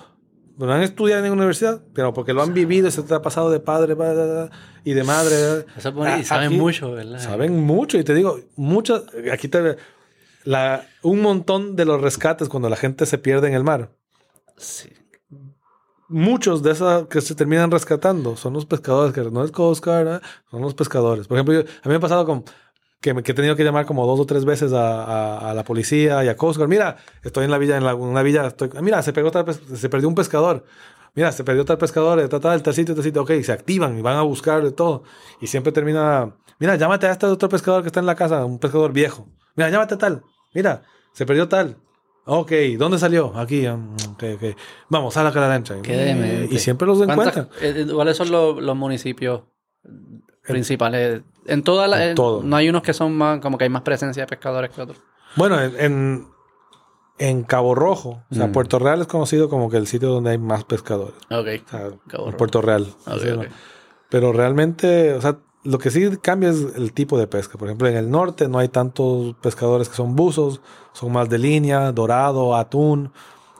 B: no han estudiado en una universidad, pero porque lo han vivido, se te ha pasado de padre y de madre.
A: Eso es y saben
B: aquí-
A: mucho, ¿verdad?
B: Saben mucho y te digo, muchas, aquí te la, un montón de los rescates cuando la gente se pierde en el mar.
A: Sí.
B: Muchos de esas que se terminan rescatando son los pescadores, que no es Coast Guard, ¿eh? son los pescadores. Por ejemplo, yo- a mí me ha pasado con que, me- que he tenido que llamar como dos o tres veces a, a- a la policía y a Coast Guard. Mira, estoy en la villa, en la- una villa, estoy, mira, se, pegó tal se perdió un pescador. Mira, se perdió tal pescador, eh, tal, tal, tal sitio, tal sitio. Ok, se activan y van a buscar de todo. Y siempre termina, mira, llámate a este otro pescador que está en la casa, un pescador viejo. Mira, llámate a tal. Mira, se perdió tal. Ok, ¿dónde salió? Aquí. mm, ok, ok. Vamos, a la.
A: Qué demente.
B: Y siempre los
A: ¿Cuántas-
B: encuentran.
A: eh, ¿Cuáles son los, los municipios principales? En todas las. No hay unos que son más. Como que hay más presencia de pescadores que otros.
B: Bueno, en, en, en Cabo Rojo, o sea,
A: Mm.
B: Puerto Real es conocido como que el sitio donde hay más pescadores.
A: Ok.
B: O sea,
A: Cabo
B: en
A: Rojo.
B: Puerto Real. Pero realmente, o sea, lo que sí cambia es el tipo de pesca. Por ejemplo, en el norte no hay tantos pescadores que son buzos, son más de línea, dorado, atún.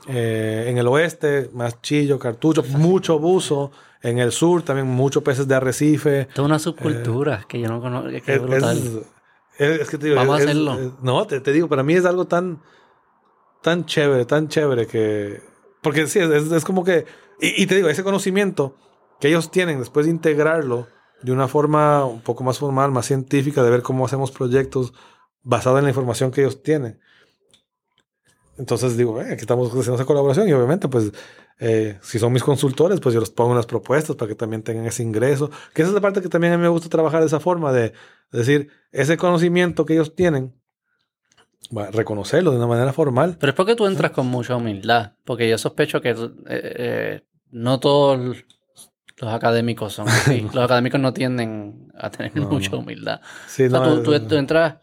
B: Eh, en el oeste, más chillo, cartucho, mucho buzo. En el sur también muchos peces de arrecife.
A: Toda una subcultura que yo no conozco. que Es,
B: Es,
A: brutal.
B: es- es- es que te digo,
A: Vamos a hacerlo.
B: no, te, te digo, para mí es algo tan, tan chévere, tan chévere que. Porque sí, es como que. Y, y te digo, ese conocimiento que ellos tienen después de integrarlo de una forma un poco más formal, más científica, de ver cómo hacemos proyectos basada en la información que ellos tienen. Entonces digo, eh, aquí estamos haciendo esa colaboración y obviamente pues eh, si son mis consultores, pues yo les pongo unas propuestas para que también tengan ese ingreso. Que esa es la parte que también a mí me gusta trabajar de esa forma, de, decir, ese conocimiento que ellos tienen, reconocerlo de una manera formal.
A: Pero es porque tú entras con mucha humildad, porque yo sospecho que eh, no todos los académicos son [LAUGHS] así. los académicos no tienden a tener mucha humildad. Sí, tú, tú, entras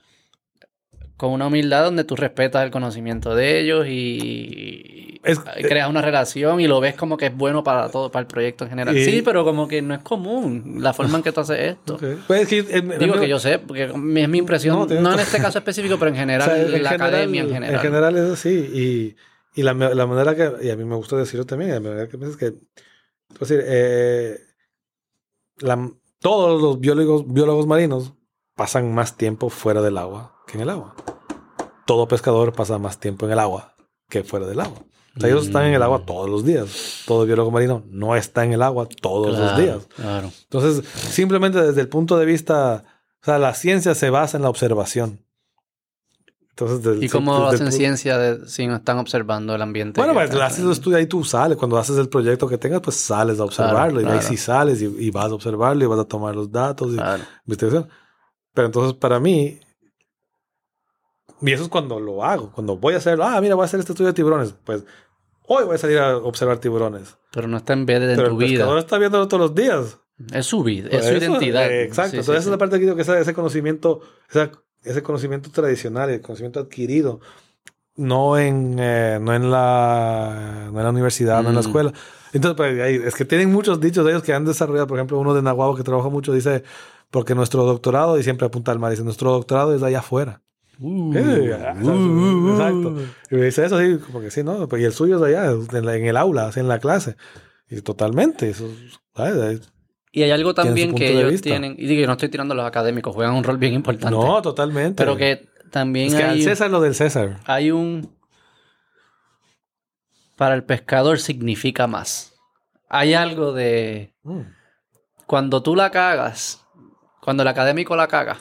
A: con una humildad donde tú respetas el conocimiento de ellos y, creas una relación y lo ves como que es bueno para todo, para el proyecto en general. Sí, pero como que no es común la forma en que tú haces esto. [LAUGHS] Pues eh, Digo que yo sé, porque es mi impresión, no, en este caso específico, pero en [LAUGHS] general, en la academia en general.
B: En general es así. Y, la, manera que, y a mí me gusta decirlo también, la manera que piensas que, decir, eh, todos los biólogos, biólogos marinos pasan más tiempo fuera del agua que en el agua. Todo pescador pasa más tiempo en el agua que fuera del agua. O sea, ellos están en el agua mm. todos los días. Todo biólogo marino no está en el agua todos los días.
A: Claro.
B: Entonces, simplemente desde el punto de vista, o sea, la ciencia se basa en la observación.
A: Entonces, ¿Y cómo hacen ciencia si no están observando el ambiente?
B: Bueno, pues haces el estudio ahí tú sales. Cuando haces el proyecto que tengas, pues sales a observarlo. y ahí sí sales y, vas a observarlo y vas a tomar los datos y investigación. Pero entonces, para mí, y eso es cuando lo hago, cuando voy a hacerlo. Ah, mira, voy a hacer este estudio de tiburones. Pues hoy voy a salir a observar tiburones.
A: Pero no está en vez de en tu vida.
B: no está viéndolo todos los días.
A: Es su vida, es su identidad.
B: Eh, exacto. Entonces, esa es la parte que digo que ese, conocimiento, ese conocimiento tradicional, el conocimiento adquirido, no en, eh, no en, la, no en la universidad, no en la mm. escuela. Entonces, pues, es que tienen muchos dichos de ellos que han desarrollado. Por ejemplo, uno de Nahuatl que trabaja mucho dice, porque nuestro doctorado, y siempre apunta al mar, dice, nuestro doctorado es allá afuera. Uh, uh, exacto. Y me dice eso así, como que sí, ¿no? Y el suyo es allá, en, el aula, en la clase. Y totalmente, eso,
A: Y hay algo también que ellos tienen, y digo, yo no estoy tirando a los académicos, juegan un rol bien importante.
B: No, totalmente.
A: Pero que también
B: es que hay... Al César lo del César.
A: Hay un... Para el pescador significa más. Hay algo de... Mm. Cuando tú la cagas, cuando el académico la caga,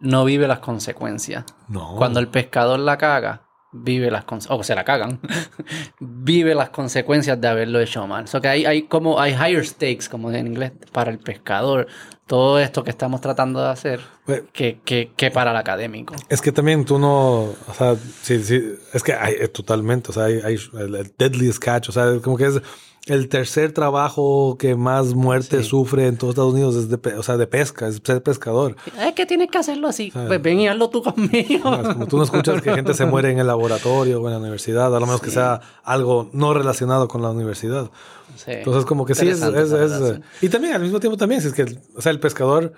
A: no vive las consecuencias.
B: No.
A: Cuando el pescador la caga, vive las consecuencias, o se la cagan, [LAUGHS] vive las consecuencias de haberlo hecho mal. O sea que hay, hay como, hay higher stakes, como en inglés, para el pescador. Todo esto que estamos tratando de hacer, pues, que, que, que, para el académico.
B: Es que también tú no, o sea, sí, sí, es que hay, totalmente, o sea, hay, hay el, el deadliest catch, o sea, como que es el tercer trabajo que más muerte sufre en todos Estados Unidos es de, o sea, de pesca, es ser pescador.
A: Es que tienes que hacerlo así. Pues ven y hazlo tú conmigo.
B: como tú no escuchas que gente se muere en el laboratorio o en la universidad, a lo menos que sea algo no relacionado con la universidad. Entonces, como que sí, es, Y también, al mismo tiempo, también, si es que, o sea, el pescador,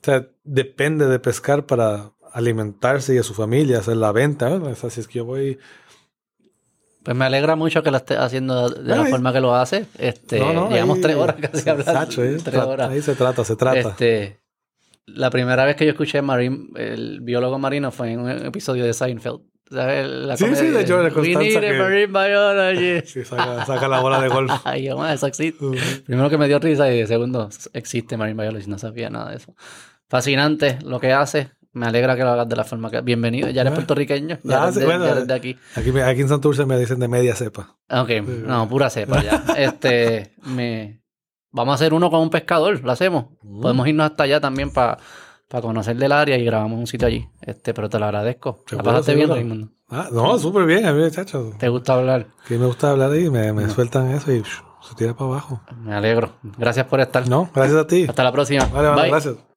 B: o sea, depende de pescar para alimentarse y a su familia, hacer la venta. O sea, si es que yo voy
A: pues me alegra mucho que lo esté haciendo de la forma que lo hace. Este, llevamos tres horas casi hablando.
B: Ahí se trata, se trata.
A: Este, la primera vez que yo escuché Marine, el biólogo marino fue en un episodio de Seinfeld.
B: La sí, sí, de Jordan
A: We need marine biology. [LAUGHS]
B: Sí, saca, la bola de golf. [LAUGHS]
A: Ay, yo, eso existe. Primero que me dio risa y segundo, existe marine biology. No sabía nada de eso. Fascinante lo que hace. Me alegra que lo hagas de la forma que. Bienvenido. Ya eres puertorriqueño. Ya, eres de, aquí.
B: aquí. Aquí en Santurce me dicen de media cepa.
A: Ok, no, pura cepa ya. este, me. Vamos a hacer uno con un pescador, lo hacemos. Mm. Podemos irnos hasta allá también para conocer del área y grabamos un sitio allí. Este, pero te lo agradezco. ¿La pasaste bien, Raimundo?
B: Ah, no, súper bien, a mí, chacho.
A: ¿Te gusta hablar?
B: Sí, me gusta hablar y me, me sueltan eso y se tira para abajo.
A: Me alegro. Gracias por estar.
B: No, gracias a ti.
A: Hasta la próxima.
B: Vale, vale, gracias. Okay.